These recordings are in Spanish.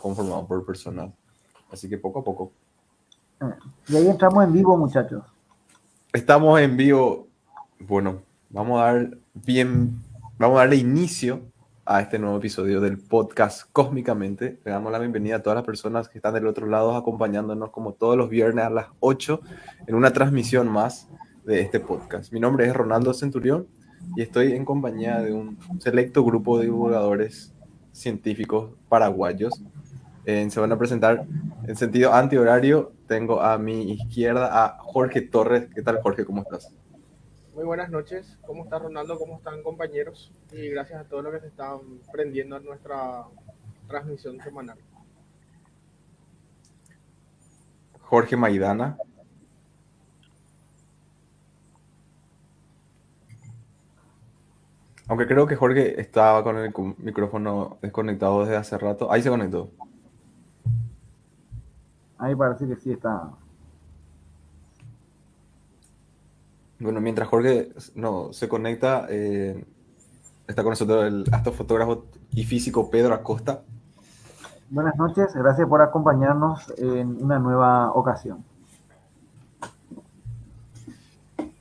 conformado por personal. Así que poco a poco. Y ahí estamos en vivo, muchachos. Estamos en vivo. Bueno, vamos a dar bien, vamos a darle inicio a este nuevo episodio del podcast Cósmicamente. Le damos la bienvenida a todas las personas que están del otro lado acompañándonos como todos los viernes a las 8 en una transmisión más de este podcast. Mi nombre es Ronaldo Centurión y estoy en compañía de un selecto grupo de divulgadores científicos paraguayos. Eh, se van a presentar en sentido antihorario. Tengo a mi izquierda a Jorge Torres. ¿Qué tal, Jorge? ¿Cómo estás? Muy buenas noches. ¿Cómo está Ronaldo? ¿Cómo están compañeros? Y gracias a todos los que se están prendiendo a nuestra transmisión semanal. Jorge Maidana. Aunque creo que Jorge estaba con el micrófono desconectado desde hace rato. Ahí se conectó. Ahí parece que sí está. Bueno, mientras Jorge no, se conecta, eh, está con nosotros el astrofotógrafo y físico Pedro Acosta. Buenas noches, gracias por acompañarnos en una nueva ocasión.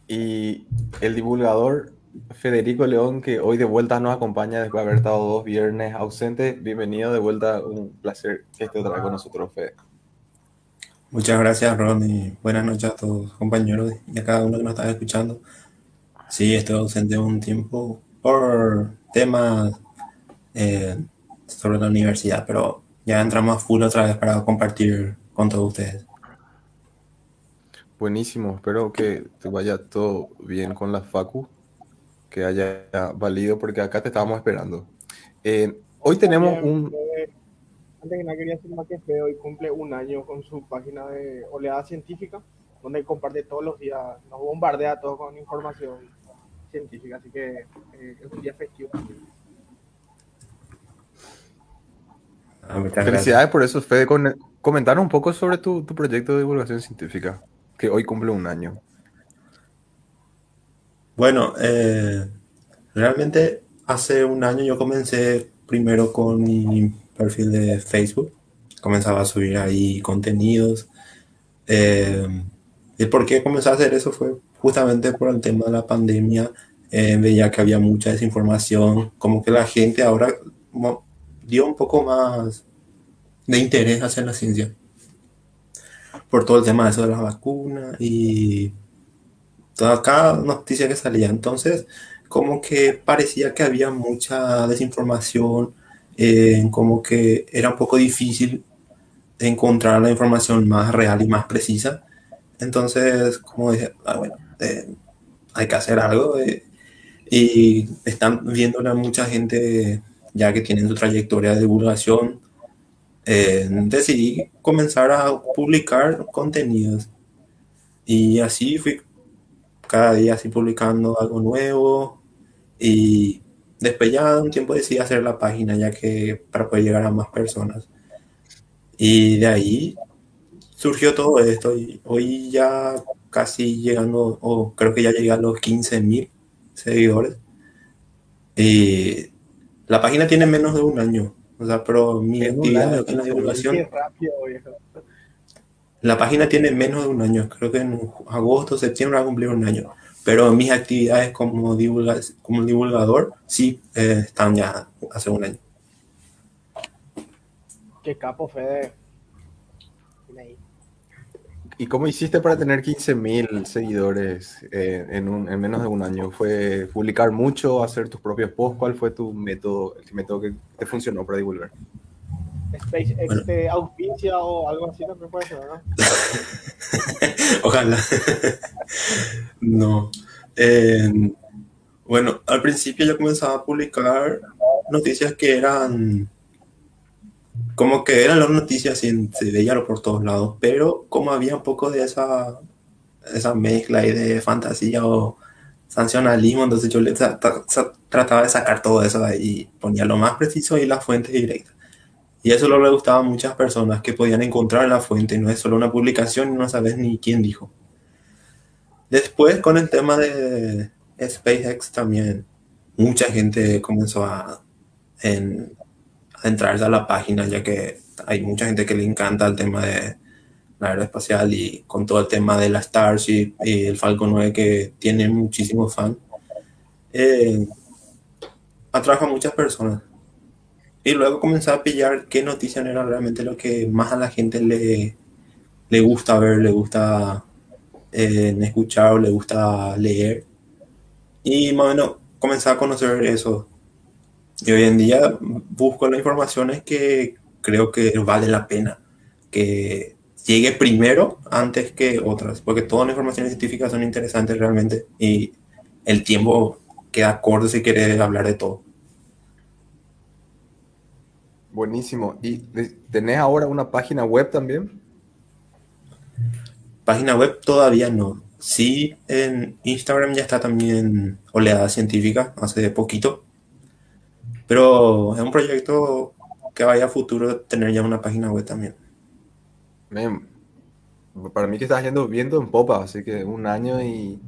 Y el divulgador Federico León, que hoy de vuelta nos acompaña después de haber estado dos viernes ausente. Bienvenido de vuelta, un placer que esté otra vez con nosotros, Fede. Muchas gracias, Ron, y buenas noches a todos compañeros y a cada uno que nos está escuchando. Sí, estoy ausente un tiempo por temas eh, sobre la universidad, pero ya entramos a full otra vez para compartir con todos ustedes. Buenísimo, espero que te vaya todo bien con la Facu que haya valido, porque acá te estábamos esperando. Eh, hoy tenemos un... Antes que nada quería decir más que Fede hoy cumple un año con su página de Oleada Científica, donde comparte todos los días, nos bombardea a todos con información científica, así que eh, es un día festivo. Ah, Felicidades por eso, Fede. Comentar un poco sobre tu, tu proyecto de divulgación científica, que hoy cumple un año. Bueno, eh, realmente hace un año yo comencé primero con mi perfil de Facebook. Comenzaba a subir ahí contenidos. Eh, ¿Y por qué comencé a hacer eso? Fue justamente por el tema de la pandemia. Eh, veía que había mucha desinformación, como que la gente ahora dio un poco más de interés hacia la ciencia. Por todo el tema de eso de las vacunas y toda cada noticia que salía. Entonces, como que parecía que había mucha desinformación, eh, como que era un poco difícil encontrar la información más real y más precisa. Entonces, como dije, ah, bueno, eh, hay que hacer algo. Eh, y están viendo mucha gente ya que tienen su trayectoria de divulgación. decidí comenzar a publicar contenidos. Y así fui cada día así publicando algo nuevo y después ya de un tiempo decidí hacer la página ya que para poder llegar a más personas. Y de ahí surgió todo esto y hoy ya casi llegando o creo que ya llegué a los 15 mil seguidores. Y la página tiene menos de un año o sea pero mi actividad en la divulgación la página tiene menos de un año, creo que en agosto, septiembre va a cumplir un año. Pero mis actividades como, divulga como divulgador sí eh, están ya hace un año. Qué capo, Fede. ¿Y cómo hiciste para tener 15.000 seguidores eh, en, un, en, menos de un año? ¿Fue publicar mucho, hacer tus propios posts? ¿Cuál fue tu método, el método que te funcionó para divulgar? SpaceX te auspicia o algo así también puede ser, ¿no? Ojalá. no. Eh, bueno, al principio yo comenzaba a publicar noticias que eran como que eran las noticias y se veían por todos lados, pero como había un poco de esa, esa mezcla y de fantasía o sancionalismo, entonces yo le trataba de sacar todo eso de ahí, ponía lo más preciso y las fuentes directas. Y eso lo le gustaba a muchas personas que podían encontrar la fuente, no es solo una publicación y no sabes ni quién dijo. Después, con el tema de SpaceX también, mucha gente comenzó a, en, a entrar a la página, ya que hay mucha gente que le encanta el tema de la aeroespacial y con todo el tema de la Starship y el Falcon 9 que tiene muchísimos fans, eh, atrajo a muchas personas. Y luego comencé a pillar qué noticias era realmente lo que más a la gente le, le gusta ver, le gusta eh, escuchar o le gusta leer. Y más o menos comencé a conocer eso. Y hoy en día busco las informaciones que creo que vale la pena que llegue primero antes que otras, porque todas las informaciones científicas son interesantes realmente y el tiempo queda corto si quieres hablar de todo. Buenísimo. ¿Y tenés ahora una página web también? Página web todavía no. Sí, en Instagram ya está también Oleada Científica, hace poquito. Pero es un proyecto que vaya a futuro tener ya una página web también. para mí que estás yendo viendo en popa, así que un año y...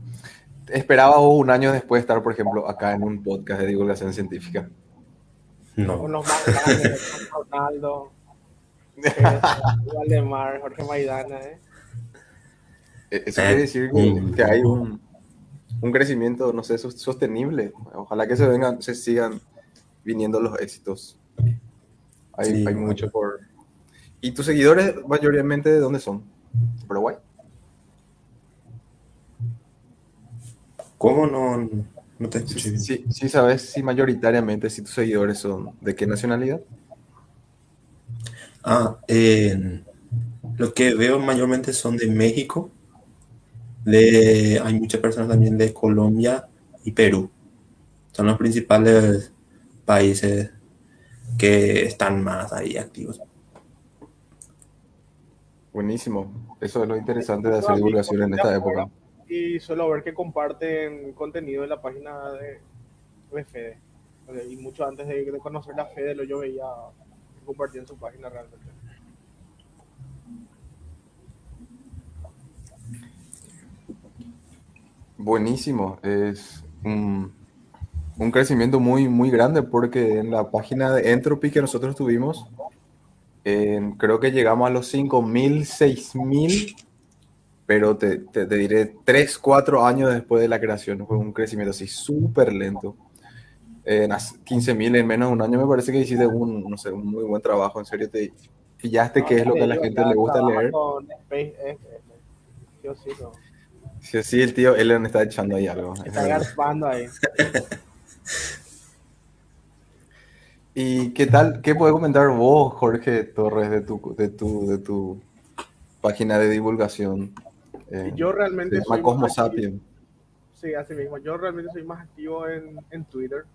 ¿Esperabas un año después estar, por ejemplo, acá en un podcast de divulgación científica? No. Con los más grandes, Ronaldo, Valdemar, Jorge Maidana, ¿eh? E-, eso quiere decir que, hay un, un, crecimiento, no sé, sostenible. Ojalá que se vengan, se sigan viniendo los éxitos. Hay, hay mucho por... ¿Y tus seguidores mayoritariamente de dónde son? ¿Paraguay? ¿Cómo no, no te escuché sí, sí, sabes si mayoritariamente si tus seguidores son de qué nacionalidad. Ah, eh, lo que veo mayormente son de México. De, hay muchas personas también de Colombia y Perú. Son los principales países que están más ahí activos. Buenísimo. Eso es lo interesante de hacer divulgación en esta época. Y suelo ver que comparten contenido en la página de, Fede. Y mucho antes de, conocer la Fede, lo yo veía que compartían su página realmente. Buenísimo. Es un un crecimiento muy, muy grande porque en la página de Entropy que nosotros tuvimos, creo que llegamos a los 5.000, 6.000, pero te, te, diré 3, 4 años después de la creación. Fue un crecimiento así súper lento. En 15.000 en menos de un año me parece que hiciste un, no sé, un muy buen trabajo. En serio, te pillaste qué es lo que a la gente le gusta leer. Sí, sí, el tío Ellen está echando ahí algo. Está garpando ahí. ¿Y qué tal? ¿Qué puedes comentar vos, Jorge Torres, de tu, de tu, de tu página de divulgación? Eh, yo realmente soy Cosmo Sapien. Sí, así mismo. Yo realmente soy más activo en, en Twitter.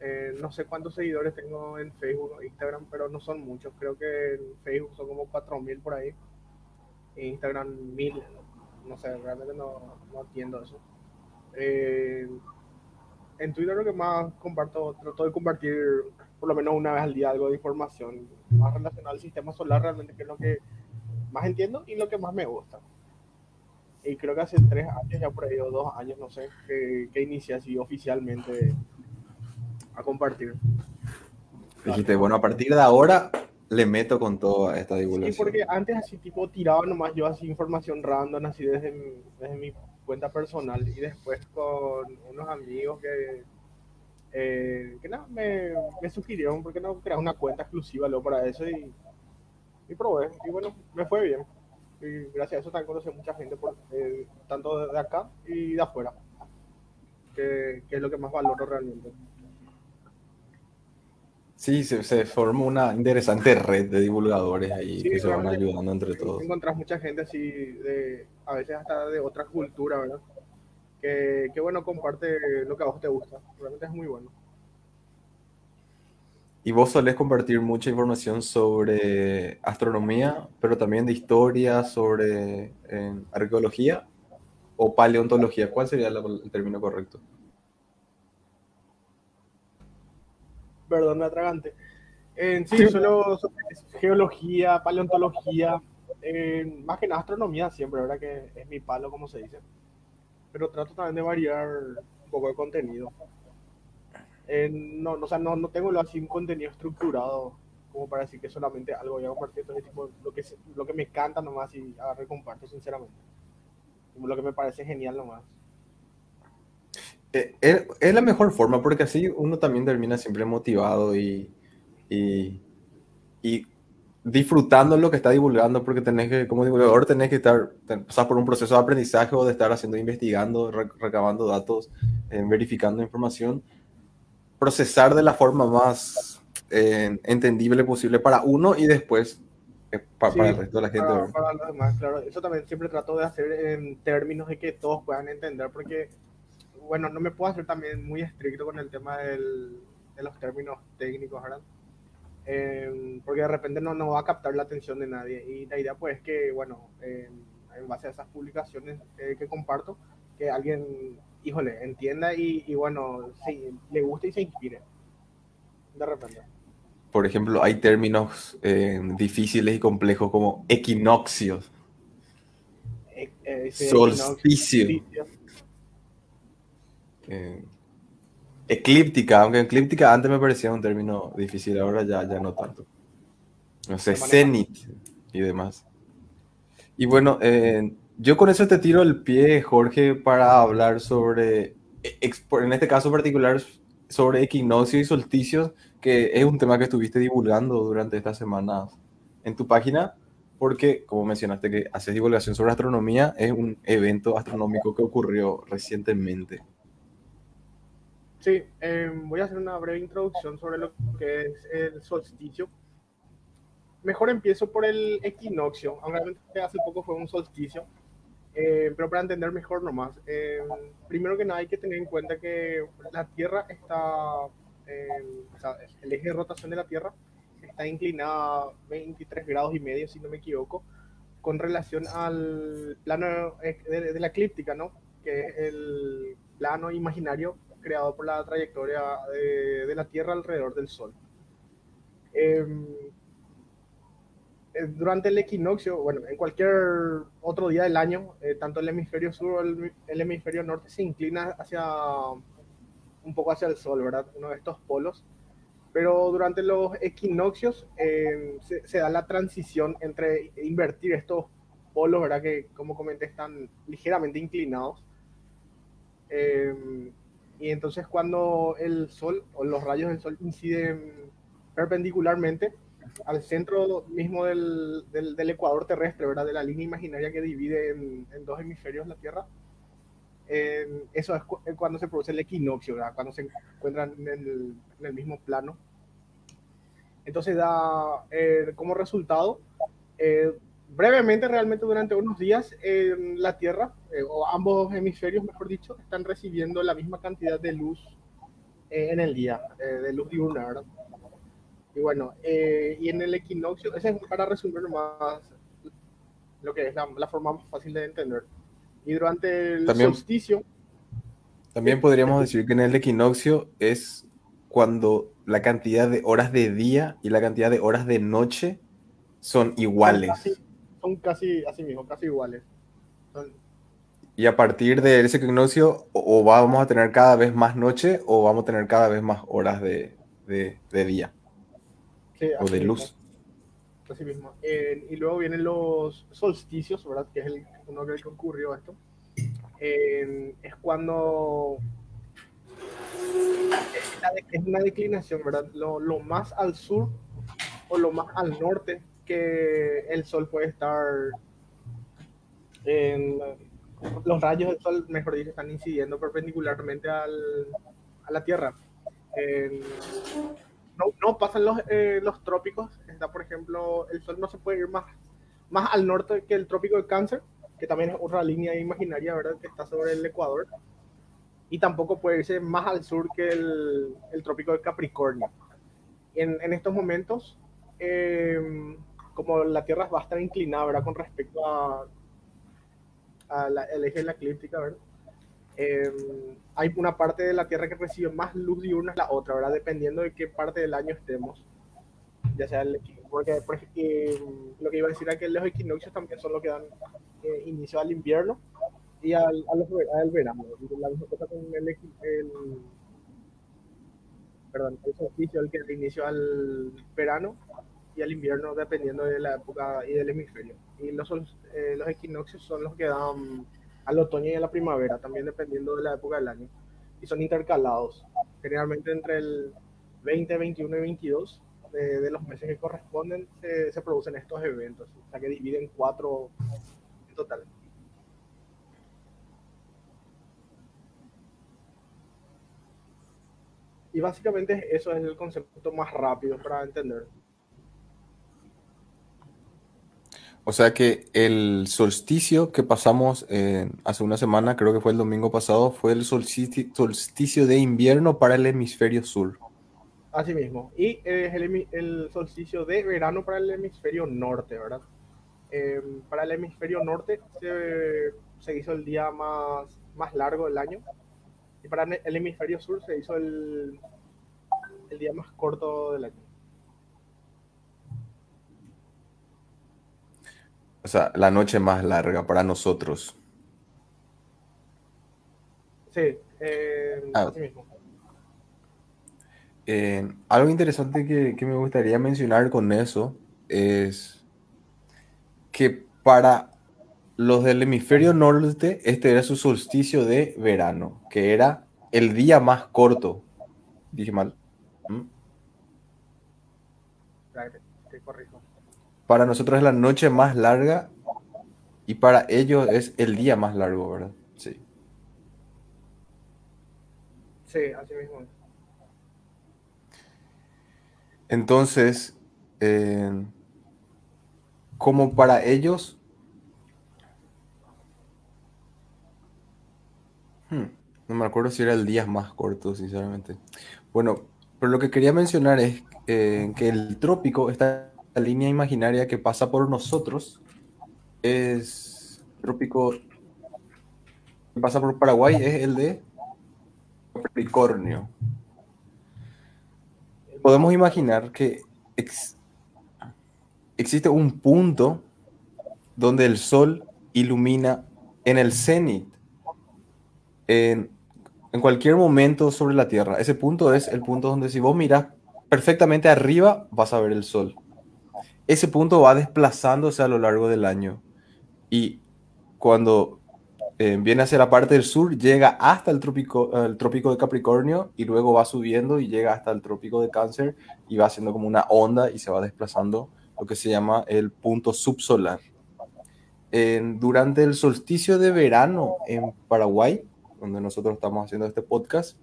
Eh, no sé cuántos seguidores tengo en Facebook o Instagram, pero no son muchos. Creo que en Facebook son como 4.000 por ahí. En Instagram 1.000. No sé, realmente no, no entiendo eso. Eh, en Twitter lo que más comparto, trato de compartir por lo menos una vez al día algo de información más relacionada al sistema solar, realmente que es lo que más entiendo y lo que más me gusta. Y creo que hace tres años, ya por ahí, o dos años, no sé, que, que inicié así oficialmente a compartir. Dijiste, bueno, a partir de ahora le meto con toda esta divulgación. Sí, porque antes así tipo tiraba nomás yo así información random, así desde, desde mi cuenta personal y después con unos amigos que, eh, que nada, me, me, sugirieron porque no crear una cuenta exclusiva luego para eso y, y probé y bueno, me fue bien. Y gracias a eso también conocí mucha gente, por, eh, tanto de acá y de afuera, que, que es lo que más valoro realmente. Sí, se, se forma una interesante red de divulgadores ahí que se van ayudando entre todos. Encontrás mucha gente así, de, a veces hasta de otra cultura, ¿verdad? Que, que, bueno, comparte lo que a vos te gusta. Realmente es muy bueno. Y vos solés compartir mucha información sobre astronomía, pero también de historia, sobre arqueología o paleontología. ¿Cuál sería el término correcto? perdón, me atragante. En sí, solo geología, paleontología, más que nada astronomía siempre, ¿verdad? Que es mi palo, como se dice. Pero trato también de variar un poco de contenido. No, o sea, no, no tengo así un contenido estructurado como para decir que solamente algo voy a compartir, entonces tipo, lo que, lo que me canta nomás y agarro y comparto sinceramente. Como lo que me parece genial nomás. Eh, Es, la mejor forma porque así uno también termina siempre motivado y, y, y disfrutando lo que está divulgando porque tenés que, como divulgador, tenés que estar, pasar por un proceso de aprendizaje o de estar haciendo, investigando, re- recabando datos, eh, verificando información, procesar de la forma más eh, entendible posible para uno y después eh, pa- Sí, para el resto de la gente. Para, para los demás, claro. Eso también siempre trato de hacer en términos de que todos puedan entender, porque, bueno, no me puedo hacer también muy estricto con el tema del- de los términos técnicos, ¿verdad? Eh, porque de repente no, no va a captar la atención de nadie. Y la idea, pues, es que, bueno, eh, en base a esas publicaciones eh, que comparto, que alguien, híjole, entienda y, y bueno, sí, le guste y se inspire. De repente. Por ejemplo, hay términos eh, difíciles y complejos como equinoccios, Eh, eh, sí, solsticio. eh, eclíptica, aunque eclíptica antes me parecía un término difícil, ahora ya, ya no tanto. No sé, cenit y demás. Y bueno, eh, yo con eso te tiro el pie, Jorge, para hablar sobre, ex- en este caso particular, sobre equinoccio y solsticios, que es un tema que estuviste divulgando durante estas semanas en tu página, porque, como mencionaste que haces divulgación sobre astronomía, es un evento astronómico que ocurrió recientemente. Sí, eh, voy a hacer una breve introducción sobre lo que es el solsticio. Mejor empiezo por el equinoccio, aunque hace poco fue un solsticio, eh, pero para entender mejor nomás. eh, primero que nada hay que tener en cuenta que la Tierra está, eh, o sea, el eje de rotación de la Tierra está inclinada 23 grados y medio, si no me equivoco, con relación al plano eh, de, de la eclíptica, ¿no? Que es el plano imaginario creado por la trayectoria de, de la Tierra alrededor del Sol. Eh, durante el equinoccio, bueno, en cualquier otro día del año, eh, tanto el hemisferio sur o el, el hemisferio norte se inclina hacia un poco hacia el sol, ¿verdad? Uno de estos polos. Pero durante los equinoccios eh, se, se da la transición entre invertir estos polos, ¿verdad? Que, como comenté, están ligeramente inclinados. Eh, y entonces cuando el sol o los rayos del sol inciden perpendicularmente al centro mismo del, del, del ecuador terrestre, ¿verdad? De la línea imaginaria que divide en, en dos hemisferios la Tierra. Eh, eso es cu cuando se produce el equinoccio, ¿verdad? Cuando se encuentran en el, en el mismo plano. Entonces da eh, como resultado, eh, brevemente, realmente durante unos días, eh, la Tierra, eh, o ambos hemisferios, mejor dicho, están recibiendo la misma cantidad de luz eh, en el día, eh, de luz diurna, ¿verdad? Y bueno, eh, y en el equinoccio, ese es para resumir más lo que es la, la, forma más fácil de entender. Y durante el También, solsticio. También podríamos decir que en el equinoccio es cuando la cantidad de horas de día y la cantidad de horas de noche son iguales. Son casi, son casi así mismo, casi iguales. Son, y a partir de ese equinoccio, o, o, vamos a tener cada vez más noche o vamos a tener cada vez más horas de, de, de día. Sí, o de mismo. luz. Así mismo. Eh, y luego vienen los solsticios, ¿verdad? Que es el, uno que ocurrió esto. Eh, es cuando es una declinación, ¿verdad? Lo, lo, más al sur o lo más al norte que el sol puede estar en los rayos del sol, mejor dicho, están incidiendo perpendicularmente al, a la Tierra. Eh, no, no, pasan los, eh, los trópicos. Está, por ejemplo, el sol no se puede ir más, más al norte que el trópico de Cáncer, que también es otra línea imaginaria, ¿verdad? Que está sobre el Ecuador. Y tampoco puede irse más al sur que el, el trópico de Capricornio. En, en estos momentos, eh, como la Tierra va a estar inclinada, ¿verdad? Con respecto a, a el eje de la eclíptica, ¿verdad? Eh, hay una parte de la Tierra que recibe más luz diurna que la otra, ¿verdad? Dependiendo de qué parte del año estemos. Ya sea el porque eh, lo que iba a decir es que los equinoccios también son los que dan eh, inicio al invierno y al, al, al verano. La misma cosa con el, el, perdón, el solsticio el que da inicio al verano y al invierno dependiendo de la época y del hemisferio. Y los, eh, los equinoccios son los que dan al otoño y a la primavera, también dependiendo de la época del año. Y son intercalados, generalmente entre el 20, 21 y 22 de, los meses que corresponden se, se, producen estos eventos, o sea que dividen cuatro en total. Y básicamente eso es el concepto más rápido para entender. O sea que el solsticio que pasamos eh, hace una semana, creo que fue el domingo pasado, fue el solsticio, solsticio de invierno para el hemisferio sur. Así mismo. Y es el, el, solsticio de verano para el hemisferio norte, ¿verdad? Eh, para el hemisferio norte se, se, hizo el día más, más largo del año. Y para el hemisferio sur se hizo el, el día más corto del año. O sea, la noche más larga para nosotros. Sí, eh, ah. así mismo. Eh, algo interesante que, que, me gustaría mencionar con eso es que para los del hemisferio norte, este era su solsticio de verano, que era el día más corto. Dije mal. ¿Mm? Te corrijo para nosotros es la noche más larga y para ellos es el día más largo, ¿verdad? Sí. Sí, así mismo. Entonces, eh, como para ellos, hmm, no me acuerdo si era el día más corto, sinceramente. Bueno, pero lo que quería mencionar es eh, que el trópico está la línea imaginaria que pasa por nosotros es trópico pasa por Paraguay es el de Capricornio. Podemos imaginar que ex existe un punto donde el sol ilumina en el cenit, en, en, cualquier momento sobre la Tierra. Ese punto es el punto donde si vos miras perfectamente arriba, vas a ver el sol ese punto va desplazándose a lo largo del año. Y cuando eh, viene hacia la parte del sur, llega hasta el trópico, el trópico de Capricornio y luego va subiendo y llega hasta el trópico de Cáncer y va haciendo como una onda y se va desplazando lo que se llama el punto subsolar. durante el solsticio de verano en Paraguay, donde nosotros estamos haciendo este podcast,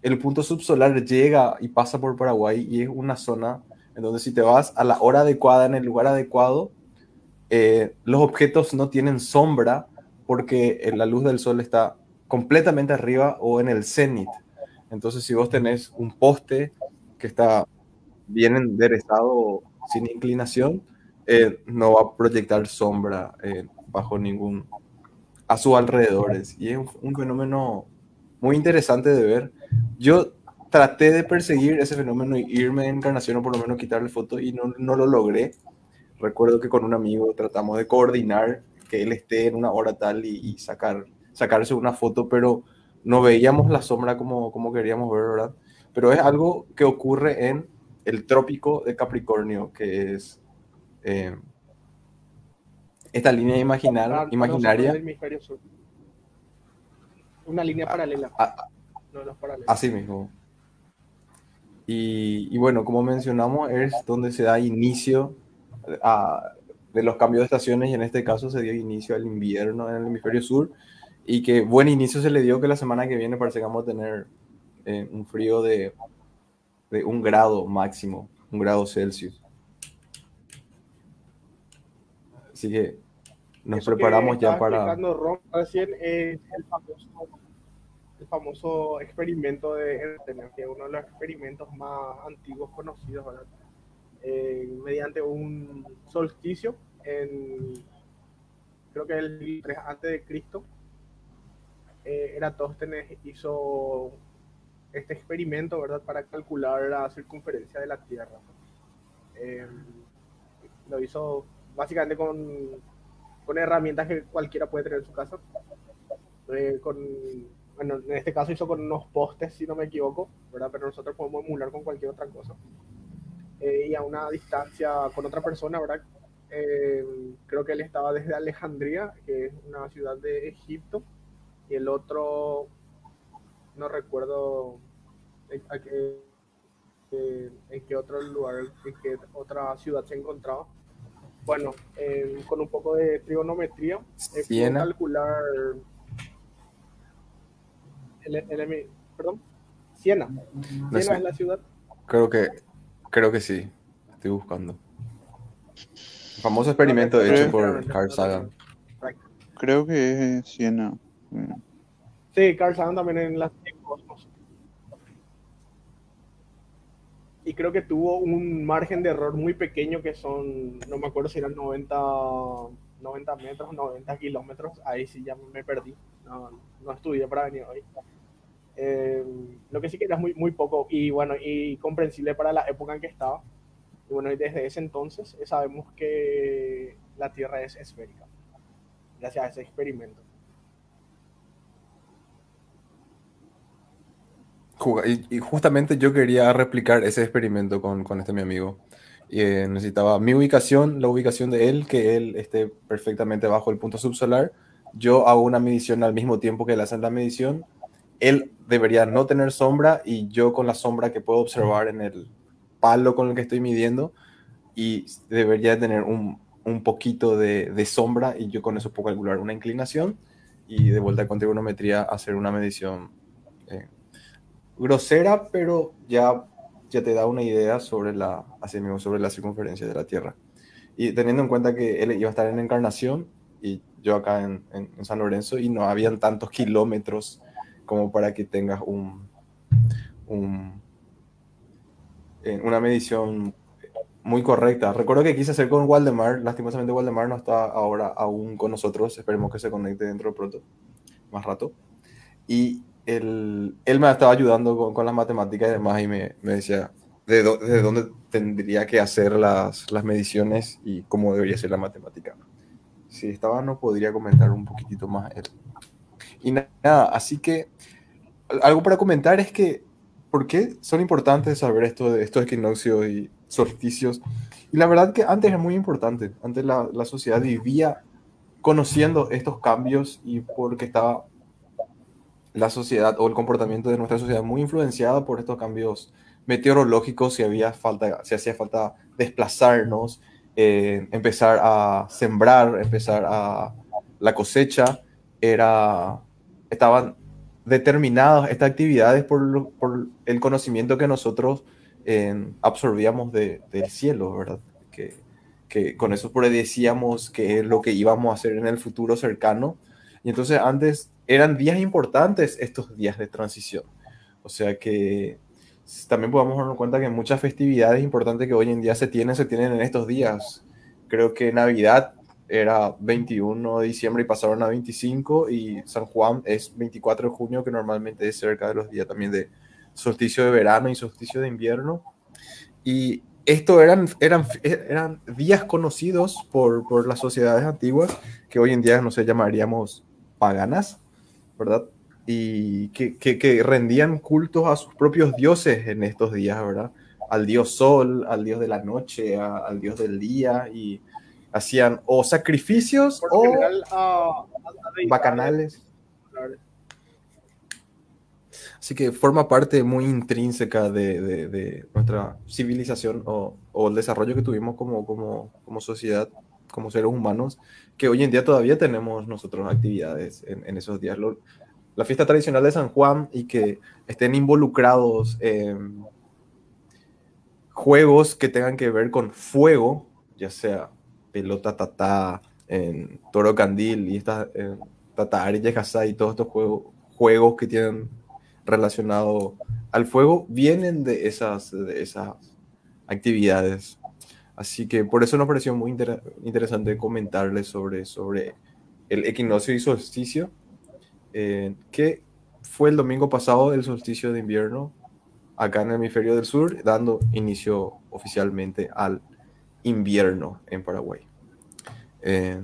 el punto subsolar llega y pasa por Paraguay y es una zona entonces, si te vas a la hora adecuada, en el lugar adecuado, eh, los objetos no tienen sombra porque la luz del sol está completamente arriba o en el cenit. Entonces, si vos tenés un poste que está bien enderezado sin inclinación, eh, no va a proyectar sombra eh, bajo ningún a sus alrededores. Y es un, fenómeno muy interesante de ver. Yo traté de perseguir ese fenómeno y irme en encarnación o por lo menos quitarle foto y no, no lo logré. Recuerdo que con un amigo tratamos de coordinar que él esté en una hora tal y, y sacar, sacarse una foto, pero no veíamos la sombra como, como queríamos ver, ¿verdad? Pero es algo que ocurre en el trópico de Capricornio, que es eh, esta línea imaginar, ah, imaginaria. Una línea paralela. A, a, no, no paralela. Así mismo. Y, y, bueno, como mencionamos, es donde se da inicio a, de los cambios de estaciones y en este caso se dio inicio al invierno en el hemisferio sur y que buen inicio se le dio que la semana que viene parece que vamos a tener eh, un frío de, de, un grado máximo, un grado Celsius. Así que nos Eso preparamos que ya para... Recién es el famoso famoso experimento de energía, uno de los experimentos más antiguos conocidos, ¿verdad? Eh, mediante un solsticio creo que el 3 antes de Cristo eh, Eratóstenes hizo este experimento verdad para calcular la circunferencia de la Tierra. Eh, lo hizo básicamente con, con herramientas que cualquiera puede tener en su casa. Eh, con bueno, en este caso hizo con unos postes, si no me equivoco, ¿verdad? Pero nosotros podemos emular con cualquier otra cosa. Eh, y a una distancia con otra persona, ¿verdad? Eh, creo que él estaba desde Alejandría, que es una ciudad de Egipto, y el otro, no recuerdo a qué, eh, en qué otro lugar, en qué otra ciudad se encontraba. Bueno, eh, con un poco de trigonometría, eh, Siena. calcular. El, el- perdón, Siena. No Siena sé. es la ciudad. Creo que, creo que sí. Estoy buscando. Famoso experimento Creo- hecho por creo- Carl Sagan. Creo que es Siena. Mm. Sí, Carl Sagan también en la en Cosmos. Y creo que tuvo un margen de error muy pequeño que son, no me acuerdo si eran 90, 90 metros, 90 kilómetros. Ahí sí ya me perdí. No, no estudié para venir hoy. Eh, lo que sí que era muy, muy poco y bueno, y comprensible para la época en que estaba. Y bueno, y desde ese entonces eh, sabemos que la Tierra es esférica, gracias a ese experimento. Y, y justamente yo quería replicar ese experimento con, con este mi amigo. Y, eh, necesitaba mi ubicación, la ubicación de él, que él esté perfectamente bajo el punto subsolar. Yo hago una medición al mismo tiempo que él hace la medición. Él debería no tener sombra y yo con la sombra que puedo observar en el palo con el que estoy midiendo y debería tener un, un poquito de, de sombra y yo con eso puedo calcular una inclinación y de vuelta con trigonometría hacer una medición eh, grosera, pero ya, ya te da una idea sobre la, así mismo, sobre la circunferencia de la Tierra. Y teniendo en cuenta que él iba a estar en Encarnación y yo acá en, en- en San Lorenzo y no habían tantos kilómetros como para que tengas un, eh, una medición muy correcta. Recuerdo que quise hacer con Waldemar, lastimosamente Waldemar no está ahora aún con nosotros, esperemos que se conecte dentro de pronto, más rato. Y él, él me estaba ayudando con, las matemáticas y demás y me, decía de, de dónde tendría que hacer las, las mediciones y cómo debería ser la matemática. Si estaba, no podría comentar un poquitito más él. Y na- nada, así que al- algo para comentar es que, ¿por qué son importantes saber esto de estos equinoccios y solsticios? Y la verdad que antes era muy importante. Antes la, la sociedad vivía conociendo estos cambios y porque estaba la sociedad o el comportamiento de nuestra sociedad muy influenciada por estos cambios meteorológicos, si, había falta, si hacía falta desplazarnos, eh, empezar a sembrar, empezar a la cosecha, era, estaban determinadas estas actividades por, el conocimiento que nosotros eh, absorbíamos de- del cielo, ¿verdad? Que, que con eso predecíamos qué es lo que íbamos a hacer en el futuro cercano. Y entonces antes eran días importantes estos días de transición. O sea que también podemos darnos cuenta que muchas festividades importantes que hoy en día se tienen, se tienen en estos días. Creo que Navidad era 21 de diciembre y pasaron a 25 y San Juan es 24 de junio, que normalmente es cerca de los días también de solsticio de verano y solsticio de invierno. Y esto eran, eran, eran días conocidos por, por las sociedades antiguas, que hoy en día no sé, llamaríamos paganas, ¿verdad? Y que, que, que rendían cultos a sus propios dioses en estos días, ¿verdad? Al dios sol, al dios de la noche, a- al dios del día, y hacían o sacrificios Por o general, deidades, bacanales. Así que forma parte muy intrínseca de, de- de nuestra civilización o, o el desarrollo que tuvimos como, como, como sociedad, como seres humanos, que hoy en día todavía tenemos nosotros actividades en, en esos días. Lo- la fiesta tradicional de San Juan y que estén involucrados en juegos que tengan que ver con fuego, ya sea pelota tatá, en toro candil y estas eh, yajasá y todos estos juegos, juegos que tienen relacionado al fuego vienen de esas, esas actividades. Así que por eso nos pareció muy inter- interesante comentarles sobre, sobre el equinoccio y solsticio, eh, que fue el domingo pasado el solsticio de invierno acá en el hemisferio del sur, dando inicio oficialmente al invierno en Paraguay. Eh,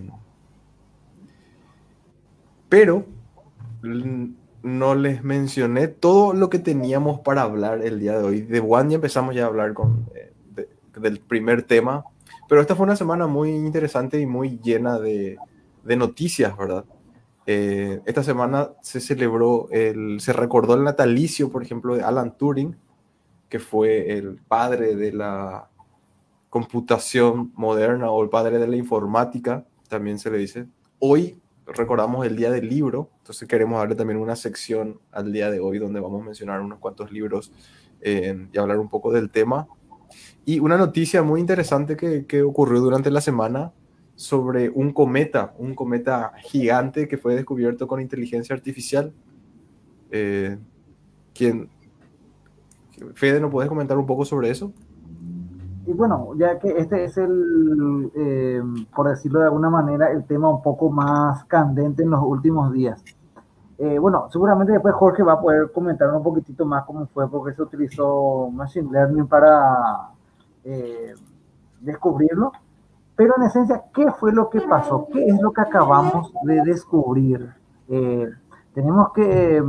pero no les mencioné todo lo que teníamos para hablar el día de hoy. De One ya empezamos ya a hablar con, eh, de- del primer tema, pero esta fue una semana muy interesante y muy llena de, de noticias, ¿verdad? Eh, esta semana se celebró, el, se recordó el natalicio, por ejemplo, de Alan Turing, que fue el padre de la computación moderna o el padre de la informática, también se le dice. Hoy recordamos el día del libro, entonces queremos darle también una sección al día de hoy donde vamos a mencionar unos cuantos libros eh, y hablar un poco del tema. Y una noticia muy interesante que, que ocurrió durante la semana sobre un cometa, un cometa gigante que fue descubierto con inteligencia artificial. Eh, ¿quién? Fede, ¿no puedes comentar un poco sobre eso? Y bueno, ya que este es el, eh, por decirlo de alguna manera, el tema un poco más candente en los últimos días. Eh, bueno, seguramente después Jorge va a poder comentar un poquitito más cómo fue, porque se utilizó Machine Learning para eh, descubrirlo. Pero en esencia, ¿qué fue lo que pasó? ¿Qué es lo que acabamos de descubrir? Eh, tenemos que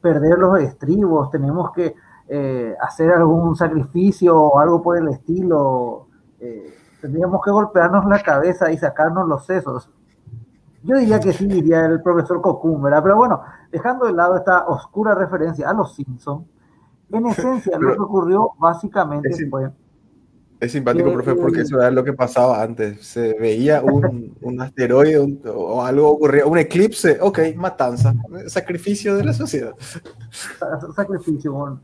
perder los estribos, tenemos que eh, hacer algún sacrificio o algo por el estilo. Eh, tendríamos que golpearnos la cabeza y sacarnos los sesos. Yo diría que sí, diría el profesor Cocum, ¿verdad? Pero bueno, dejando de lado esta oscura referencia a los Simpsons, en esencia lo que ocurrió básicamente Es, fue... es simpático, que, profe, porque eso era lo que pasaba antes. Se veía un, un asteroide un- o algo ocurría, un eclipse, ok, matanza, sacrificio de la sociedad. sa- sacrificio. bueno.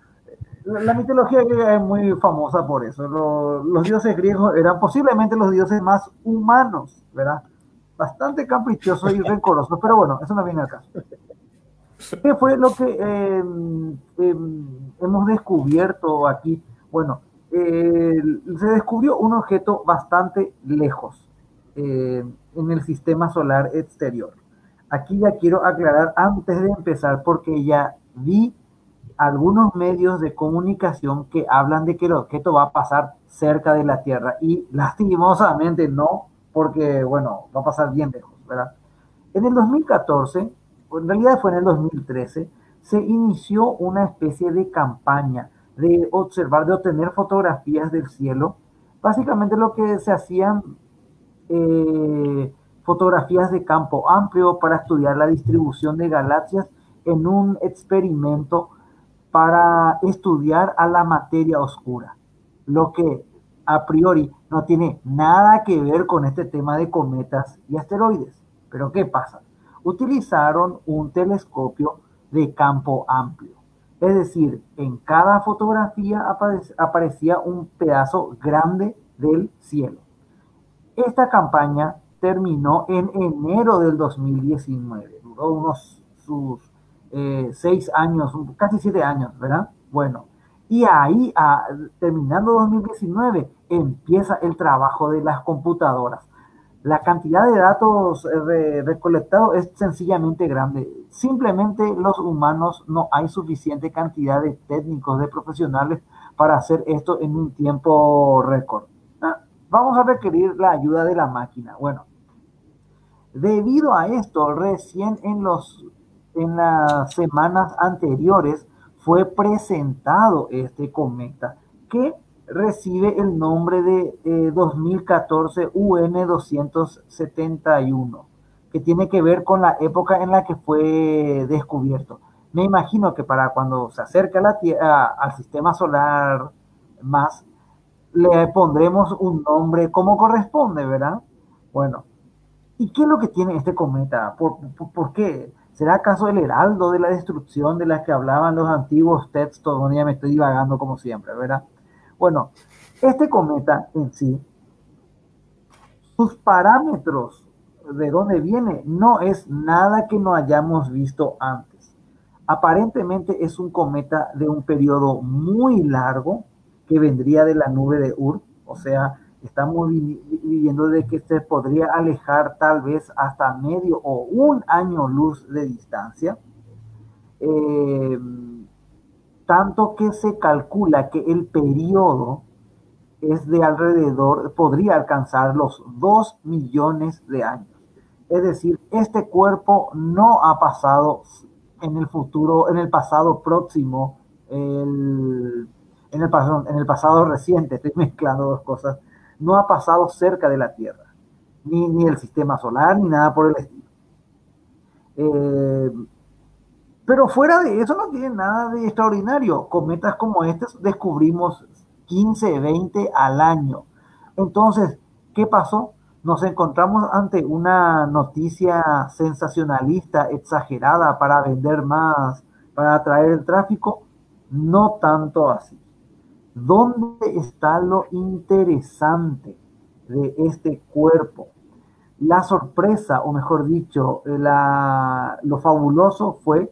La, mitología griega es muy famosa por eso. Lo- los dioses griegos eran posiblemente los dioses más humanos, ¿verdad? Bastante caprichosos y rencorosos, pero bueno, eso no viene al caso. ¿Qué fue lo que eh, eh, hemos descubierto aquí? Bueno, eh, se descubrió un objeto bastante lejos eh, en el sistema solar exterior. Aquí ya quiero aclarar antes de empezar, porque ya vi algunos medios de comunicación que hablan de que el objeto va a pasar cerca de la Tierra y lastimosamente no, porque bueno, va a pasar bien lejos, ¿verdad? En el 2014, o en realidad fue en el 2013, se inició una especie de campaña de observar, de obtener fotografías del cielo. Básicamente lo que se hacían eh, fotografías de campo amplio para estudiar la distribución de galaxias en un experimento para estudiar a la materia oscura, lo que a priori no tiene nada que ver con este tema de cometas y asteroides. Pero ¿qué pasa? Utilizaron un telescopio de campo amplio. Es decir, en cada fotografía apare- aparecía un pedazo grande del cielo. Esta campaña terminó en enero del 2019. Duró unos sus eh, seis años, casi siete años, ¿verdad? Bueno, y ahí, terminando 2019, empieza el trabajo de las computadoras. La cantidad de datos eh, re- recolectados es sencillamente grande. Simplemente los humanos no hay suficiente cantidad de técnicos, de profesionales para hacer esto en un tiempo récord. Ah, vamos a requerir la ayuda de la máquina. Bueno, debido a esto, recién en los en las semanas anteriores fue presentado este cometa que recibe el nombre de eh, 2014 UN-271, que tiene que ver con la época en la que fue descubierto. Me imagino que para cuando se acerca la Tierra, al sistema solar más, le pondremos un nombre como corresponde, ¿verdad? Bueno, ¿y qué es lo que tiene este cometa? ¿Por, por, por qué? ¿Será acaso el heraldo de la destrucción de la que hablaban los antiguos textos? Bueno, ya me estoy divagando como siempre, ¿verdad? Bueno, este cometa en sí, sus parámetros de dónde viene no es nada que no hayamos visto antes. Aparentemente es un cometa de un periodo muy largo que vendría de la nube de Ur, o sea, estamos viviendo de que se podría alejar tal vez hasta medio o un año luz de distancia. Eh, tanto que se calcula que el periodo es de alrededor, podría alcanzar los 2 millones de años. Es decir, este cuerpo no ha pasado en el futuro, en el pasado próximo, el, en, el, en el pasado reciente, estoy mezclando dos cosas, no ha pasado cerca de la Tierra, ni, ni el sistema solar, ni nada por el estilo. Eh, pero fuera de eso no tiene nada de extraordinario. Cometas como estos descubrimos 15, 20 al año. Entonces, ¿qué pasó? Nos encontramos ante una noticia sensacionalista, exagerada para vender más, para atraer el tráfico. No tanto así. ¿Dónde está lo interesante de este cuerpo? La sorpresa, o mejor dicho, la, lo fabuloso fue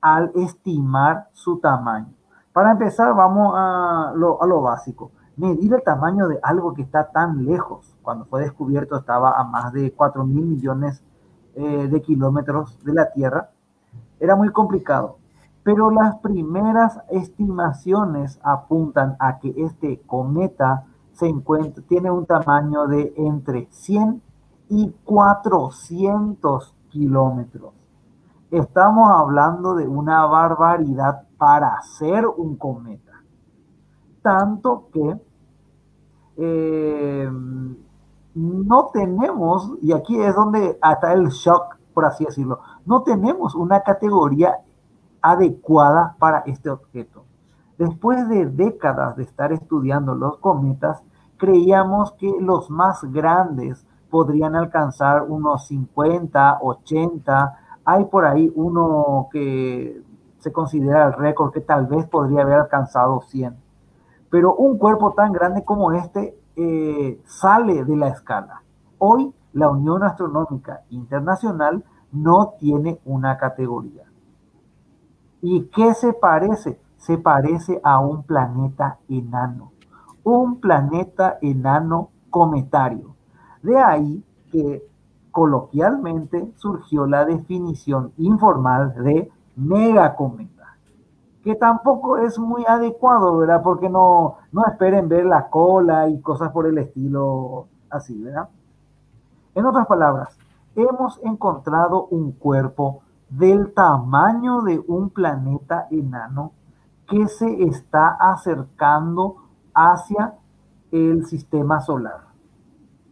al estimar su tamaño. Para empezar, vamos a lo, a básico. Medir el tamaño de algo que está tan lejos. Cuando fue descubierto estaba a más de 4 mil millones eh, de kilómetros de la Tierra. Era muy complicado. Pero las primeras estimaciones apuntan a que este cometa tiene un tamaño de entre 100 y 400 kilómetros. Estamos hablando de una barbaridad para ser un cometa. Tanto que eh, no tenemos, y aquí es donde está el shock, por así decirlo, no tenemos una categoría adecuada para este objeto. Después de décadas de estar estudiando los cometas, creíamos que los más grandes podrían alcanzar unos 50, 80. Hay por ahí uno que se considera el récord que tal vez podría haber alcanzado 100. Pero un cuerpo tan grande como este eh, sale de la escala. Hoy la Unión Astronómica Internacional no tiene una categoría. ¿Y qué se parece? Se parece a un planeta enano. Un planeta enano cometario. De ahí que coloquialmente surgió la definición informal de megacometa, que tampoco es muy adecuado, ¿verdad? Porque no, no esperen ver la cola y cosas por el estilo así, ¿verdad? En otras palabras, hemos encontrado un cuerpo del tamaño de un planeta enano que se está acercando hacia el sistema solar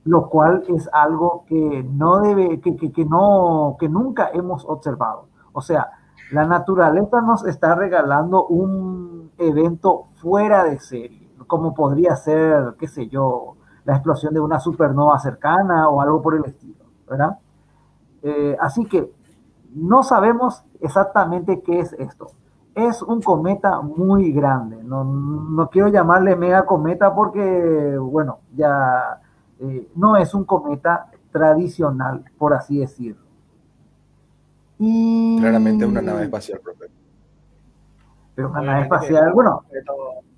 lo cual es algo que no debe, que, que, no, que nunca hemos observado. O sea, la naturaleza nos está regalando un evento fuera de serie, como podría ser, qué sé yo, la explosión de una supernova cercana o algo por el estilo, ¿verdad? Eh, así que no sabemos exactamente qué es esto. Es un cometa muy grande. No, no quiero llamarle mega cometa porque, bueno, ya eh, no es un cometa tradicional, por así decirlo. Y... Claramente una nave espacial, profe. Pero una nave espacial, bueno,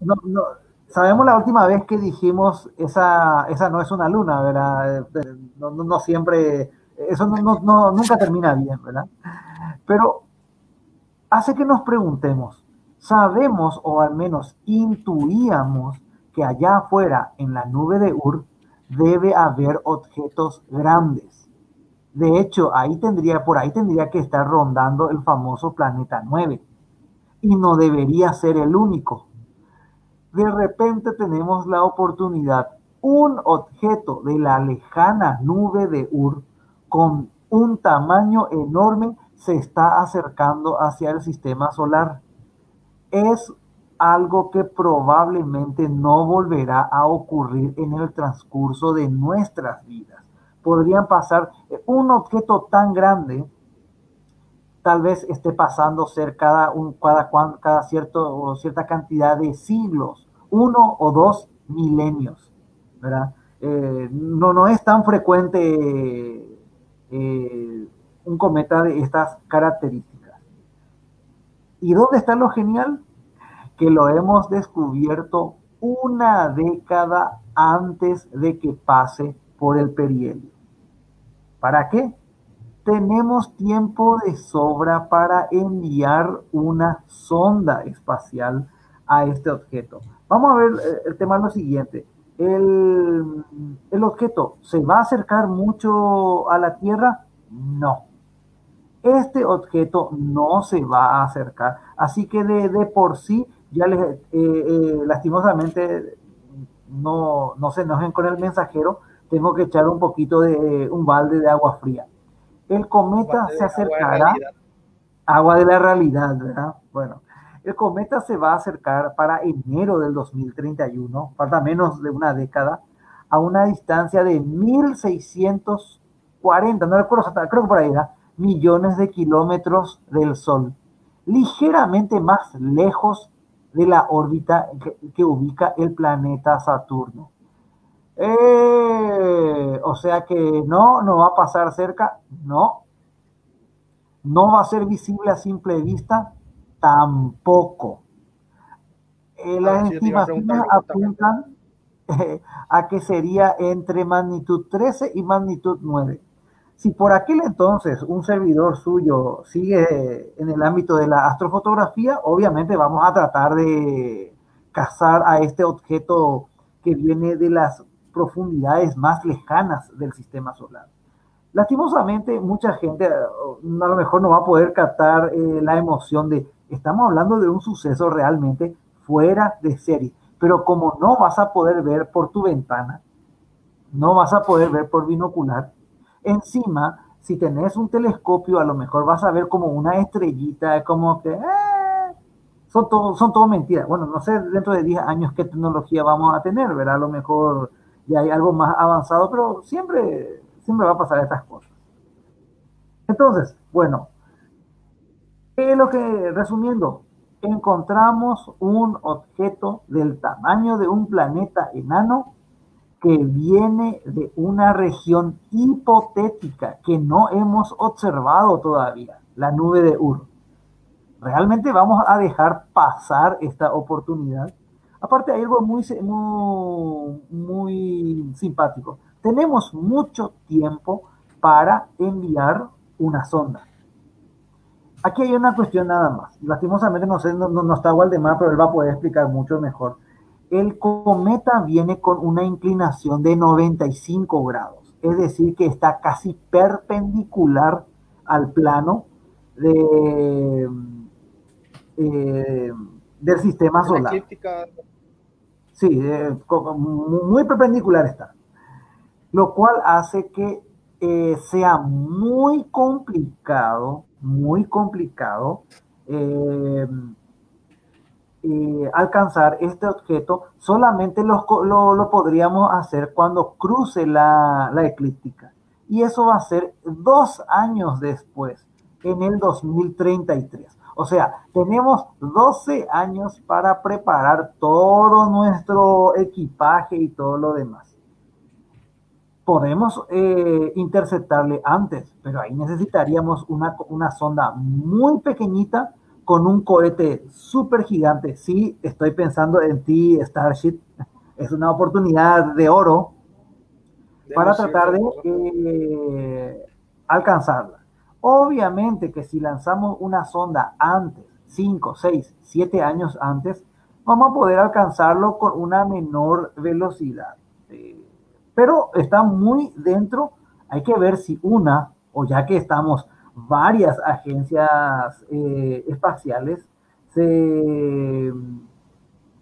no, no, sabemos la última vez que dijimos esa, esa no es una luna, ¿verdad? Eh, no, no siempre, eso no, nunca termina bien, ¿verdad? Pero hace que nos preguntemos, sabemos o al menos intuíamos que allá afuera en la nube de Ur debe haber objetos grandes. De hecho, ahí tendría, por ahí tendría que estar rondando el famoso planeta 9. Y no debería ser el único. De repente tenemos la oportunidad. Un objeto de la lejana nube de Ur con un tamaño enorme se está acercando hacia el sistema solar. Es algo que probablemente no volverá a ocurrir en el transcurso de nuestras vidas. Podrían pasar eh, un objeto tan grande, tal vez esté pasando ser cada, un, cada, cada cierto, cierta cantidad de siglos, uno o dos milenios, ¿verdad? Eh, no, no es tan frecuente eh, un cometa de estas características. ¿Y dónde está lo genial? que lo hemos descubierto una década antes de que pase por el perihelio. ¿Para qué? Tenemos tiempo de sobra para enviar una sonda espacial a este objeto. Vamos a ver eh, el tema lo siguiente. El, el, objeto se va a acercar mucho a la Tierra, no. Este objeto no se va a acercar. Así que de, de por sí, ya les, eh, eh, lastimosamente, no, no se enojen con el mensajero, tengo que echar un poquito de un balde de agua fría. El cometa se acercará, agua de la realidad, ¿verdad? Bueno, el cometa se va a acercar para enero del 2031, falta menos de una década, a una distancia de 1640, no recuerdo, creo que por ahí era, millones de kilómetros del Sol, ligeramente más lejos de la órbita que, que ubica el planeta Saturno. Eh, o sea que no, no va a pasar cerca, no. No va a ser visible a simple vista, tampoco. Eh, las Ah, sí, estimaciones apuntan eh, a que sería entre magnitud 13 y magnitud 9. Si por aquel entonces un servidor suyo sigue en el ámbito de la astrofotografía, obviamente vamos a tratar de cazar a este objeto que viene de las profundidades más lejanas del sistema solar. Lastimosamente, mucha gente a lo mejor no va a poder captar eh, la emoción de, estamos hablando de un suceso realmente fuera de serie, pero como no vas a poder ver por tu ventana, no vas a poder ver por binocular, encima, si tenés un telescopio, a lo mejor vas a ver como una estrellita, como que... eh, son todo, son todo mentiras. Bueno, no sé dentro de 10 años qué tecnología vamos a tener, ¿verdad? A lo mejor ya hay algo más avanzado, pero siempre, siempre va a pasar estas cosas. Entonces, bueno, ¿qué es lo que, resumiendo, encontramos un objeto del tamaño de un planeta enano que viene de una región hipotética que no hemos observado todavía, la nube de Ur. ¿Realmente vamos a dejar pasar esta oportunidad? Aparte hay algo muy, muy, muy simpático. Tenemos mucho tiempo para enviar una sonda. Aquí hay una cuestión nada más. Lastimosamente no sé, no, no está Waldemar, pero él va a poder explicar mucho mejor. El cometa viene con una inclinación de 95 grados, es decir, que está casi perpendicular al plano de, eh, del sistema La solar. eclíptica, Sí, eh, muy perpendicular está. Lo cual hace que eh, sea muy complicado, muy complicado eh, eh, alcanzar este objeto. Solamente co- lo, lo podríamos hacer cuando cruce la, la eclíptica. Y eso va a ser dos años después, en el 2033. O sea, tenemos 12 años para preparar todo nuestro equipaje y todo lo demás. Podemos eh, interceptarle antes, pero ahí necesitaríamos una, una sonda muy pequeñita con un cohete súper gigante. Sí, estoy pensando en ti, Starship. Es una oportunidad de oro de para tratar de eh, alcanzarla. Obviamente que si lanzamos una sonda antes, 5, 6, 7 años antes, vamos a poder alcanzarlo con una menor velocidad. Pero está muy dentro, hay que ver si una, o ya que estamos varias agencias eh, espaciales, se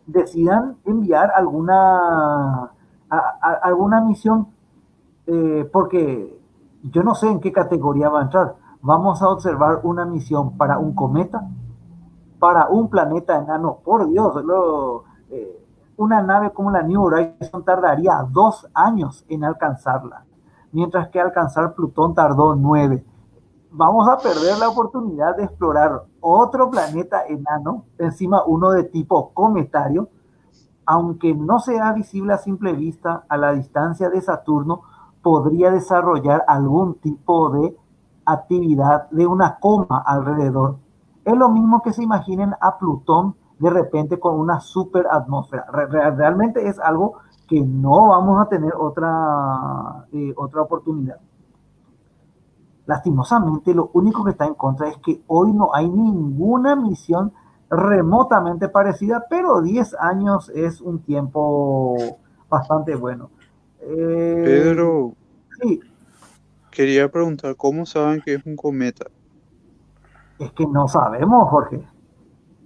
decidan enviar alguna, alguna misión eh, porque yo no sé en qué categoría va a entrar. Vamos a observar una misión para un cometa, para un planeta enano. Por Dios, lo- eh, una nave como la New Horizon tardaría dos años en alcanzarla, mientras que alcanzar Plutón tardó nueve. Vamos a perder la oportunidad de explorar otro planeta enano, encima uno de tipo cometario, aunque no sea visible a simple vista a la distancia de Saturno, podría desarrollar algún tipo de actividad de una coma alrededor. Es lo mismo que se imaginen a Plutón de repente con una super atmósfera. Re- re- realmente es algo que no vamos a tener otra, eh, otra oportunidad. Lastimosamente, lo único que está en contra es que hoy no hay ninguna misión remotamente parecida, pero 10 años es un tiempo bastante bueno. Eh, Pedro, Sí, quería preguntar, ¿cómo saben que es un cometa? Es que no sabemos, Jorge.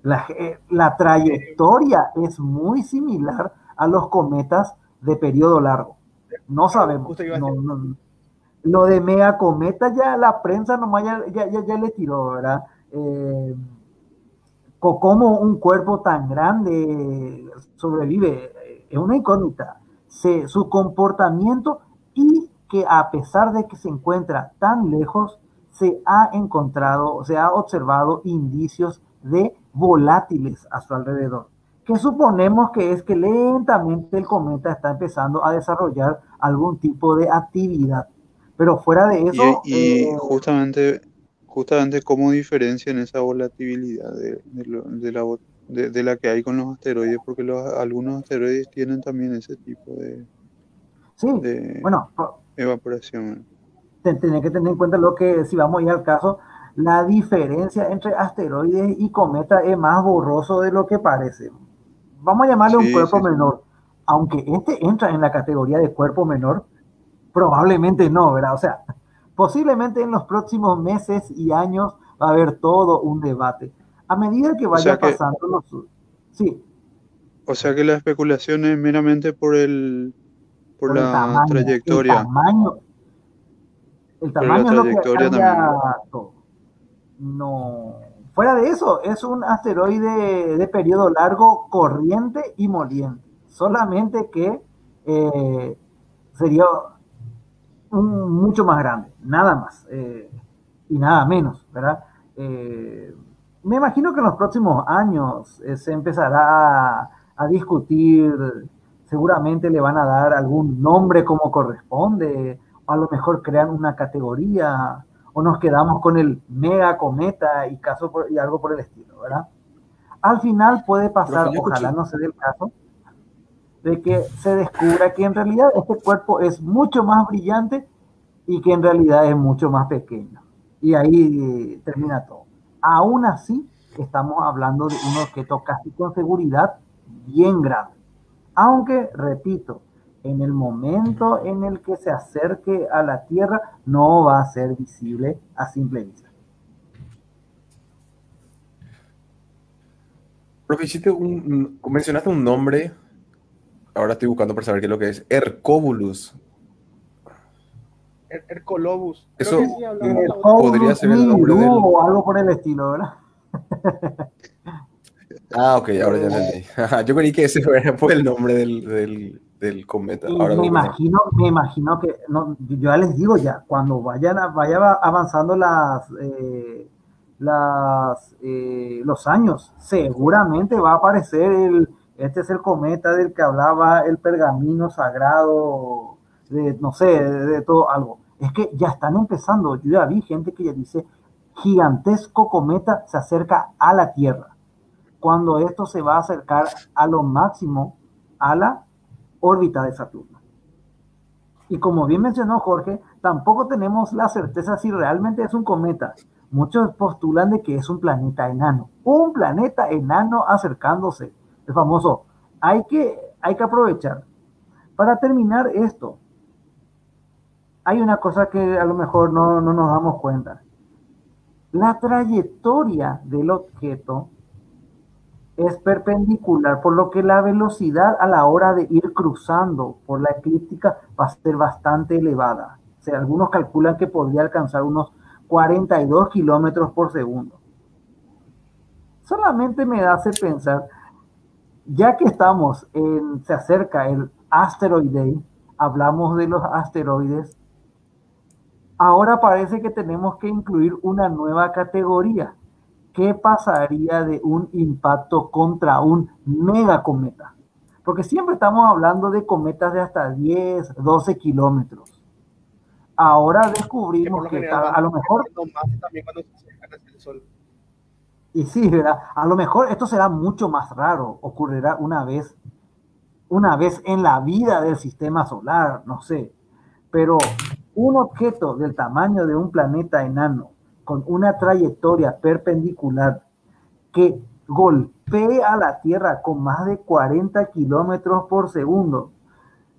La, eh, la trayectoria es muy similar a los cometas de periodo largo. No sabemos. No, no. Lo de mega cometa ya la prensa nomás ya, ya, ya- ya le tiró, ¿verdad? Eh, ¿Cómo un cuerpo tan grande sobrevive? Es una incógnita. Se- su comportamiento y que a pesar de que se encuentra tan lejos, se ha encontrado, se ha observado indicios de volátiles a su alrededor. Que suponemos que es que lentamente el cometa está empezando a desarrollar algún tipo de actividad. Pero fuera de Y, eso, y eh, justamente, justamente cómo diferencian esa volatilidad de, de lo- de la, de, de la que hay con los asteroides, porque los, algunos asteroides tienen también ese tipo de, sí, de bueno, po- evaporación. tener que tener en cuenta lo que, si vamos a ir al caso, la diferencia entre asteroides y cometas es más borroso de lo que parece. Vamos a llamarle un cuerpo sí, menor. Aunque este entra en la categoría de cuerpo menor, probablemente no, ¿verdad? O sea, posiblemente en los próximos meses y años va a haber todo un debate. A medida que vaya sea que- pasando los... Sí, O sea que la especulación es meramente por el por por el la tamaño, trayectoria. El tamaño, el la tamaño es lo que cambia todo. No. Fuera de eso, es un asteroide de periodo largo, corriente y moliente. Solamente que eh, sería un- mucho más grande, nada más eh, y nada menos, ¿verdad? Eh, me imagino que en los próximos años eh, se empezará a, a discutir, seguramente le van a dar algún nombre como corresponde, a lo mejor crean una categoría, o nos quedamos con el mega cometa y, caso por- y algo por el estilo, ¿verdad? Al final puede pasar, ojalá escuché- no se dé el caso, de que se descubra que en realidad este cuerpo es mucho más brillante y que en realidad es mucho más pequeño. Y ahí eh, termina todo. Aún así, estamos hablando de un objeto casi con seguridad bien grande. Aunque, repito, en el momento en el que se acerque a la Tierra, no va a ser visible a simple vista. Profe, hiciste un, un- mencionaste un nombre, ahora estoy buscando para saber qué es lo que es, Hercóbulus. Her- Hercolobus. Creo Eso, que sí hablamos eh, podría ser el nombre del- o algo por el estilo, ¿verdad? Ah, ok, ahora ya entendí. Yo creí que ese fue- fue el nombre del, del, del cometa. Y Ahora me imagino, me imagino que, no, yo ya les digo ya, cuando vayan a- vaya avanzando las, eh, las, eh, los años, seguramente va a aparecer el, este es el cometa del que hablaba el pergamino sagrado, de, no sé, de, de todo algo. Es que ya están empezando, yo ya vi gente que ya dice, gigantesco cometa se acerca a la Tierra. Cuando esto se va a acercar a lo máximo a la órbita de Saturno. Y como bien mencionó Jorge, tampoco tenemos la certeza si realmente es un cometa. Muchos postulan de que es un planeta enano. Un planeta enano acercándose. El famoso. Hay que, hay que aprovechar. Para terminar esto, hay una cosa que a lo mejor no, no nos damos cuenta. La trayectoria del objeto es perpendicular, por lo que la velocidad a la hora de ir cruzando por la eclíptica va a ser bastante elevada. O algunos calculan que podría alcanzar unos 42 kilómetros por segundo. Solamente me hace pensar, ya que estamos en, se acerca el Asteroid Day, hablamos de los asteroides, ahora parece que tenemos que incluir una nueva categoría. ¿Qué pasaría de un impacto contra un megacometa? Porque siempre estamos hablando de cometas de hasta 10, 12 kilómetros. Ahora descubrimos que general a, lo mejor, más también cuando se el sol. y sí, ¿verdad? A lo mejor esto será mucho más raro, ocurrirá una vez, una vez en la vida del sistema solar, no sé. Pero un objeto del tamaño de un planeta enano, con una trayectoria perpendicular que golpee a la Tierra con más de 40 kilómetros por segundo.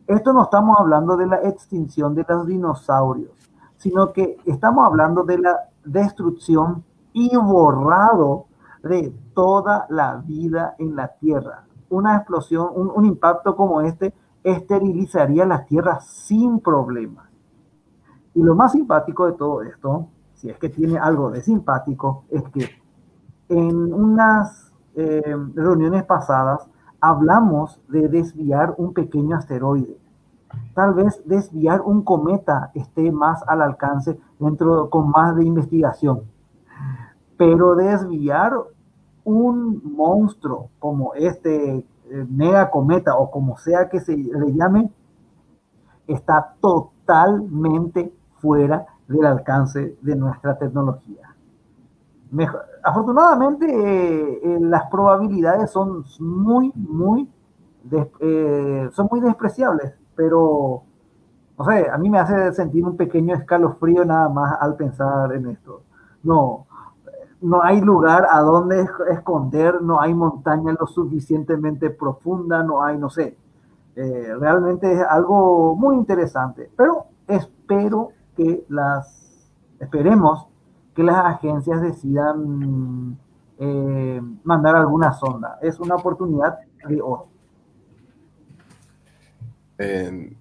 Esto no estamos hablando de la extinción de los dinosaurios, sino que estamos hablando de la destrucción y borrado de toda la vida en la Tierra. Una explosión, un, un impacto como este esterilizaría la Tierra sin problemas. Y lo más simpático de todo esto, si es que tiene algo de simpático, es que en unas eh, reuniones pasadas hablamos de desviar un pequeño asteroide. Tal vez desviar un cometa esté más al alcance dentro con más de investigación. Pero desviar un monstruo como este eh, mega cometa o como sea que se le llame, está totalmente fuera del alcance de nuestra tecnología. afortunadamente, eh, eh, las probabilidades son muy, muy, eh, son muy despreciables, pero, no sé, a mí me hace sentir un pequeño escalofrío nada más al pensar en esto. No, no hay lugar a donde esconder, no hay montaña lo suficientemente profunda, no hay, no sé. realmente es algo muy interesante, pero espero que las, esperemos que las agencias decidan eh, mandar alguna sonda. Es una oportunidad de oro. Eh,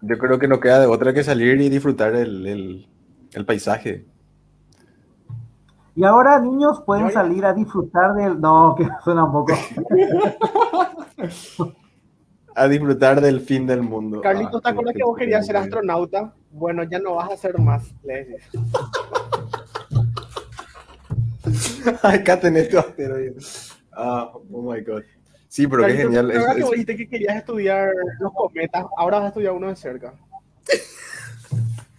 yo creo que no queda de otra que salir y disfrutar el, el, el paisaje. Y ahora, niños, pueden salir a disfrutar del. No, que suena un poco. a disfrutar del fin del mundo. Carlitos, ¿te ah, acuerdas que vos querías ser astronauta? Bueno, ya no vas a ser más, le decís. Acá tenés tu asteroide. Ah, oh my god. Sí, pero qué genial. Es, que vos dijiste que querías estudiar los cometas, ahora vas a estudiar uno de cerca.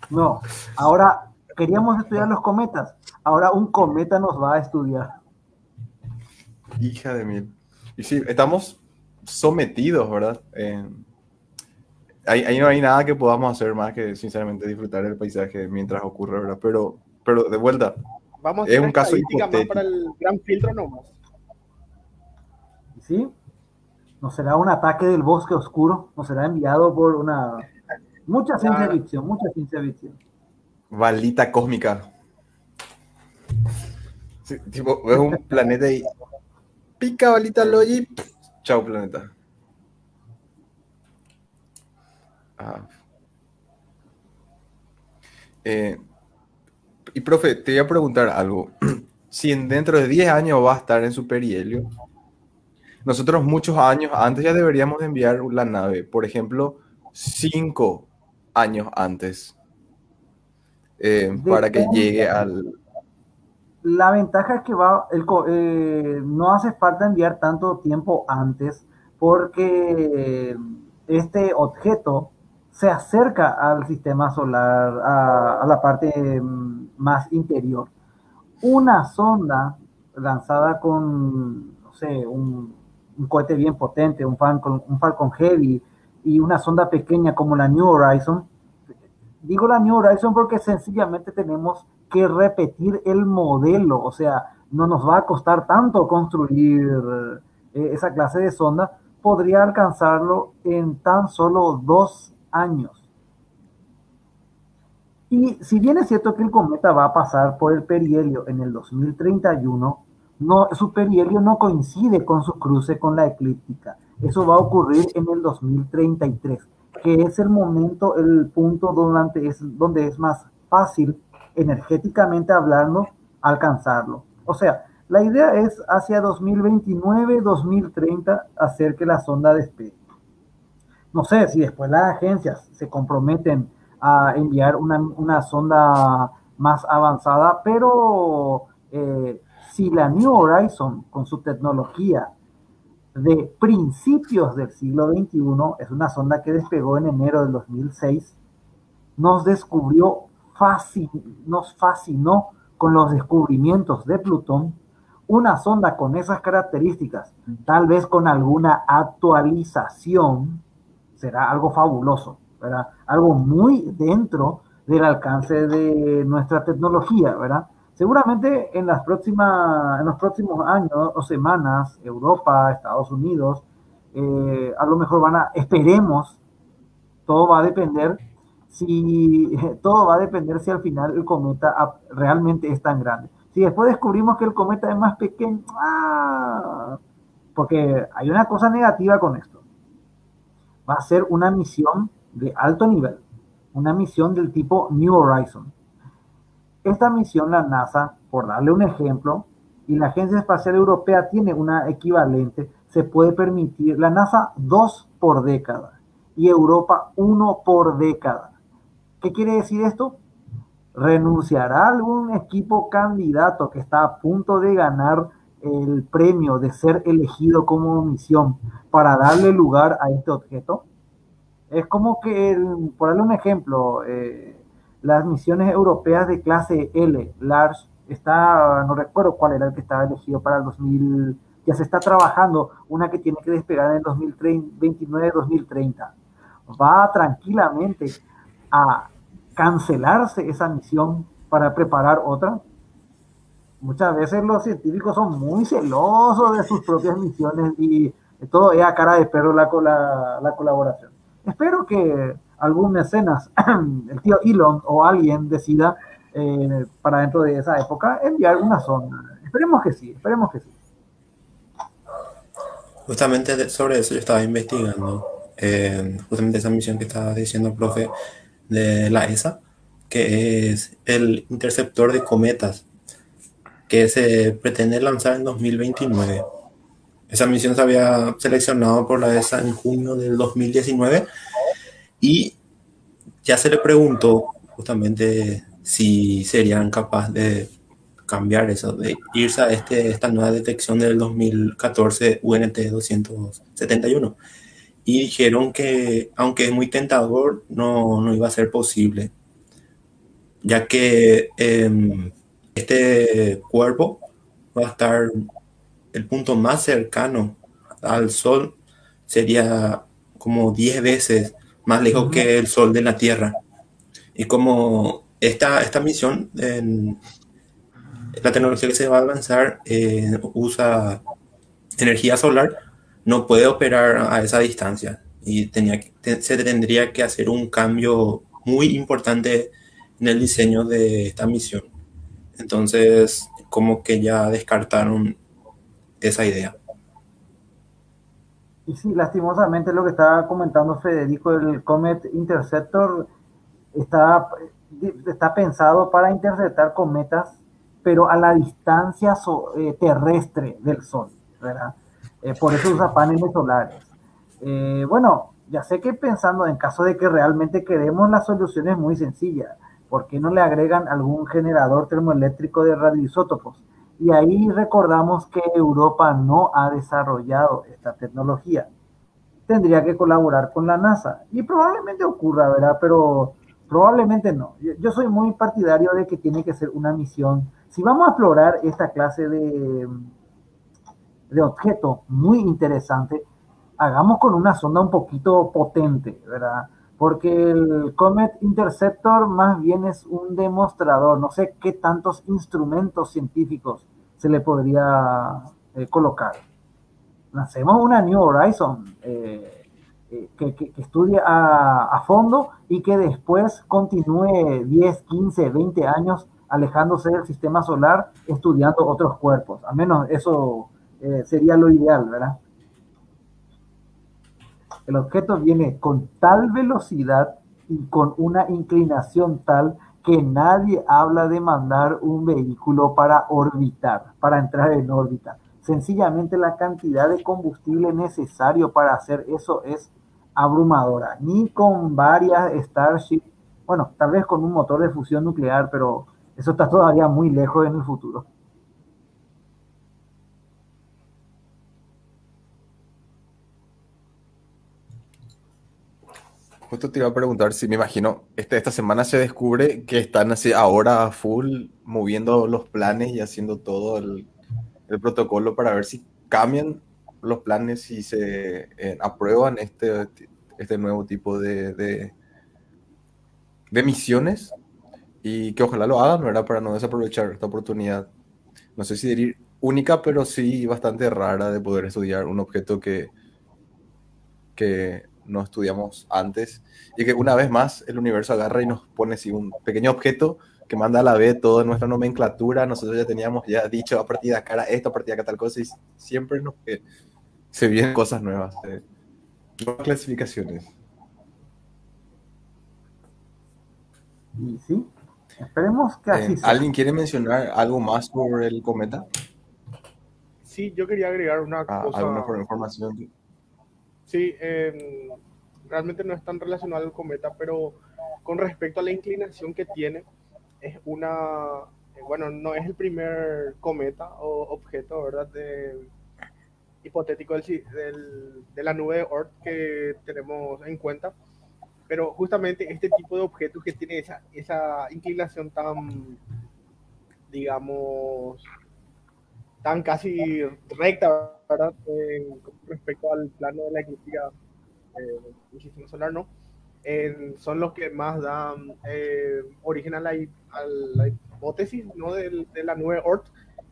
No, ahora queríamos estudiar los cometas, ahora un cometa nos va a estudiar. Hija de mil. Y sí, estamos sometidos, ¿verdad? Eh, ahí, no hay nada que podamos hacer más que sinceramente disfrutar el paisaje mientras ocurre, ¿verdad? Pero, pero de vuelta, Vamos es un caso hipotético. para el gran filtro nomás. ¿Sí? ¿No será un ataque del bosque oscuro? ¿No será enviado por una... Mucha ciencia ficción, mucha ciencia ficción. Balita cósmica. tipo, es un planeta y pica balita logi Chao, planeta. Ah. Eh, y profe, te voy a preguntar algo. Si dentro de 10 años va a estar en superhielio, nosotros muchos años antes ya deberíamos enviar la nave. Por ejemplo, 5 años antes. Eh, para que llegue al, la ventaja es que va, el, eh, no hace falta enviar tanto tiempo antes porque este objeto se acerca al sistema solar, a, la parte mm, más interior. Una sonda lanzada con, no sé, un, cohete bien potente, un Falcon, un Falcon Heavy y una sonda pequeña como la New Horizon. Digo la New Horizon porque sencillamente tenemos que repetir el modelo, o sea, no nos va a costar tanto construir eh, esa clase de sonda, podría alcanzarlo en tan solo dos años. Y si bien es cierto que el cometa va a pasar por el perihelio en el 2031, no, su perihelio no coincide con su cruce con la eclíptica. Eso va a ocurrir en el 2033, que es el momento, el punto donde es, donde es más fácil energéticamente hablando, alcanzarlo. O sea, la idea es hacia 2029, 2030 hacer que la sonda despegue. No sé si después las agencias se comprometen a enviar una, sonda más avanzada, pero eh, si la New Horizon con su tecnología de principios del siglo XXI, es una sonda que despegó en enero del 2006, nos descubrió nos fascinó con los descubrimientos de Plutón, una sonda con esas características, tal vez con alguna actualización, será algo fabuloso, ¿verdad? Algo muy dentro del alcance de nuestra tecnología, ¿verdad? Seguramente en, las próximas, en los próximos años o semanas, Europa, Estados Unidos, eh, a lo mejor van a, esperemos, todo va a depender si todo va a depender si al final el cometa realmente es tan grande. Si después descubrimos que el cometa es más pequeño, ¡ah! porque hay una cosa negativa con esto. Va a ser una misión de alto nivel, una misión del tipo New Horizon. Esta misión la NASA, por darle un ejemplo, y la Agencia Espacial Europea tiene una equivalente, se puede permitir, la NASA dos por década y Europa uno por década. ¿Qué quiere decir esto? ¿Renunciará algún equipo candidato que está a punto de ganar el premio de ser elegido como misión para darle lugar a este objeto? Es como que, por darle un ejemplo, eh, las misiones europeas de clase L, Large, está, no recuerdo cuál era el que estaba elegido para el 2000, ya se está trabajando una que tiene que despegar en el 2029-2030. Va tranquilamente a cancelarse esa misión para preparar otra. Muchas veces los científicos son muy celosos de sus propias misiones y todo es a cara de perro la, la, la colaboración. Espero que algún mecenas, el tío Elon o alguien decida eh, para dentro de esa época enviar una sonda. Esperemos que sí, esperemos que sí. Justamente sobre eso yo estaba investigando, eh, justamente esa misión que estaba diciendo profe de la ESA, que es el interceptor de cometas, que se pretende lanzar en 2029. Esa misión se había seleccionado por la ESA en junio del 2019 y ya se le preguntó justamente si serían capaces de cambiar eso, de irse a este, esta nueva detección del 2014 UNT 271. Y dijeron que, aunque es muy tentador, no, no iba a ser posible, ya que eh, este cuerpo va a estar, el punto más cercano al Sol sería como 10 veces más lejos que el Sol de la Tierra. Y como esta, esta misión, en, la tecnología que se va a lanzar eh, usa energía solar, no puede operar a esa distancia y tenía se tendría que hacer un cambio muy importante en el diseño de esta misión. Entonces, como que ya descartaron esa idea. Y sí, lastimosamente lo que estaba comentando Federico, el Comet Interceptor está, está pensado para interceptar cometas, pero a la distancia eh, terrestre del Sol, ¿verdad? Eh, por eso usa paneles solares. Eh, bueno, ya sé que pensando en caso de que realmente queremos, la solución es muy sencilla. ¿Por qué no le agregan algún generador termoeléctrico de radioisótopos? Y ahí recordamos que Europa no ha desarrollado esta tecnología. Tendría que colaborar con la NASA. Y probablemente ocurra, ¿verdad? Pero probablemente no. Yo, yo soy muy partidario de que tiene que ser una misión. Si vamos a explorar esta clase de, de objeto muy interesante, hagamos con una sonda un poquito potente, ¿verdad? Porque el Comet Interceptor más bien es un demostrador, no sé qué tantos instrumentos científicos se le podría eh, colocar. Hacemos una New Horizon eh, eh, que, que, que, estudie a, a, fondo y que después continúe 10, 15, 20 años alejándose del sistema solar estudiando otros cuerpos. Al menos eso eh, sería lo ideal, ¿verdad? El objeto viene con tal velocidad y con una inclinación tal que nadie habla de mandar un vehículo para orbitar, para entrar en órbita. Sencillamente la cantidad de combustible necesario para hacer eso es abrumadora. Ni con varias Starship, bueno, tal vez con un motor de fusión nuclear, pero eso está todavía muy lejos en el futuro. Justo te iba a preguntar si me imagino, este, esta semana se descubre que están así ahora full moviendo los planes y haciendo todo el, el protocolo para ver si cambian los planes y se eh, aprueban este, este nuevo tipo de, de, de, misiones y que ojalá lo hagan, ¿verdad? Para no desaprovechar esta oportunidad. No sé si diría única, pero sí bastante rara de poder estudiar un objeto que, que no estudiamos antes y que una vez más el universo agarra y nos pone así un pequeño objeto que manda a la vez toda nuestra nomenclatura. Nosotros ya teníamos ya dicho a partir de acá esto, a partir de acá tal cosa y siempre nos, eh, se vienen cosas nuevas, eh, nuevas clasificaciones. Sí, esperemos que así Eh, sea. ¿Alguien quiere mencionar algo más sobre el cometa? Sí, yo quería agregar una Ah, cosa. ¿Alguna for- información? Sí, em, realmente no es tan relacionado al cometa, pero con respecto a la inclinación que tiene, es una, eh, bueno, no es el primer cometa o objeto, ¿verdad? De, hipotético del, del- de la nube de Oort que tenemos en cuenta, pero justamente este tipo de objetos que tiene esa, esa inclinación tan, digamos, tan casi recta, ¿verdad? Eh, respecto al plano de la eclíptica eh, del sistema solar, ¿no? Eh, son los que más dan eh, origen a la, a la hipótesis ¿no? Del- de, la nube Oort,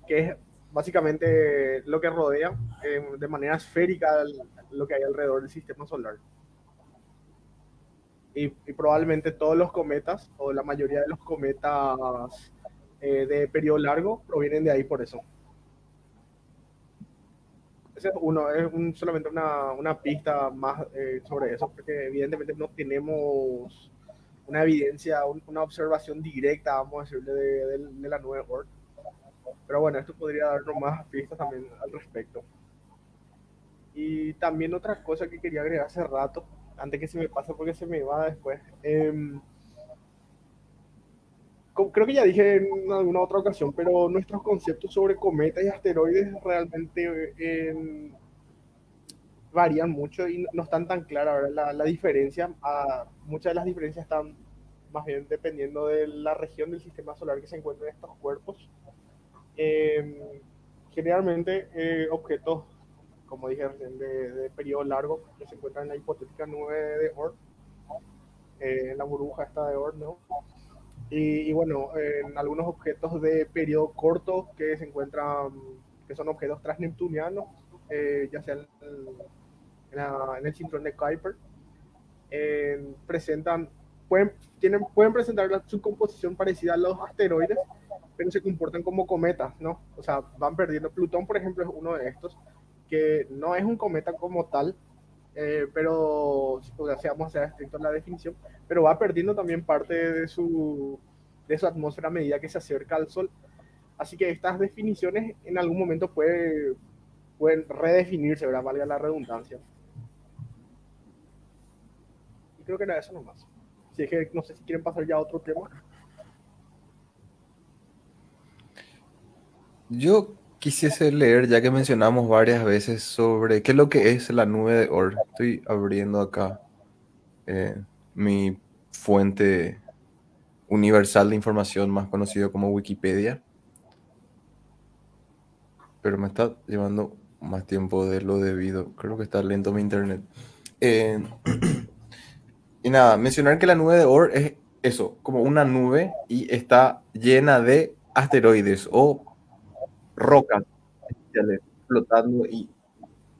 que es básicamente lo que rodea eh, de manera esférica el- lo que hay alrededor del sistema solar. Y, y probablemente todos los cometas, o la mayoría de los cometas eh, de periodo largo, provienen de ahí por eso. Ese es uno, es un- solamente una, una pista más eh, sobre eso, porque evidentemente no tenemos una evidencia, un- una observación directa, vamos a decirle, de, de- de la nube Oort. Pero bueno, esto podría darnos más pistas también al respecto. Y también otra cosa que quería agregar hace rato, antes que se me pase porque se me va después. co- creo que ya dije en alguna otra ocasión, pero nuestros conceptos sobre cometas y asteroides realmente eh, varían mucho y no están tan claras la, la diferencia. ah, muchas de las diferencias están más bien dependiendo de la región del sistema solar que se encuentran estos cuerpos. Eh, generalmente eh, objetos, como dije recién, de, de periodo largo que se encuentran en la hipotética nube de Oort, eh, en la burbuja esta de Oort, ¿no? Y, bueno, en algunos objetos de periodo corto que se encuentran, que son objetos transneptunianos, eh, ya sea en el, cinturón de Kuiper, eh, presentan, pueden, tienen, pueden presentar su composición parecida a los asteroides, pero se comportan como cometas, ¿no? O sea, van perdiendo. Plutón, por ejemplo, es uno de estos, que no es un cometa como tal, eh, pero, o sea, si vamos a ser estrictos en la definición, pero va perdiendo también parte de su, de su atmósfera a medida que se acerca al Sol. Así que estas definiciones en algún momento puede, pueden redefinirse, ¿verdad? Valga la redundancia. Y creo que era eso nomás. Si es que no sé si quieren pasar ya a otro tema. Yo quisiese leer, ya que mencionamos varias veces sobre qué es lo que es la nube de Oort. Estoy abriendo acá eh, mi fuente universal de información, más conocido como Wikipedia. Pero me está llevando más tiempo de lo debido. Creo que está lento mi internet. Eh, y nada, mencionar que la nube de Oort es eso, como una nube y está llena de asteroides o rocas flotando y,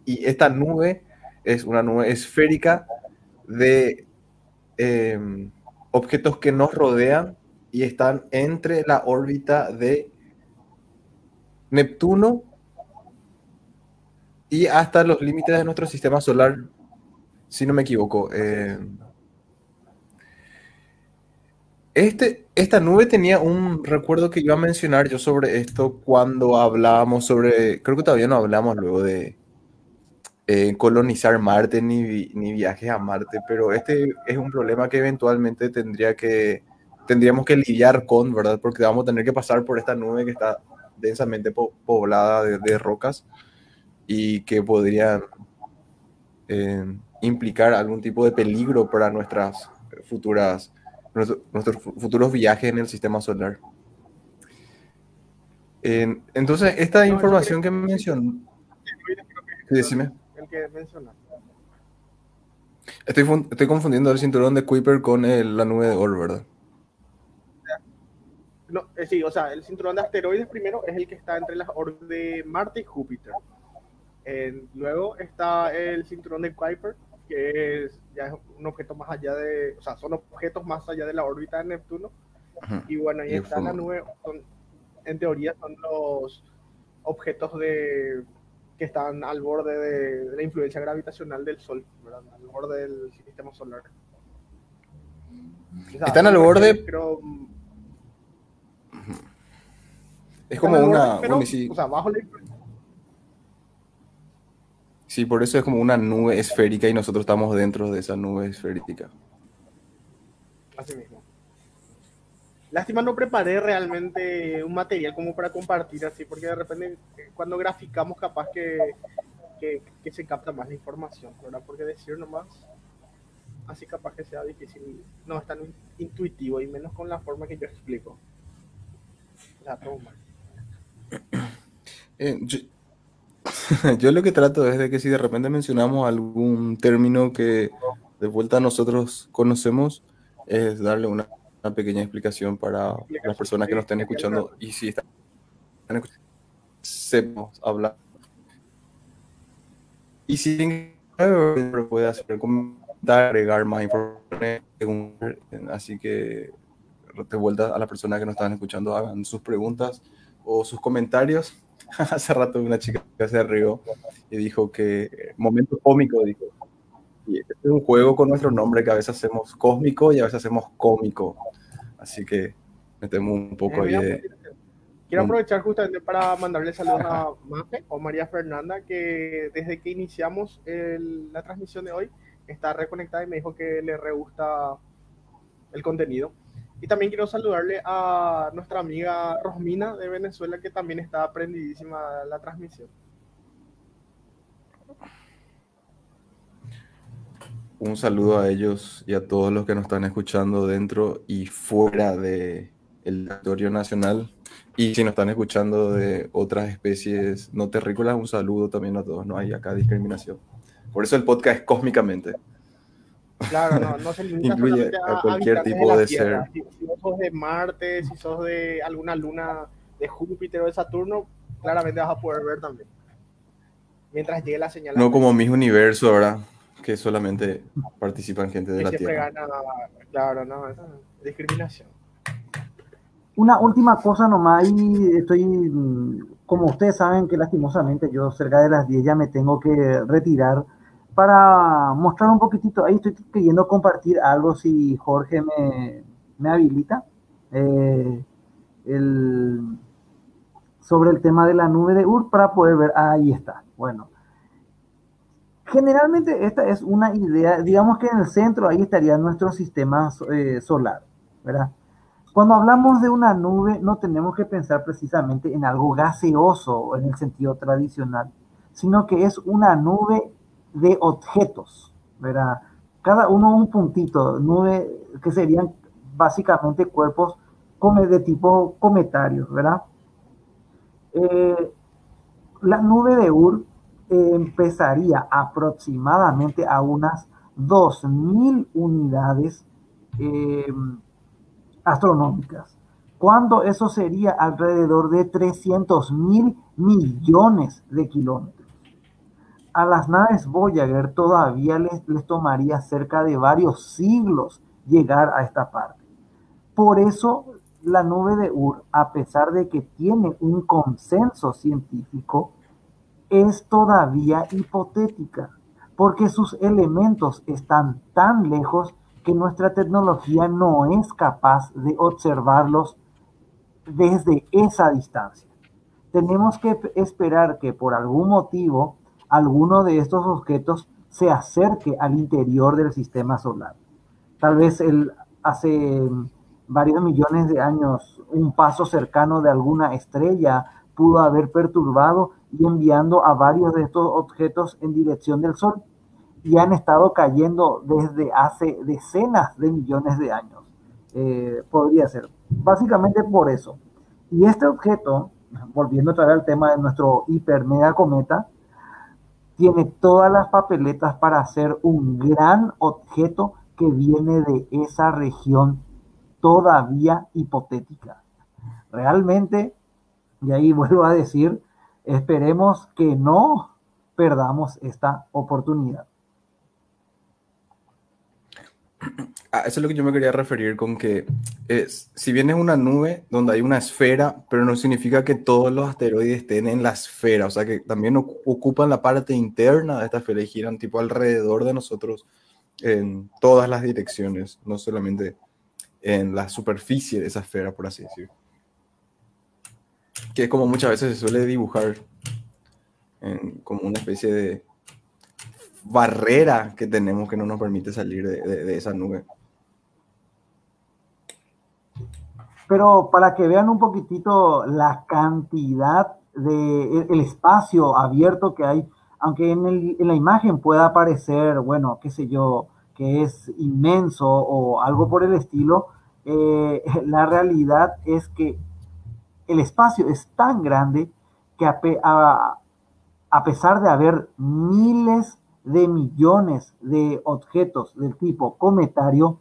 y esta nube es una nube esférica de eh, objetos que nos rodean y están entre la órbita de Neptuno y hasta los límites de nuestro sistema solar, si no me equivoco. Eh, este, esta nube tenía un recuerdo que iba a mencionar yo sobre esto cuando hablábamos sobre, creo que todavía no hablamos luego de eh, colonizar Marte ni, ni viajes a Marte, pero este es un problema que eventualmente tendría que, tendríamos que lidiar con, ¿verdad? Porque vamos a tener que pasar por esta nube que está densamente po- poblada de, de rocas y que podrían eh, implicar algún tipo de peligro para nuestras futuras nuestro- nuestros fu- futuros viajes en el sistema solar. En- entonces, esta No, información que mencionó, que es Sí, decime. el que estoy, estoy confundiendo el cinturón de Kuiper con el- la nube de Oort, ¿verdad? No, eh, sí, o sea, el cinturón de asteroides primero es el que está entre las órbitas de Marte y Júpiter. Eh, luego está el cinturón de Kuiper, que es ya es un objeto más allá de, o sea, son objetos más allá de la órbita de Neptuno. Y bueno, ahí Y está la nube, son- en teoría son los objetos de que están al borde de, de la influencia gravitacional del Sol, ¿verdad? al borde del sistema solar. O sea, Están al borde- creo, Es como una, borde, pero, o sea, bajo la influencia. Sí, por eso es como una nube esférica y nosotros estamos dentro de esa nube esférica. Así mismo. Lástima no preparé realmente un material como para compartir así, porque de repente eh, cuando graficamos capaz que, que, que se capta más la información, ¿verdad? Porque decir nomás, así capaz que sea difícil, no es tan in- intuitivo y menos con la forma que yo explico. Mal. Eh, yo, lo que trato es de que si de repente mencionamos algún término que de vuelta nosotros conocemos, es darle una, pequeña explicación para las personas que nos estén escuchando y si están escuchando, sepamos hablar. Y si puede hacer comentar, agregar más información, así que de vuelta a las personas que nos están escuchando hagan sus preguntas o sus comentarios. Hace rato una chica se rió y dijo que momento cómico, dijo. Y este es un juego con nuestro nombre que a veces hacemos cósmico y a veces hacemos cómico. Así que metemos un poco Eh, ahí mira, de... Quiero Mm. aprovechar justamente para mandarle saludos a Mafe o María Fernanda, que desde que iniciamos el- la transmisión de hoy está reconectada y me dijo que le re gusta el contenido. Y también quiero saludarle a nuestra amiga Rosmina de Venezuela, que también está aprendidísima la transmisión. Un saludo a ellos y a todos los que nos están escuchando dentro y fuera de el territorio nacional. Y si nos están escuchando de otras especies no terrícolas, un saludo también a todos. No hay acá discriminación. Por eso el podcast es cósmicamente. Claro, no, no se limita Incluye solamente a cualquier tipo de Tierra. Si, si vos sos de Marte, si sos de alguna luna de Júpiter o de Saturno, claramente vas a poder ver también. Mientras llegue la señal. No como mis universo, ¿verdad? Que solamente participan gente de que la siempre Tierra. gana, claro, no, esa discriminación. Una última cosa nomás, y estoy, mm, como ustedes saben que lastimosamente yo cerca de las 10 ya me tengo que retirar para mostrar un poquitito, ahí estoy queriendo compartir algo si Jorge me, me habilita, eh, el- sobre el tema de la nube de UR para poder ver, ahí está, bueno. Generalmente esta es una idea, digamos que en el centro ahí estaría nuestro sistema eh, solar, ¿verdad? Cuando hablamos de una nube, no tenemos que pensar precisamente en algo gaseoso en el sentido tradicional, sino que es una nube de objetos, ¿verdad? Cada uno un puntito, nube que serían básicamente cuerpos de tipo cometario, ¿verdad? Eh, la nube de Ur eh, empezaría aproximadamente a unas 2.000 unidades eh, astronómicas, cuando eso sería alrededor de 300 mil millones de kilómetros. A las naves Voyager todavía les, les tomaría cerca de varios siglos llegar a esta parte. Por eso la nube de Ur, a pesar de que tiene un consenso científico, es todavía hipotética, porque sus elementos están tan lejos que nuestra tecnología no es capaz de observarlos desde esa distancia. Tenemos que esperar que por algún motivo alguno de estos objetos se acerque al interior del sistema solar. Tal vez el, hace varios millones de años un paso cercano de alguna estrella pudo haber perturbado y enviando a varios de estos objetos en dirección del Sol y han estado cayendo desde hace decenas de millones de años. Eh, podría ser. Básicamente por eso. Y este objeto, volviendo otra vez al tema de nuestro hiper mega cometa, tiene todas las papeletas para ser un gran objeto que viene de esa región todavía hipotética. Realmente, y ahí vuelvo a decir, esperemos que no perdamos esta oportunidad. Ah, eso es lo que yo me quería referir con que es, si bien es una nube donde hay una esfera, pero no significa que todos los asteroides estén en la esfera, o sea que también ocupan la parte interna de esta esfera y giran tipo alrededor de nosotros en todas las direcciones, no solamente en la superficie de esa esfera, por así decirlo. Que como muchas veces se suele dibujar como una especie de barrera que tenemos que no nos permite salir de, esa nube. Pero para que vean un poquitito la cantidad de el espacio abierto que hay, aunque en, la imagen pueda parecer, bueno, qué sé yo, que es inmenso o algo por el estilo, eh, la realidad es que el espacio es tan grande que a, a pesar de haber miles de millones de objetos del tipo cometario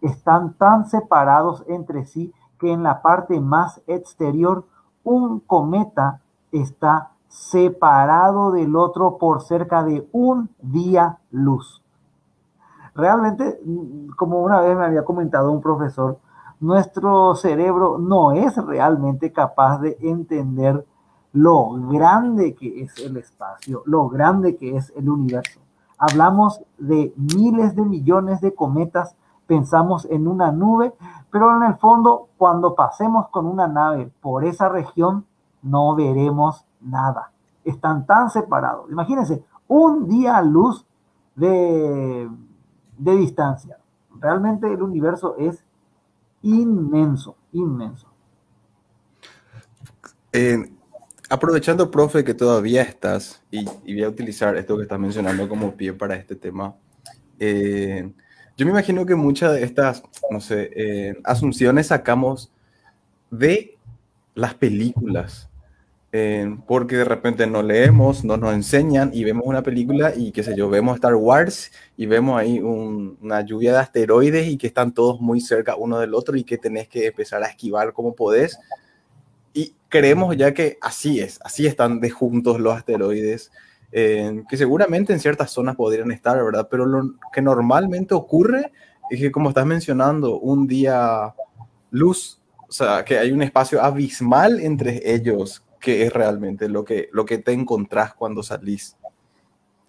están tan separados entre sí que en la parte más exterior un cometa está separado del otro por cerca de un día luz. Realmente, como una vez me había comentado un profesor, nuestro cerebro no es realmente capaz de entender lo grande que es el espacio, lo grande que es el universo. Hablamos de miles de millones de cometas, pensamos en una nube, pero en el fondo, cuando pasemos con una nave por esa región, no veremos nada. Están tan separados. Imagínense, un día luz de, de distancia. Realmente el universo es inmenso, inmenso. Aprovechando, profe, que todavía estás, y, voy a utilizar esto que estás mencionando como pie para este tema, eh, yo me imagino que muchas de estas, no sé, eh, asunciones sacamos de las películas, eh, porque de repente no leemos, no nos enseñan y vemos una película y qué sé yo, vemos Star Wars y vemos ahí una lluvia de asteroides y que están todos muy cerca uno del otro y que tenés que empezar a esquivar como podés. y creemos ya que así es, así están de juntos los asteroides, eh, que seguramente en ciertas zonas podrían estar, ¿verdad? Pero lo que normalmente ocurre es que, como estás mencionando, un día luz, o sea, que hay un espacio abismal entre ellos, que es realmente lo que, lo que te encontrás cuando salís.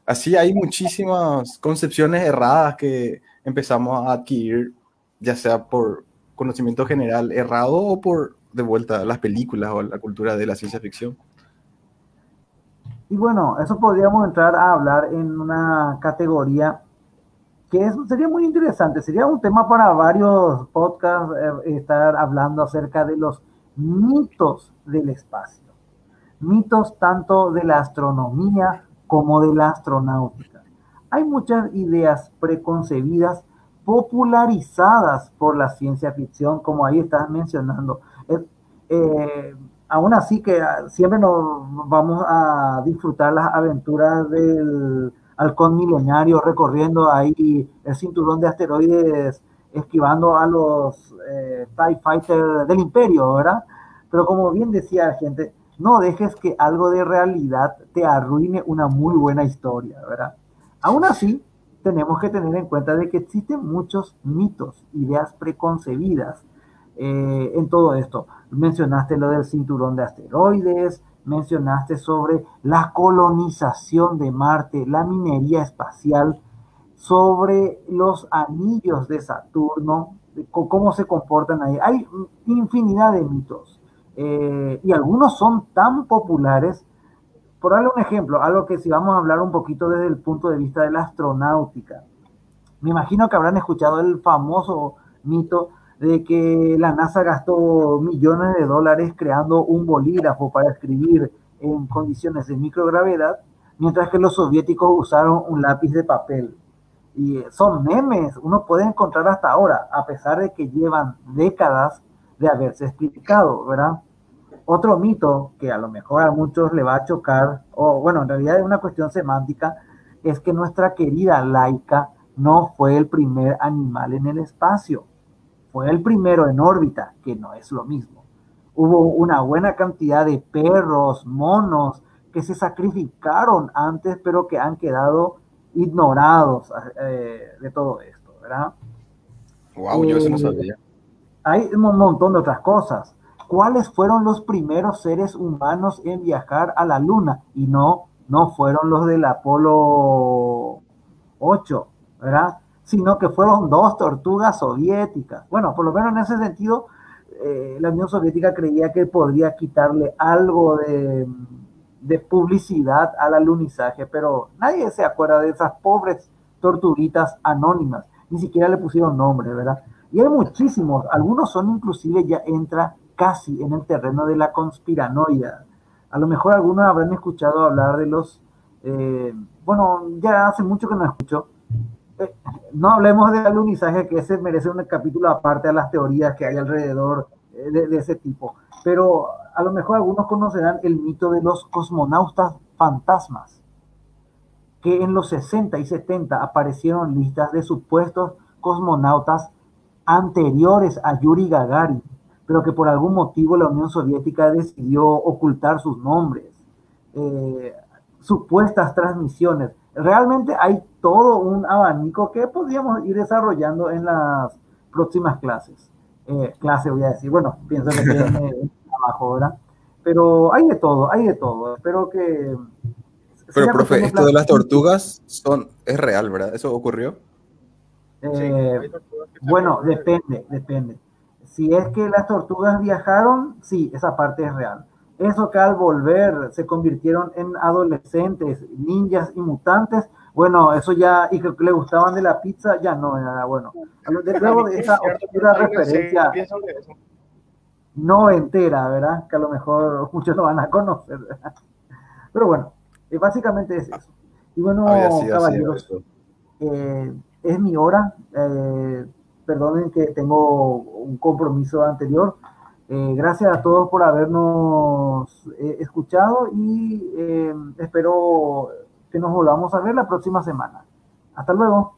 Así hay muchísimas concepciones erradas que empezamos a adquirir, ya sea por conocimiento general errado o por de vuelta a las películas o a la cultura de la ciencia ficción. Y bueno, eso podríamos entrar a hablar en una categoría que es, sería muy interesante, sería un tema para varios podcasts eh, estar hablando acerca de los mitos del espacio. Mitos tanto de la astronomía como de la astronáutica. Hay muchas ideas preconcebidas popularizadas por la ciencia ficción, como ahí estás mencionando, eh, aún así que siempre nos vamos a disfrutar las aventuras del halcón milenario recorriendo ahí el cinturón de asteroides esquivando a los eh, TIE Fighters del imperio, ¿verdad? Pero como bien decía la gente, no dejes que algo de realidad te arruine una muy buena historia, ¿verdad? Aún así, tenemos que tener en cuenta de que existen muchos mitos, ideas preconcebidas eh, en todo esto. Mencionaste lo del cinturón de asteroides, mencionaste sobre la colonización de Marte, la minería espacial, sobre los anillos de Saturno, cómo se comportan ahí. Hay infinidad de mitos eh, y algunos son tan populares. Por darle un ejemplo, algo que si vamos a hablar un poquito desde el punto de vista de la astronáutica, me imagino que habrán escuchado el famoso mito de que la NASA gastó millones de dólares creando un bolígrafo para escribir en condiciones de microgravedad, mientras que los soviéticos usaron un lápiz de papel. Y son memes, uno puede encontrar hasta ahora, a pesar de que llevan décadas de haberse explicado, ¿verdad? Otro mito que a lo mejor a muchos le va a chocar, o bueno, en realidad es una cuestión semántica, es que nuestra querida laica no fue el primer animal en el espacio fue el primero en órbita, que no es lo mismo. Hubo una buena cantidad de perros, monos, que se sacrificaron antes, pero que han quedado ignorados eh, de todo esto, ¿verdad? Wow, yo eso no Eh, sabía. Hay un montón de otras cosas. ¿Cuáles fueron los primeros seres humanos en viajar a la Luna? Y no, no fueron los del Apolo 8, ¿verdad? Sino que fueron dos tortugas soviéticas. Bueno, por lo menos en ese sentido, eh, la Unión Soviética creía que podría quitarle algo de, de publicidad al alunizaje, pero nadie se acuerda de esas pobres tortuguitas anónimas. Ni siquiera le pusieron nombre, ¿verdad? Y hay muchísimos, algunos son inclusive ya entra casi en el terreno de la conspiranoia. A lo mejor algunos habrán escuchado hablar de los, eh, bueno, ya hace mucho que no escucho. No hablemos del alunizaje, que ese merece un capítulo aparte a las teorías que hay alrededor eh, de, de ese tipo. Pero a lo mejor algunos conocerán el mito de los cosmonautas fantasmas, que en los 60 y 70 aparecieron listas de supuestos cosmonautas anteriores a Yuri Gagarin, pero que por algún motivo la Unión Soviética decidió ocultar sus nombres, eh, supuestas transmisiones. Realmente hay todo un abanico que podríamos ir desarrollando en las próximas clases. Eh, clase voy a decir, bueno, pienso que tiene trabajo, ¿verdad? Pero hay de todo, hay de todo. Espero que... Pero, profe, esto de las tortugas son, es real, ¿verdad? ¿Eso ocurrió? Sí, Eh, que Bueno, depende, depende. Si es que las tortugas viajaron, sí, esa parte es real. Eso que al volver se convirtieron en adolescentes, ninjas y mutantes, bueno, eso ya, y que le gustaban de la pizza, ya no era bueno. Lo- de- Luego de Es esa oscura referencia no entera, ¿verdad? Que a lo mejor muchos no van a conocer, ¿verdad? Pero bueno, eh, básicamente es eso. Y bueno, caballeros, eh, es mi hora. eh, perdonen que tengo un compromiso anterior. Eh, gracias a todos por habernos eh, escuchado y eh, espero que nos volvamos a ver la próxima semana. Hasta luego.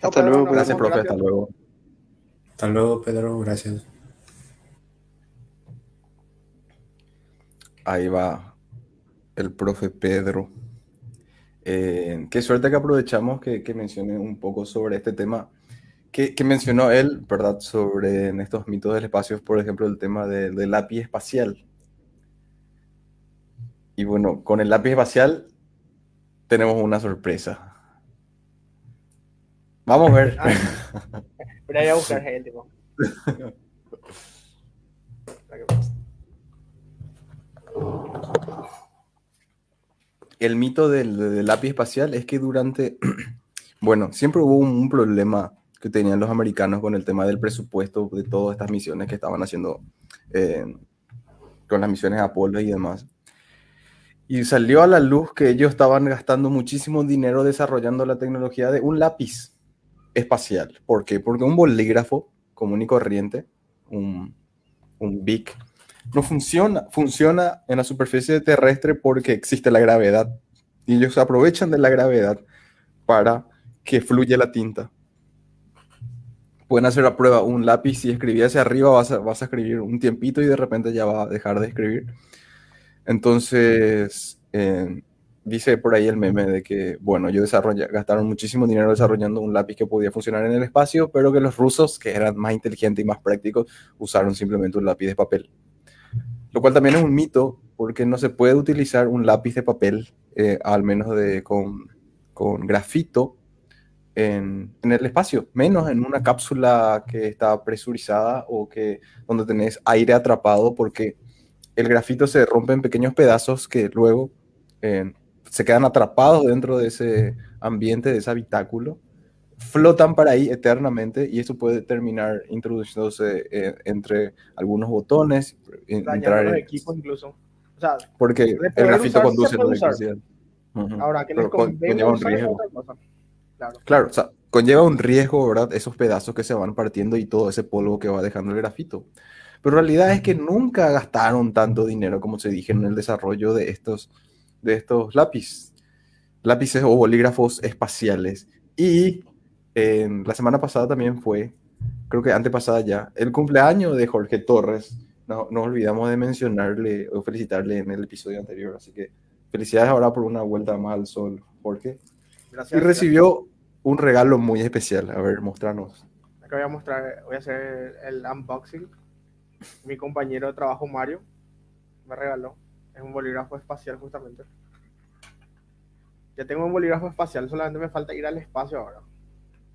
Hasta luego, Gracias, profe. Hasta luego. Hasta luego, Pedro. Gracias. Ahí va el profe Pedro. Eh, qué suerte que aprovechamos que, que mencione un poco sobre este tema que, que mencionó él, ¿verdad? Sobre en estos mitos del espacio, por ejemplo, el tema de- del lápiz espacial. Y bueno, con el lápiz espacial tenemos una sorpresa. Vamos a ver. Ah, ahí a buscar gente, tipo. El mito del, del lápiz espacial es que durante, bueno, siempre hubo un, un problema que tenían los americanos con el tema del presupuesto de todas estas misiones que estaban haciendo eh, con las misiones Apolo y demás. Y salió a la luz que ellos estaban gastando muchísimo dinero desarrollando la tecnología de un lápiz espacial. ¿Por qué? Porque un bolígrafo común y corriente, un, un BIC, no funciona, funciona en la superficie terrestre porque existe la gravedad. Y ellos aprovechan de la gravedad para que fluya la tinta. Pueden hacer la prueba, un lápiz, si escribí hacia arriba vas a, vas a escribir un tiempito y de repente ya va a dejar de escribir. Entonces, eh, dice por ahí el meme de que, bueno, desarrolla- gastaron muchísimo dinero desarrollando un lápiz que podía funcionar en el espacio, pero que los rusos, que eran más inteligentes y más prácticos, usaron simplemente un lápiz de papel. Lo cual también es un mito, porque no se puede utilizar un lápiz de papel, eh, al menos de, con, con grafito, en, en el espacio, menos en una cápsula que está presurizada o que donde tenés aire atrapado, porque el grafito se rompe en pequeños pedazos que luego eh, se quedan atrapados dentro de ese ambiente, de ese habitáculo, flotan para ahí eternamente y eso puede terminar introduciéndose eh, entre algunos botones, entrar en- equipos incluso. O sea, porque el grafito conduce la electricidad. Ahora que les con- conlleva un riesgo. Claro. Claro, o sea, conlleva un riesgo, ¿verdad? Esos pedazos que se van partiendo y todo ese polvo que va dejando el grafito. Pero la realidad es que nunca gastaron tanto dinero como se dije en el desarrollo de estos, de estos lápices, lápices o bolígrafos espaciales. Y eh, la semana pasada también fue, creo que antepasada ya, el cumpleaños de Jorge Torres. No, no olvidamos de mencionarle o felicitarle en el episodio anterior. Así que felicidades ahora por una vuelta más al sol, Jorge. Y Gracias. recibió un regalo muy especial. A ver, mostrarnos. que voy a mostrar, voy a hacer el unboxing. Mi compañero de trabajo Mario me regaló. Es un bolígrafo espacial justamente. Ya tengo un bolígrafo espacial, solamente me falta ir al espacio ahora.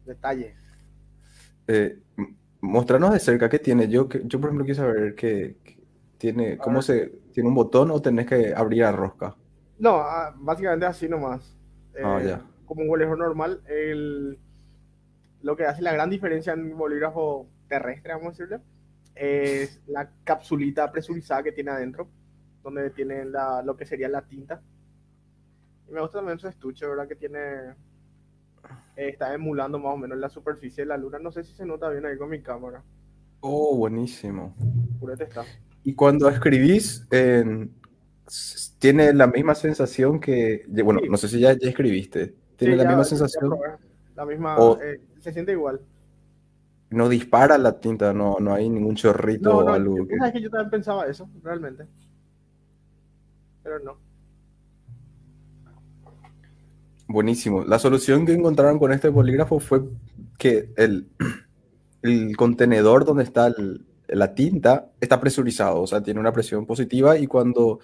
Detalle. Eh, mostrarnos de cerca qué tiene. Yo, yo por ejemplo, quiero saber qué qué tiene, cómo ver. se, tiene un botón o tenés que abrir a rosca. No, ah, básicamente así nomás. Ah, Eh, ya. Como un bolígrafo normal, el, lo que hace la gran diferencia en un bolígrafo terrestre, vamos a decirle, es la capsulita presurizada que tiene adentro, donde tiene la, lo que sería la tinta. Y me gusta también su estuche, ¿verdad? Que tiene. eh, está emulando más o menos la superficie de la luna. No sé si se nota bien ahí con mi cámara. Oh, buenísimo. Purete está. Y cuando escribís, s- tiene la misma sensación que, bueno, Sí. no sé si ya, ya escribiste, tiene Sí, la ya- misma sensación. La misma. O- eh, se siente igual. No dispara la tinta, no, no hay ningún chorrito No, o no, algo tú que... sabes que yo también pensaba eso, realmente. Pero no. Buenísimo. La solución que encontraron con este bolígrafo fue que el, el contenedor donde está el- la tinta está presurizado, o sea, tiene una presión positiva y cuando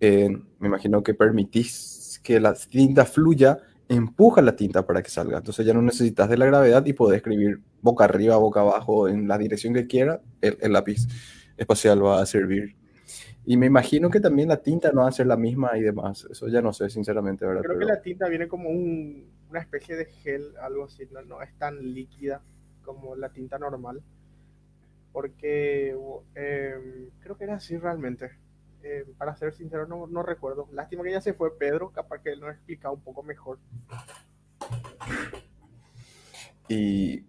eh, me imagino que permitís que la tinta fluya, empuja la tinta para que salga. Entonces ya no necesitas de la gravedad y podés escribir boca arriba, boca abajo, en la dirección que quiera, el, el lápiz espacial va a servir. Y me imagino que también la tinta no va a ser la misma y demás. Eso ya no sé, sinceramente, ¿verdad? Creo que la tinta viene como un- una especie de gel, algo así, no, no es tan líquida como la tinta normal. Porque eh, creo que era así realmente. Eh, para ser sincero, no, no recuerdo. Lástima que ya se fue Pedro, capaz que él nos ha explicado un poco mejor. Y,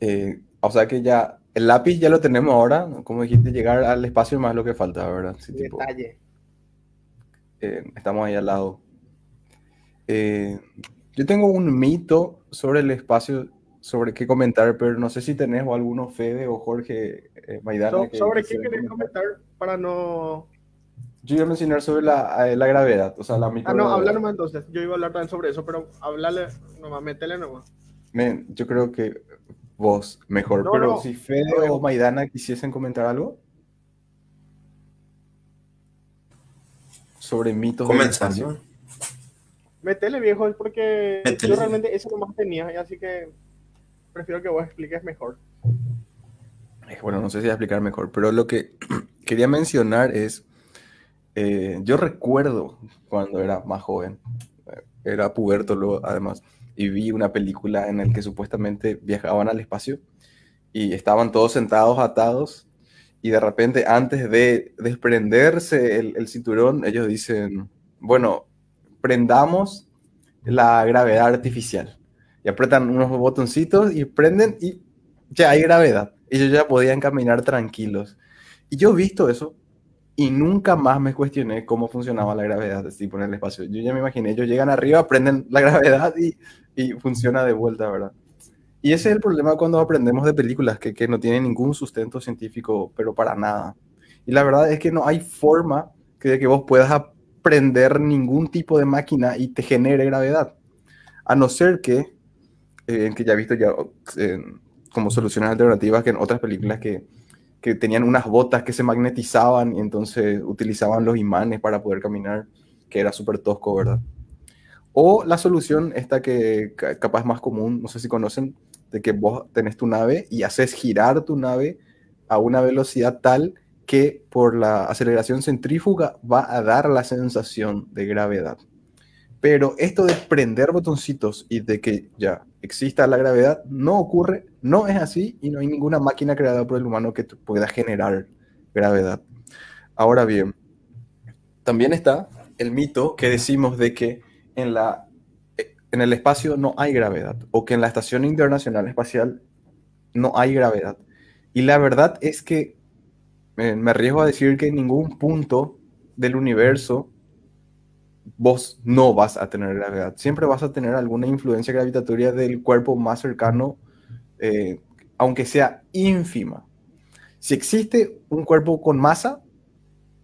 eh, o sea que ya, el lápiz ya lo tenemos ahora, como dijiste, llegar al espacio más lo que falta, ¿verdad? Sí, tipo, Detalle. eh, estamos ahí al lado. Eh, yo tengo un mito sobre el espacio, sobre qué comentar, pero no sé si tenés o alguno, Fede o Jorge eh, Maidana. So- ¿Sobre qué querés comentar para no... Yo iba a mencionar sobre la, eh, la gravedad, o sea, la Ah, no, habla nomás entonces. Yo iba a hablar también sobre eso, pero háblale nomás, métele nomás. Men, yo creo que vos mejor, No, pero no. si Fede No. o Maidana quisiesen comentar algo sobre mitos. Comenzando. Métele viejo, es porque yo realmente eso nomás tenía, así que prefiero que vos expliques mejor. Eh, Bueno, no sé si voy a explicar mejor, pero lo que quería mencionar es, eh, yo recuerdo cuando era más joven, eh, era puberto además, y vi una película en la que supuestamente viajaban al espacio y estaban todos sentados atados y de repente antes de desprenderse el, el cinturón, ellos dicen, bueno, prendamos la gravedad artificial. Y apretan unos botoncitos y prenden y ya hay gravedad. Ellos ya podían caminar tranquilos. Y yo he visto eso y nunca más me cuestioné cómo funcionaba la gravedad tipo en el espacio. Yo ya me imaginé, ellos llegan arriba, prenden la gravedad y, y funciona de vuelta, ¿verdad? Y ese es el problema cuando aprendemos de películas que, que no tienen ningún sustento científico, pero para nada. Y la verdad es que no hay forma que, de que vos puedas aprender ningún tipo de máquina y te genere gravedad. A no ser que, eh, que ya he visto ya eh, como soluciones alternativas que en otras películas que, que tenían unas botas que se magnetizaban y entonces utilizaban los imanes para poder caminar, que era súper tosco, ¿verdad? O la solución, esta que ca- capaz más común, no sé si conocen, de que vos tenés tu nave y haces girar tu nave a una velocidad tal que por la aceleración centrífuga va a dar la sensación de gravedad. Pero esto de prender botoncitos y de que ya exista la gravedad no ocurre, no es así y no hay ninguna máquina creada por el humano que pueda generar gravedad. Ahora bien, también está el mito que decimos de que en, la, en el espacio no hay gravedad o que en la Estación Internacional Espacial no hay gravedad. Y la verdad es que eh, me arriesgo a decir que en ningún punto del universo vos no vas a tener gravedad. Siempre vas a tener alguna influencia gravitatoria del cuerpo más cercano, eh, aunque sea ínfima. Si existe un cuerpo con masa,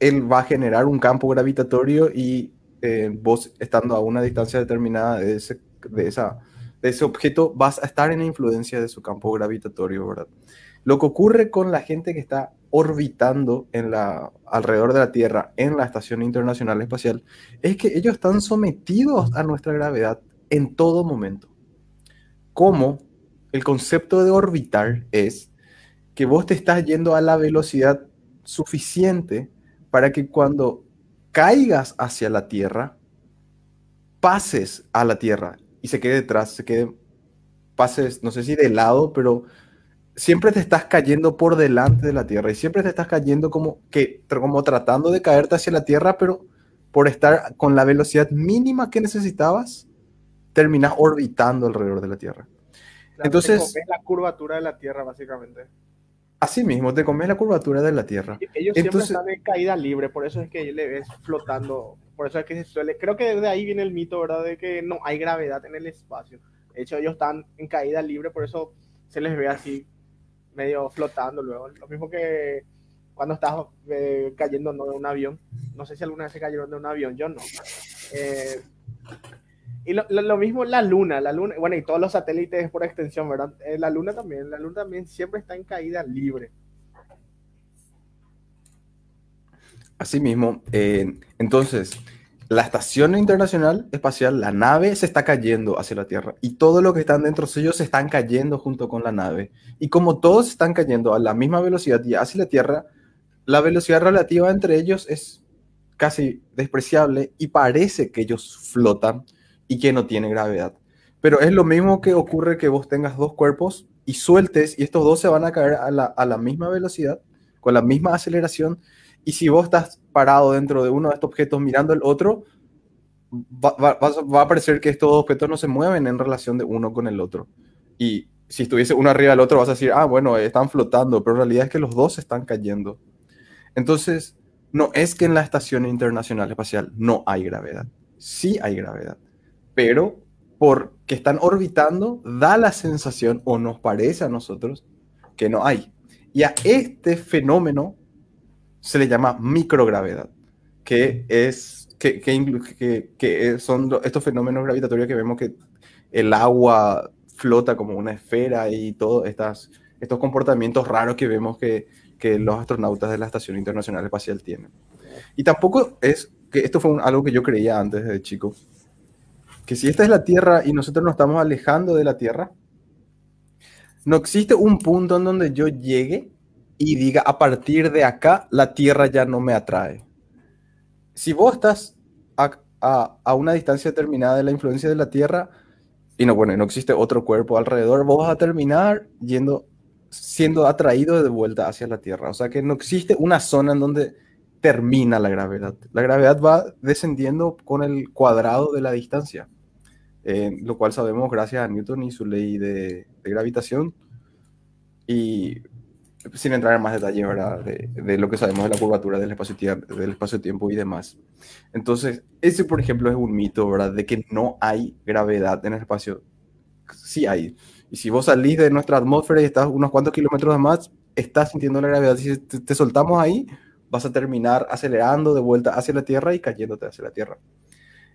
él va a generar un campo gravitatorio y eh, vos estando a una distancia determinada de, ese- de esa de ese objeto, vas a estar en la influencia de su campo gravitatorio, ¿verdad? Lo que ocurre con la gente que está orbitando en la, alrededor de la Tierra en la Estación Internacional Espacial es que ellos están sometidos a nuestra gravedad en todo momento. Como el concepto de orbitar es que vos te estás yendo a la velocidad suficiente para que cuando caigas hacia la Tierra, pases a la Tierra y se quede detrás, se quede, pases, no sé si de lado, pero siempre te estás cayendo por delante de la Tierra y siempre te estás cayendo como que como tratando de caerte hacia la Tierra, pero por estar con la velocidad mínima que necesitabas, terminas orbitando alrededor de la Tierra. Entonces, la curvatura de la Tierra básicamente. Así mismo, te comes la curvatura de la Tierra. Ellos siempre están en caída libre, por eso es que le ves flotando, por eso es que se suele, creo que desde ahí viene el mito, ¿verdad? De que no hay gravedad en el espacio. De hecho, ellos están en caída libre, por eso se les ve así medio flotando luego. Lo mismo que cuando estás eh, cayendo ¿no? de un avión. No sé si alguna vez se cayeron de un avión, yo no. Eh, y lo, lo, mismo la luna, la luna, bueno, y todos los satélites por extensión, ¿verdad? Eh, la luna también, la luna también siempre está en caída libre. Así mismo, entonces, la estación internacional espacial, la nave se está cayendo hacia la Tierra y todo lo que están dentro de ellos se están cayendo junto con la nave. Y como todos están cayendo a la misma velocidad y hacia la Tierra, la velocidad relativa entre ellos es casi despreciable y parece que ellos flotan y que no tiene gravedad. Pero es lo mismo que ocurre que vos tengas dos cuerpos y sueltes y estos dos se van a caer a la misma velocidad, con la misma aceleración y si vos estás parado dentro de uno de estos objetos mirando el otro, va, va, a parecer que estos objetos no se mueven en relación de uno con el otro. Y si estuviese uno arriba del otro, vas a decir, ah, bueno, están flotando, pero en realidad es que los dos están cayendo. Entonces, no es que en la Estación Internacional Espacial no hay gravedad. Sí hay gravedad, pero porque están orbitando, da la sensación, o nos parece a nosotros, que no hay. Y a este fenómeno se le llama microgravedad, que es que, que, que, son estos fenómenos gravitatorios que vemos que el agua flota como una esfera y todos estos comportamientos raros que vemos que, que los astronautas de la Estación Internacional Espacial tienen. Y tampoco es que esto fue algo que yo creía antes de chico, que si esta es la Tierra y nosotros nos estamos alejando de la Tierra, no existe un punto en donde yo llegue y diga, a partir de acá, la Tierra ya no me atrae. Si vos estás a, una distancia determinada de la influencia de la Tierra, y no, bueno, no existe otro cuerpo alrededor, vos vas a terminar yendo, siendo atraído de vuelta hacia la Tierra. O sea que no existe una zona en donde termina la gravedad. La gravedad va descendiendo con el cuadrado de la distancia, eh, lo cual sabemos gracias a Newton y su ley de, de gravitación. Y sin entrar en más detalle De, de, lo que sabemos de la curvatura del espacio-tiempo y demás. Entonces, ese, por ejemplo, es un mito, ¿verdad? De que no hay gravedad en el espacio. Sí hay. Y si vos salís de nuestra atmósfera y estás unos cuantos kilómetros más, estás sintiendo la gravedad. Si te, soltamos ahí, vas a terminar acelerando de vuelta hacia la Tierra y cayéndote hacia la Tierra.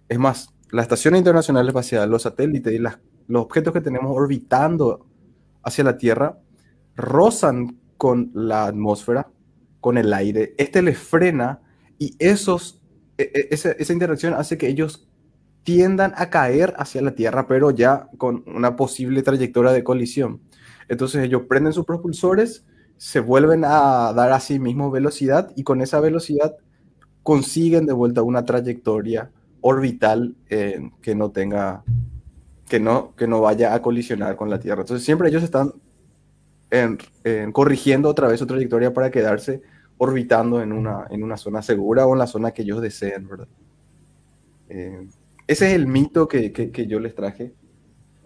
Es más, la Estación Internacional Espacial, los satélites y los objetos que tenemos orbitando hacia la Tierra rozan con la atmósfera, con el aire. Este les frena y esos, e, e, esa, esa interacción hace que ellos tiendan a caer hacia la Tierra, pero ya con una posible trayectoria de colisión. Entonces ellos prenden sus propulsores, se vuelven a dar a sí mismos velocidad y con esa velocidad consiguen de vuelta una trayectoria orbital eh, que no tenga, que no, que no vaya a colisionar con la Tierra. Entonces siempre ellos están en, corrigiendo otra vez su trayectoria para quedarse orbitando en una, en una zona segura o en la zona que ellos deseen, ¿verdad? Eh, ese es el mito que, que, yo les traje.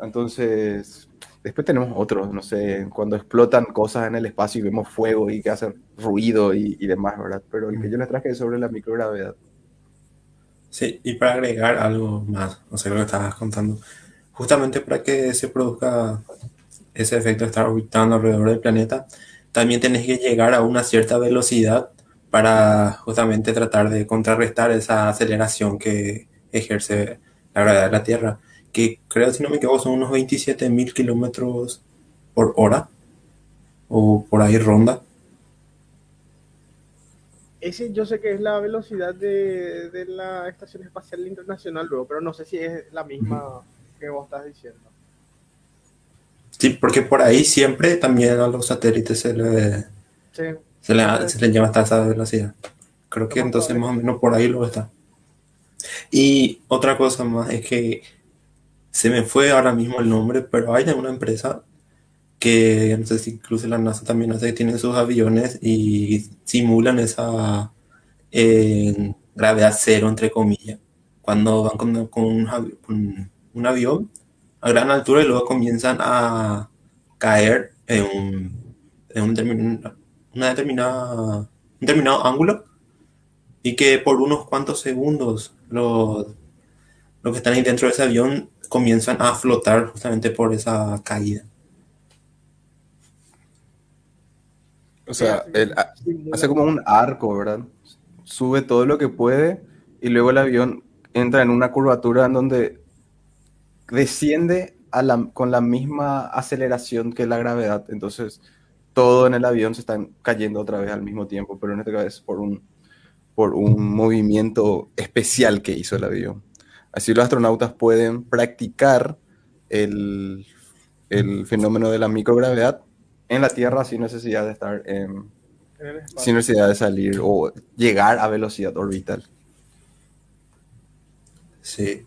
Entonces, después tenemos otros, no sé, cuando explotan cosas en el espacio y vemos fuego y que hacen ruido y, y demás, ¿verdad? Pero el que yo les traje es sobre la microgravedad. Sí, y para agregar algo más, no sé lo que estabas contando, justamente para que se produzca ese efecto de estar orbitando alrededor del planeta, también tenés que llegar a una cierta velocidad para justamente tratar de contrarrestar esa aceleración que ejerce la gravedad de la Tierra. que creo, si no me equivoco, son unos 27 mil kilómetros por hora, o por ahí ronda. Ese yo sé que es la velocidad de, de la Estación Espacial Internacional luego, pero no sé si es la misma que vos estás diciendo. Sí, porque por ahí siempre también a los satélites se le, Sí. se le, se le lleva hasta esa velocidad. Creo que entonces más o menos por ahí lo está. Y otra cosa más es que se me fue ahora mismo el nombre, pero hay una empresa que no sé si incluso la NASA también hace, que tienen sus aviones y simulan esa eh, gravedad cero, entre comillas, cuando van con, con un, avi- un avión a gran altura y luego comienzan a caer en un, en un determin- una determinada, un determinado ángulo y que por unos cuantos segundos los, los que están ahí dentro de ese avión comienzan a flotar justamente por esa caída. O sea, él hace como un arco, ¿verdad? Sube todo lo que puede y luego el avión entra en una curvatura en donde desciende a la- con la misma aceleración que la gravedad. Entonces, todo en el avión se está cayendo otra vez al mismo tiempo, pero en este caso es por un, por un movimiento especial que hizo el avión. Así los astronautas pueden practicar el, el fenómeno de la microgravedad en la Tierra sin necesidad de estar en, sin necesidad de salir o llegar a velocidad orbital. Sí.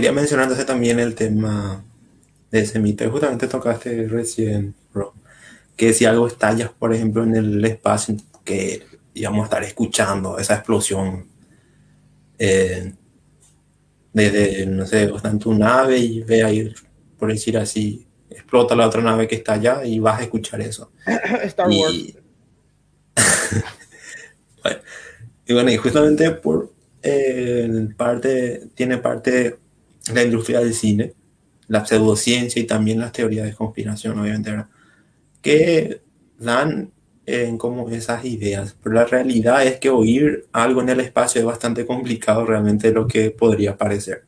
Quería mencionar entonces también el tema de ese mito. Y justamente tocaste recién, bro, que si algo estalla, por ejemplo, en el espacio, que íbamos a estar escuchando esa explosión eh, desde, no sé, está en tu nave y ve ahí, por decir así, explota la otra nave que está allá y vas a escuchar eso. Star Wars. Y, bueno, y bueno, y justamente por eh, parte, tiene parte la industria del cine, la pseudociencia y también las teorías de conspiración, obviamente, ¿verdad? que dan en como esas ideas. Pero la realidad es que oír algo en el espacio es bastante complicado realmente lo que podría parecer.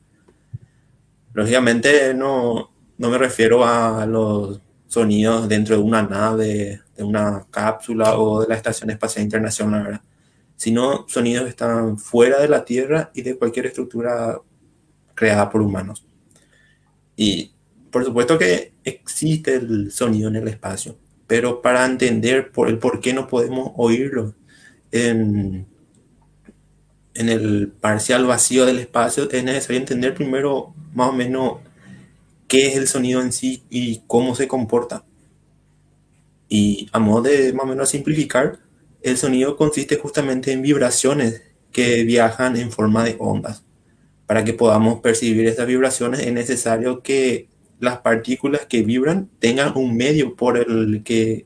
Lógicamente no, no me refiero a los sonidos dentro de una nave, de una cápsula o de la Estación Espacial Internacional, ¿verdad? sino sonidos que están fuera de la Tierra y de cualquier estructura creada por humanos. Y por supuesto que existe el sonido en el espacio, pero para entender por el por qué no podemos oírlo en, en el parcial vacío del espacio, es necesario entender primero más o menos qué es el sonido en sí y cómo se comporta. Y a modo de más o menos simplificar, el sonido consiste justamente en vibraciones que viajan en forma de ondas. Para que podamos percibir estas vibraciones es necesario que las partículas que vibran tengan un medio por el que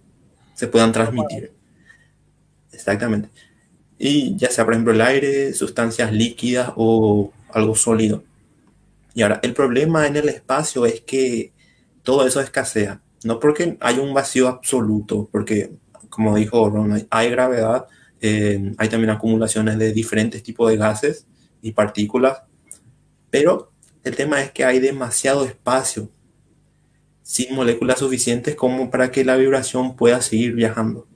se puedan transmitir. Exactamente. Y ya sea, por ejemplo, el aire, sustancias líquidas o algo sólido. Y ahora, el problema en el espacio es que todo eso escasea. No porque hay un vacío absoluto, porque, como dijo Ron, hay, gravedad, eh, hay también acumulaciones de diferentes tipos de gases y partículas, pero el tema es que hay demasiado espacio sin moléculas suficientes como para que la vibración pueda seguir viajando.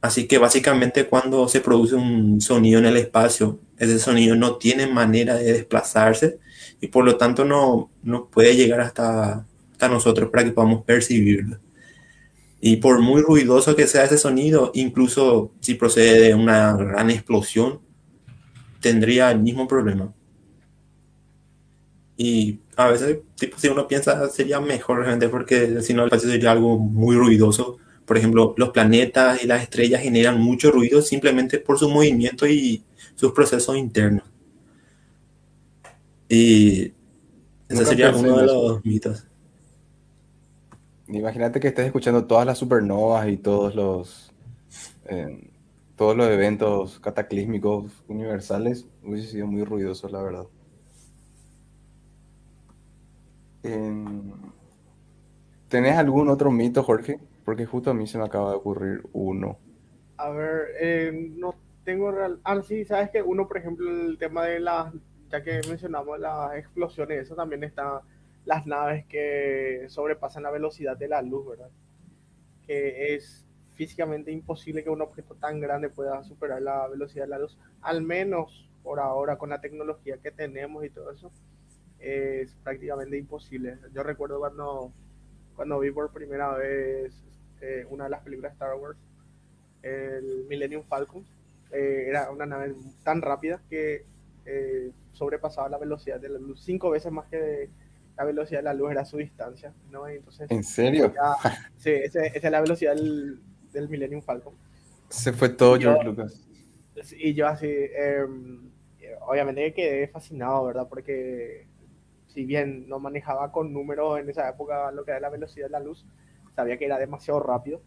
Así que básicamente cuando se produce un sonido en el espacio, ese sonido no tiene manera de desplazarse y por lo tanto no, no puede llegar hasta, hasta nosotros para que podamos percibirlo. Y por muy ruidoso que sea ese sonido, incluso si procede de una gran explosión, tendría el mismo problema. Y a veces, tipo, si uno piensa, sería mejor realmente porque si no, el espacio sería algo muy ruidoso. Por ejemplo, los planetas y las estrellas generan mucho ruido simplemente por su movimiento y sus procesos internos. Y ese sería uno de los mitos. Imagínate que estés escuchando todas las supernovas y todos los eh, todos los eventos cataclísmicos universales. Hubiese sido muy ruidoso, la verdad. ¿Tenés algún otro mito, Jorge? Porque justo a mí se me acaba de ocurrir uno. A ver, eh, no tengo real. Ah, sí, sabes que uno, por ejemplo, el tema de las ya que mencionamos las explosiones, eso también está las naves que sobrepasan la velocidad de la luz, ¿verdad? Que es físicamente imposible que un objeto tan grande pueda superar la velocidad de la luz, al menos por ahora con la tecnología que tenemos y todo eso, es prácticamente imposible. Yo recuerdo cuando, cuando vi por primera vez eh, una de las películas de Star Wars, el Millennium Falcon, eh, era una nave tan rápida que eh, sobrepasaba la velocidad de la luz cinco veces más que la velocidad de la luz era su distancia, ¿no? Entonces, ¿En serio? sí, esa, es la velocidad del, del, Millennium Falcon. Se fue todo George Lucas. Y yo así, em, obviamente quedé fascinado, ¿verdad? Porque si bien no manejaba con números en esa época lo que era la velocidad de la luz, sabía que era demasiado rápido.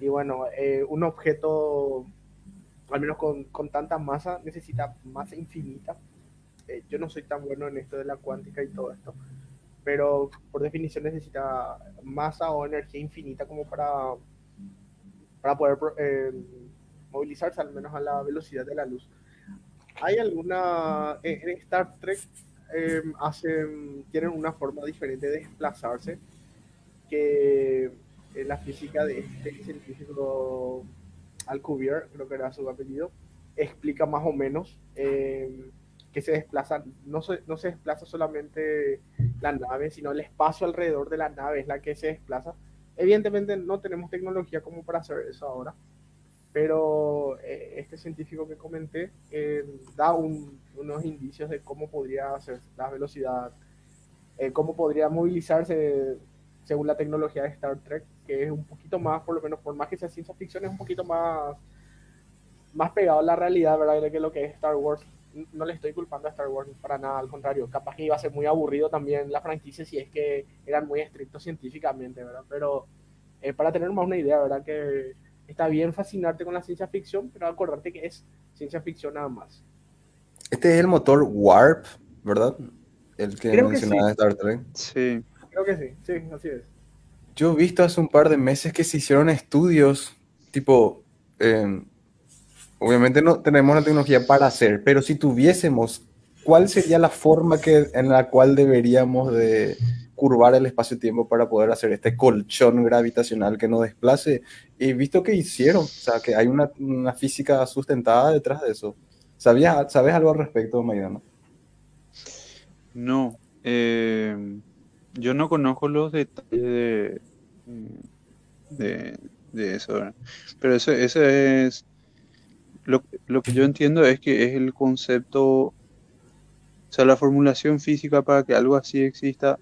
Y bueno, eh, un objeto, al menos con, con, tanta masa, necesita masa infinita. Eh, yo no soy tan bueno en esto de la cuántica y todo esto, pero por definición necesita masa o energía infinita como para, para poder eh, movilizarse al menos a la velocidad de la luz. ¿Hay alguna, en Star Trek hacen, tienen una forma diferente de desplazarse que la física de este científico Alcubierre, creo que era su apellido, explica más o menos eh, que se desplaza, no se, no se desplaza solamente la nave, sino el espacio alrededor de la nave es la que se desplaza. Evidentemente no tenemos tecnología como para hacer eso ahora, pero eh, este científico que comenté eh, da unos indicios de cómo podría hacer la velocidad, cómo podría movilizarse según la tecnología de Star Trek, que es un poquito más, por lo menos, por más que sea ciencia ficción, es un poquito más, más pegado a la realidad, ¿verdad? Que lo que es Star Wars. No le estoy culpando a Star Wars para nada, al contrario, capaz que iba a ser muy aburrido también la franquicia si es que eran muy estrictos científicamente, ¿verdad? Pero eh, para tener más una idea, ¿verdad? Que está bien fascinarte con la ciencia ficción, pero acordarte que es ciencia ficción nada más. Este es el motor Warp, ¿verdad? El que mencionaba Star Trek. Sí. Creo que sí, sí, así es. Yo he visto hace un par de meses que se hicieron estudios, tipo, em, obviamente no tenemos la tecnología para hacer, pero si tuviésemos, ¿cuál sería la forma que, en la cual deberíamos de curvar el espacio-tiempo para poder hacer este colchón gravitacional que nos desplace? Y visto que hicieron, o sea, que hay una, una física sustentada detrás de eso. ¿Sabías, ¿Sabes algo al respecto, Maidana? No. Eh, yo no conozco los detalles de, de, eso, pero eso, eso es lo, lo, que yo entiendo es que es el concepto, o sea, la formulación física para que algo así exista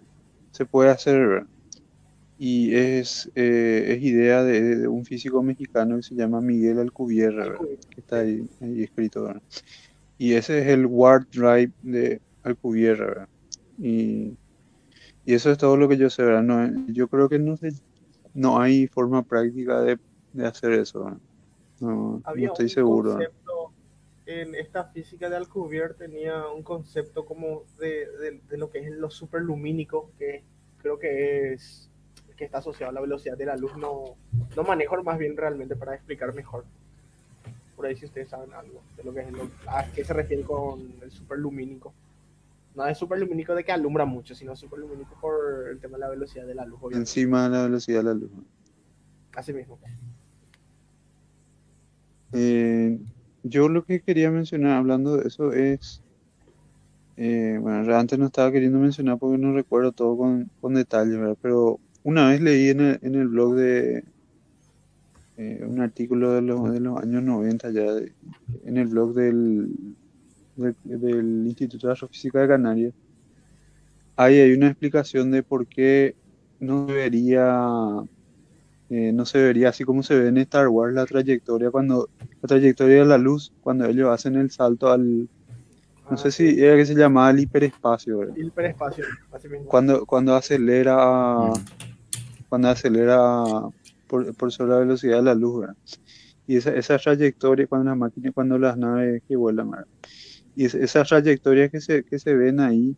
se puede hacer, y es, eh, es idea de, un físico mexicano que se llama Miguel Alcubierre, que está ahí, escrito, y ese es el Warp Drive de Alcubierre, y y eso es todo lo que yo sé, ¿verdad? No, yo creo que no sé, no hay forma práctica de, de hacer eso. No, no estoy seguro. Concepto, en esta física de Alcubierre tenía un concepto como de, de, de, lo que es lo superlumínico, que creo que es que está asociado a la velocidad de la luz. No, no manejo más bien realmente para explicar mejor. Por ahí si ustedes saben algo de lo que es lo, a qué se refiere con el superlumínico no es superlumínico de que alumbra mucho, sino superlumínico por el tema de la velocidad de la luz. Encima de la velocidad de la luz. Así mismo. Eh, yo lo que quería mencionar hablando de eso es, eh, bueno, antes no estaba queriendo mencionar porque no recuerdo todo con, con detalle, ¿verdad? pero una vez leí en el, en el blog de eh, un artículo de los, de los años 90 ya, en el blog del del, Instituto de Astrofísica de Canarias, ahí hay una explicación de por qué no debería, eh, no se vería así como se ve en Star Wars la trayectoria cuando la trayectoria de la luz cuando ellos hacen el salto al no ah, sé si era que se llamaba el hiperespacio hiperespacio así mismo. cuando cuando acelera cuando acelera por, por, sobre la velocidad de la luz ¿verdad? y esa, esa trayectoria cuando las máquinas cuando las naves que vuelan ¿verdad? Y esas trayectorias que se, que se ven ahí,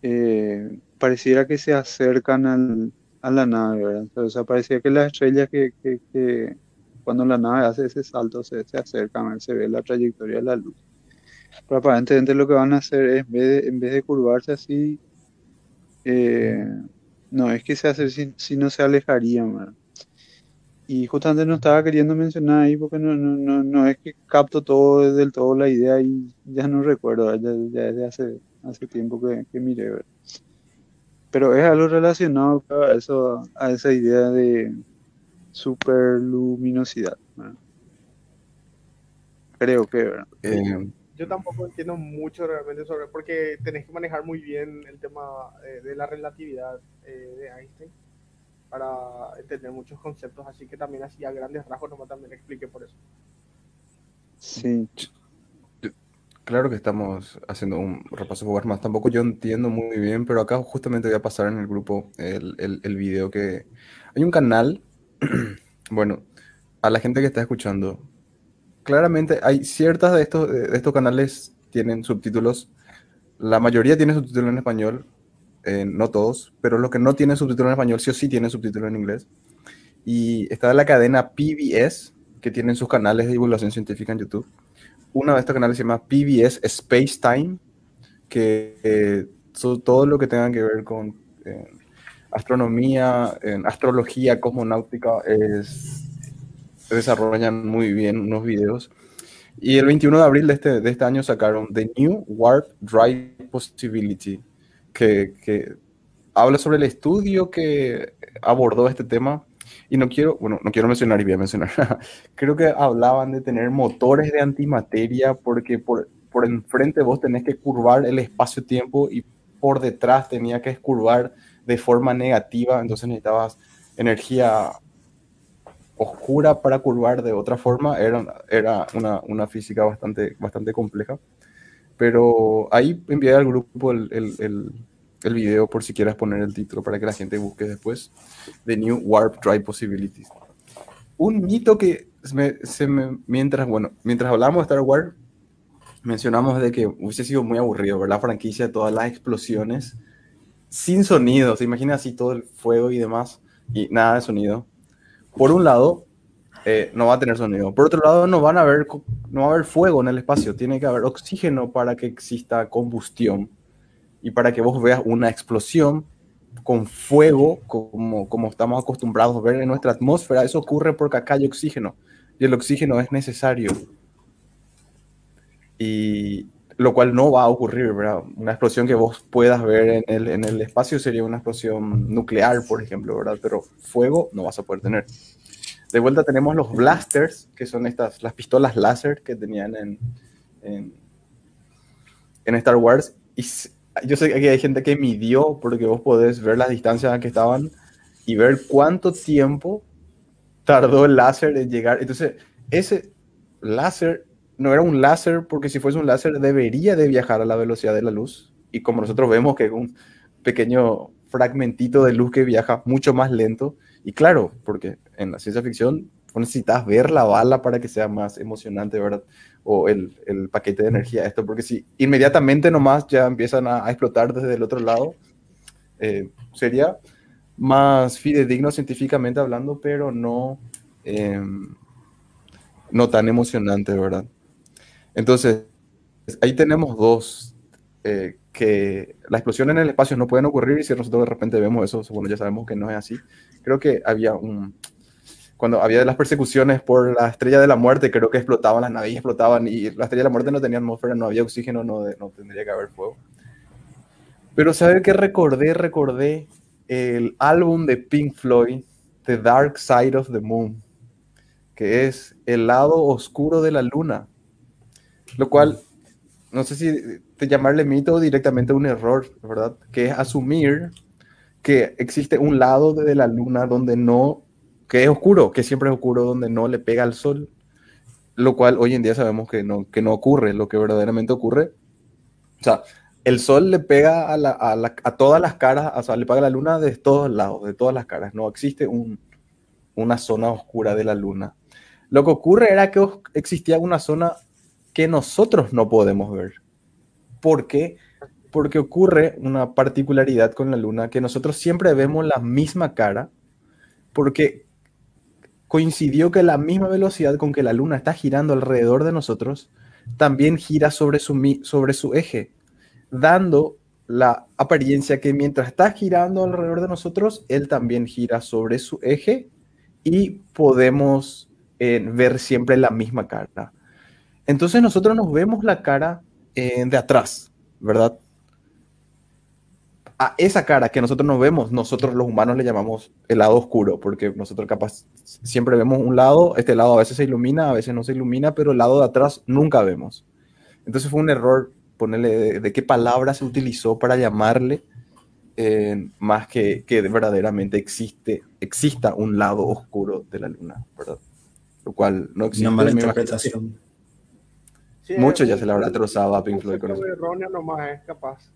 eh, pareciera que se acercan al, a la nave, ¿verdad? O sea, parecía que las estrellas que, que, que, cuando la nave hace ese salto se, se acercan, se ve la trayectoria de la luz. Pero aparentemente lo que van a hacer es, en vez de, en vez de curvarse así, eh, no es que se hace si, si no se alejarían, ¿verdad? Y justamente no estaba queriendo mencionar ahí porque no, no, no, no es que capto todo del todo la idea y ya no recuerdo, ya, ya desde hace, hace tiempo que, que miré, ¿verdad? Pero es algo relacionado a, eso, a esa idea de superluminosidad. ¿verdad? Creo que, ¿verdad? Eh, Yo tampoco entiendo mucho realmente sobre, porque tenés que manejar muy bien el tema eh, de la relatividad eh, de Einstein para entender muchos conceptos, así que también así a grandes rasgos nomás también expliqué por eso. Sí, claro que estamos haciendo un repaso por más. Tampoco yo entiendo muy bien, pero acá justamente voy a pasar en el grupo el, el, video que... Hay un canal, bueno, a la gente que está escuchando, claramente hay ciertas de estos, de estos canales tienen subtítulos. La mayoría tiene subtítulos en español, eh, no todos, pero los que no tienen subtítulos en español sí o sí tienen subtítulos en inglés. Y está la cadena PBS, que tienen sus canales de divulgación científica en YouTube. Uno de estos canales se llama PBS Space Time, que eh, todo lo que tenga que ver con eh, astronomía, en astrología, cosmonáutica, es, desarrollan muy bien unos videos. Y el 21 de abril de este, de este año sacaron The New Warp Drive Possibility, que, que habla sobre el estudio que abordó este tema. Y no quiero, bueno, no quiero mencionar y voy a mencionar. Creo que hablaban de tener motores de antimateria porque por, por enfrente vos tenés que curvar el espacio-tiempo y por detrás tenía que curvar de forma negativa, entonces necesitabas energía oscura para curvar de otra forma, era, era una, una física bastante, bastante compleja. Pero ahí envié al grupo el, el, el, el, video por si quieres poner el título para que la gente busque después. The New Warp Drive Possibilities. Un mito que mientras, bueno, mientras hablamos de Star Wars, mencionamos de que hubiese sido muy aburrido ver la franquicia todas las explosiones sin sonido. Se imagina así todo el fuego y demás y nada de sonido. Por un lado, eh, no va a tener sonido. Por otro lado, no van a haber, no va a haber fuego en el espacio. Tiene que haber oxígeno para que exista combustión y para que vos veas una explosión con fuego, como, como estamos acostumbrados a ver en nuestra atmósfera. Eso ocurre porque acá hay oxígeno y el oxígeno es necesario. Y lo cual no va a ocurrir, ¿verdad? Una explosión que vos puedas ver en el, en el espacio sería una explosión nuclear, por ejemplo, ¿verdad? Pero fuego no vas a poder tener. De vuelta tenemos los blasters, que son estas, las pistolas láser que tenían en, en, en Star Wars. Y yo sé que hay gente que midió, porque vos podés ver las distancias que estaban y ver cuánto tiempo tardó el láser en llegar. Entonces, ese láser no era un láser, porque si fuese un láser debería de viajar a la velocidad de la luz. Y como nosotros vemos que es un pequeño fragmentito de luz que viaja mucho más lento. Y claro, porque en la ciencia ficción necesitas ver la bala para que sea más emocionante, ¿verdad? O el, el paquete de energía, esto, porque si inmediatamente nomás ya empiezan a, a explotar desde el otro lado, eh, sería más fidedigno científicamente hablando, pero no, eh, no tan emocionante, ¿verdad? Entonces, ahí tenemos dos, eh, que la explosión en el espacio no pueden ocurrir y si nosotros de repente vemos eso, bueno, ya sabemos que no es así. Creo que había un, cuando había las persecuciones por la estrella de la muerte, creo que explotaban las naves, explotaban y la estrella de la muerte no tenía atmósfera, no había oxígeno, no, no tendría que haber fuego. Pero saber que recordé, recordé el álbum de Pink Floyd, The Dark Side of the Moon, que es el lado oscuro de la luna, lo cual, no sé si te llamarle mito o directamente un error, ¿verdad? Que es asumir que existe un lado de la luna donde no, que es oscuro, que siempre es oscuro, donde no le pega al sol, lo cual hoy en día sabemos que no, que no ocurre, lo que verdaderamente ocurre. O sea, el sol le pega a, la, a todas las caras, o sea, le pega a la luna de todos lados, de todas las caras, no existe un, una zona oscura de la luna. Lo que ocurre era que existía una zona que nosotros no podemos ver. ¿Por qué? Porque ocurre una particularidad con la luna, que nosotros siempre vemos la misma cara, porque coincidió que la misma velocidad con que la luna está girando alrededor de nosotros, también gira sobre su, sobre su eje, dando la apariencia que mientras está girando alrededor de nosotros, él también gira sobre su eje y podemos eh, ver siempre la misma cara. Entonces nosotros nos vemos la cara eh, de atrás, ¿verdad? A esa cara que nosotros nos vemos, nosotros los humanos le llamamos el lado oscuro, porque nosotros capaz siempre vemos un lado, este lado a veces se ilumina, a veces no se ilumina, pero el lado de atrás nunca vemos. Entonces fue un error ponerle de, de qué palabra se utilizó para llamarle, eh, más que, que verdaderamente existe, exista un lado oscuro de la luna, ¿verdad? Lo cual no existe. Una mala interpretación. Sí, Mucho es ya se le habrá trozado a Pink Floyd con eso. erróneo nomás es capaz.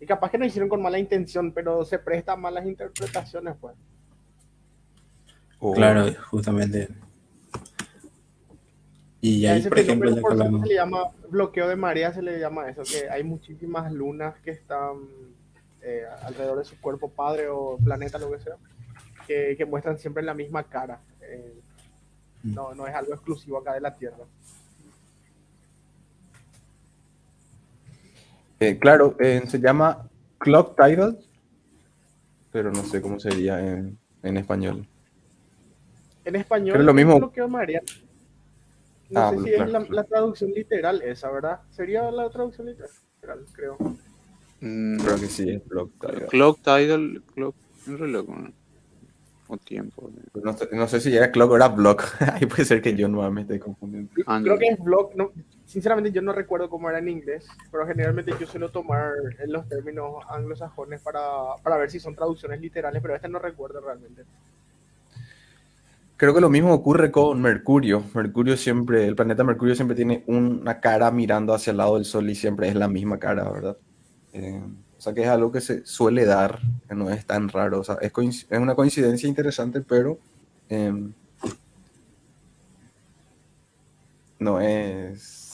Y capaz que no hicieron con mala intención, pero se presta a malas interpretaciones, pues. Claro, justamente. Y ahí, por ejemplo, por hablamos. se le llama bloqueo de marea, se le llama eso, que hay muchísimas lunas que están eh, alrededor de su cuerpo padre o planeta, lo que sea, que, que muestran siempre la misma cara. Eh, no, no es algo exclusivo acá de la Tierra. Eh, claro, eh, se llama Clock Tidal, pero no sé cómo sería en, en español. En español, Pero lo mismo- marea. No Ah, sé si claro, es la, claro. la traducción literal esa, ¿verdad? Sería la traducción literal, creo. Mm, Creo que sí, es Clock Tidal. Clock Tidal, Clock, un reloj, ¿no? O tiempo. No, sé- no sé si era Clock o era Block. Ahí puede ser que yo no me esté confundiendo. Creo no. que es blog, no, sinceramente yo no recuerdo cómo era en inglés, pero generalmente yo suelo tomar en los términos anglosajones para, para ver si son traducciones literales, pero este no recuerdo realmente. Creo que lo mismo ocurre con Mercurio. Mercurio siempre, el planeta Mercurio siempre tiene una cara mirando hacia el lado del Sol y siempre es la misma cara, ¿verdad? Eh, o sea que es algo que se suele dar, no es tan raro. O sea, es, es una coincidencia interesante, pero em, no es.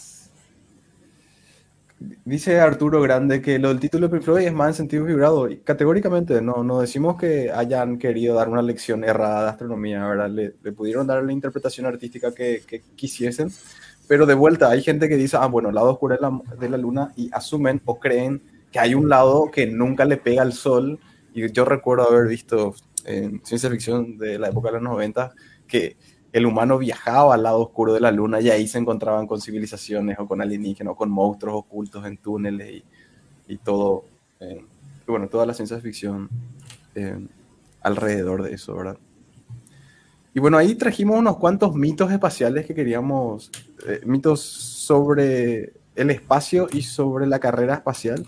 Dice Arturo Grande que lo del título de Pink es más en sentido figurado. Y categóricamente, no, no decimos que hayan querido dar una lección errada de astronomía, ¿verdad? Le, pudieron dar la interpretación artística que, que quisiesen, pero de vuelta hay gente que dice, ah, bueno, el lado oscuro de la, de la luna y asumen o creen que hay un lado que nunca le pega al sol. Y yo recuerdo haber visto en ciencia ficción de la época de los 90 que el humano viajaba al lado oscuro de la luna y ahí se encontraban con civilizaciones o con alienígenas o con monstruos ocultos en túneles y, todo, eh, bueno, toda la ciencia ficción eh, alrededor de eso, ¿verdad? Y bueno, ahí trajimos unos cuantos mitos espaciales que queríamos, eh, mitos sobre el espacio y sobre la carrera espacial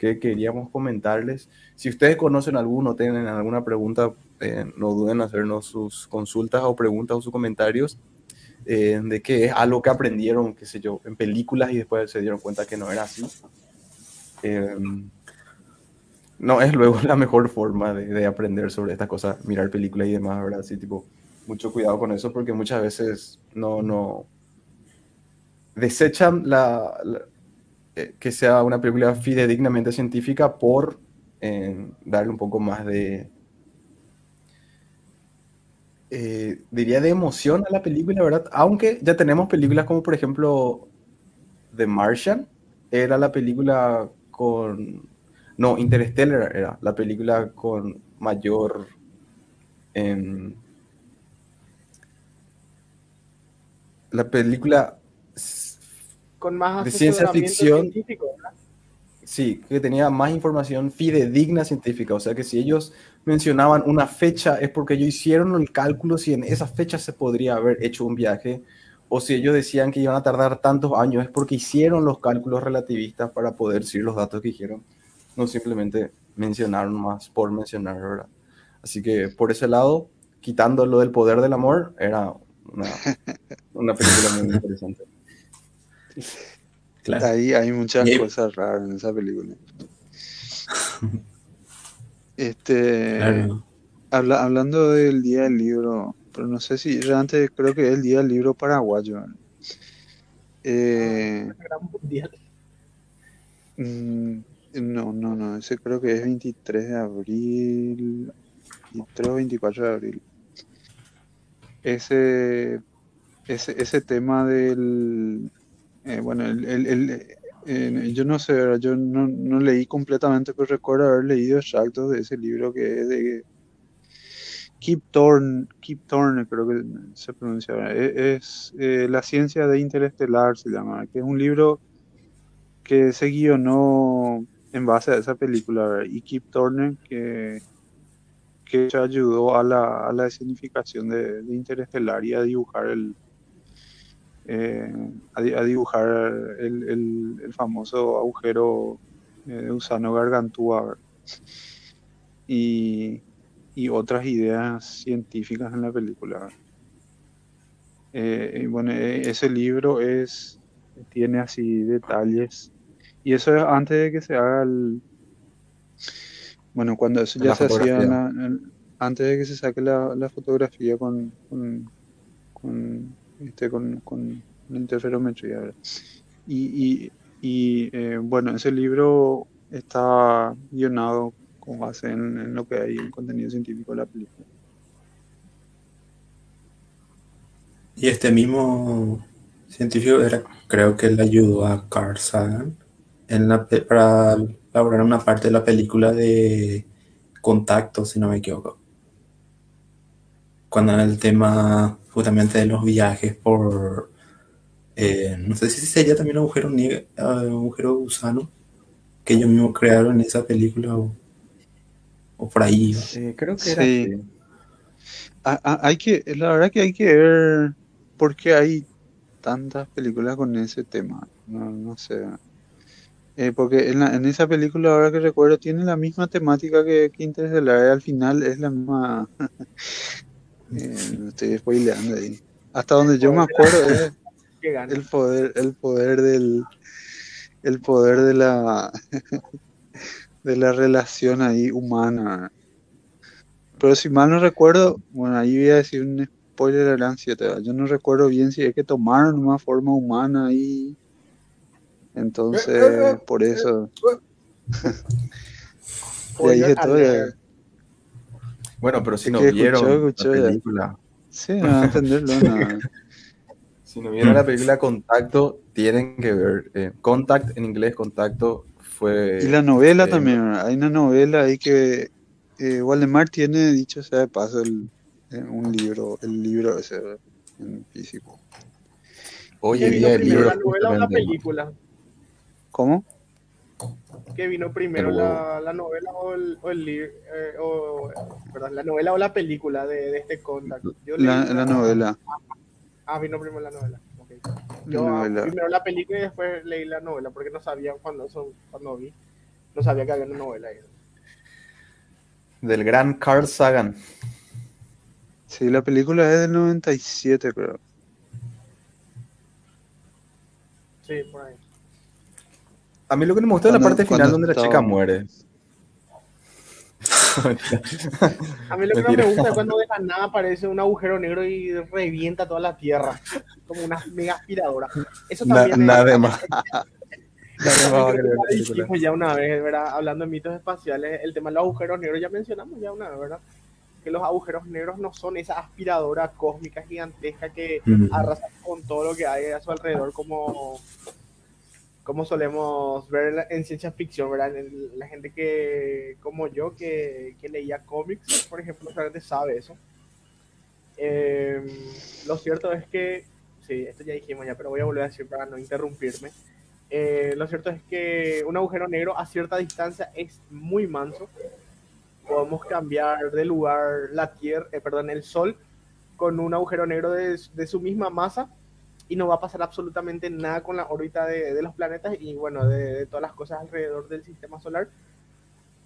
que queríamos comentarles. Si ustedes conocen alguno, tienen alguna pregunta, eh, no duden en hacernos sus consultas o preguntas o sus comentarios eh, de que es algo que aprendieron, qué sé yo, en películas y después se dieron cuenta que no era así. Eh, no es luego la mejor forma de, de aprender sobre estas cosas, mirar películas y demás, ¿verdad? Así, tipo, mucho cuidado con eso porque muchas veces no, no desechan la, la- eh, que sea una película fidedignamente científica por eh, darle un poco más de, eh, diría, de emoción a la película, ¿verdad? Aunque ya tenemos películas como, por ejemplo, The Martian, era la película con... No, Interstellar era la película con mayor... em, la película Con más De ciencia ficción. Sí, que tenía más información fidedigna científica. O sea que si ellos mencionaban una fecha es porque ellos hicieron el cálculo si en esa fecha se podría haber hecho un viaje. O si ellos decían que iban a tardar tantos años es porque hicieron los cálculos relativistas para poder decir los datos que dijeron. No simplemente mencionaron más por mencionar, ¿verdad? Así que por ese lado, quitando lo del poder del amor, era una, una película muy interesante. Claro. Ahí hay muchas Y cosas raras en esa película. Este, Claro. habla- hablando del Día del Libro, pero no sé si realmente creo que es el Día del Libro paraguayo. Eh, Gran mundial. mm, no, no, no, ese creo que es 23 de abril, 23 o 24 de abril. Ese, ese, ese tema del, eh, bueno, el, el- el- yo no sé, ¿verdad? yo no, no leí completamente, pero recuerdo haber leído extractos de ese libro que es de Kip Thorne, Kip Thorne creo que se pronuncia, ¿verdad? E- es, eh, La ciencia de Interestelar, se llama, que es un libro que se guionó en base a esa película, ¿verdad? y Kip Thorne que, que ayudó a la, a la escenificación de, de Interestelar y a dibujar el eh, a, di- a dibujar el, el- el famoso agujero eh, de gusano gargantúa. Y, y otras ideas científicas en la película. Eh, bueno, ese libro es tiene así detalles. Y eso es antes de que se haga el bueno cuando eso ya La se hacía la- antes de que se saque la, la fotografía con, con, con, este, con, con interferometría. ¿verdad? Y, y, y, eh, bueno, ese libro está guionado con base en, lo que hay en contenido científico de la película. Y este mismo científico era, creo que le ayudó a Carl Sagan en la, para elaborar una parte de la película de Contacto, si no me equivoco. Cuando era el tema justamente de los viajes por, eh, no sé si sería también agujero negro, agujero gusano, que ellos mismos crearon en esa película o, o por ahí. Creo que era Sí. así. Hay que, la verdad que hay que ver por qué hay tantas películas con ese tema. No, no sé. Eh, porque en, la- en esa película, ahora que recuerdo, tiene la misma temática que, que Interestelar. Al final es la misma. Eh, me estoy spoileando ahí. Hasta donde yo me acuerdo es el poder, el poder del, el poder de la, de la relación ahí humana. Pero si mal no recuerdo, bueno, ahí voy a decir un spoiler de Gran 7, ¿verdad? Yo no recuerdo bien si es que tomaron una forma humana ahí. Entonces, por eso. Dije todo, ya. Bueno, pero si Es no que vieron escuchó, escuchó, la ya. película, Sí, no va a entenderlo, no. si no vieron la película Contacto, tienen que ver. eh, Contact en inglés, Contacto fue. Y la novela eh, también, ¿verdad? hay una novela ahí que eh, Waldemar tiene, dicho sea de paso, el, eh, un libro, el libro ese en físico. Oye, ¿Qué vi el libro la novela o la película? ¿Cómo? ¿Qué vino primero, la, la novela o el, o el libro? o, perdón, la novela o la película de, de este Contact? Yo La, leí la novela. Ah, vino primero la novela. ok. La Yo ah, novela. primero la película y después leí la novela porque no sabía cuando, eso- cuando vi. No sabía que había una novela ahí. Del gran Carl Sagan. Sí, la película es del 97, creo. Sí, por ahí. A mí lo que no me gusta es la parte final donde la chica muere. A mí lo que no me gusta es cuando de la nada aparece un agujero negro y revienta toda la Tierra. Como una mega aspiradora. Eso Na- también es- nada más. Nada más va a Creo que creer ya dijimos una vez, ¿verdad? Hablando de mitos espaciales, el tema de los agujeros negros ya mencionamos ya una vez, ¿verdad? Que los agujeros negros no son esa aspiradora cósmica gigantesca que arrasan con todo lo que hay a su alrededor como, como solemos ver en ciencia ficción, ¿verdad? La gente que, como yo, que, que leía cómics, por ejemplo, realmente sabe eso. Eh, lo cierto es que, sí, esto ya dijimos ya, pero voy a volver a decir para no interrumpirme. Eh, lo cierto es que un agujero negro a cierta distancia es muy manso. Podemos cambiar de lugar la Tierra, eh, perdón, el Sol con un agujero negro de, de su misma masa y no va a pasar absolutamente nada con la órbita de, de los planetas y bueno, de, de todas las cosas alrededor del sistema solar.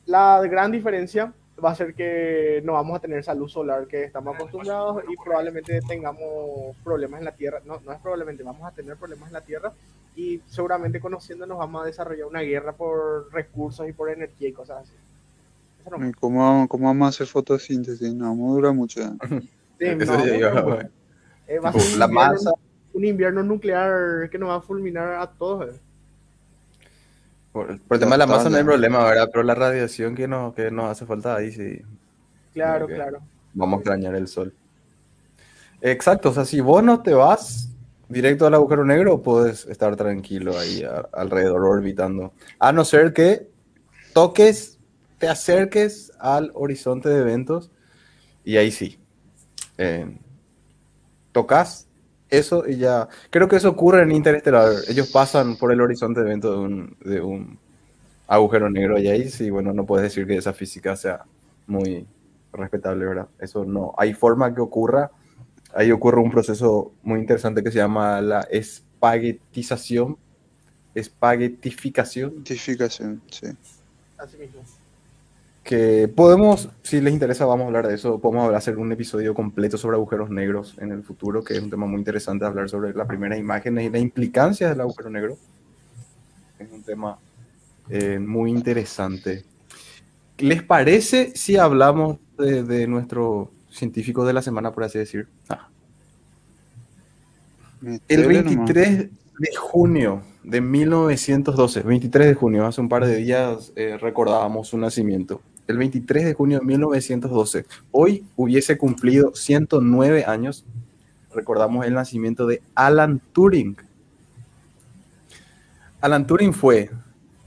La gran diferencia va a ser que no vamos a tener esa luz solar que estamos acostumbrados y probablemente tengamos problemas en la Tierra. No, no es probablemente, vamos a tener problemas en la Tierra y seguramente conociéndonos vamos a desarrollar una guerra por recursos y por energía y cosas así. Eso no- ¿Y ¿Cómo, ¿Cómo vamos a hacer fotosíntesis? No, vamos a durar mucho. Sí, Eso no, no, eh, la masa. Un invierno nuclear que nos va a fulminar a todos. eh. Por, por el tema de la masa no hay problema, ¿verdad? Pero la radiación que nos, que nos hace falta ahí sí. Claro, claro. Vamos a extrañar el sol. Exacto, o sea, si vos no te vas directo al agujero negro puedes estar tranquilo ahí a- alrededor orbitando. A no ser que toques, te acerques al horizonte de eventos y ahí sí. Eh, tocas eso y ya. Creo que eso ocurre en Interestelar. Ellos pasan por el horizonte de de un, de un agujero negro y ahí sí, bueno, no puedes decir que esa física sea muy respetable, ¿verdad? Eso no. Hay forma que ocurra. Ahí ocurre un proceso muy interesante que se llama la espaguetización, espaguetificación, Identificación, sí. Así mismo. Que podemos, si les interesa, vamos a hablar de eso. Podemos hacer un episodio completo sobre agujeros negros en el futuro, que es un tema muy interesante hablar sobre las primeras imágenes y las implicancias del agujero negro. Es un tema eh, muy interesante. ¿Les parece si hablamos de, de nuestro científico de la semana, por así decir? Ah. El Metele nomás. 23 de junio de 1912, 23 de junio, hace un par de días eh, recordábamos su nacimiento. El 23 de junio de 1912, hoy hubiese cumplido 109 años, recordamos el nacimiento de Alan Turing. Alan Turing fue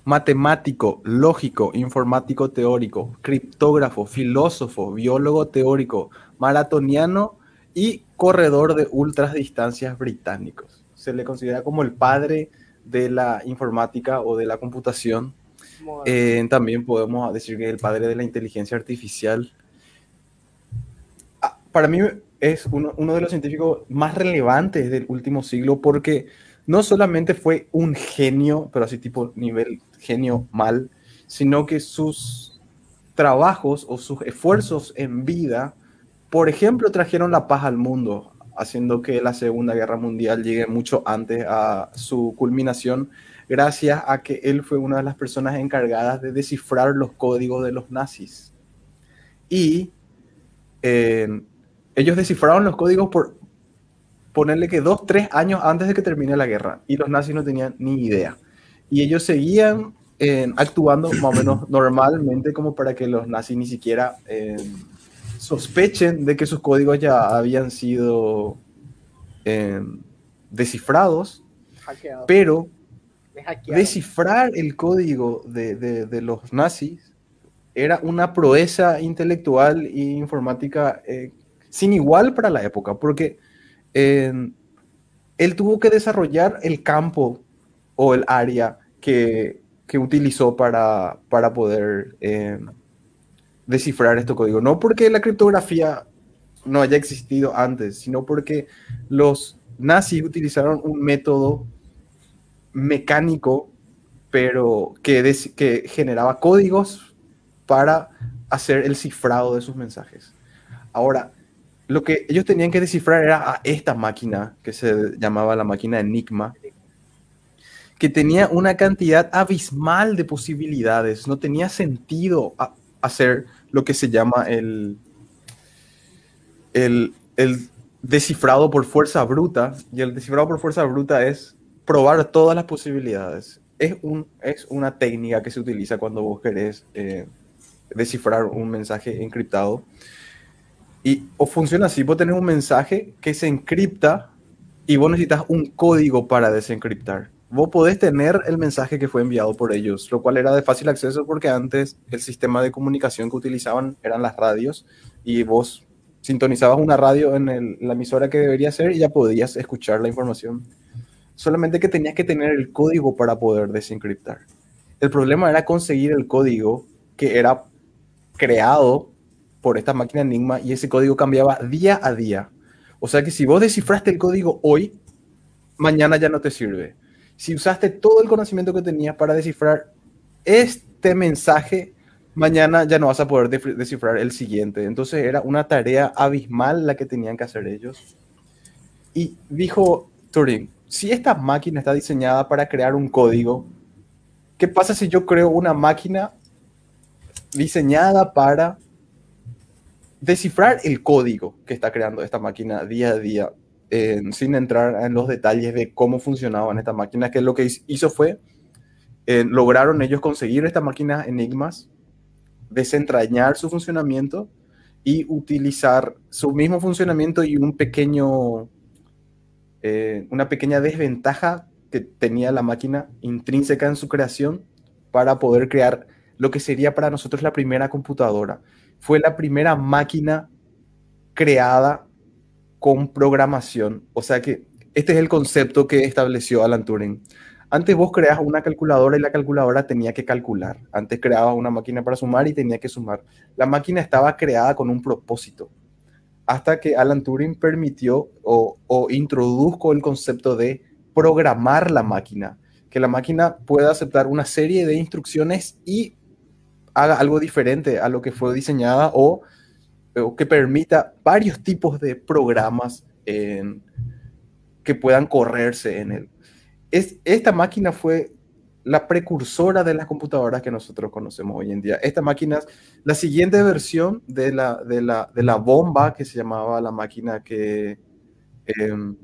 matemático, lógico, informático teórico, criptógrafo, filósofo, biólogo teórico, maratoniano y corredor de ultras distancias británicos. Se le considera como el padre de la informática o de la computación. Eh, también podemos decir que es el padre de la inteligencia artificial. Ah, para mí es uno, uno de los científicos más relevantes del último siglo porque no solamente fue un genio, pero así tipo nivel genio mal, sino que sus trabajos o sus esfuerzos en vida, por ejemplo, trajeron la paz al mundo, haciendo que la Segunda Guerra Mundial llegue mucho antes a su culminación, gracias a que él fue una de las personas encargadas de descifrar los códigos de los nazis. Y eh, ellos descifraron los códigos por ponerle que dos, tres años antes de que termine la guerra, y los nazis no tenían ni idea. Y ellos seguían eh, actuando más o menos normalmente como para que los nazis ni siquiera eh, sospechen de que sus códigos ya habían sido eh, descifrados, hackeado. pero descifrar el código de, de- de los nazis era una proeza intelectual e informática eh, sin igual para la época, porque eh, él tuvo que desarrollar el campo o el área que, que utilizó para, para poder eh, descifrar este código. No porque la criptografía no haya existido antes, sino porque los nazis utilizaron un método mecánico, pero que, que generaba códigos para hacer el cifrado de sus mensajes. Ahora, lo que ellos tenían que descifrar era a esta máquina, que se llamaba la máquina Enigma, que tenía una cantidad abismal de posibilidades. No tenía sentido hacer lo que se llama el, el, el descifrado por fuerza bruta. Y el descifrado por fuerza bruta es probar todas las posibilidades. Es, un, es una técnica que se utiliza cuando vos querés eh, descifrar un mensaje encriptado. Y o funciona así, vos tenés un mensaje que se encripta y vos necesitas un código para desencriptar. Vos podés tener el mensaje que fue enviado por ellos, lo cual era de fácil acceso porque antes el sistema de comunicación que utilizaban eran las radios y vos sintonizabas una radio en la emisora que debería ser y ya podías escuchar la información. Solamente que tenías que tener el código para poder desencriptar. El problema era conseguir el código que era creado por esta máquina Enigma y ese código cambiaba día a día. O sea que si vos descifraste el código hoy, mañana ya no te sirve. Si usaste todo el conocimiento que tenías para descifrar este mensaje, mañana ya no vas a poder descifrar el siguiente. Entonces era una tarea abismal la que tenían que hacer ellos. Y dijo Turing, si esta máquina está diseñada para crear un código, ¿qué pasa si yo creo una máquina diseñada para descifrar el código que está creando esta máquina día a día, eh, sin entrar en los detalles de cómo funcionaban estas máquinas, que lo que hizo fue, eh, lograron ellos conseguir estas máquinas enigmas, desentrañar su funcionamiento y utilizar su mismo funcionamiento y un pequeño eh, una pequeña desventaja que tenía la máquina intrínseca en su creación para poder crear lo que sería para nosotros la primera computadora. Fue la primera máquina creada con programación. O sea que este es el concepto que estableció Alan Turing. Antes vos creabas una calculadora y la calculadora tenía que calcular. Antes creabas una máquina para sumar y tenía que sumar. La máquina estaba creada con un propósito. Hasta que Alan Turing permitió o introdujo el concepto de programar la máquina. Que la máquina pueda aceptar una serie de instrucciones y haga algo diferente a lo que fue diseñada o, o que permita varios tipos de programas que puedan correrse en él es, esta máquina fue la precursora de las computadoras que nosotros conocemos hoy en día. Esta máquina la siguiente versión de la, de la, de la bomba que se llamaba la máquina que... Em,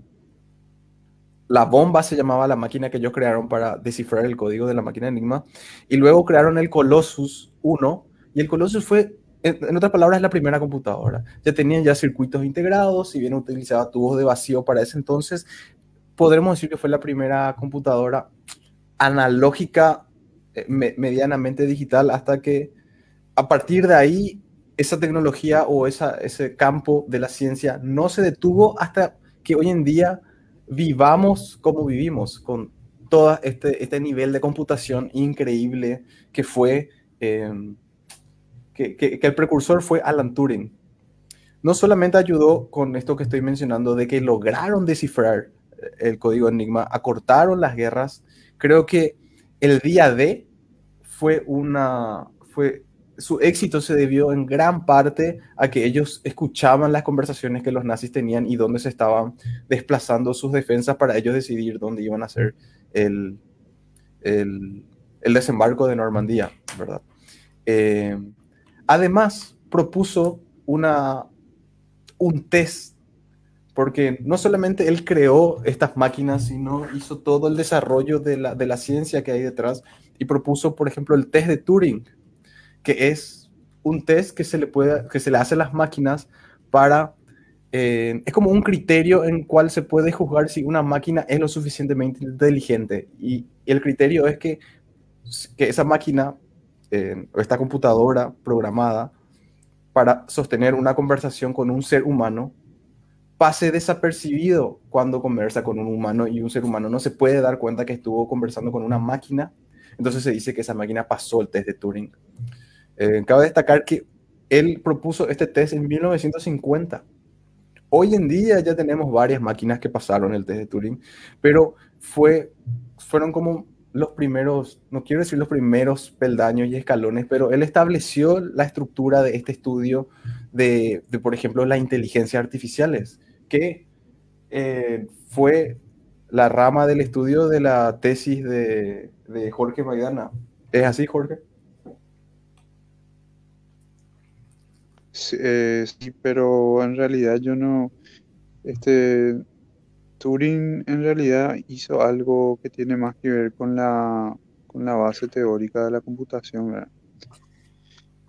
la bomba se llamaba la máquina que ellos crearon para descifrar el código de la máquina Enigma. Y luego crearon el Colossus 1. Y el Colossus fue, en, otras palabras, la primera computadora. Ya tenían ya circuitos integrados, si bien utilizaba tubos de vacío para ese entonces, podremos decir que fue la primera computadora analógica eh, medianamente digital hasta que a partir de ahí esa tecnología o ese campo de la ciencia no se detuvo hasta que hoy en día vivamos como vivimos, con todo este, este nivel de computación increíble que fue, em, que, el precursor fue Alan Turing. No solamente ayudó con esto que estoy mencionando, de que lograron descifrar el código Enigma, acortaron las guerras. Creo que el día D fue una, fue, su éxito se debió en gran parte a que ellos escuchaban las conversaciones que los nazis tenían y dónde se estaban desplazando sus defensas para ellos decidir dónde iban a hacer el, el, el desembarco de Normandía, ¿verdad? Eh, además, propuso una, un test porque no solamente él creó estas máquinas, sino hizo todo el desarrollo de la, de la ciencia que hay detrás y propuso, por ejemplo, el test de Turing, que es un test que se le, puede, que se le hace a las máquinas para... Eh, es como un criterio en cual se puede juzgar si una máquina es lo suficientemente inteligente. Y, y el criterio es que, que esa máquina, eh, esta computadora programada para sostener una conversación con un ser humano, pase desapercibido cuando conversa con un humano y un ser humano no se puede dar cuenta que estuvo conversando con una máquina. Entonces se dice que esa máquina pasó el test de Turing. Eh, cabe destacar que él propuso este test en 1950. Hoy en día ya tenemos varias máquinas que pasaron el test de Turing, pero fue, fueron como los primeros, no quiero decir los primeros peldaños y escalones, pero él estableció la estructura de este estudio de, por ejemplo, la inteligencia artificiales que eh, fue la rama del estudio de la tesis de, de Jorge Maidana. ¿Es así, Jorge? Sí, eh, sí, pero en realidad yo no, este, Turing en realidad hizo algo que tiene más que ver con la, con la base teórica de la computación, ¿verdad?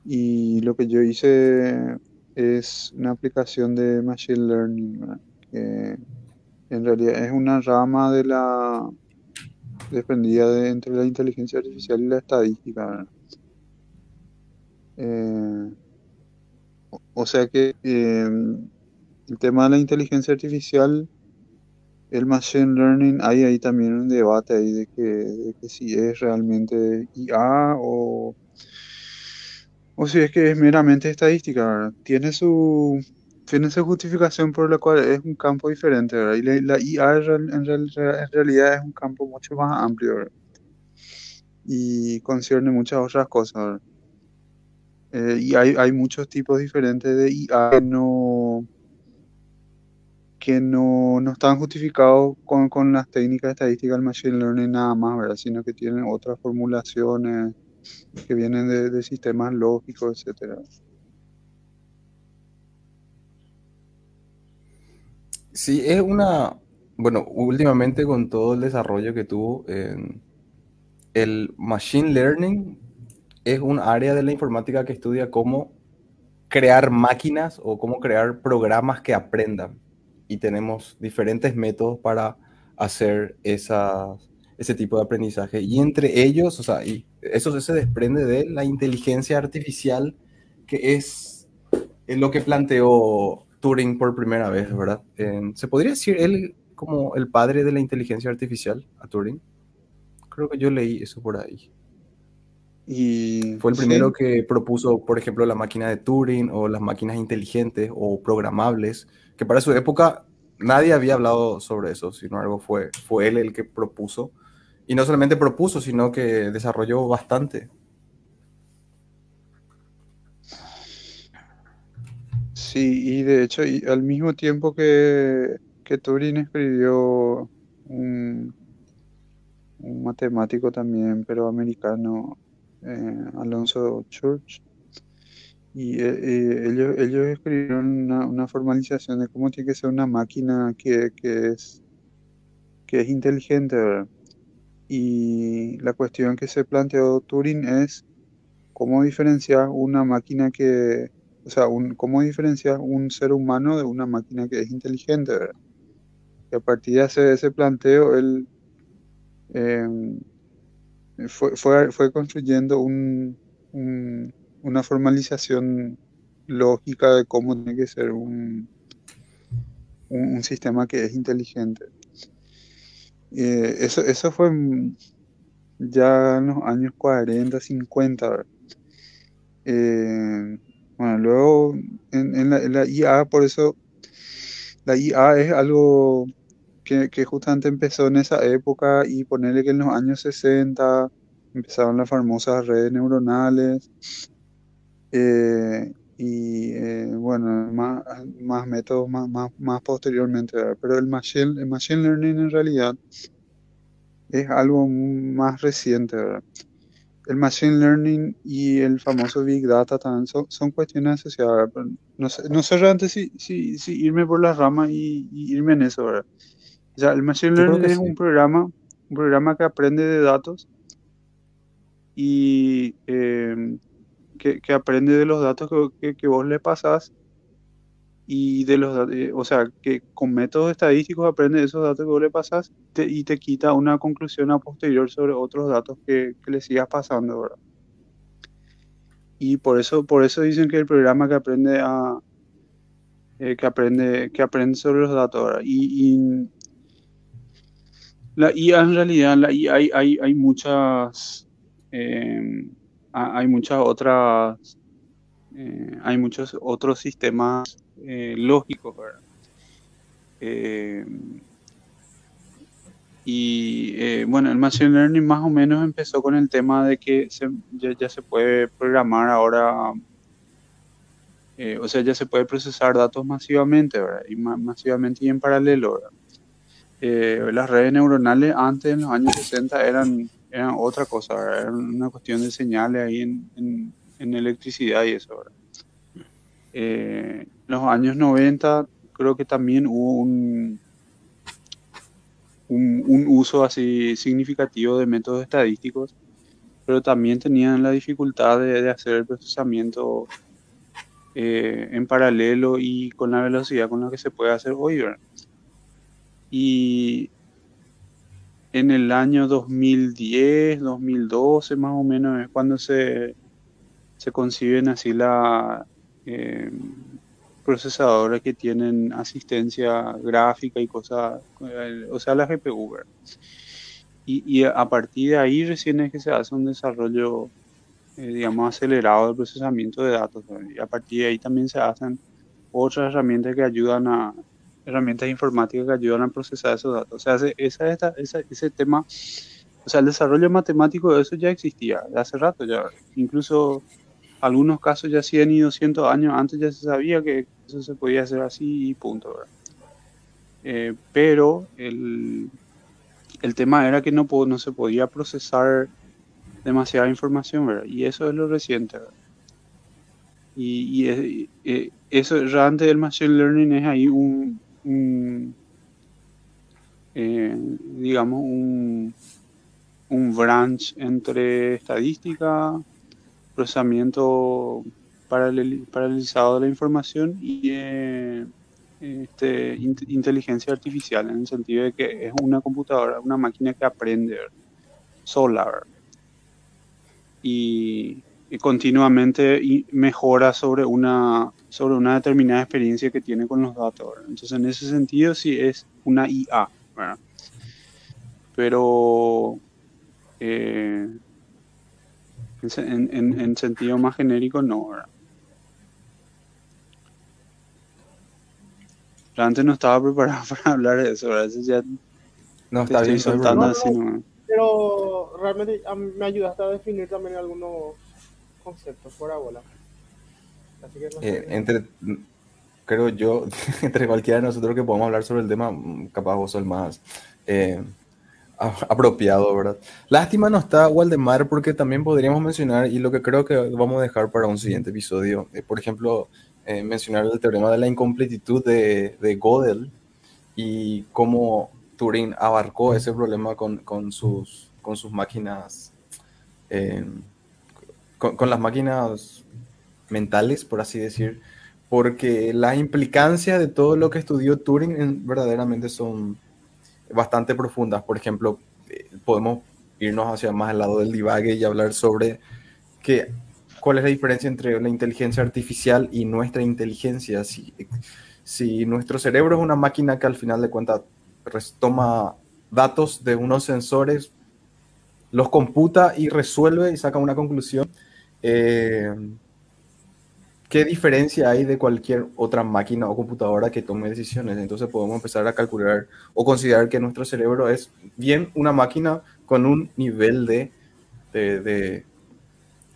Y lo que yo hice es una aplicación de Machine Learning, ¿verdad? que en realidad es una rama de la dependida de, entre la inteligencia artificial y la estadística. Eh, o, sea que eh, el tema de la inteligencia artificial, el machine learning, hay ahí también un debate ahí de que, de que si es realmente IA o, o si es que es meramente estadística. Tiene su, tiene su justificación por la cual es un campo diferente, ¿verdad? Y la, la IA en, real- en real- en realidad es un campo mucho más amplio, ¿verdad? Y concierne muchas otras cosas. Eh, y hay, hay muchos tipos diferentes de IA no, que no, no están justificados con, con las técnicas estadísticas del Machine Learning nada más, ¿verdad? Sino que tienen otras formulaciones que vienen de, sistemas lógicos, etcétera. Sí, es una, bueno, últimamente con todo el desarrollo que tuvo, el machine learning es un área de la informática que estudia cómo crear máquinas o cómo crear programas que aprendan. Y tenemos diferentes métodos para hacer esa, ese tipo de aprendizaje. Y entre ellos, o sea, y eso se desprende de la inteligencia artificial, que es, lo que planteó Turing por primera vez, ¿verdad? ¿Se podría decir él como el padre de la inteligencia artificial a Turing? Creo que yo leí eso por ahí. Y Fue el primero que propuso, por ejemplo, la máquina de Turing o las máquinas inteligentes o programables, que para su época nadie había hablado sobre eso, sino algo fue, fue él el que propuso. Y no solamente propuso, sino que desarrolló bastante. Sí, y de hecho, y al mismo tiempo que, que Turing escribió un, un matemático también, pero americano, Alonso Church, y eh, eh, ellos, ellos escribieron una, una formalización de cómo tiene que ser una máquina que, que es, que es inteligente. Y la cuestión que se planteó Turing es cómo diferenciar una máquina que, o sea, cómo diferenciar un ser humano de una máquina que es inteligente. Y a partir de ese, planteo, él fue, fue, fue construyendo un, un- una formalización lógica de cómo tiene que ser un, un, sistema que es inteligente. Eh, eso, eso fue ya en los años 40, 50. ¿verdad? Eh, bueno, luego en la IA, por eso la IA es algo que, justamente empezó en esa época y ponerle que en los años 60 empezaron las famosas redes neuronales eh, y eh, bueno, más, métodos más, más, más posteriormente. Pero el machine, learning en realidad es algo más reciente, ¿verdad? El machine learning y el famoso big data también son, cuestiones asociadas, no sé, no sé realmente si, si, si irme por las ramas y, irme en eso. O sea, el machine learning es sí. un programa, un programa que aprende de datos y eh, que, que aprende de los datos que, que, que vos le pasás y de los eh, o sea, que con métodos estadísticos aprende de esos datos que vos le pasás te- y te quita una conclusión a posterior sobre otros datos que, que le sigas pasando, ¿verdad? Y por eso, por eso dicen que el programa que aprende a eh, que aprende, que aprende sobre los datos, ¿verdad? Y, y la IA en realidad, hay, hay, hay muchas ha- hay muchas otras eh, hay muchos otros sistemas eh, lógicos, ¿verdad? Eh, y eh, bueno, el Machine Learning más o menos empezó con el tema de que se- ya, se puede programar ahora, eh, o sea, ya se puede procesar datos masivamente. Y ma- masivamente y en paralelo, ¿verdad? Eh, las redes neuronales antes, en los años 60, eran, eran otra cosa, ¿verdad? Eran una cuestión de señales ahí en, en- electricidad y eso. Eh, los años 90 creo que también hubo un, un, uso así significativo de métodos estadísticos, pero también tenían la dificultad de, de hacer el procesamiento eh, en paralelo y con la velocidad con la que se puede hacer hoy, ¿verdad? Y en el año 2010, 2012 más o menos es cuando se, se conciben así la eh, que tienen asistencia gráfica y cosas, eh, o sea, la GPU. Y, y a partir de ahí recién es que se hace un desarrollo, eh, digamos, acelerado del procesamiento de datos. Y a partir de ahí también se hacen otras herramientas que ayudan a, herramientas informáticas que ayudan a procesar esos datos. O sea, ese, esa, esa- ese tema, o sea, el desarrollo matemático de eso ya existía, de hace rato ya. Incluso algunos casos ya 100 y 200 años antes ya se sabía que eso se podía hacer así y punto. Eh, pero el, el tema era que no, no se podía procesar demasiada información, ¿verdad? Y eso es lo reciente, ¿verdad? Y, y y, eh, eso realmente del machine learning es ahí un, un, eh, digamos, un, un branch entre estadística, procesamiento paraleli- paralelizado de la información y, eh, este, int- inteligencia artificial, en el sentido de que es una computadora, una máquina que aprende sola y, y continuamente y mejora sobre una, sobre una determinada experiencia que tiene con los datos. ¿verdad? Entonces, en ese sentido, sí es una IA. ¿verdad? Pero eh, en, en- en- en sentido más genérico, no. ¿verdad? Realmente no estaba preparado para hablar de eso, ¿verdad? Eso ya No, está estoy bien. no así. Pero realmente me ayudaste a definir también algunos conceptos fuera bola. Así que no Eh, entre, creo yo, entre cualquiera de nosotros que podamos hablar sobre el tema, capaz vos sos el más eh, apropiado, ¿verdad? Lástima no está Waldemar porque también podríamos mencionar, y lo que creo que vamos a dejar para un siguiente episodio, eh, por ejemplo, eh, mencionar el teorema de la incompletitud de, de Gödel y cómo Turing abarcó ese problema con, con sus, con sus máquinas, eh, con, las máquinas mentales, por así decir, porque las implicancias de todo lo que estudió Turing en- verdaderamente son bastante profundas. Por ejemplo, eh, podemos irnos hacia más al lado del divague y hablar sobre que, cuál es la diferencia entre la inteligencia artificial y nuestra inteligencia. Si, si nuestro cerebro es una máquina que al final de cuentas toma datos de unos sensores, los computa y resuelve y saca una conclusión. Eh, ¿Qué diferencia hay de cualquier otra máquina o computadora que tome decisiones? Entonces podemos empezar a calcular o considerar que nuestro cerebro es bien una máquina con un nivel de, de,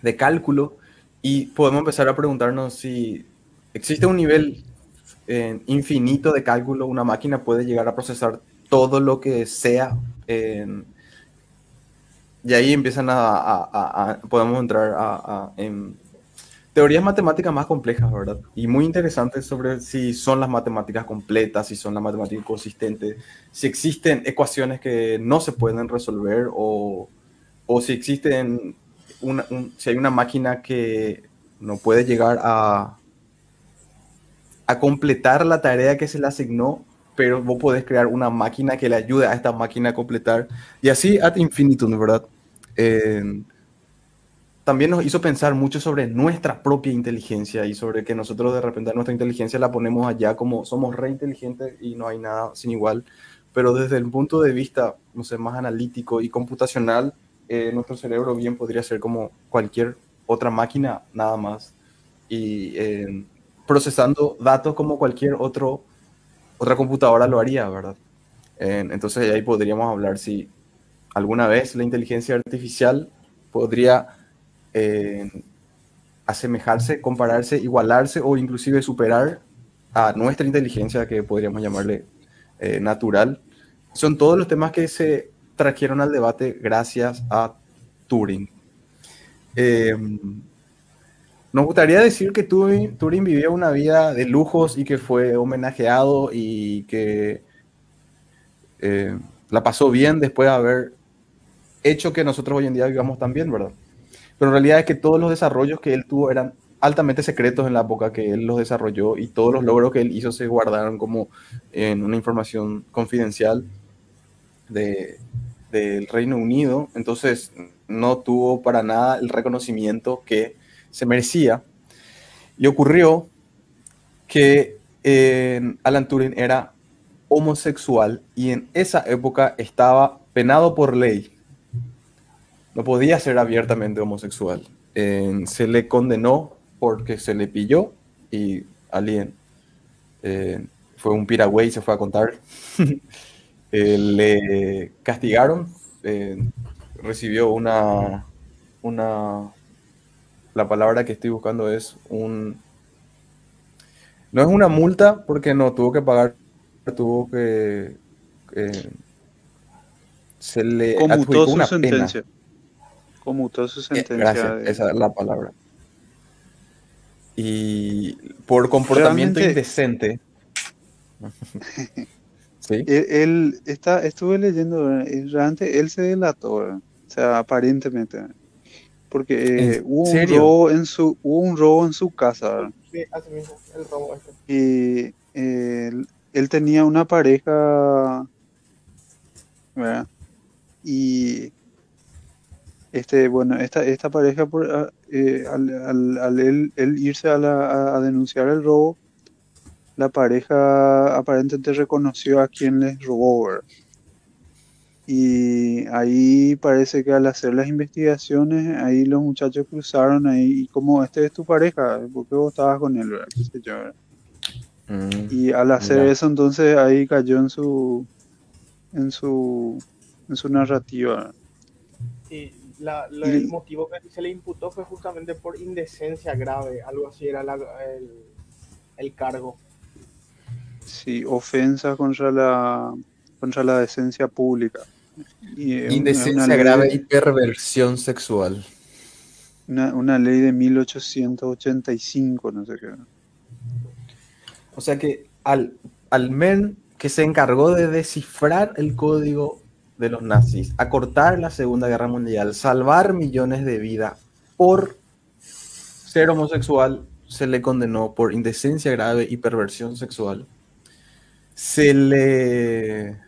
de- cálculo y podemos empezar a preguntarnos si existe un nivel eh, infinito de cálculo, una máquina puede llegar a procesar todo lo que sea. en- y ahí empiezan a, podemos entrar a, en teorías matemáticas más complejas, ¿verdad? Y muy interesantes sobre si son las matemáticas completas, si son las matemáticas consistentes, si existen ecuaciones que no se pueden resolver o, o si existen una, un- si hay una máquina que no puede llegar a, a completar la tarea que se le asignó, pero vos podés crear una máquina que le ayude a esta máquina a completar. Y así ad infinitum, ¿verdad? También nos hizo pensar mucho sobre nuestra propia inteligencia y sobre que nosotros de repente nuestra inteligencia la ponemos allá como somos re inteligentes y no hay nada sin igual, pero desde el punto de vista, no sé, más analítico y computacional, eh, nuestro cerebro bien podría ser como cualquier otra máquina, nada más, y eh, procesando datos como cualquier otro, otra computadora lo haría, ¿verdad? Entonces ahí podríamos hablar si alguna vez la inteligencia artificial podría eh, asemejarse, compararse, igualarse o inclusive superar a nuestra inteligencia, que podríamos llamarle eh, natural. Son todos los temas que se trajeron al debate gracias a Turing. Eh, nos gustaría decir que Turing, Turing vivió una vida de lujos y que fue homenajeado y que eh, la pasó bien después de haber hecho que nosotros hoy en día vivamos tan bien, ¿verdad? Pero en realidad es que todos los desarrollos que él tuvo eran altamente secretos en la época que él los desarrolló y todos los logros que él hizo se guardaron como en una información confidencial de, del Reino Unido. Entonces no tuvo para nada el reconocimiento que se merecía. Y ocurrió que Alan Turing era homosexual y en esa época estaba penado por ley no podía ser abiertamente homosexual. Eh, se le condenó porque se le pilló y alguien eh, fue un piragüey y se fue a contar. Eh, le castigaron, eh, recibió una, una, la palabra que estoy buscando es un, no es una multa porque no tuvo que pagar, tuvo que, se le Conmutó adjudicó su una pena. Conmutó su Eh, sentencia. Gracias, de- esa es la palabra. Y por comportamiento Realmente- indecente. ¿Sí? Él, él está, estuve leyendo, y realmente él se delató, ¿verdad? o sea, aparentemente, porque eh, ¿En hubo un robo en su, hubo un robo en su casa. Sí, así mismo, el robo este. y él, él tenía una pareja, ¿verdad? Y este, bueno, esta, esta pareja, por, ah, eh, al, al- al él, él irse a, la- a- a denunciar el robo, la pareja aparentemente reconoció a quien les robó, ¿verdad? Y ahí parece que al hacer las investigaciones, ahí los muchachos cruzaron ahí, y como este es tu pareja, ¿por qué vos estabas con él, verdad? Qué sé yo, ¿verdad? Mm, Y al hacer Mira. eso, entonces ahí cayó en su, en su, en su narrativa. Y la- el motivo que se le imputó fue justamente por indecencia grave, algo así era la- el, el cargo. Sí, ofensa contra la, contra la decencia pública. Y una- Indecencia una grave y perversión sexual. Una, una ley de 1885, no sé qué. O sea que al, al men que se encargó de descifrar el código de los nazis, acortar la Segunda Guerra Mundial, salvar millones de vidas por ser homosexual, se le condenó por indecencia grave y perversión sexual. Se le...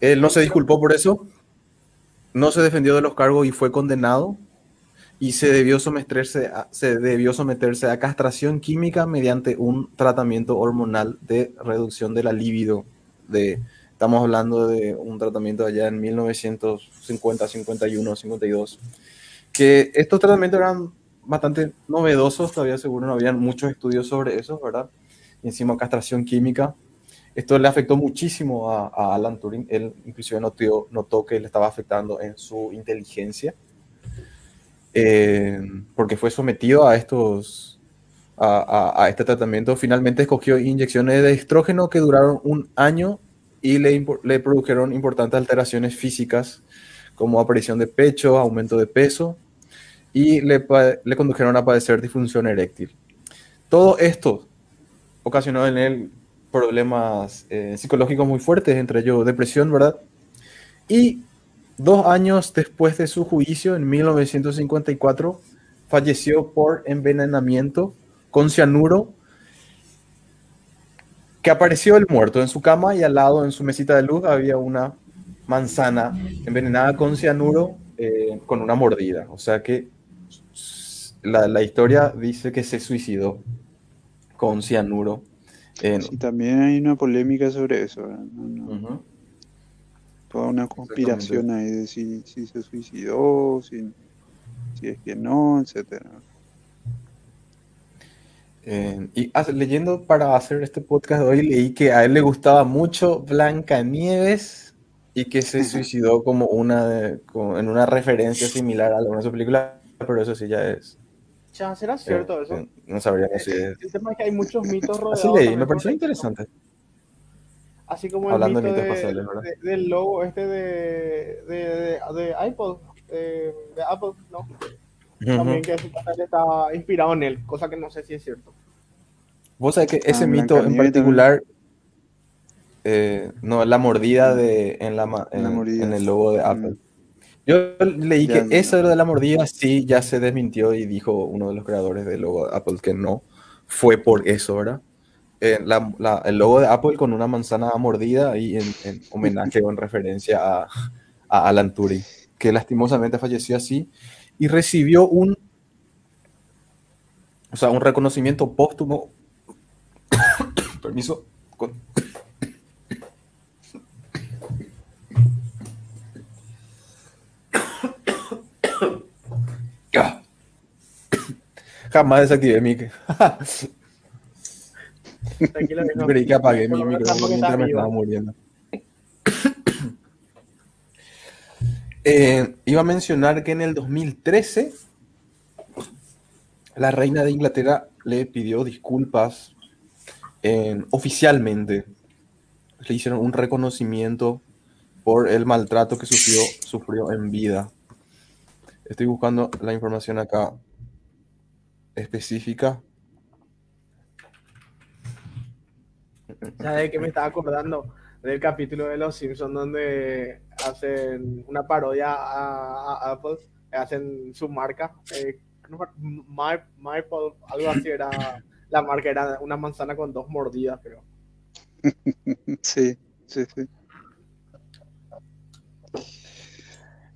Él no se disculpó por eso, no se defendió de los cargos y fue condenado y se debió someterse a, se debió someterse a castración química mediante un tratamiento hormonal de reducción de la libido. De, estamos hablando de un tratamiento allá en 1950, 51, 52. Que estos tratamientos eran bastante novedosos, todavía seguro no habían muchos estudios sobre eso, ¿verdad? Y encima castración química. Esto le afectó muchísimo a, a Alan Turing. Él inclusive notó, notó que le estaba afectando en su inteligencia eh, porque fue sometido a estos a, a- este tratamiento. Finalmente escogió inyecciones de estrógeno que duraron un año y le, le produjeron importantes alteraciones físicas como aparición de pecho, aumento de peso y le, le condujeron a padecer disfunción eréctil. Todo esto ocasionó en él problemas eh, psicológicos muy fuertes, entre ellos depresión, ¿verdad? Y Dos años después de su juicio, en 1954, falleció por envenenamiento con cianuro, que apareció el muerto en su cama y al lado, en su mesita de luz, había una manzana envenenada con cianuro eh, con una mordida. O sea que la, la historia dice que se suicidó con cianuro. Sí, también hay una polémica sobre eso. No, no, toda una conspiración ahí de si, si se suicidó, si, si es que no, etcétera. Eh, y leyendo para hacer este podcast de hoy, leí que a él le gustaba mucho Blancanieves y que se suicidó como una de- como en una referencia similar a alguna de sus películas, pero eso sí ya es. Ya, ¿será eh, cierto eso? eh, no sabría si es. El tema es que hay muchos mitos rodeados. Así leí, me pareció interesante. Así como el Hablando de mito mitos de- ¿verdad? de- del logo este de, de, iPod, de, de Apple, ¿no? También Ujú. que supuestamente está inspirado en él, cosa que no sé si es cierto. Vos sabés que ese Ah, mito en particular, eh, no, la mordida de, en, la, en, La mordida. en el logo de Apple. Yo leí Ya, que eso de la mordida sí ya se desmintió y dijo uno de los creadores del logo de Apple que no fue por eso, ¿verdad? Eh, la- la- el logo de Apple con una manzana mordida y en, en homenaje o en referencia a, a Alan Turing, que lastimosamente falleció así y recibió un, o sea, un reconocimiento póstumo. Permiso. con-. Jamás desactivé mi. Tranquilo, viejo. Creí que apagué mi micrófono mientras me estaba muriendo. Eh, iba a mencionar que en el 2013 la reina de Inglaterra le pidió disculpas eh, oficialmente. Le hicieron un reconocimiento por el maltrato que sufrió, sufrió en vida. Estoy buscando la información acá específica. ¿Sabes qué me estaba acordando? Del capítulo de Los Simpsons donde hacen una parodia a, a Apple, hacen su marca, eh, acuerdo, My, MyPod, algo así era la marca era una manzana con dos mordidas, pero Sí, sí, sí.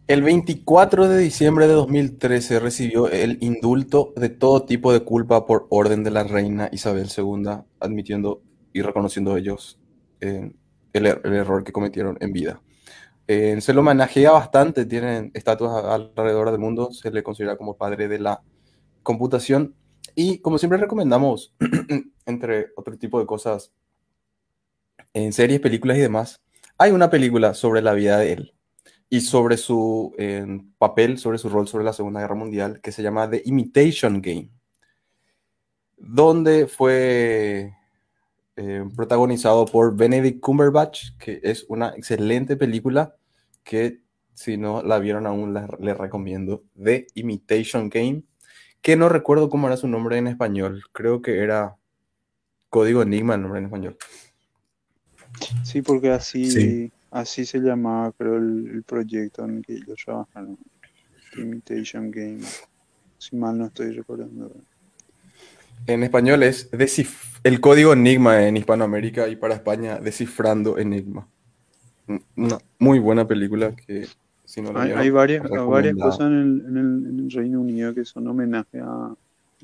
El 24 de diciembre de 2013 recibió el indulto de todo tipo de culpa por orden de la reina Isabel II, admitiendo y reconociendo ellos eh, el, er- el error que cometieron en vida. Eh, se lo homenajea bastante, tienen estatuas alrededor del mundo, se le considera como padre de la computación y como siempre recomendamos, entre otro tipo de cosas, en series, películas y demás, hay una película sobre la vida de él y sobre su papel, sobre su rol sobre la Segunda Guerra Mundial, que se llama The Imitation Game, donde fue eh, protagonizado por Benedict Cumberbatch, que es una excelente película que si no la vieron aún la- les recomiendo, The Imitation Game, que no recuerdo cómo era su nombre en español, creo que era Código Enigma el nombre en español. Sí, porque así, Sí. así se llamaba, creo, el, el proyecto en el que ellos trabajaron. Imitation Game. Si mal no estoy recordando. En español es el código Enigma en Hispanoamérica y para España Descifrando Enigma. Una muy buena película que si no la Hay, hay varias, varias cosas en el, en, el, en el Reino Unido que son homenaje a,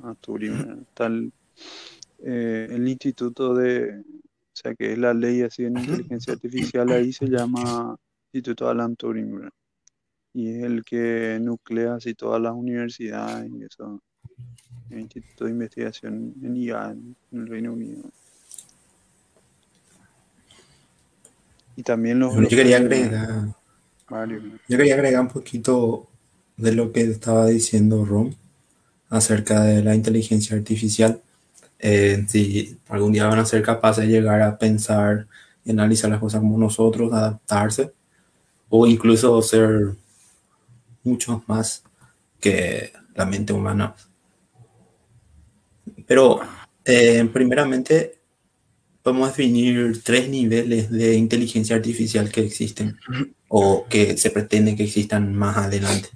a Turing. el, eh, el Instituto de, o sea, que es la ley así en inteligencia artificial, ahí se llama Instituto Alan Turing. ¿verdad? Y es el que nuclea así todas las universidades y eso. El Instituto de Investigación en IA en, el Reino Unido. Y también los... Yo quería agregar, yo quería agregar un poquito de lo que estaba diciendo Rom acerca de la inteligencia artificial. Eh, si algún día van a ser capaces de llegar a pensar y analizar las cosas como nosotros, adaptarse, o incluso ser mucho más que la mente humana. Pero eh, primeramente podemos definir tres niveles de inteligencia artificial que existen o que se pretende que existan más adelante.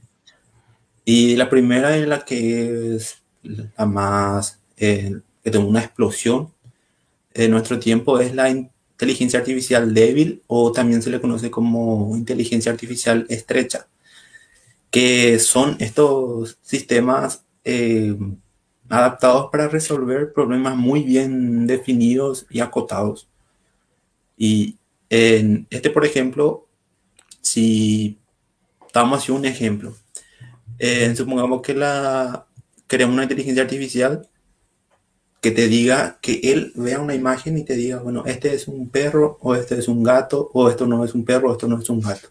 Y la primera es la que es la más, eh, que tuvo una explosión en nuestro tiempo, es la inteligencia artificial débil o también se le conoce como inteligencia artificial estrecha, que son estos sistemas eh, adaptados para resolver problemas muy bien definidos y acotados. Y en este, por ejemplo, si damos un ejemplo, eh, supongamos que la queremos una inteligencia artificial que te diga que él vea una imagen y te diga, bueno, este es un perro o este es un gato o esto no es un perro o esto no es un gato.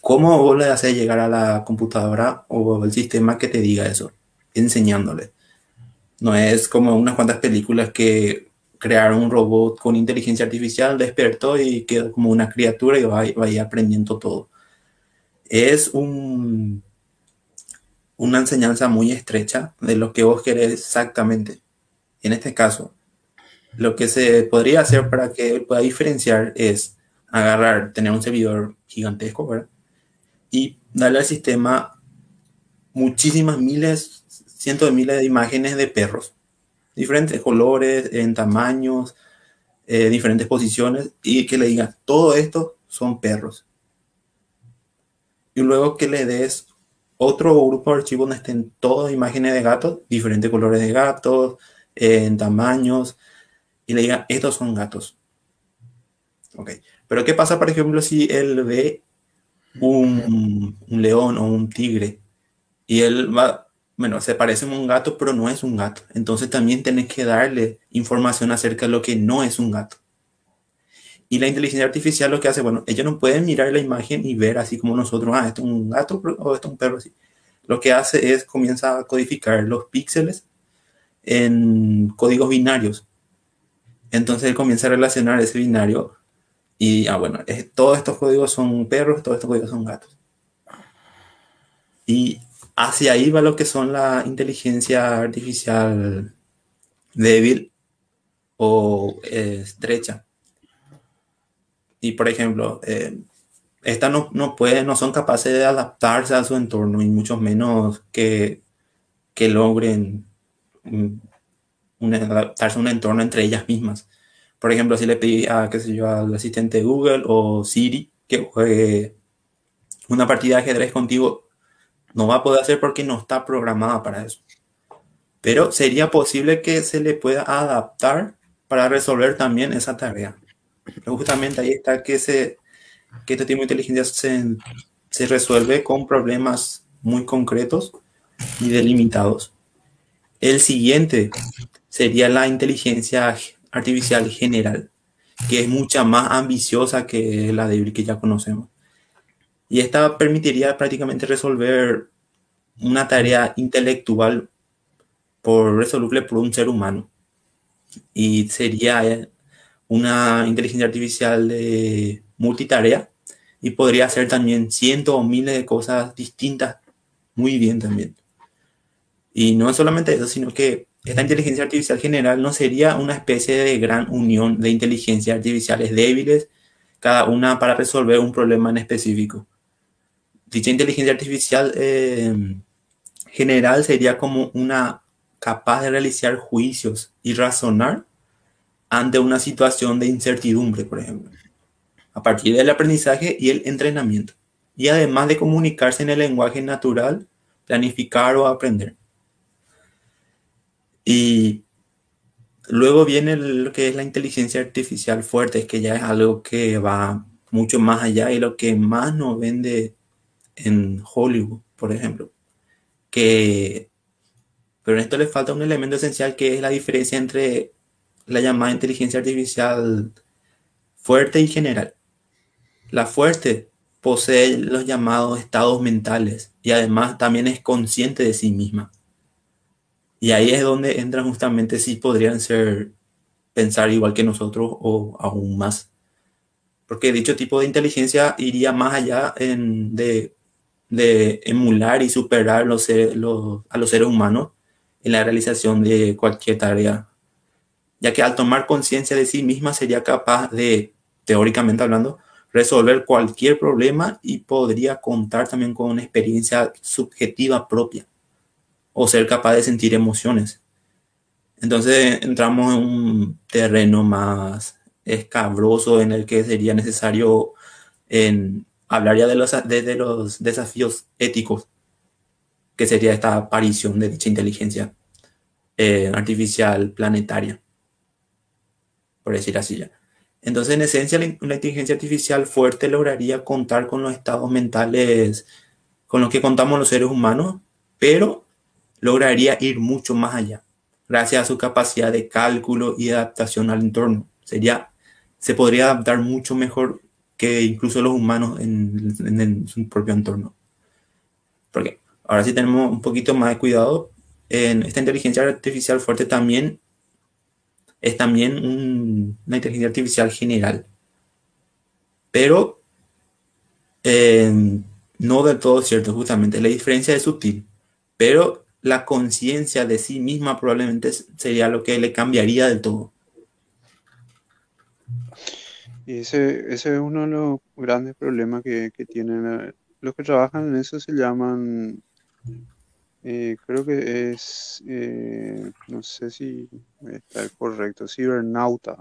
¿Cómo le haces llegar a la computadora o el sistema que te diga eso? Enseñándole. No es como unas cuantas películas que crearon un robot con inteligencia artificial, despertó y quedó como una criatura y va, va aprendiendo todo. Es un, una enseñanza muy estrecha de lo que vos querés exactamente. En este caso, lo que se podría hacer para que pueda diferenciar es agarrar, tener un servidor gigantesco. Y darle al sistema muchísimas miles, cientos de miles de imágenes de perros, diferentes colores, en tamaños, eh, diferentes posiciones, y que le diga, todo esto son perros. Y luego que le des otro grupo de archivos donde estén todas imágenes de gatos, diferentes colores de gatos, eh, en tamaños, y le diga, estos son gatos. Ok, pero ¿qué pasa, por ejemplo, si él ve un león o un tigre y él va, bueno, se parece a un gato, pero no es un gato. Entonces también tienes que darle información acerca de lo que no es un gato. Y la inteligencia artificial lo que hace, bueno, ellos no pueden mirar la imagen y ver así como nosotros, ah, esto es un gato o esto es un perro así. Lo que hace es comienza a codificar los píxeles en códigos binarios. Entonces comienza a relacionar ese binario y, ah, bueno, todos estos códigos son perros, todos estos códigos son gatos. Y hacia ahí va lo que son la inteligencia artificial débil o eh, estrecha. Y por ejemplo, eh, estas no, no, pueden, no son capaces de adaptarse a su entorno y mucho menos que, que logren un, adaptarse a un entorno entre ellas mismas. Por ejemplo, si le pedí a, qué sé yo, al asistente Google o Siri que juegue una partida de ajedrez contigo, no va a poder hacer porque no está programada para eso. Pero sería posible que se le pueda adaptar para resolver también esa tarea. Pero justamente ahí está que, se, que este tipo de inteligencia se, se resuelve con problemas muy concretos y delimitados. El siguiente sería la inteligencia artificial general, que es mucha más ambiciosa que la de que ya conocemos. Y esta permitiría prácticamente resolver una tarea intelectual por resoluble por un ser humano. Y sería eh, una inteligencia artificial multitarea y podría hacer también cientos o miles de cosas distintas muy bien también. Y no solamente eso, sino que esta inteligencia artificial general no sería una especie de gran unión de inteligencias artificiales débiles, cada una para resolver un problema en específico. Dicha inteligencia artificial eh, general sería como una capaz de realizar juicios y razonar ante una situación de incertidumbre, por ejemplo, a partir del aprendizaje y el entrenamiento, y además de comunicarse en el lenguaje natural, planificar o aprender. Y luego viene lo que es la inteligencia artificial fuerte, que ya es algo que va mucho más allá y lo que más nos vende en Hollywood, por ejemplo. Que, pero en esto le falta un elemento esencial que es la diferencia entre la llamada inteligencia artificial fuerte y general. La fuerte posee los llamados estados mentales y además también es consciente de sí misma. Y ahí es donde entran justamente si podrían ser pensar igual que nosotros o aún más. Porque dicho tipo de inteligencia iría más allá de, emular y superar los, a los seres humanos en la realización de cualquier tarea. Ya que al tomar conciencia de sí misma sería capaz de, teóricamente hablando, resolver cualquier problema y podría contar también con una experiencia subjetiva propia o ser capaz de sentir emociones. Entonces entramos en un terreno más escabroso en el que sería necesario en hablar ya de los, de, los desafíos éticos que sería esta aparición de dicha inteligencia eh, artificial planetaria, por decir así ya. Entonces, en esencia, la, inteligencia artificial fuerte lograría contar con los estados mentales con los que contamos los seres humanos, pero lograría ir mucho más allá, gracias a su capacidad de cálculo y adaptación al entorno. Sería, se podría adaptar mucho mejor que incluso los humanos en, su propio entorno. Porque ahora sí tenemos un poquito más de cuidado. En esta inteligencia artificial fuerte también es también una inteligencia artificial general. Pero eh, no del todo cierto, justamente. La diferencia es sutil. Pero la conciencia de sí misma probablemente sería lo que le cambiaría del todo. Y ese, ese es uno de los grandes problemas que, tienen eh, los que trabajan en eso se llaman, eh, creo que es, eh, no sé si está correcto, cibernauta.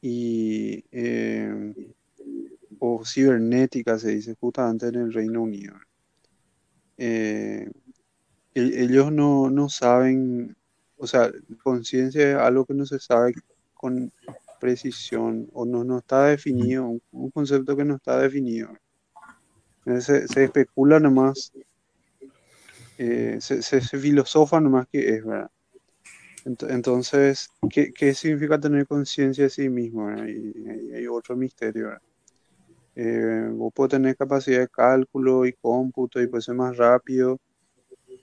Y, o cibernética se dice justamente en el Reino Unido. Eh, ellos no, saben, o sea, conciencia es algo que no se sabe con precisión o no, no está definido, un, concepto que no está definido. Se, especula nomás, eh, se, filosofa nomás que es, ¿verdad? Entonces, ¿qué, significa tener conciencia de sí mismo? Y, hay otro misterio, ¿verdad? Eh, vos tener capacidad de cálculo y cómputo y puede ser más rápido,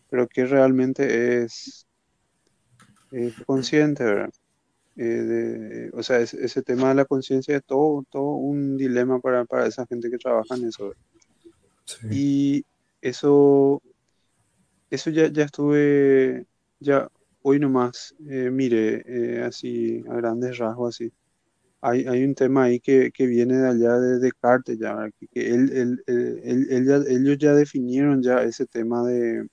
pero que realmente es, consciente, ¿verdad? Eh, o sea, ese tema de la conciencia es todo, todo un dilema para, esa gente que trabaja en eso. Y eso, eso ya, ya estuve, ya hoy nomás, eh, mire, así a grandes rasgos, así. Hay, hay un tema ahí que, que viene de allá de Descartes, ya, que, él, él, él, ellos ya definieron ya ese tema de,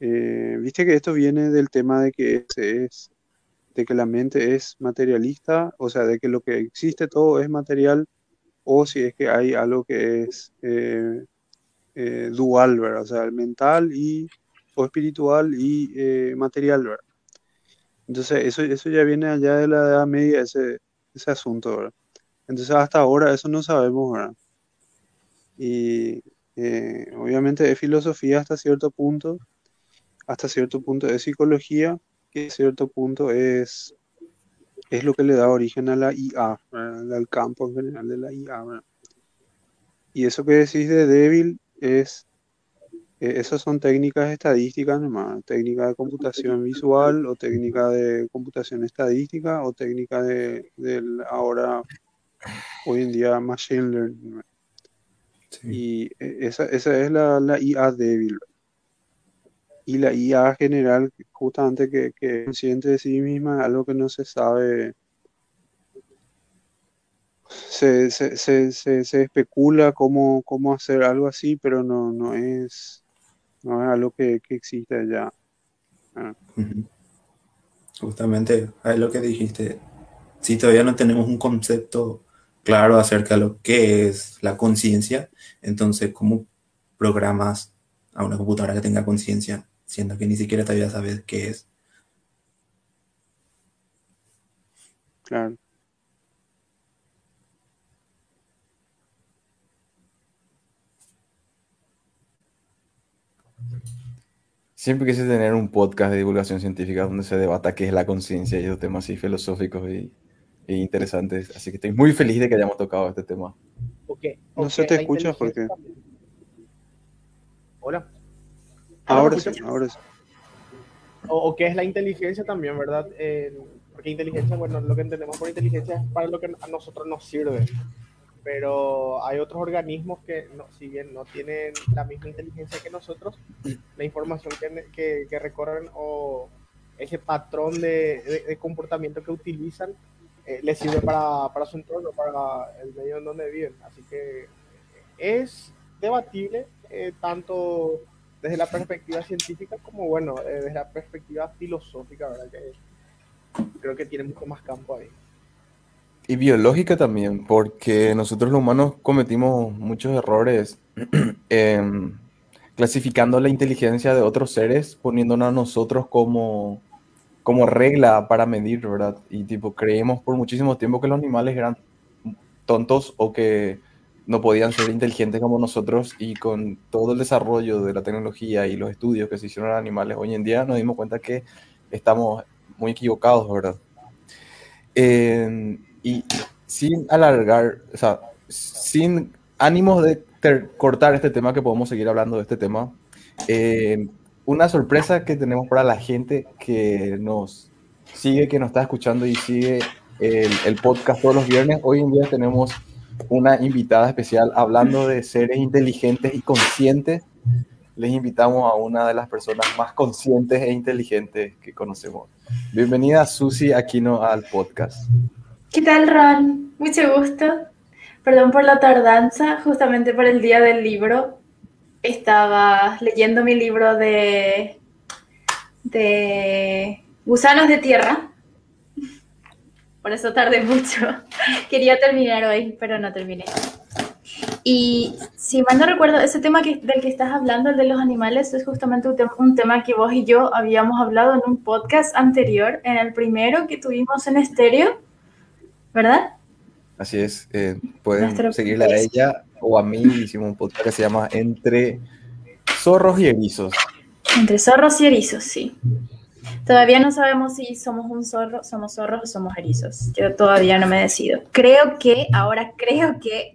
eh, viste que esto viene del tema de que es, es- de que la mente es materialista, o sea, de que lo que existe todo es material, o si es que hay algo que es eh, eh, dual, ¿verdad? O sea, el mental y o espiritual y eh, material, ¿verdad? Entonces, eso, eso ya viene allá de la Edad Media, ese, ese asunto, ¿verdad? Entonces, hasta ahora eso no sabemos, ¿verdad? Y eh, obviamente es filosofía hasta cierto punto, hasta cierto punto es psicología, que a cierto punto es, es lo que le da origen a la IA, ¿verdad? al campo en general de la IA, ¿verdad? Y eso que decís de débil es, eh, esas son técnicas estadísticas nomás, técnica de computación visual o técnica de computación estadística o técnica de, del ahora, hoy en día, machine learning. Sí. Y eh, esa, esa es la, la IA débil. Y la IA general, justamente que, que es consciente de sí misma, algo que no se sabe. Se, se, se, se, especula cómo, cómo hacer algo así, pero no, no es, no es algo que, que existe ya. Ah. Justamente, es lo que dijiste. Si todavía no tenemos un concepto claro acerca de lo que es la conciencia, entonces, ¿cómo programas a una computadora que tenga conciencia, siendo que ni siquiera todavía sabes qué es? claro. Siempre quise tener un podcast de divulgación científica donde se debata qué es la conciencia y esos temas así filosóficos y, y interesantes. Así que estoy muy feliz de que hayamos tocado este tema. Ok, No ok, se te escucha, también. Hola. Ahora ¿me sí, ahora sí. O, o qué es la inteligencia también, ¿verdad? Eh, porque inteligencia, bueno, lo que entendemos por inteligencia es para lo que a nosotros nos sirve. Pero hay otros organismos que, no, si bien no tienen la misma inteligencia que nosotros, la información que, que, que recorren o ese patrón de, de- de comportamiento que utilizan eh, les sirve para, para su entorno, para el medio en donde viven. Así que es debatible eh, tanto desde la perspectiva científica como, bueno, eh, desde la perspectiva filosófica, ¿verdad? Que creo que tiene mucho más campo ahí. Y biológica también, porque nosotros los humanos cometimos muchos errores em, clasificando la inteligencia de otros seres, poniéndonos a nosotros como, como regla para medir, ¿verdad? Y tipo, creímos por muchísimo tiempo que los animales eran tontos o que no podían ser inteligentes como nosotros y con todo el desarrollo de la tecnología y los estudios que se hicieron a animales hoy en día nos dimos cuenta que estamos muy equivocados, ¿verdad? Y sin alargar, o sea, sin ánimos de cortar este tema, que podemos seguir hablando de este tema, eh, una sorpresa que tenemos para la gente que nos sigue, que nos está escuchando y sigue el, el podcast todos los viernes. Hoy en día tenemos una invitada especial hablando de seres inteligentes y conscientes. Les invitamos a una de las personas más conscientes e inteligentes que conocemos. Bienvenida Susi Aquino al podcast. ¿Qué tal, Ron? Mucho gusto. Perdón por la tardanza, justamente por el día del libro. Estaba leyendo mi libro de, de gusanos de tierra. Por eso tardé mucho. Quería terminar hoy, pero no terminé. Y si mal no recuerdo, ese tema que, del que estás hablando, el de los animales, es justamente un, tema- un tema que vos y yo habíamos hablado en un podcast anterior, en el primero que tuvimos en estéreo, ¿verdad? Así es, eh, pueden Nuestro seguirla a ella o a mí. Hicimos un podcast que se llama Entre Zorros y Erizos. Entre zorros y erizos, sí. Todavía no sabemos si somos un zorro, somos zorros o somos erizos. Yo todavía no me decido. Creo que, ahora creo que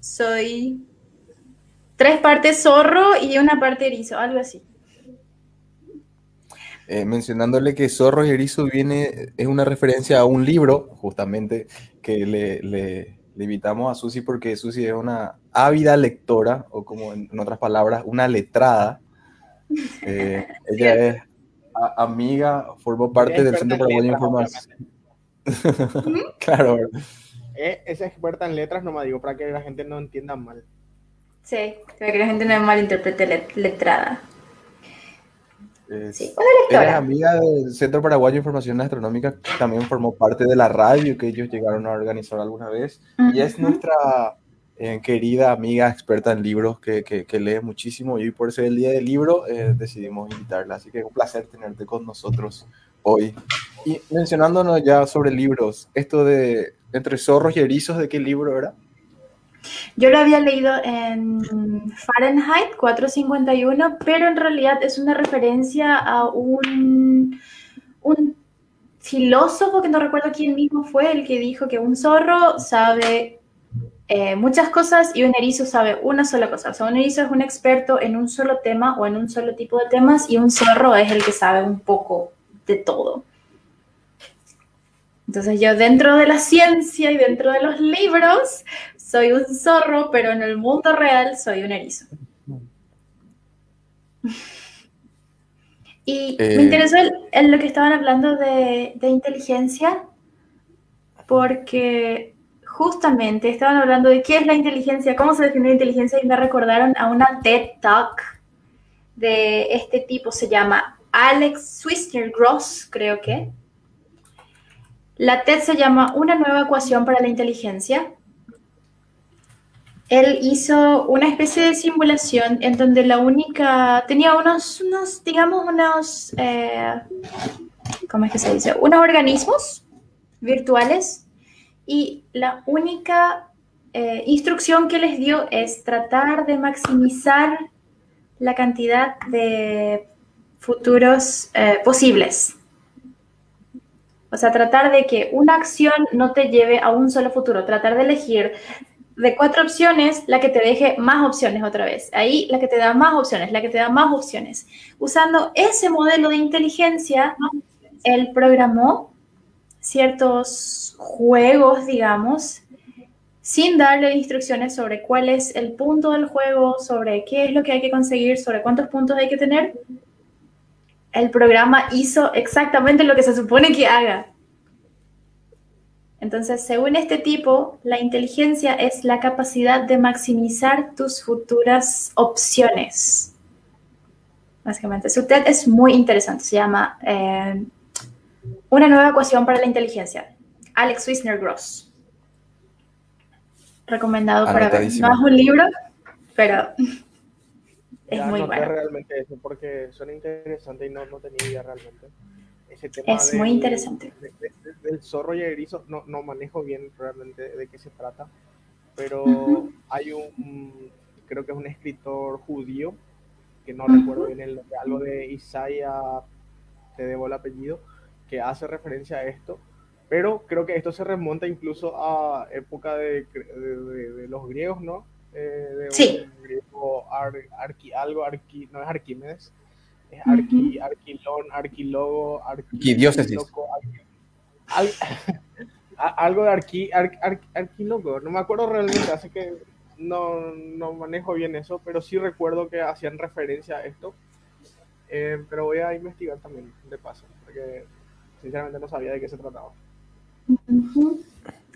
soy tres partes zorro y una parte erizo, algo así. Eh, mencionándole que Zorros y Erizos viene, es una referencia a un libro, justamente, que le, le- le invitamos a Susi porque Susi es una ávida lectora, o como en, en otras palabras, una letrada. Eh, ella es amiga, formó parte del Centro para la Información. claro, Eh, es experta en letras, no me digo, para que la gente no entienda mal. Sí, para que la gente no malinterprete let- letrada. Es- Sí, Eres lectora. amiga del Centro Paraguayo de Información Astronómica, que también formó parte de la radio que ellos llegaron a organizar alguna vez. Y es nuestra eh, querida amiga experta en libros que, que- que lee muchísimo. Y por ser el día del libro eh, decidimos invitarla. Así que un placer tenerte con nosotros hoy. Y mencionándonos ya sobre libros, esto de Entre zorros y erizos, ¿de qué libro era? Yo lo había leído en Fahrenheit 451, pero en realidad es una referencia a un, un filósofo que no recuerdo quién mismo fue el que dijo que un zorro sabe eh, muchas cosas y un erizo sabe una sola cosa. O sea, un erizo es un experto en un solo tema o en un solo tipo de temas y un zorro es el que sabe un poco de todo. Entonces yo dentro de la ciencia y dentro de los libros soy un zorro, pero en el mundo real soy un erizo. Y Eh. me interesó el- en lo que estaban hablando de, de inteligencia, porque justamente estaban hablando de qué es la inteligencia, cómo se define la inteligencia, y me recordaron a una TED Talk de este tipo, se llama Alex Swisner Gross, creo que. La TED se llama Una nueva ecuación para la inteligencia. Él hizo una especie de simulación en donde la única, tenía unos, unos digamos, unos, eh, ¿cómo es que se dice? Unos organismos virtuales y la única eh, instrucción que les dio es tratar de maximizar la cantidad de futuros eh, posibles. O sea, tratar de que una acción no te lleve a un solo futuro, tratar de elegir de cuatro opciones la que te deje más opciones otra vez. Ahí la que te da más opciones, la que te da más opciones. Usando ese modelo de inteligencia, él programó ciertos juegos, digamos, sin darle instrucciones sobre cuál es el punto del juego, sobre qué es lo que hay que conseguir, sobre cuántos puntos hay que tener. El programa hizo exactamente lo que se supone que haga. Entonces, según este tipo, la inteligencia es la capacidad de maximizar tus futuras opciones. Básicamente, su TED es muy interesante. Se llama eh, Una nueva ecuación para la inteligencia. Alex Wisner Gross. Recomendado para ver. No es un libro, pero es Ya muy anoté bueno. realmente eso porque suena interesante y no, no tenía idea realmente. Ese tema Es muy interesante. de- de- de- del zorro y el erizo no, no manejo bien realmente de qué se trata, pero Ujú. hay un, un- creo que es un escritor judío, que no Ujú. recuerdo bien el nombre, algo de Isaiah, te debo el apellido, que hace referencia a esto, pero creo que esto se remonta incluso a época de, de- de- de los griegos, ¿no? Eh, de Sí. un griego ar- arqui, algo, arqui, no es Arquímedes, es arqui, arquilón, arquilogo, arqui, Arquidiócesis. al- algo de arqui, ar- ar- arquilogo, no me acuerdo realmente, así que no, no manejo bien eso, pero sí recuerdo que hacían referencia a esto. Eh, pero voy a investigar también de paso, porque sinceramente no sabía de qué se trataba.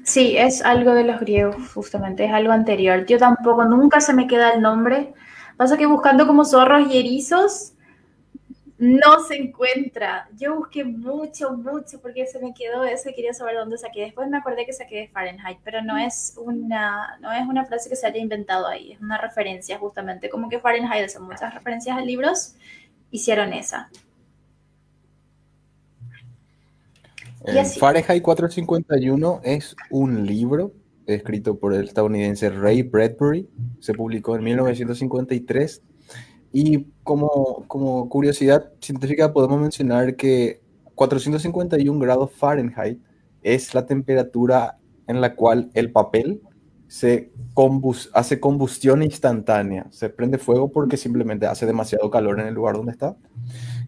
Sí, es algo de los griegos, justamente, es algo anterior. Yo tampoco, nunca se me queda el nombre. Pasa que buscando como zorros y erizos, no se encuentra. Yo busqué mucho, mucho, porque se me quedó eso y quería saber dónde saqué. Después me acordé que saqué de Fahrenheit, pero no es una, no es una frase que se haya inventado ahí, es una referencia justamente, como que Fahrenheit son muchas referencias a libros, hicieron esa. Y Eh. Fahrenheit 451 es un libro escrito por el estadounidense Ray Bradbury. Se publicó en 1953. Y como, como curiosidad científica podemos mencionar que 451 grados Fahrenheit es la temperatura en la cual el papel se combus- hace combustión instantánea. Se prende fuego porque simplemente hace demasiado calor en el lugar donde está.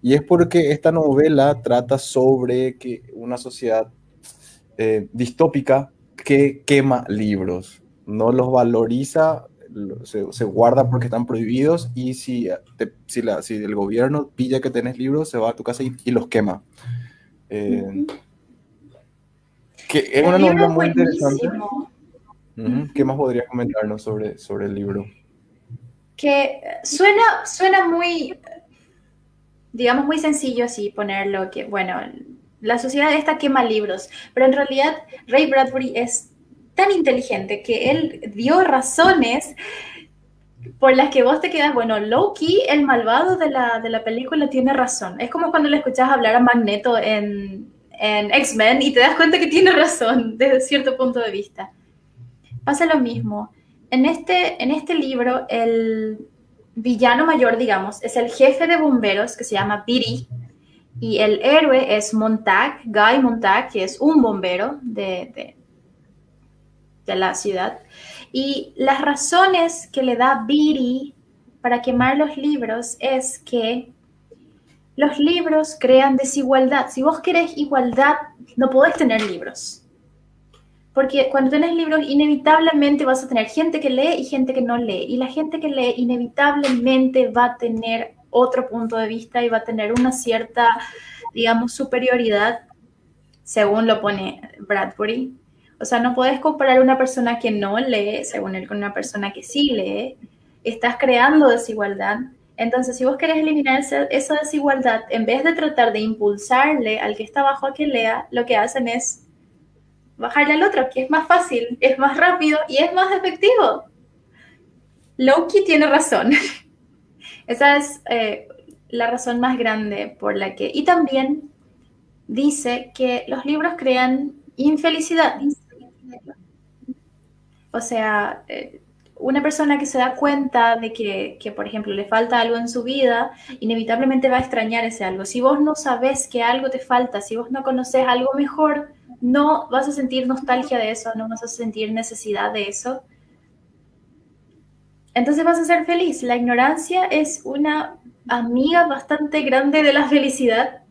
Y es porque esta novela trata sobre que una sociedad eh, distópica que quema libros, no los valoriza, lo- se, se guarda porque están prohibidos y si, te- si, la- si el gobierno pilla que tenés libros, se va a tu casa y, y los quema. Eh, que es El una novela muy interesante. ¿Qué más podrías comentarnos sobre, sobre el libro? que suena, suena muy, digamos muy sencillo así ponerlo que, bueno, la sociedad esta quema libros, pero en realidad Ray Bradbury es tan inteligente que él dio razones por las que vos te quedas, bueno, Loki, el malvado de la, de la película, tiene razón. Es como cuando le escuchas hablar a Magneto en, en X-Men y te das cuenta que tiene razón desde cierto punto de vista. Pasa lo mismo. En este, en este libro, el villano mayor, digamos, es el jefe de bomberos que se llama Piri y el héroe es Montag, Guy Montag, que es un bombero de, de, de la ciudad. Y las razones que le da Biri para quemar los libros es que los libros crean desigualdad. Si vos querés igualdad, no podés tener libros. Porque cuando tenés libros, inevitablemente vas a tener gente que lee y gente que no lee. Y la gente que lee inevitablemente va a tener otro punto de vista y va a tener una cierta, digamos, superioridad, según lo pone Bradbury, o sea, no puedes comparar una persona que no lee, según él, con una persona que sí lee. Estás creando desigualdad. Entonces, si vos querés eliminar esa desigualdad, en vez de tratar de impulsarle al que está abajo a que lea, lo que hacen es bajarle al otro, que es más fácil, es más rápido y es más efectivo. Loki tiene razón. Esa es eh, la razón más grande por la que... Y también dice que los libros crean infelicidad. O sea, eh, una persona que se da cuenta de que, que, por ejemplo, le falta algo en su vida, inevitablemente va a extrañar ese algo. Si vos no sabes que algo te falta, si vos no conoces algo mejor, no vas a sentir nostalgia de eso, no vas a sentir necesidad de eso. Entonces vas a ser feliz. La ignorancia es una amiga bastante grande de la felicidad.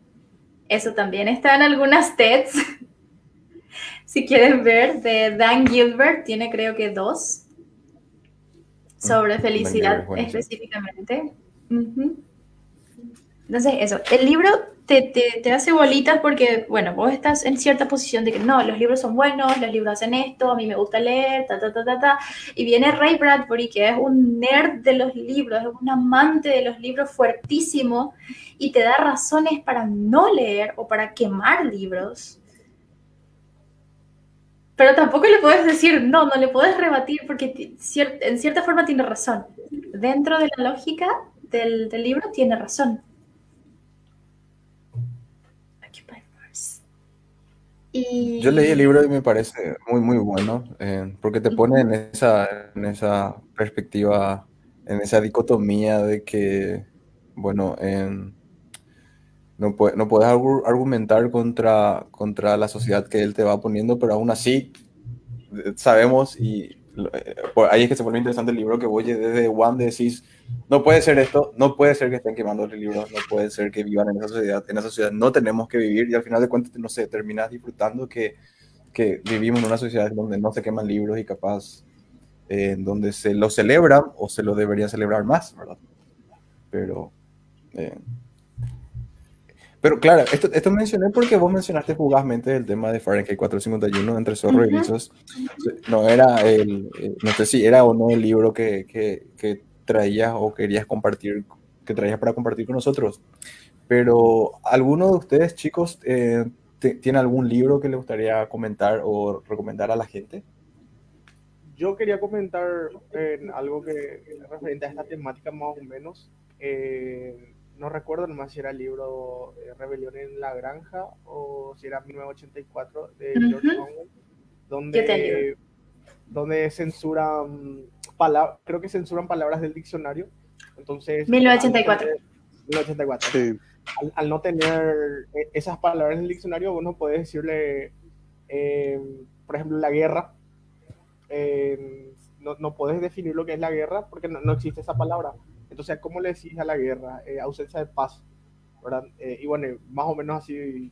Eso también está en algunas TEDs. si quieren ver, de Dan Gilbert, tiene creo que dos, sobre mm, felicidad específicamente. Entonces, eso, el libro te, te, te, hace bolitas porque, bueno, vos estás en cierta posición de que no, los libros son buenos, los libros hacen esto, a mí me gusta leer, ta, ta, ta, ta, ta. Y viene Ray Bradbury, que es un nerd de los libros, es un amante de los libros fuertísimo, y te da razones para no leer o para quemar libros pero tampoco le puedes decir no, no le puedes rebatir porque en cierta forma tiene razón. Dentro de la lógica del, del libro tiene razón. Y... Yo leí el libro y me parece muy, muy bueno, eh, porque te pone en esa, en esa perspectiva, en esa dicotomía de que, bueno, en no, puede, no puedes argumentar contra, contra la sociedad que él te va poniendo, pero aún así eh, sabemos y eh, ahí es que se vuelve interesante el libro que voy desde One decís, no puede ser esto, no puede ser que estén quemando el libro, no puede ser que vivan en esa sociedad, en esa sociedad no tenemos que vivir y al final de cuentas, no sé, terminas disfrutando que, que vivimos en una sociedad donde no se queman libros y capaz eh, donde se lo celebran o se lo debería celebrar más, ¿verdad? Pero... Pero claro, esto, esto mencioné porque vos mencionaste fugazmente el tema de Fahrenheit 451 entre Zorro y Rizos. No era el, eh, no sé si era o no el libro que, que, que traías o querías compartir, que traías para compartir con nosotros. Pero, ¿alguno de ustedes, chicos, eh, tiene algún libro que le gustaría comentar o recomendar a la gente? Yo quería comentar en algo que referente a esta temática más o menos. Eh, no recuerdo nomás si era el libro Rebelión en la Granja o si era 1984 de George Orwell, donde, donde censuran palabras, creo que censuran palabras del diccionario. Entonces, 1984. 1984. Sí. Al, no tener e, esas palabras en el diccionario, vos no podés decirle, em, por ejemplo, la guerra. Em, no, no podés definir lo que es la guerra porque no, no existe esa palabra. Entonces, ¿cómo le decís a la guerra? Eh, ausencia de paz, ¿verdad? Eh, y bueno, más o menos así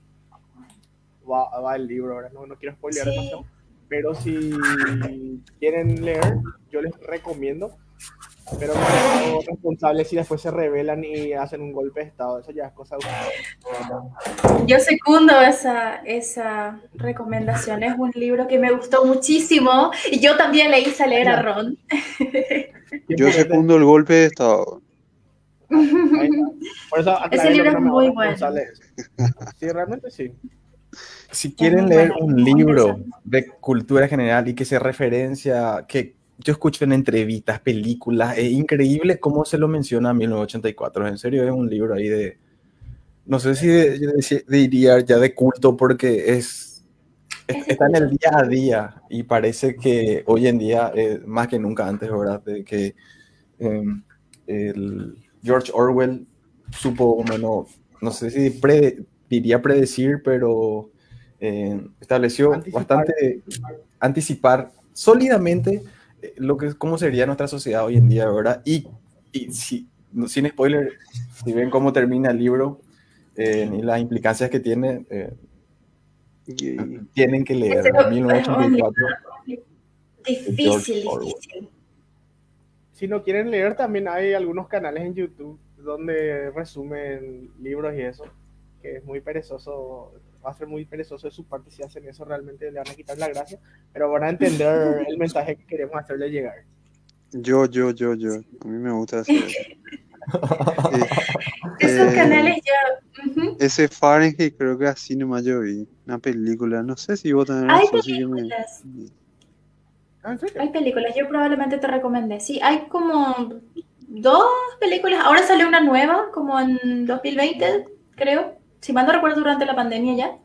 va, va el libro, ¿verdad? No, no quiero spoilear demasiado, pero si quieren leer, yo les recomiendo, pero no son responsables si después se rebelan y hacen un golpe de Estado, eso ya es cosa de Yo secundo esa, esa recomendación, es un libro que me gustó muchísimo y yo también le hice leer a Ron. Yo segundo el golpe de Estado. Por eso Ese libro es muy bueno. Sí, realmente sí. Si quieren leer bueno, un libro de cultura general y que se referencia, que yo escucho en entrevistas, películas, es increíble cómo se lo menciona a 1984. En serio, es un libro ahí de, no sé si de- yo diría ya de culto porque es, está en el día a día y parece que hoy en día, eh, más que nunca antes, ¿verdad? De que eh, el George Orwell supo, bueno, no sé si pre- diría predecir, pero eh, estableció Anticipar. bastante, anticipar sólidamente eh, lo que cómo sería nuestra sociedad hoy en día, ¿verdad? Y, y si, no- sin spoiler, si ven cómo termina el libro eh, y las implicancias que tiene, eh, Y- tienen que leer Ese lo- 1984. Difícil, difícil. Si no quieren leer, también hay algunos canales en YouTube donde resumen libros y eso, que es muy perezoso, va a ser muy perezoso de su parte si hacen eso, realmente le van a quitar la gracia, pero van a entender el mensaje que queremos hacerle llegar. Yo, yo, yo, yo. A mí me gusta hacer eso. Eh, Esos eh, canales ya. ujú. Ese Fahrenheit creo que así nomás yo vi. Una película. No sé si vos también Hay eso me- películas. Ah. Hay películas, yo probablemente te recomendé. Sí, hay como dos películas. Ahora salió una nueva, como en 2020, creo. Si mal no recuerdo, durante la pandemia ya.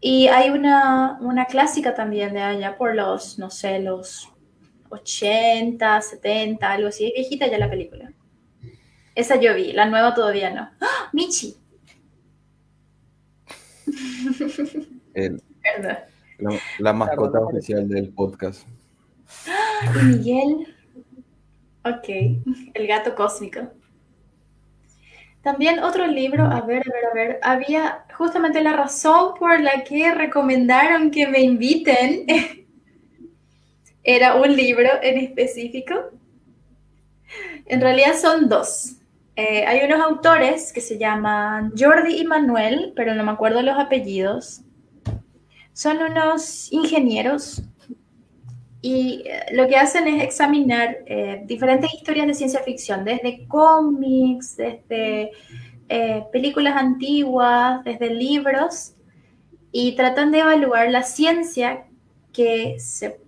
Y hay una, una clásica también de allá por los, no sé, los 80, 70, algo así. Es viejita ya la película. Esa yo vi, la nueva todavía no. ¡Ah! Michi, El- la, la mascota Perdón, oficial del podcast. Y Miguel. Ok, el gato cósmico. También otro libro, a ver, a ver, a ver, había justamente la razón por la que recomendaron que me inviten. Era un libro en específico. En realidad son dos. Eh, hay unos autores que se llaman Jordi y Manuel, pero no me acuerdo los apellidos. Son unos ingenieros y eh, lo que hacen es examinar eh, diferentes historias de ciencia ficción, desde cómics, desde películas antiguas, desde libros, y tratan de evaluar la ciencia que se-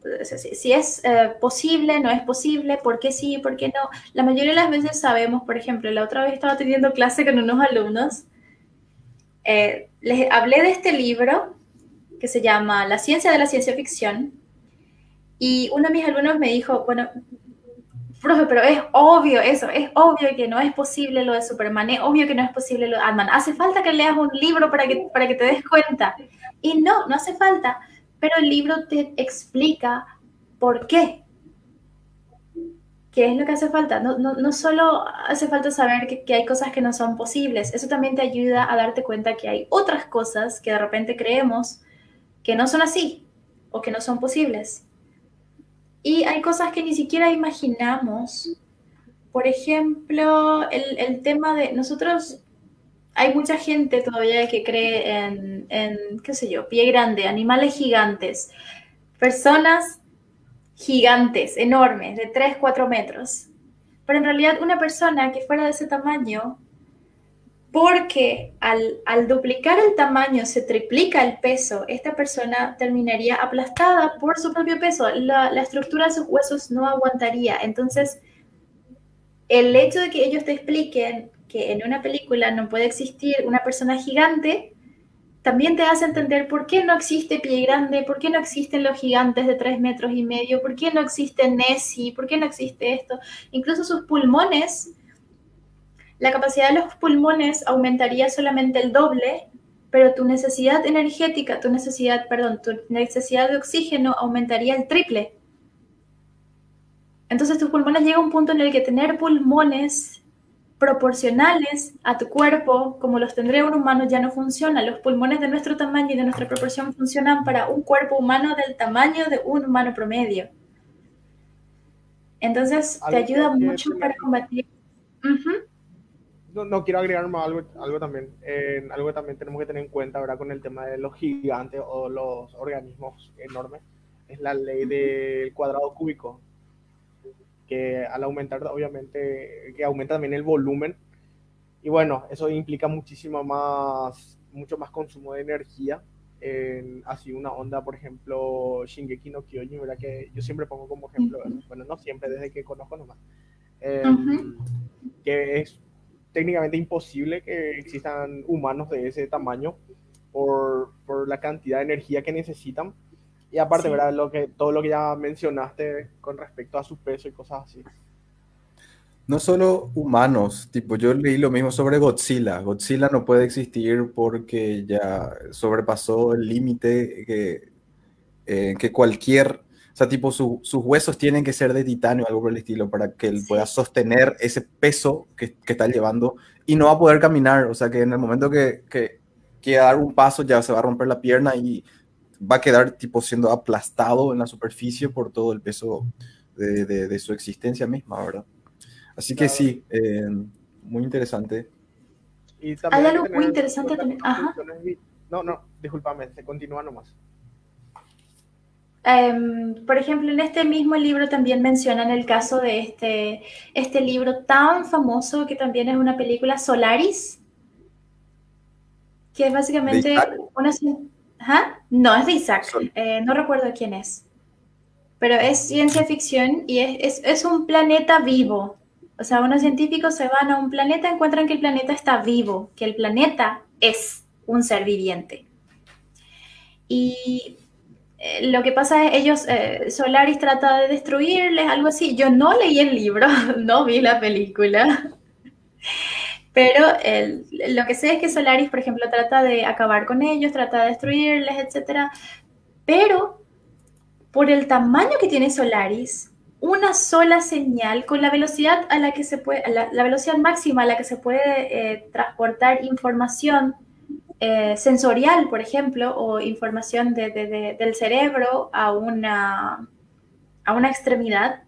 si es eh, posible, no es posible, por qué sí, por qué no. La mayoría de las veces sabemos, por ejemplo, la otra vez estaba teniendo clase con unos alumnos, eh, les hablé de este libro que se llama La ciencia de la ciencia ficción, y uno de mis alumnos me dijo, bueno, profe, pero es obvio eso, es obvio que no es posible lo de Superman, es obvio que no es posible lo de Ant-Man. Hace falta que leas un libro para que, para que te des cuenta. Y no, no hace falta, pero el libro te explica por qué. ¿Qué es lo que hace falta? No, no, no solo hace falta saber que, que hay cosas que no son posibles, eso también te ayuda a darte cuenta que hay otras cosas que de repente creemos que no son así o que no son posibles. Y hay cosas que ni siquiera imaginamos. Por ejemplo, el, el tema de nosotros, hay mucha gente todavía que cree en, en, qué sé yo, pie grande, animales gigantes, personas gigantes, enormes, de 3, 4 metros. Pero en realidad una persona que fuera de ese tamaño, porque al, al duplicar el tamaño se triplica el peso, esta persona terminaría aplastada por su propio peso. La, la estructura de sus huesos no aguantaría. Entonces, el hecho de que ellos te expliquen que en una película no puede existir una persona gigante, también te hace entender por qué no existe Pie Grande, por qué no existen los gigantes de tres metros y medio, por qué no existe Nessie, por qué no existe esto. Incluso sus pulmones, la capacidad de los pulmones aumentaría solamente el doble, pero tu necesidad energética, tu necesidad, perdón, tu necesidad de oxígeno aumentaría el triple. Entonces tus pulmones llega a un punto en el que tener pulmones proporcionales a tu cuerpo, como los tendría un humano, ya no funciona. Los pulmones de nuestro tamaño y de nuestra proporción funcionan para un cuerpo humano del tamaño de un humano promedio. Entonces te ayuda mucho para combatir. No, no quiero agregar más algo, algo también. eh, algo también tenemos que tener en cuenta ahora con el tema de los gigantes o los organismos enormes. Es la ley del cuadrado cúbico. Que al aumentar, obviamente, que aumenta también el volumen. Y bueno, eso implica muchísimo más, mucho más consumo de energía. En, así una onda, por ejemplo, Shingeki no Kyojin, ¿verdad? Que yo siempre pongo como ejemplo, bueno, no siempre, desde que conozco nomás, eh, Ujú. que es técnicamente imposible que existan humanos de ese tamaño por, por la cantidad de energía que necesitan. Y aparte, Sí. ¿verdad? Lo que, todo lo que ya mencionaste con respecto a su peso y cosas así. No solo humanos, tipo, yo leí lo mismo sobre Godzilla. Godzilla no puede existir porque ya sobrepasó el límite que, eh, que cualquier, o sea, tipo, su- sus huesos tienen que ser de titanio algo por el estilo para que él Sí. pueda sostener ese peso que, que está llevando y no va a poder caminar. O sea, que en el momento que, que quiera dar un paso ya se va a romper la pierna y va a quedar tipo siendo aplastado en la superficie por todo el peso de, de- de su existencia misma, ¿verdad? Así que Claro. sí, eh, muy interesante. Y Hay algo muy interesante también. Ajá. No, no, discúlpame, se continúa nomás. Em, por ejemplo, en este mismo libro también mencionan el caso de este, este libro tan famoso que también es una película, Solaris, que es básicamente una... No, es de Isaac, Eh, no recuerdo quién es, pero es ciencia ficción y es, es, es un planeta vivo. O sea, unos científicos se van a un planeta, encuentran que el planeta está vivo, que el planeta es un ser viviente. Y eh, lo que pasa es, ellos, eh, Solaris trata de destruirles, algo así. Yo no leí el libro, no vi la película. Pero lo que sé es que Solaris, por ejemplo, trata de acabar con ellos, trata de destruirles, etc. Pero por el tamaño que tiene Solaris, una sola señal con la velocidad a la que se puede, la, velocidad máxima a la que se puede eh, transportar información eh, sensorial, por ejemplo, o información de- del cerebro a una, a una extremidad,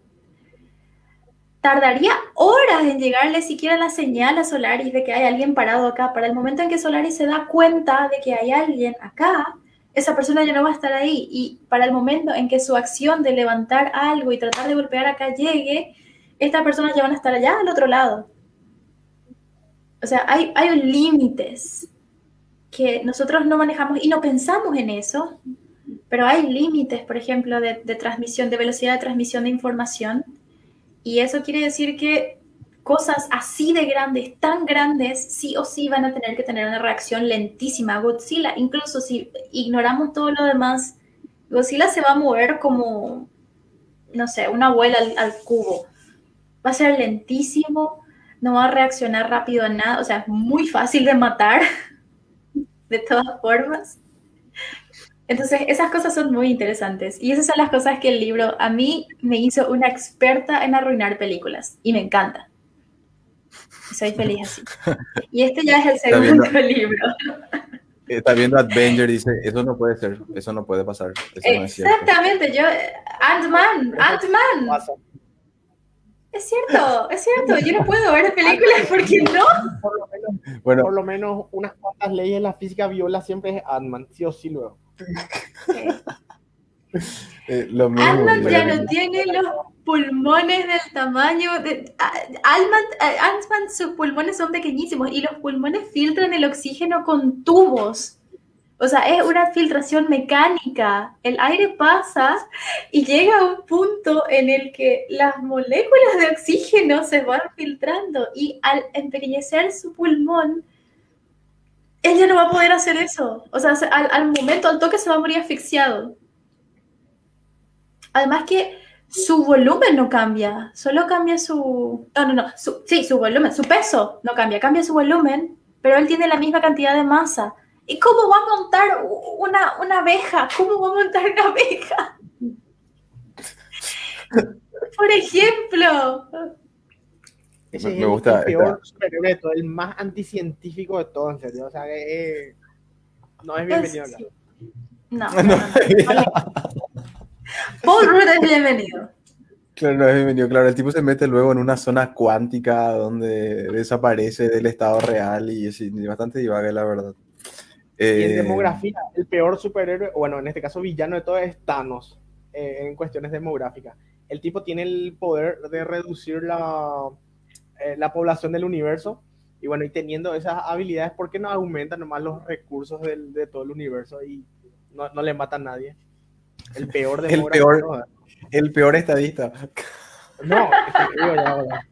tardaría horas en llegarle siquiera la señal a Solaris de que hay alguien parado acá. Para el momento en que Solaris se da cuenta de que hay alguien acá, esa persona ya no va a estar ahí. Y para el momento en que su acción de levantar algo y tratar de golpear acá llegue, estas personas ya van a estar allá al otro lado. O sea, hay, hay límites que nosotros no manejamos y no pensamos en eso, pero hay límites, por ejemplo, de, de transmisión, de velocidad de transmisión de información. Y eso quiere decir que cosas así de grandes, tan grandes, sí o sí van a tener que tener una reacción lentísima. Godzilla, incluso si ignoramos todo lo demás, Godzilla se va a mover como, no sé, una abuela al, al cubo. Va a ser lentísimo, no va a reaccionar rápido a nada, o sea, es muy fácil de matar, de todas formas. Entonces, esas cosas son muy interesantes. Y esas son las cosas que el libro a mí me hizo una experta en arruinar películas. Y me encanta. Soy feliz así. Y este ya es el Está segundo viendo- libro. Está viendo Avenger y dice, eso no puede ser, eso no puede pasar, eso no es cierto. Exactamente, yo, Ant-Man, Ant-Man. Es cierto, es cierto. Yo no puedo ver películas porque no. Por lo menos, Bueno, por lo menos unas cuantas leyes de la física viola siempre es Ant-Man, sí o sí luego. Eh, lo mismo. Ant-Man ya eh, no tiene los pulmones del tamaño de a- Ant-Man, a- Ant-Man, sus pulmones son pequeñísimos y los pulmones filtran el oxígeno con tubos. O sea, es una filtración mecánica. El aire pasa y llega a un punto en el que las moléculas de oxígeno se van filtrando y al empequeñecer su pulmón, él ya no va a poder hacer eso. O sea, se- al, al momento, al toque se va a morir asfixiado. Además que su volumen no cambia, solo cambia su... No, no, no, sí, su volumen, su peso no cambia, cambia su volumen, pero él tiene la misma cantidad de masa. ¿Y cómo va a montar una, una abeja? ¿Cómo va a montar una abeja? Por ejemplo. Ese Me- es me el- gusta el peor superhéroe de todo, el más anticientífico de todo, en serio. O sea, que eh, no es bienvenido acá. Sí. No, no, no, no. Paul Rudd es bienvenido. Claro, no es bienvenido. Claro, el tipo se mete luego en una zona cuántica donde desaparece del estado real y es bastante divaga, la verdad. Y en Eh, demografía, el peor superhéroe, bueno, en este caso villano de todo es Thanos, eh, en cuestiones demográficas. el tipo tiene el poder de reducir la, eh, la población del universo. Y bueno, y teniendo esas habilidades, ¿por qué no aumentan nomás los recursos del, de todo el universo y no, no le mata a nadie? El peor de El peor, el peor estadista. No, es que digo ya, ahora.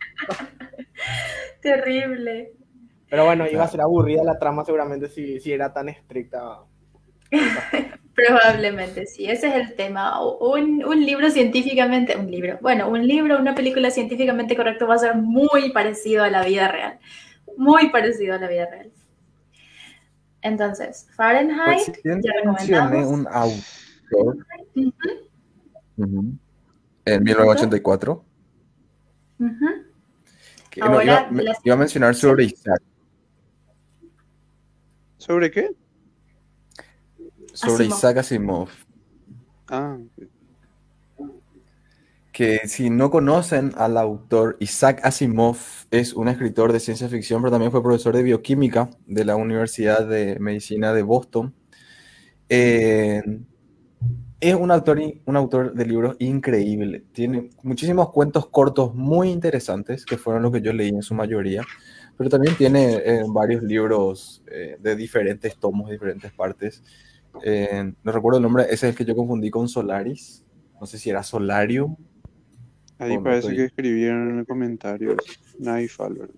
Terrible. Pero bueno, iba a ser aburrida la trama seguramente si, si era tan estricta. Probablemente sí, ese es el tema. Un, un libro científicamente, un libro, bueno, un libro, una película científicamente correcto va a ser muy parecido a la vida real. Muy parecido a la vida real. Entonces, Fahrenheit, Recién ya mencioné un autor en 1984. ujú. que no, iba, las- iba a mencionar sobre Isaac. ¿Sobre qué? Sobre Asimov. Isaac Asimov. Ah, que si no conocen al autor, Isaac Asimov es un escritor de ciencia ficción, pero también fue profesor de bioquímica de la Universidad de Medicina de Boston. Eh, es un autor, un autor de libros increíble. Tiene muchísimos cuentos cortos muy interesantes, que fueron los que yo leí en su mayoría, pero también tiene eh, varios libros eh, de diferentes tomos, diferentes partes. Eh, no recuerdo el nombre, ese es el que yo confundí con Solaris. No sé si era Solarium. ahí no parece estoy- que escribieron en los comentarios. Nightfall, ¿verdad?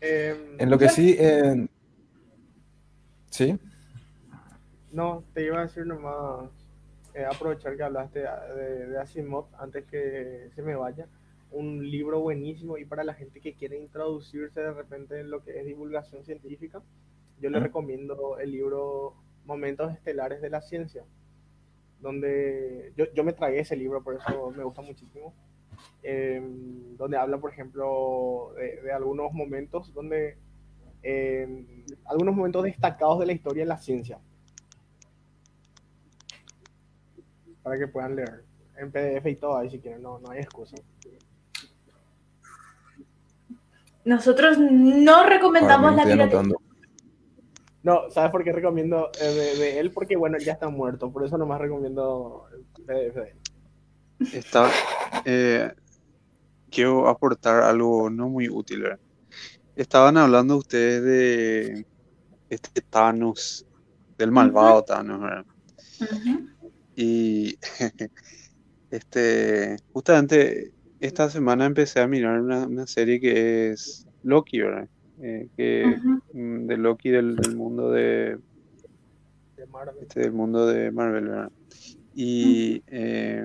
Em, En lo que sí, eh, sí, No, te iba a decir nomás, eh, aprovechar que hablaste de, de Asimov antes que se me vaya. Un libro buenísimo y para la gente que quiere introducirse de repente en lo que es divulgación científica, yo le recomiendo el libro Momentos Estelares de la Ciencia, donde yo, yo me tragué ese libro, por eso me gusta muchísimo. eh, donde habla, por ejemplo, de, de algunos momentos donde eh, algunos momentos destacados de la historia de la ciencia. para que puedan leer en PDF y todo ahí si quieren, no, no hay excusa. Nosotros no recomendamos me la piratería. No, ¿sabes por qué recomiendo eh, de, de él? Porque bueno, él ya está muerto, por eso nomás recomiendo el PDF de él. Está, eh, quiero aportar algo no muy útil. ¿verdad? Estaban hablando ustedes de este Thanos, del malvado Thanos, ¿verdad? Y este, justamente esta semana empecé a mirar una, una serie que es Loki, ¿verdad? Eh, que, mm, de Loki del, del mundo de, De Marvel. este, del mundo de Marvel, ¿verdad? Y eh,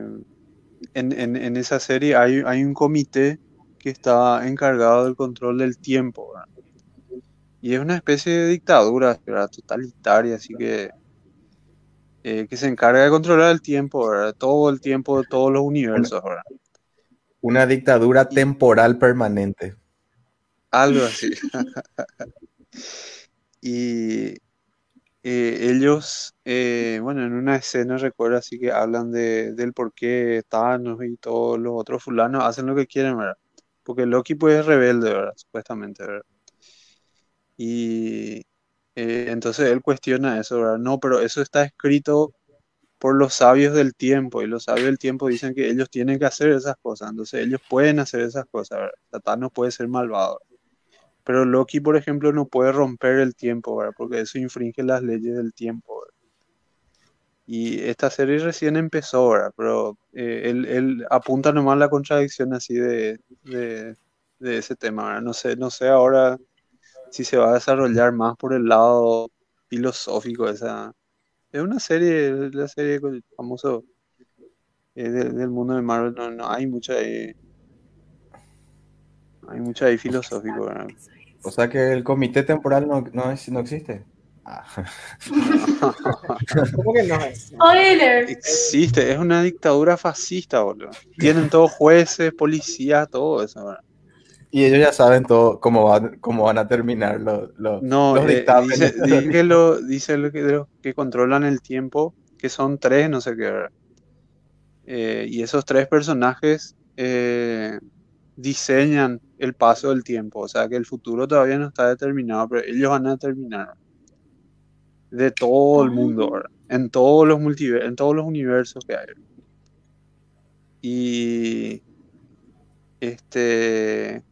en, en- en esa serie hay, hay un comité que está encargado del control del tiempo, ¿verdad? Y es una especie de dictadura, ¿verdad? Totalitaria, así que eh, que se encarga de controlar el tiempo, ¿verdad? Todo el tiempo de todos los universos, ¿verdad? Una dictadura temporal permanente. Algo así. Y eh, ellos, eh, bueno, en una escena recuerdo así que hablan de, del por qué Thanos y todos los otros fulanos hacen lo que quieren, ¿verdad? Porque Loki pues es rebelde, ¿verdad? Supuestamente, ¿verdad? Y eh, entonces él cuestiona eso, ¿verdad? No, pero eso está escrito por los sabios del tiempo y los sabios del tiempo dicen que ellos tienen que hacer esas cosas, entonces ellos pueden hacer esas cosas, ¿verdad? Thanos puede ser malvado. Pero Loki, por ejemplo, no puede romper el tiempo, ¿verdad? Porque eso infringe las leyes del tiempo, ¿verdad? Y esta serie recién empezó, ¿verdad? Pero eh, él, él apunta nomás la contradicción así de, de, de ese tema, ¿verdad? No sé, no sé ahora si se va a desarrollar más por el lado filosófico esa... Es una serie, la serie famoso eh, del, del mundo de Marvel, no, no hay mucha ahí, hay mucho ahí filosófico. O sea que el comité temporal no, no, es- no existe. Ah, ¿Cómo que no? Spoiler. Existe, es una dictadura fascista, boludo. Tienen todos jueces, policías, todo eso, ¿verdad? Y ellos ya saben todo cómo van, cómo van a terminar los, los, No, los eh, dictámenes. dice, dice que, lo, dice lo que, de los que controlan el tiempo, que son tres, no sé qué. Eh, y esos tres personajes eh, diseñan el paso del tiempo, o sea que el futuro todavía no está determinado, pero ellos van a determinar de todo el mundo, ¿verdad? En todos los multiver- en todos los universos que hay. Y este,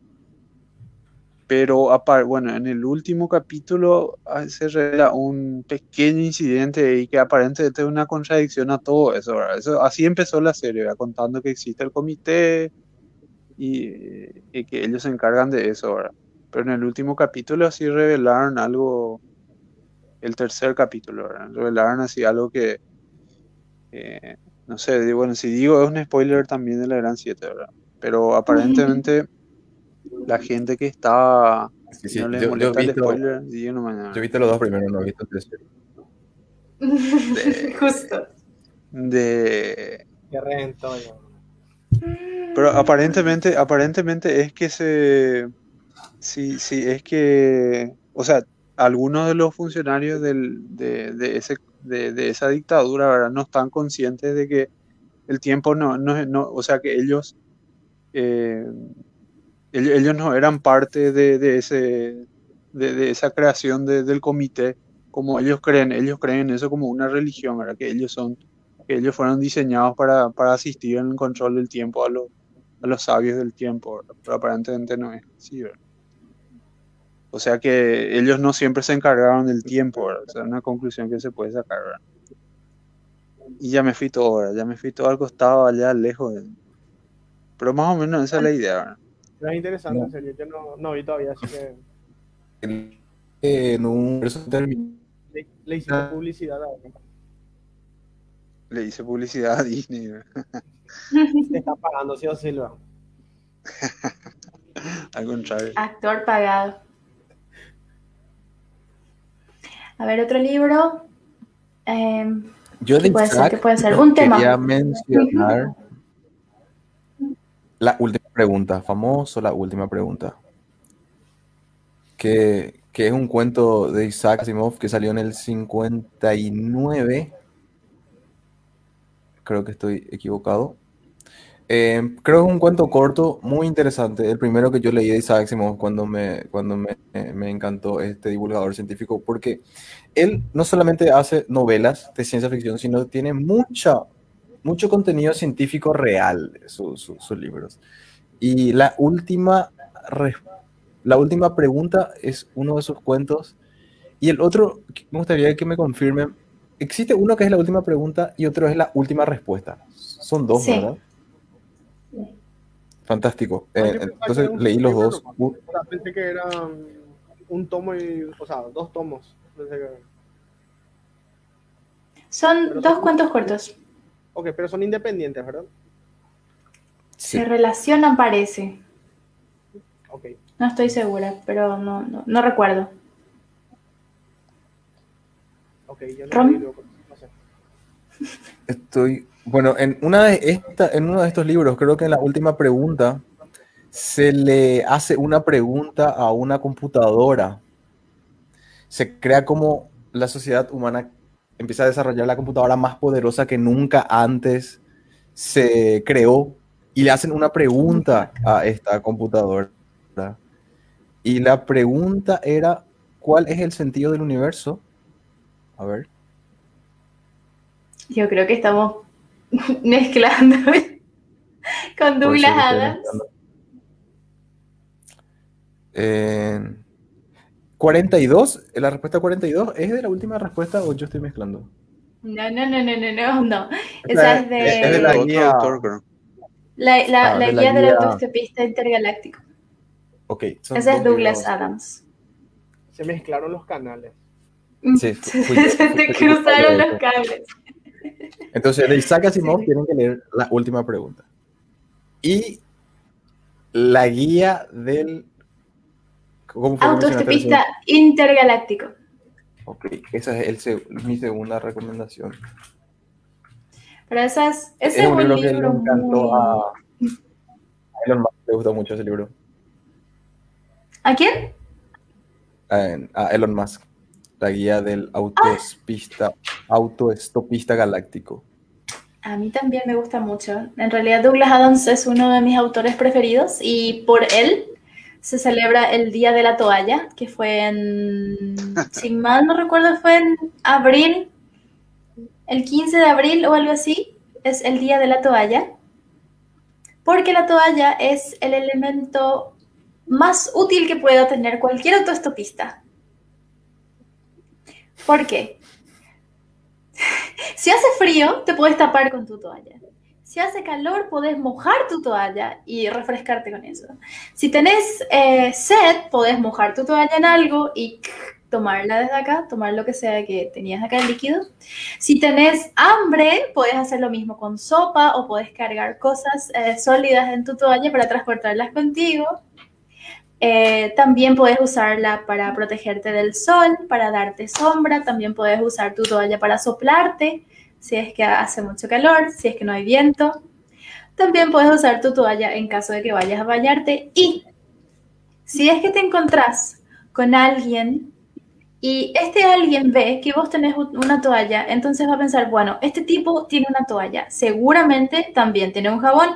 pero apar- bueno, en el último capítulo ah, se revela un pequeño incidente y que aparentemente es una contradicción a todo eso, ¿verdad? Eso, así empezó la serie, ¿verdad? Contando que existe el comité y, y que ellos se encargan de eso, ¿verdad? Pero en el último capítulo sí revelaron algo, el tercer capítulo, ¿verdad? Revelaron así algo que, eh, no sé, bueno, si digo es un spoiler también de la Gran 7, ¿verdad? Pero aparentemente la gente que está, Sí, sí, no les yo, yo molesta el visto, spoiler, digan nomás, yo he ¿verdad? visto los dos primeros, no he visto el tercero. Justo. De, Que reventó ya. Pero aparentemente, aparentemente es que se, sí, sí, es que, o sea, algunos de los funcionarios del, de, de ese, de, de esa dictadura, ¿verdad? No están conscientes de que el tiempo no, no, no o sea, que ellos, eh, ellos, ellos no eran parte de, de ese, de, esa creación de- del comité, como ellos creen, ellos creen eso como una religión, ¿verdad? Que ellos son, que ellos fueron diseñados para, para asistir en el control del tiempo a los, a los sabios del tiempo, ¿verdad? Pero aparentemente no es así, ¿verdad? O sea que ellos no siempre se encargaron del tiempo, ¿verdad? O sea, una conclusión que se puede sacar, ¿verdad? Y ya me fui todo, ¿verdad? Ya me fui todo al costado, allá lejos. de- Pero más o menos esa es la idea, ¿verdad? Es interesante, No. en serio. Yo no, no vi todavía, así que En un le, le hiciste publicidad a Le hice publicidad a Disney. Te está pagando, sí o sí, lo Al contrario. Actor pagado. A ver, otro libro. Em, Yo de ¿Qué puede ser? ¿Qué puede ser? Un tema. Quería mencionar la última pregunta, famoso la última pregunta. Que, que es un cuento de Isaac Asimov que salió en el 59. Creo que estoy equivocado. Eh, creo que es un cuento corto, muy interesante. El primero que yo leí de Isaac Asimov cuando me, cuando me, me encantó este divulgador científico, porque él no solamente hace novelas de ciencia ficción, sino tiene mucha, mucho contenido científico real, su- su- sus libros. Y la última, la última pregunta es uno de sus cuentos. Y el otro, me gustaría que me confirmen, existe uno que es la última pregunta y otro es la última respuesta. Son dos, Sí. ¿verdad? Fantástico. No, yo Eh, entonces leí los dos. pensé que era un tomo y, o sea, dos tomos. Pensé que- son dos cuentos cortos. Ok, pero son independientes, ¿verdad? sí. Se relacionan, parece. Ok. No estoy segura, pero no, no, no recuerdo. Ok, yo no Rom. leí, no sé. Estoy, bueno, en una de esta, en uno de estos libros, creo que en la última pregunta se le hace una pregunta a una computadora. Se crea como la sociedad humana empieza a desarrollar la computadora más poderosa que nunca antes se creó y le hacen una pregunta a esta computadora. Y la pregunta era, ¿cuál es el sentido del universo? A ver. Yo creo que estamos mezclando con Douglas Adams. Eh, 42, la respuesta 42 es de la última respuesta o yo estoy mezclando. No, no, no, no, no, no, no. Esa Esa es de es de la guía. la, la- ah, la de la guía del autoestopista intergaláctico. Ok, Ese es Douglas. Adams. Se mezclaron los canales. Sí, Se fui- te cruzaron los cables. Entonces, de Isaac Asimov Sí. tienen que leer la última pregunta. Y la guía del... ¿Cómo fue que mencionaste Autoestopista eso? intergaláctico. Ok, esa es el mi segunda recomendación. Pero esa es, ese es un libro que le encantó muy... a a Elon Musk, le gustó mucho ese libro. ¿A quién? a, a Elon Musk, la guía del autoestopista, autoestopista galáctico. A mí también me gusta mucho. En realidad Douglas Adams es uno de mis autores preferidos y por él se celebra el Día de la Toalla, que fue en, si mal no recuerdo, fue en abril, el 15 de abril o algo así, es el Día de la Toalla. Porque la toalla es el elemento más útil que pueda tener cualquier autoestopista. ¿Por qué? Si hace frío, te puedes tapar con tu toalla. Si hace calor, puedes mojar tu toalla y refrescarte con eso. Si tenés eh, sed, puedes mojar tu toalla en algo y tomarla desde acá, tomar lo que sea que tenías acá el líquido. Si tenés hambre, puedes hacer lo mismo con sopa o puedes cargar cosas eh, sólidas en tu toalla para transportarlas contigo. Eh, también puedes usarla para protegerte del sol, para darte sombra. También puedes usar tu toalla para soplarte si es que hace mucho calor, si es que no hay viento. También puedes usar tu toalla en caso de que vayas a bañarte. Y si es que te encontrás con alguien y este alguien ve que vos tenés una toalla, entonces va a pensar, bueno, este tipo tiene una toalla, seguramente también tiene un jabón.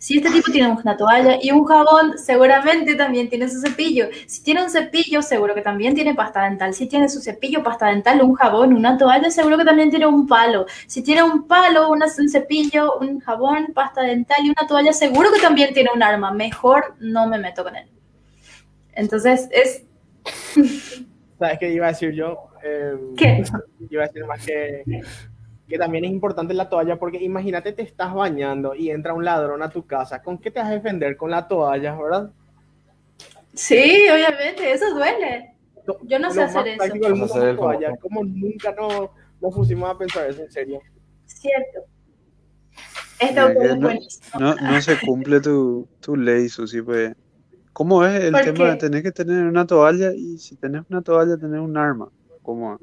Si este tipo tiene una toalla y un jabón, seguramente también tiene su cepillo. Si tiene un cepillo, seguro que también tiene pasta dental. Si tiene su cepillo, pasta dental, un jabón, una toalla, seguro que también tiene un palo. Si tiene un palo, un cepillo, un jabón, pasta dental y una toalla, seguro que también tiene un arma. Mejor no me meto con él. Entonces, es... ¿Sabes qué iba a decir yo? Eh, ¿Qué? Iba a decir más que que también es importante la toalla, porque imagínate te estás bañando y entra un ladrón a tu casa, ¿con qué te vas a defender? Con la toalla, ¿verdad? Sí, obviamente, eso duele. Yo no sé hacer eso. Del mundo hacer toalla, como nunca no, nos pusimos a pensar eso en serio. Cierto. Este autor es buenísimo. No, no, se cumple tu, tu ley, Susi, pues. ¿Cómo es el tema de tener que tener una toalla y si tenés una toalla, tener un arma? ¿Cómo?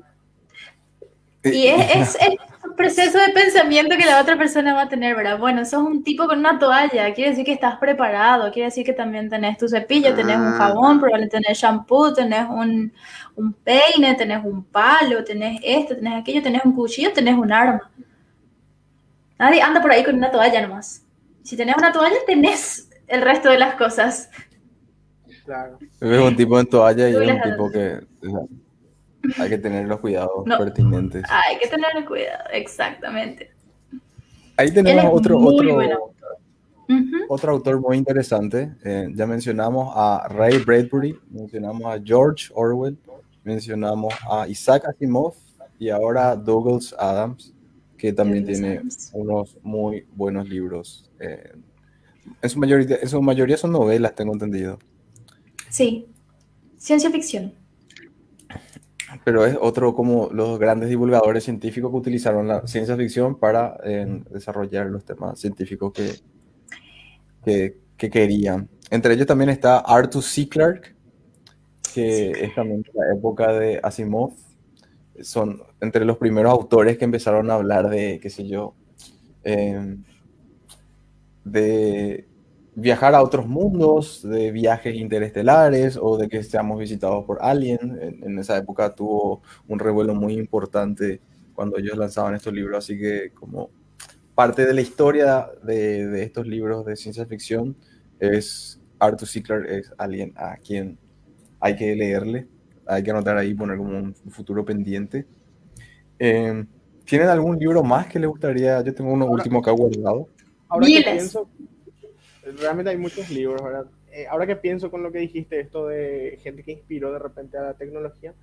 Y es, es, el proceso de pensamiento que la otra persona va a tener, ¿verdad? Bueno, sos un tipo con una toalla, quiere decir que estás preparado, quiere decir que también tenés tu cepillo, tenés un jabón, probablemente tenés shampoo, tenés un, un peine, tenés un palo, tenés esto, tenés aquello, tenés un cuchillo, tenés un arma. Nadie anda por ahí con una toalla nomás. Si tenés una toalla, tenés el resto de las cosas. Claro. Es un tipo en toalla y es un tipo que hay que tener los cuidados pertinentes. Hay que tener cuidado, exactamente. Ahí tenemos otro, otro, otro autor muy interesante. Eh, ya mencionamos a Ray Bradbury, mencionamos a George Orwell, mencionamos a Isaac Asimov y ahora Douglas Adams, que también tiene unos muy buenos libros. Eh, en, su mayoría, en su mayoría son novelas, tengo entendido. Sí, ciencia ficción pero es otro como los grandes divulgadores científicos que utilizaron la ciencia ficción para desarrollar los temas científicos que, que, querían. Entre ellos también está Arthur C. Clarke, que es también de la época de Asimov. Son entre los primeros autores que empezaron a hablar de, qué sé yo, em, de viajar a otros mundos, de viajes interestelares o de que seamos visitados por alguien. En, esa época tuvo un revuelo muy importante cuando ellos lanzaban estos libros, así que como parte de la historia de, estos libros de ciencia ficción es Arthur C. Clarke es alguien a quien hay que leerle, hay que anotar ahí, poner como un futuro pendiente. Eh, ¿Tienen algún libro más que les gustaría? Yo tengo uno último acá guardado. Ahora que pienso, realmente hay muchos libros, ¿verdad? Eh, ahora que pienso con lo que dijiste, esto de gente que inspiró de repente a la tecnología,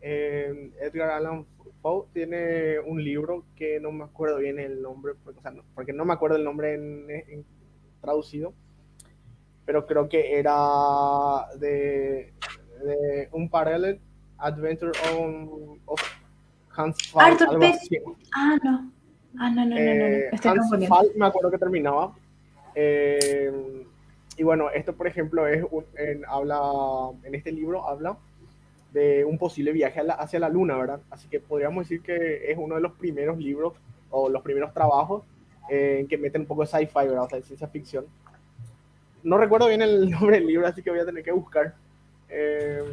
eh, Edgar Allan Poe tiene un libro que no me acuerdo bien el nombre, porque, no, porque no me acuerdo el nombre en, traducido, pero creo que era de, un parallel Adventure of Hans Fall. Arthur Ah, no. Ah, no, no, no, no. Eh, Hans Fall, me acuerdo que terminaba eh, y bueno, esto por ejemplo es en, habla, en este libro habla de un posible viaje hacia la luna, ¿verdad? Así que podríamos decir que es uno de los primeros libros o los primeros trabajos en eh, que meten un poco de sci-fi, ¿verdad? O sea, de ciencia ficción. No recuerdo bien el nombre del libro, así que voy a tener que buscar. Eh,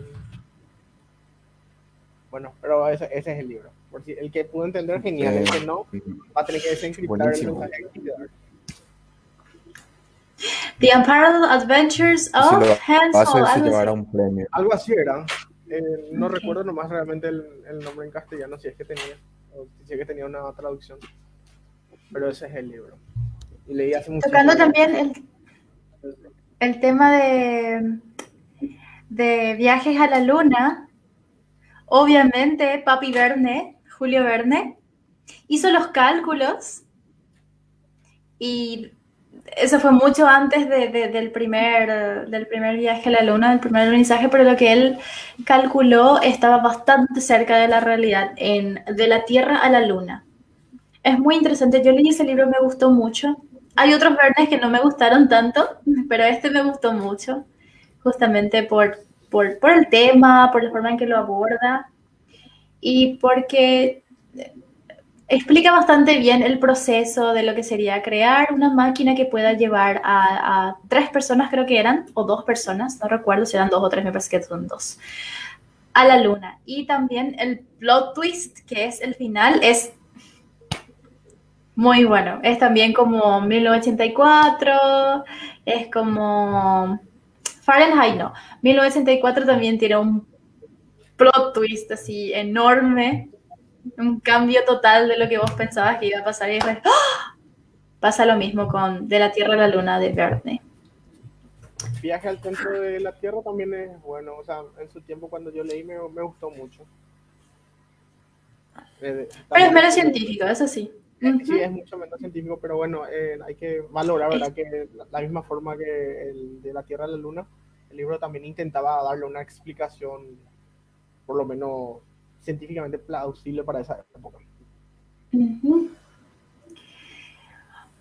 bueno, pero ese, es el libro. Por si el que pudo entender, genial. El que no, va a tener que desencriptar el mensaje The Unparalleled Adventures of Hans Algo, algo así era. Eh, no recuerdo nomás realmente el, el, nombre en castellano, si es que tenía, o si es que tenía una traducción. Pero ese es el libro. Y leí hace mucho Tocando también el, el tema de, de viajes a la luna, obviamente Papi Verne, Julio Verne, hizo los cálculos y eso fue mucho antes de, de, del, primer, del primer viaje a la luna, del primer alunizaje, pero lo que él calculó estaba bastante cerca de la realidad, en, de la Tierra a la luna. Es muy interesante, yo leí ese libro, me gustó mucho. Hay otros verdes que no me gustaron tanto, pero este me gustó mucho, justamente por, por, por el tema, por la forma en que lo aborda y porque explica bastante bien el proceso de lo que sería crear una máquina que pueda llevar a, tres personas, creo que eran, o dos personas, no recuerdo si eran dos o tres, me parece que son dos, a la luna. Y también el plot twist, que es el final, es muy bueno. Es también como 1984, es como Fahrenheit, no. 1984 también tiene un plot twist así enorme, un cambio total de lo que vos pensabas que iba a pasar y después ¡oh! pasa lo mismo con De la Tierra a la Luna de Verne. Viaje al centro de la Tierra también es bueno, o sea, en su tiempo cuando yo leí me, me gustó mucho. Eh, pero es menos científico, eso sí. Sí, es mucho menos científico, pero bueno, eh, hay que valorar, ¿verdad? Que la, la, misma forma que el de la Tierra a la Luna, el libro también intentaba darle una explicación, por lo menos científicamente plausible para esa época. Uh -huh.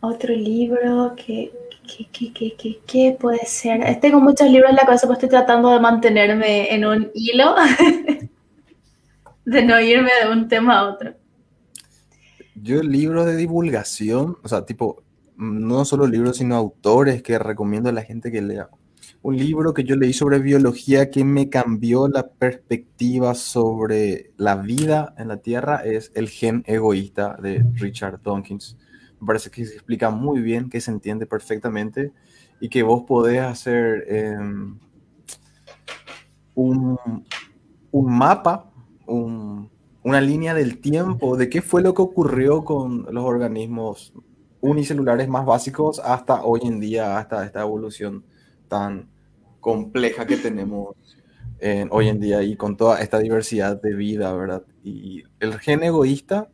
Otro libro que, que, que, que, que, que puede ser. Tengo muchos libros en la cabeza, pues estoy tratando de mantenerme en un hilo, de no irme de un tema a otro. Yo libros de divulgación, o sea, tipo, no solo libros, sino autores que recomiendo a la gente que lea. Un libro que yo leí sobre biología que me cambió la perspectiva sobre la vida en la Tierra es El gen egoísta de Richard Dawkins. Me parece que se explica muy bien, que se entiende perfectamente y que vos podés hacer eh, un, un mapa, un, una línea del tiempo de qué fue lo que ocurrió con los organismos unicelulares más básicos hasta hoy en día, hasta esta evolución tan compleja que tenemos en, hoy en día y con toda esta diversidad de vida, ¿verdad? Y el gen egoísta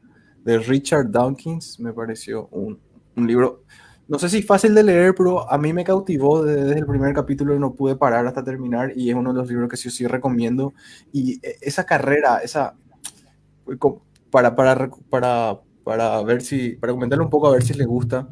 de Richard Dawkins me pareció un, un libro, no sé si fácil de leer, pero a mí me cautivó desde, el primer capítulo y no pude parar hasta terminar y es uno de los libros que sí, sí recomiendo. Y esa carrera, esa para, para, para, para ver si, para comentarle un poco a ver si le gusta,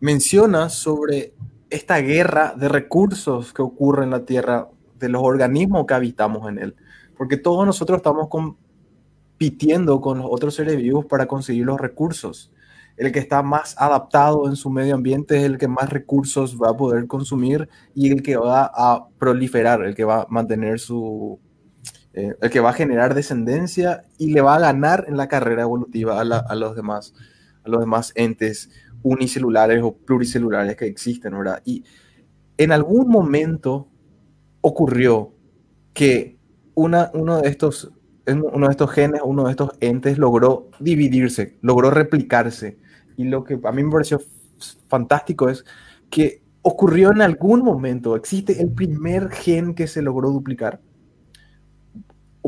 menciona sobre esta guerra de recursos que ocurre en la Tierra, de los organismos que habitamos en él, porque todos nosotros estamos compitiendo con los otros seres vivos para conseguir los recursos. El que está más adaptado en su medio ambiente es el que más recursos va a poder consumir y el que va a proliferar, el que va a mantener su, eh, el que va a generar descendencia y le va a ganar en la carrera evolutiva a, los, demás, a los demás entes unicelulares o pluricelulares que existen, ¿verdad? Y en algún momento ocurrió que uno, de estos, uno de estos genes, uno de estos entes logró dividirse, logró replicarse. Y lo que a mí me pareció fantástico es que ocurrió en algún momento, existe el primer gen que se logró duplicar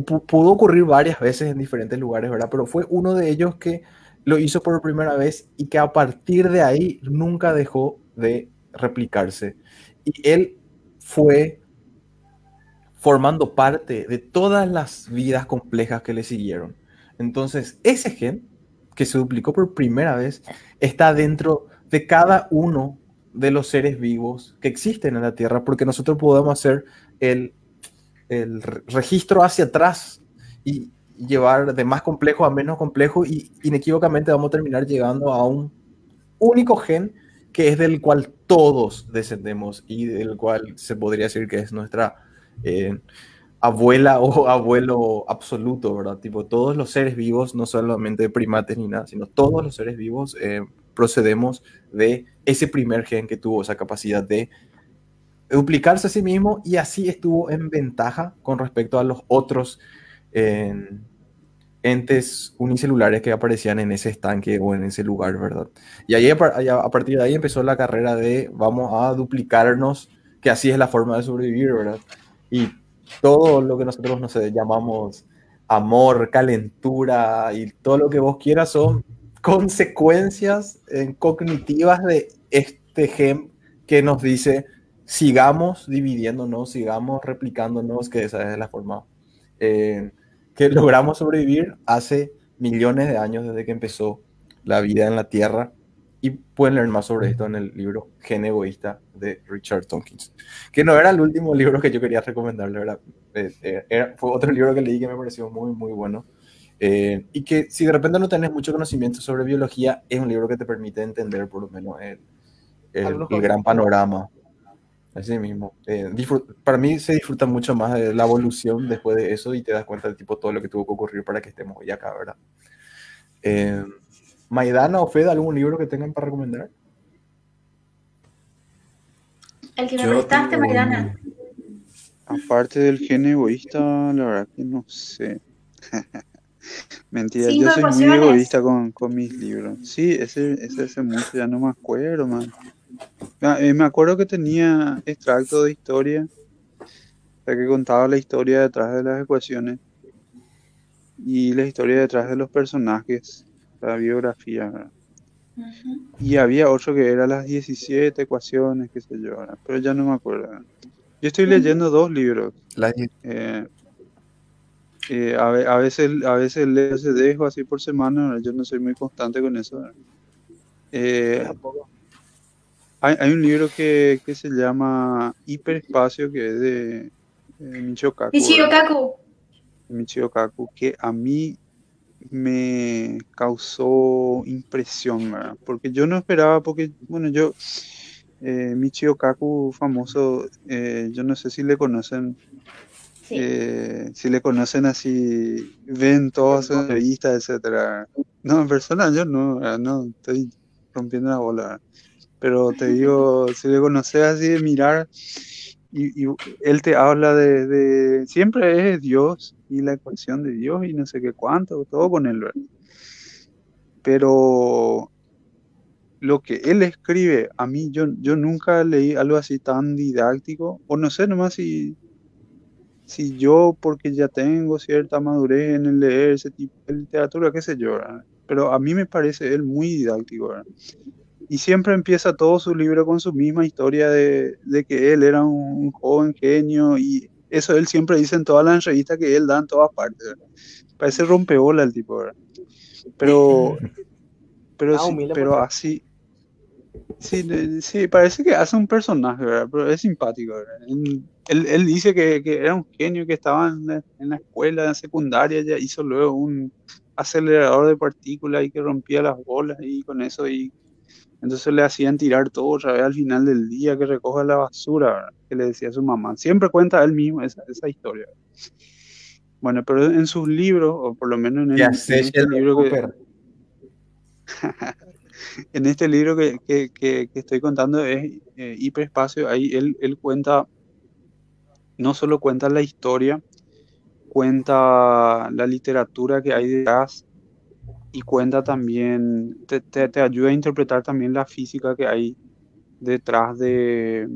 pudo ocurrir varias veces en diferentes lugares, ¿verdad? Pero fue uno de ellos que lo hizo por primera vez y que a partir de ahí nunca dejó de replicarse. Y él fue formando parte de todas las vidas complejas que le siguieron. Entonces, ese gen que se duplicó por primera vez está dentro de cada uno de los seres vivos que existen en la Tierra, porque nosotros podemos hacer el el registro hacia atrás y llevar de más complejo a menos complejo y inequívocamente vamos a terminar llegando a un único gen que es del cual todos descendemos y del cual se podría decir que es nuestra eh, abuela o abuelo absoluto, ¿verdad? Tipo, todos los seres vivos, no solamente primates ni nada, sino todos los seres vivos eh, procedemos de ese primer gen que tuvo esa capacidad de duplicarse a sí mismo y así estuvo en ventaja con respecto a los otros eh, entes unicelulares que aparecían en ese estanque o en ese lugar, ¿verdad? Y ahí, a partir de ahí empezó la carrera de vamos a duplicarnos, que así es la forma de sobrevivir, ¿verdad? Y todo lo que nosotros, no sé, llamamos amor, calentura y todo lo que vos quieras son consecuencias cognitivas de este gen que nos dice sigamos dividiéndonos, sigamos replicándonos, que esa es la forma eh, que logramos sobrevivir hace millones de años desde que empezó la vida en la Tierra. Y pueden leer más sobre esto en el libro Gen Egoísta de Richard Tompkins, que no era el último libro que yo quería recomendarle, ¿verdad? Eh, era, fue otro libro que leí que me pareció muy, muy bueno. Eh, y que si de repente no tenés mucho conocimiento sobre biología, es un libro que te permite entender por lo menos el, el, el gran panorama. Así mismo. Eh, para mí se disfruta mucho más de la evolución después de eso y te das cuenta de tipo todo lo que tuvo que ocurrir para que estemos hoy acá, ¿verdad? Eh, Maidana o Fed, ¿algún libro que tengan para recomendar? El que me prestaste, Maidana. Aparte del gen egoísta, la verdad que no sé. Mentira, yo soy muy egoísta con, con, mis libros. Sí, ese, ese hace mucho, ya no me acuerdo, man. Ah, eh, me acuerdo que tenía extracto de historia, o que contaba la historia detrás de las ecuaciones y la historia detrás de los personajes, la biografía. Y había otro que era las 17 ecuaciones, qué sé yo, pero ya no me acuerdo. Yo estoy leyendo dos libros. Eh, eh, a, a, veces a veces leo ese dejo así por semana, yo no soy muy constante con eso. Eh, hay, hay, un libro que, que, se llama Hiperespacio, que es de, de Michio Kaku. Michio Kaku. Michio Kaku, que a mí me causó impresión, ¿verdad? Porque yo no esperaba, porque, bueno, yo, eh, Michio Kaku, famoso, eh, yo no sé si le conocen, sí. eh, si le conocen así, ven todas sus revistas, etcétera. No, en persona yo no, no, estoy rompiendo la bola. ¿verdad? Pero te digo, si le conoces así de mirar, y, él te habla de, siempre es Dios y la ecuación de Dios y no sé qué cuánto, todo con él, ¿verdad? Pero lo que él escribe, a mí yo, yo nunca leí algo así tan didáctico, o no sé nomás si, si yo, porque ya tengo cierta madurez en leer ese tipo de literatura, qué sé yo, pero a mí me parece él muy didáctico, ¿verdad? Y siempre empieza todo su libro con su misma historia de, de, que él era un joven genio y eso él siempre dice en todas las entrevistas que él da en todas partes. ¿verdad? Parece rompeola el tipo, ¿verdad? Pero, pero, ah, sí, pero así, sí, sí, parece que hace un personaje, ¿verdad? Pero es simpático, ¿verdad? Él, él dice que, que, era un genio que estaba en la, en la escuela secundaria, ya hizo luego un acelerador de partículas y que rompía las bolas y con eso y entonces le hacían tirar todo otra vez al final del día, que recoja la basura, ¿verdad? que le decía a su mamá. Siempre cuenta él mismo esa, esa historia. Bueno, pero en sus libros, o por lo menos en, el, en este libro que, en este libro que, que, que, que estoy contando es eh, Hiperespacio, ahí él, él cuenta, no solo cuenta la historia, cuenta la literatura que hay detrás, y cuenta también, te, te, te, ayuda a interpretar también la física que hay detrás de,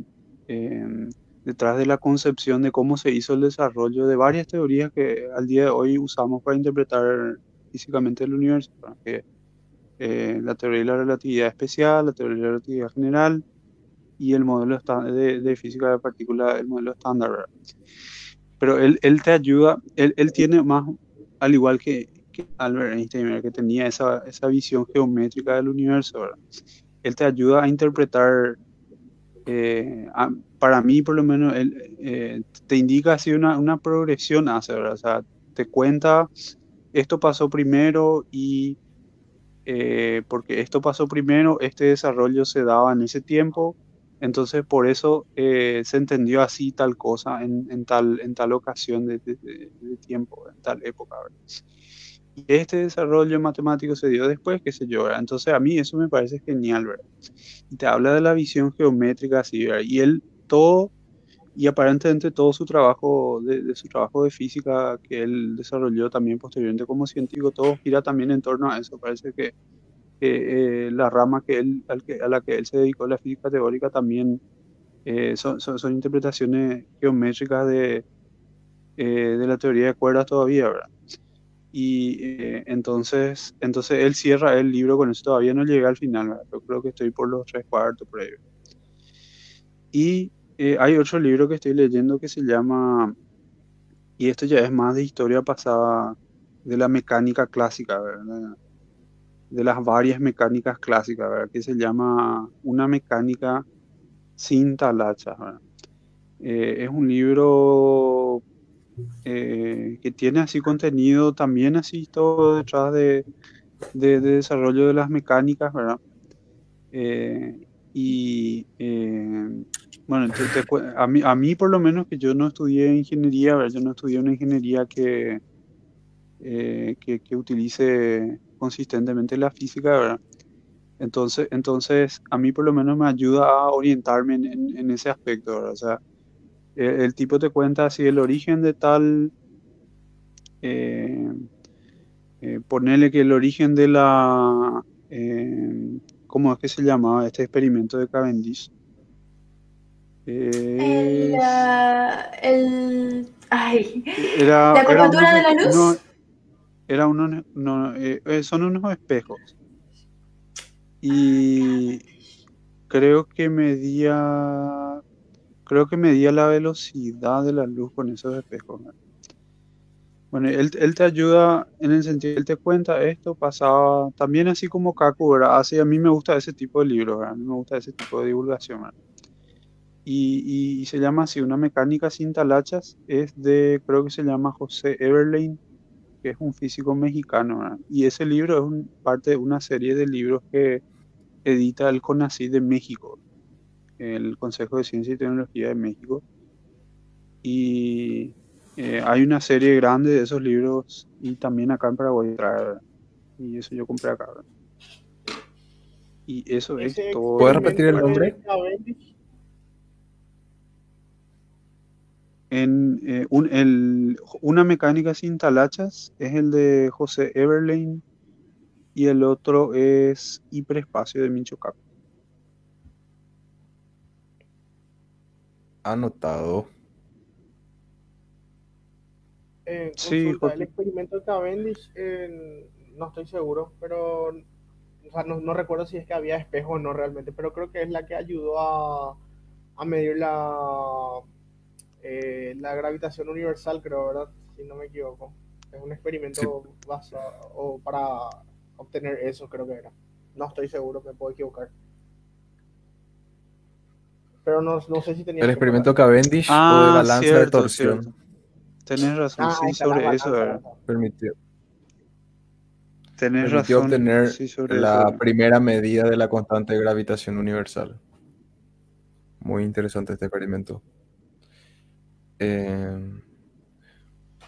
eh, detrás de la concepción de cómo se hizo el desarrollo de varias teorías que al día de hoy usamos para interpretar físicamente el universo, eh, la teoría de la relatividad especial, la teoría de la relatividad general y el modelo de, de física de partículas, el modelo estándar. Pero él, él te ayuda, él, él tiene más, al igual que Albert Einstein, que tenía esa, esa visión geométrica del universo. Él te ayuda a interpretar, eh, para mí por lo menos, él, eh, te indica así una, una progresión ¿verdad? O sea, te cuenta, esto pasó primero y eh, porque esto pasó primero, este desarrollo se daba en ese tiempo, entonces por eso se entendió así tal cosa en, en, tal, en tal ocasión de, de, tiempo, en tal época. Este desarrollo matemático se dio después, qué sé yo. Entonces a mí eso me parece genial, ¿verdad? Y te habla de la visión geométrica así, ¿verdad? Y él todo, y aparentemente todo su trabajo, de, de, su trabajo de física que él desarrolló también posteriormente como científico, todo gira también en torno a eso. Parece que, que eh, la rama que él, al que, a la que él se dedicó, la física teórica, también eh, son, son, son interpretaciones geométricas de, eh, de la teoría de cuerdas todavía, ¿verdad? Y eh, entonces, entonces él cierra el libro con eso, todavía no llegué al final, ¿verdad? Yo creo que estoy por los tres cuartos por ahí. Y eh, hay otro libro que estoy leyendo que se llama, y esto ya es más de historia pasada, de la mecánica clásica, ¿verdad? De las varias mecánicas clásicas, ¿verdad? Que se llama Una mecánica sin talachas. Eh, es un libro eh, que tiene así contenido también así todo detrás de, de- de desarrollo de las mecánicas, ¿verdad? Eh, y eh, bueno, te- te a mí, a mí por lo menos que yo no estudié ingeniería, ¿verdad? Yo no estudié una ingeniería que, eh, que, que utilice consistentemente la física, ¿verdad? Entonces, entonces, a mí por lo menos me ayuda a orientarme en, en- en ese aspecto, ¿verdad? O sea, el, el tipo te cuenta así el origen de tal, eh, eh, ponerle que el origen de la, eh, ¿cómo es que se llamaba este experimento de Cavendish? El, ah, el, ay, era, ¿La curvatura de la luz? era unos, no, eh, eh, son unos espejos. Y creo que medía, creo que medía la velocidad de la luz con esos espejos. ¿no? Bueno, él, él te ayuda en el sentido, él te cuenta esto, pasaba también así como Kaku, ¿verdad? Así a mí me gusta ese tipo de libros, ¿verdad? A mí me gusta ese tipo de divulgación, ¿verdad? Y, y- y se llama así, Una mecánica sin talachas, es de, creo que se llama José Everlane, que es un físico mexicano, ¿verdad? Y ese libro es un- parte de una serie de libros que edita el CONACYT de México, el Consejo de Ciencia y Tecnología de México. Y eh, hay una serie grande de esos libros y también acá en Paraguay trae, ¿verdad? Y eso yo compré acá, ¿verdad? Y eso es todo. ¿Puedes repetir el nombre? En, eh, un- el- una mecánica sin talachas es el de José Everlane y el otro es Hiperespacio de Mincho Kaku. Anotado. eh, Sí, el experimento de Cavendish, eh, no estoy seguro, pero o sea, no, no recuerdo si es que había espejo o no realmente, pero creo que es la que ayudó a, a medir la, eh, la gravitación universal, creo, ¿verdad? Si no me equivoco. Es un experimento basado o para obtener eso, creo que era. No estoy seguro, me puedo equivocar. Pero no, no sé si tenía El experimento. Cavendish o de Ah, balanza de cierto, torsión cierto. Tenés razón, Ah, sí, está la sobre balanza, eso, ¿verdad? ¿verdad? permitió, Tenés permitió razón, obtener sí, sobre la eso. primera medida de la constante de gravitación universal. Muy interesante este experimento. Eh,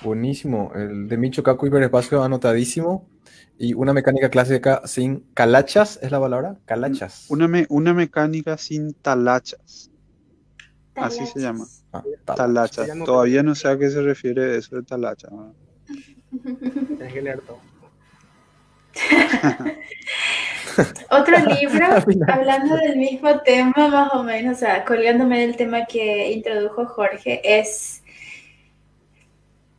buenísimo. El de Micho Kaku hiperespacio anotadísimo. Y una mecánica clásica sin calachas, ¿es la palabra? Calachas. Una, me- una mecánica sin talachas, Así se llama. Ah, tal- talachas. Ya no Todavía no sé a qué se refiere eso de talachas. ¿verdad? Tienes que leer todo. Otro libro, hablando del mismo tema, más o menos, o sea, colgándome del tema que introdujo Jorge, es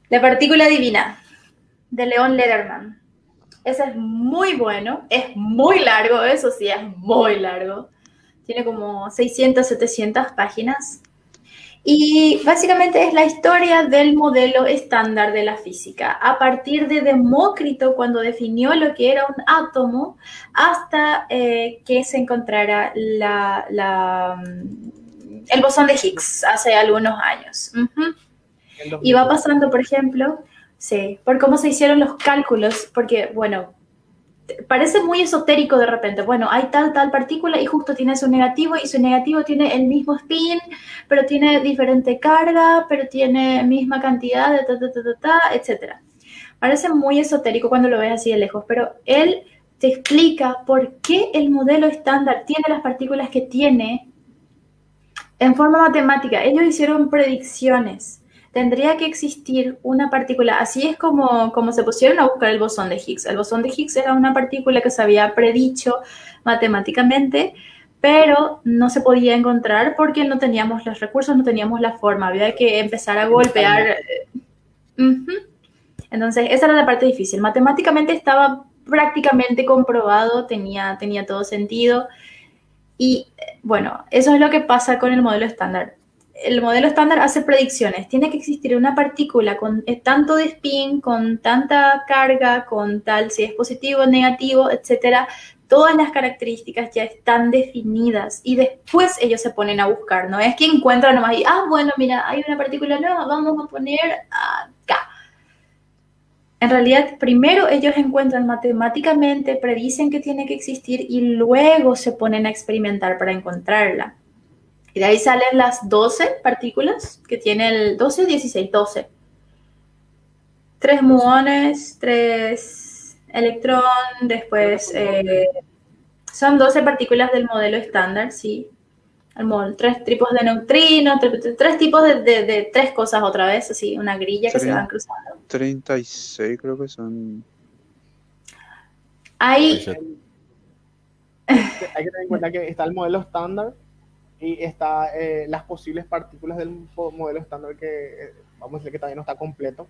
La partícula divina, de León Lederman. Ese es muy bueno, es muy largo, eso sí, es muy largo. Tiene como 600, 700 páginas. Y básicamente es la historia del modelo estándar de la física, a partir de Demócrito cuando definió lo que era un átomo hasta eh, que se encontrara la, la, mm, el bosón de Higgs hace algunos años. Y va 2000. pasando, por ejemplo, sí, por cómo se hicieron los cálculos, porque, bueno, parece muy esotérico de repente. Bueno, hay tal, tal partícula y justo tiene su negativo y su negativo tiene el mismo spin, pero tiene diferente carga, pero tiene misma cantidad de ta, ta, ta, ta, etc. Parece muy esotérico cuando lo ves así de lejos, pero él te explica por qué el modelo estándar tiene las partículas que tiene en forma matemática. Ellos hicieron predicciones tendría que existir una partícula, así es como, como se pusieron a buscar el bosón de Higgs. El bosón de Higgs era una partícula que se había predicho matemáticamente pero no se podía encontrar porque no teníamos los recursos, no teníamos la forma, había que empezar a golpear. Entonces, esa era la parte difícil. Matemáticamente estaba prácticamente comprobado, tenía, tenía todo sentido. Y eh, bueno, eso es lo que pasa con el modelo estándar. El modelo estándar hace predicciones. Tiene que existir una partícula con eh, tanto de spin, con tanta carga, con tal si es positivo, negativo, etcétera. Todas las características ya están definidas y después ellos se ponen a buscar. No es que encuentran nomás y, ah, bueno, mira, hay una partícula nueva, vamos a poner acá. En realidad, primero ellos encuentran matemáticamente, predicen que tiene que existir y luego se ponen a experimentar para encontrarla. Y de ahí salen las 12 partículas que tiene el 12, 16, 12. Tres muones, tres electrón, después eh, son 12 partículas del modelo estándar, sí. El modelo, tres tipos de neutrinos, tres, tres tipos de, de- de tres cosas otra vez, así, una grilla que se van cruzando. 36 creo que son. Hay Hay que tener en cuenta que está el modelo estándar y está eh, las posibles partículas del modelo estándar que eh, vamos a decir que todavía no está completo,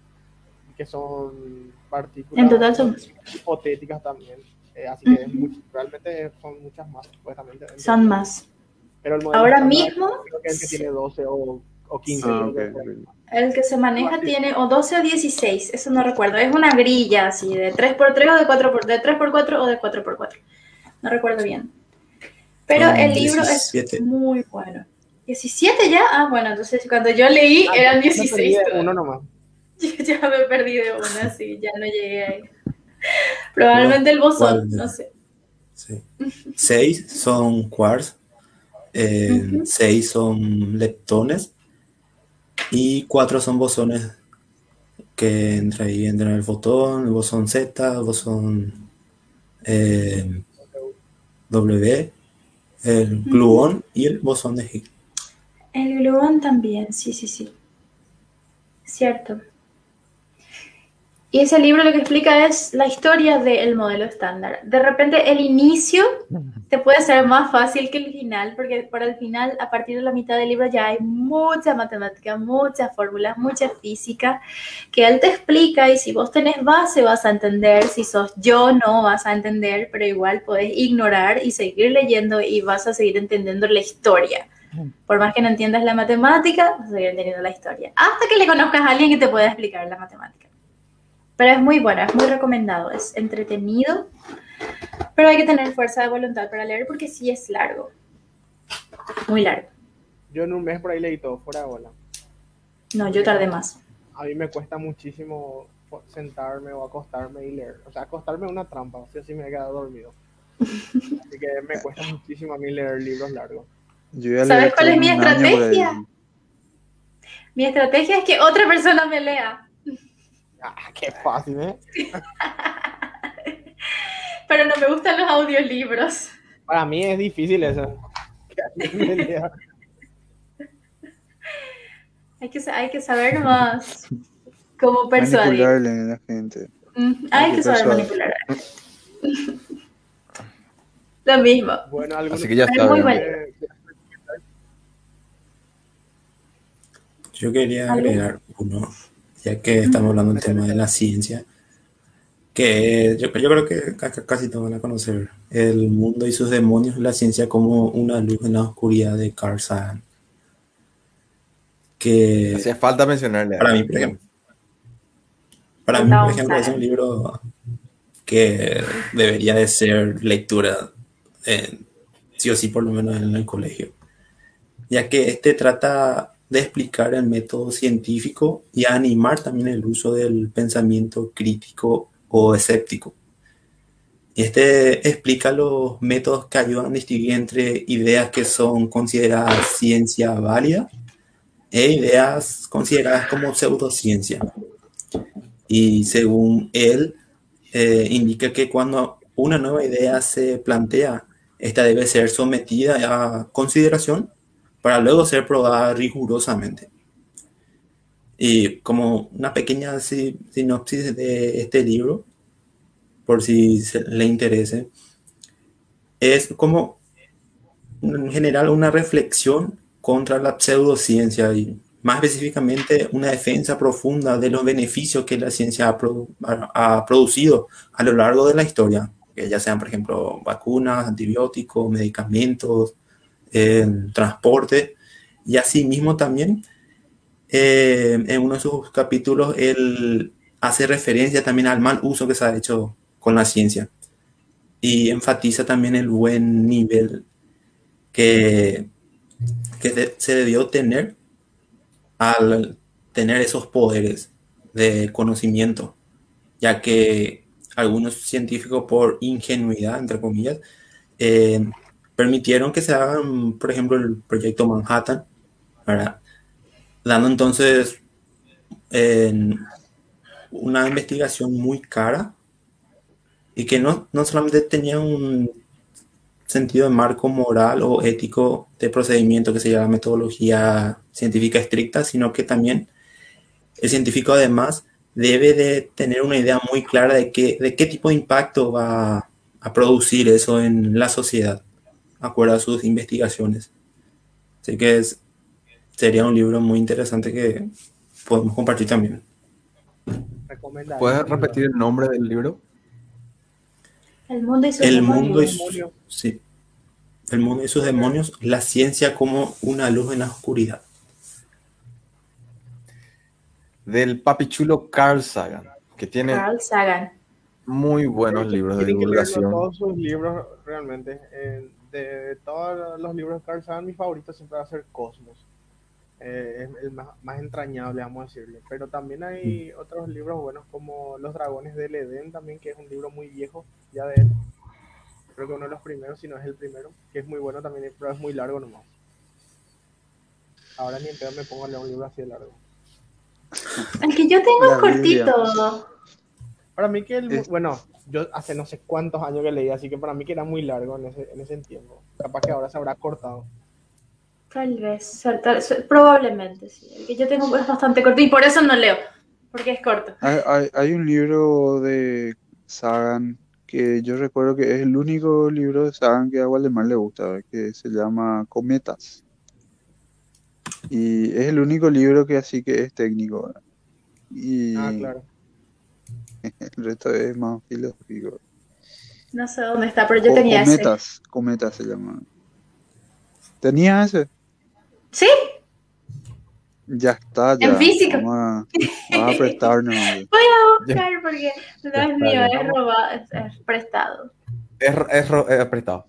que son partículas En total son- hipotéticas también. Eh, así que es mucho- realmente son muchas más, supuestamente. Son más. Pero el modelo Ahora mismo, creo que es el que tiene 12 o, o 15. Ah, creo ok, que- ok. El que se maneja tiene o 12 o 16, eso no recuerdo. Es una grilla así, de 3x3 o de 4x, de 3x4 o de 4x4. No recuerdo bien. Pero el libro 17. es muy bueno. ¿17 ya? Ah, bueno, entonces cuando yo leí Ah, eran yo perdí 16. de todavía. Uno nomás. Yo ya me perdí de una, sí, ya no llegué ahí. Probablemente el bosón, no sé. Sí. Seis son quarks, eh, seis son leptones y cuatro son bosones que entra ahí, entra el fotón, el bosón Z, el bosón eh, W, el gluón y el bosón de Higgs. El gluón también, sí, sí, sí. Cierto. Y ese libro lo que explica es la historia del modelo estándar. De repente el inicio te puede ser más fácil que el final, porque para el final, a partir de la mitad del libro ya hay mucha matemática, muchas fórmulas, mucha física que él te explica y si vos tenés base vas a entender, si sos yo no vas a entender, pero igual podés ignorar y seguir leyendo y vas a seguir entendiendo la historia. Por más que no entiendas la matemática, vas a seguir entendiendo la historia. Hasta que le conozcas a alguien que te pueda explicar la matemática. Pero es muy bueno, es muy recomendado, es entretenido, pero hay que tener fuerza de voluntad para leer porque sí es largo. Muy largo. Yo en un mes por ahí leí todo, fuera de bola. No, yo tardé más. A mí me cuesta muchísimo sentarme o acostarme y leer. O sea, acostarme es una trampa, o sea, si me he quedado dormido. Así que me cuesta muchísimo a mí leer libros largos. Yo ¿Sabes cuál es mi estrategia? Mi estrategia es que otra persona me lea, Ah, qué fácil, ¿eh? pero no me gustan los audiolibros. Para mí es difícil eso. Hay que, hay que saber más cómo persuadir. Manipularle a la gente. Mm, Hay que saber manipular. Lo mismo. Bueno, algunos Así que ya está. muy bueno. Yo quería ¿Algo? agregar uno, ya que estamos hablando del tema de la ciencia, que yo, yo creo que ca- ca- casi todos van a conocer, El mundo y sus demonios, la ciencia como una luz en la oscuridad de Carl Sagan. Que Hacía falta mencionarle. para mí, por ejemplo, para mí, por ejemplo, es un libro que debería de ser lectura, eh, sí o sí, por lo menos en el colegio, ya que este trata de explicar el método científico y animar también el uso del pensamiento crítico o escéptico. Este explica los métodos que ayudan a distinguir entre ideas que son consideradas ciencia válida e ideas consideradas como pseudociencia. Y según él, eh, indica que cuando una nueva idea se plantea, esta debe ser sometida a consideración para luego ser probada rigurosamente. Y como una pequeña si- sinopsis de este libro, por si se- le interese, es como en general una reflexión contra la pseudociencia y más específicamente una defensa profunda de los beneficios que la ciencia ha- ha producido a lo largo de la historia, que ya sean, por ejemplo, vacunas, antibióticos, medicamentos, eh, transporte, y asimismo también eh, en uno de sus capítulos él hace referencia también al mal uso que se ha hecho con la ciencia. Y enfatiza también el buen nivel que, que se debió tener al tener esos poderes de conocimiento, ya que algunos científicos por ingenuidad, entre comillas, eh, permitieron que se hagan, por ejemplo, el proyecto Manhattan, dando entonces en una investigación muy cara y que no, no solamente tenía un sentido de marco moral o ético de procedimiento que se llama metodología científica estricta, sino que también el científico además debe de tener una idea muy clara de qué, de qué tipo de impacto va a producir eso en la sociedad, acuerdo a sus investigaciones. Así que es, sería un libro muy interesante que podemos compartir también. ¿Puedes repetir el nombre del libro? El mundo y sus El demonios. mundo y sí, el mundo y sus demonios, la ciencia como una luz en la oscuridad. Del papichulo Carl Sagan, que tiene Carl Sagan. muy buenos libros de divulgación. Todos sus libros, realmente. eh, de todos los libros de Carl Sagan, mi favorito siempre va a ser Cosmos. Eh, es el más, más entrañable, vamos a decirle. Pero también hay otros libros buenos como Los Dragones del Edén, también, que es un libro muy viejo ya de él. Creo que uno de los primeros, si no es el primero, que es muy bueno también, pero es muy largo nomás. Ahora ni en pedo me pongo a leer un libro así de largo. El que yo tengo La es cortito. Para mí que el, Es- bueno, yo hace no sé cuántos años que leí, así que para mí que era muy largo en ese, en ese tiempo. Capaz que ahora se habrá cortado. Tal vez, tal- probablemente, sí. El que yo tengo es bastante corto y por eso no leo, porque es corto. Hay, hay- hay un libro de Sagan que yo recuerdo que es el único libro de Sagan que a Waldemar le gusta, que se llama Cometas. Y es el único libro que así que es técnico. Y Ah, claro. el resto es más filosófico. No sé dónde está, pero yo Co- tenía ese. Cometas, Cometas se llama. ¿Tenía ese? Sí, Ya está, ya. En físico. Vamos a, vamos a prestarnos. voy a buscar porque no Ya es mío, es robado, es, es prestado. Es, es ro- es prestado.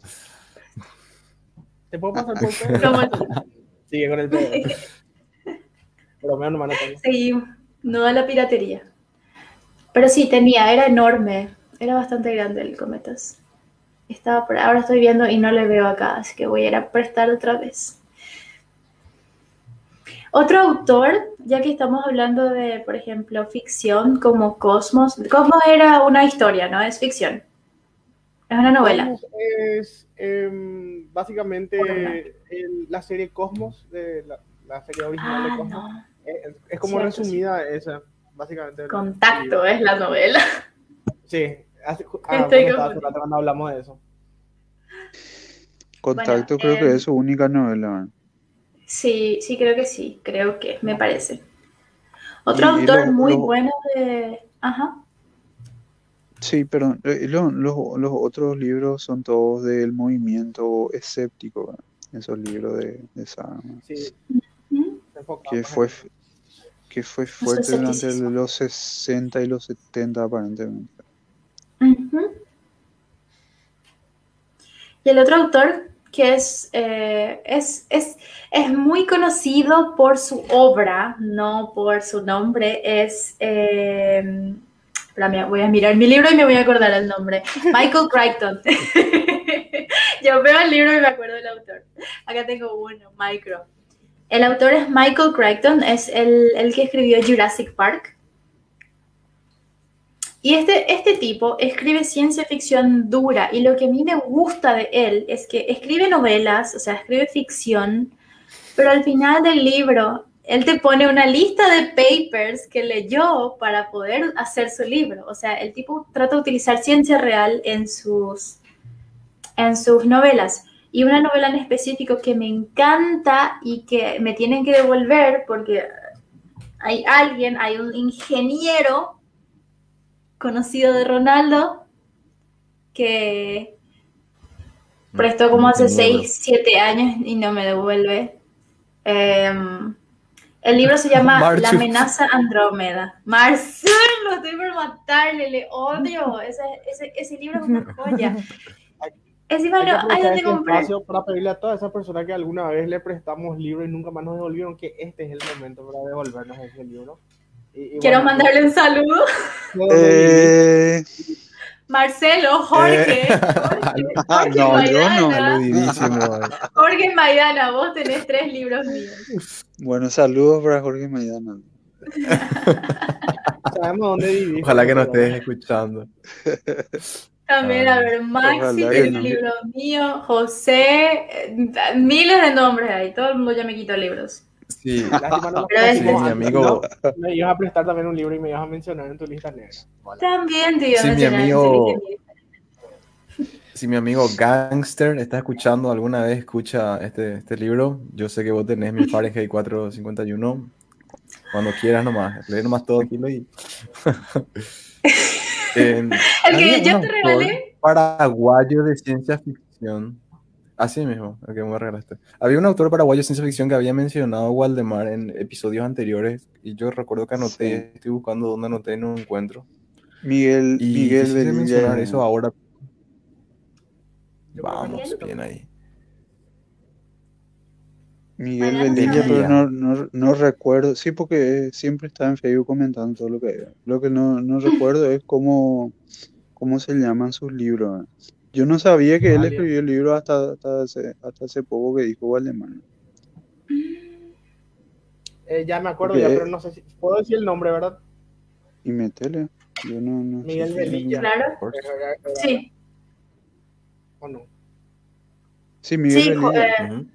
¿Te puedo pasar por todo? Como Sigue con el PDF. Pero menos nomás no seguimos, no a la piratería. Pero sí, tenía, era enorme, era bastante grande el Cometas. Estaba por ahora estoy viendo y no le veo acá, así que voy a ir a prestar otra vez. Otro autor, ya que estamos hablando de, por ejemplo, ficción como Cosmos. Cosmos era una historia, ¿no? Es ficción. Es una novela. Cosmos es em, básicamente el- la serie Cosmos, de la, la serie original de Ah, Cosmos. no. Es, es como Cierto, resumida esa, básicamente. Contacto es la novela. Sí, hace, ah, Estoy bueno, estaba hace confundida. rato cuando hablamos de eso. Contacto Bueno, creo que es su única novela. Sí, sí, creo que sí, creo que, me parece. Otro Y- y autor lo- muy lo- bueno de... Ajá. Sí, perdón. eh, lo- los, los otros libros son todos del movimiento escéptico, ¿verdad? Esos libros de, de Sagan, Sí, que fue, que fue fuerte durante los 60 y los 70 aparentemente. Y el otro autor que es, eh, es, es, es muy conocido por su obra, no por su nombre, es... eh, voy a mirar mi libro y me voy a acordar el nombre. Michael Crichton. Yo veo el libro y me acuerdo del autor. Acá tengo uno, Micro. El autor es Michael Crichton, es el, el que escribió Jurassic Park. Y este, este tipo escribe ciencia ficción dura y lo que a mí me gusta de él es que escribe novelas, o sea, escribe ficción, pero al final del libro él te pone una lista de papers que leyó para poder hacer su libro. O sea, el tipo trata de utilizar ciencia real en sus, en sus novelas. Y una novela en específico que me encanta y que me tienen que devolver porque hay alguien, hay un ingeniero conocido de Ronaldo que prestó como hace 6, 7 años y no me devuelve. Em, el libro se llama La amenaza Andrómeda. Marcelo, estoy por matarle, le odio. Ese, ese, ese libro es una joya. Encima no, hay este espacio para pedirle a todas esas personas que alguna vez le prestamos libros y nunca más nos devolvieron que este es el momento para devolvernos ese libro. Quiero mandarle un saludo. Eh... Marcelo, Jorge. Eh, Jorge, no, yo no. Jorge Maidana, vos tenés tres libros míos. Bueno, saludos para Jorge Maidana. Sabemos dónde vivís. Ojalá que nos estés escuchando. También, a ver, Maxi tiene un libro mío, José, eh, miles de nombres ahí, todo el mundo ya me quitó libros. Sí, mi amigo. Me ibas a prestar también un libro y me ibas a mencionar en tu lista negra. También te sí, mi amigo. Si mi amigo Gangster está escuchando alguna vez, escucha este, este libro, yo sé que vos tenés mi Fahrenheit 451. Cuando quieras nomás, lee nomás todo aquí y... el que yo te regalé. Paraguayo de ciencia ficción Así mismo, el que me regalaste. Había un autor paraguayo de ciencia ficción que había mencionado Waldemar en episodios anteriores y yo recuerdo que anoté, estoy buscando dónde anoté y no encuentro. Miguel, y Miguel de mencionar eso ahora. Vamos, bien ahí. Miguel Velilla, pero no, no, no, recuerdo. Sí, porque siempre está en Facebook comentando todo lo que Lo que no, no recuerdo es cómo, cómo se llaman sus libros. Yo no sabía que él escribió el libro hasta, hasta, hace, hasta hace poco que dijo Valdemar. Eh, ya me acuerdo, ya, pero no sé si puedo decir el nombre, ¿verdad? Y metele. Yo no, no Miguel Velilla. Claro. Sí. ¿O no? Sí, Miguel sí. Eh,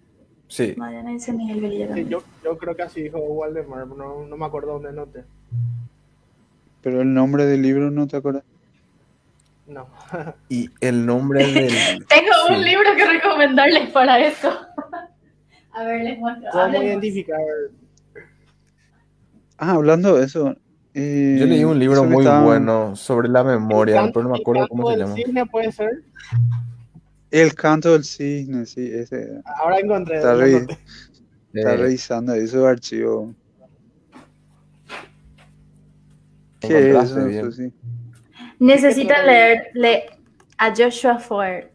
sí. dice Miguel Velilla sí, yo, yo, creo que así dijo Waldemar, no, no me acuerdo dónde noté. Pero el nombre del libro no te acuerdas. No. y el nombre del. Tengo un libro que recomendarles para eso. A ver, les muestro. ¿Cómo identificar? Ah, hablando de eso. Eh, Yo leí un libro muy bueno sobre la memoria, pero no me acuerdo cómo se llama. ¿El cisne puede ser? El canto del cisne, sí, ese. Ahora encontré. Está, está eh. revisando ahí su archivo. ¿Qué es eso? Sí. Necesitan leerle a Joshua Ford.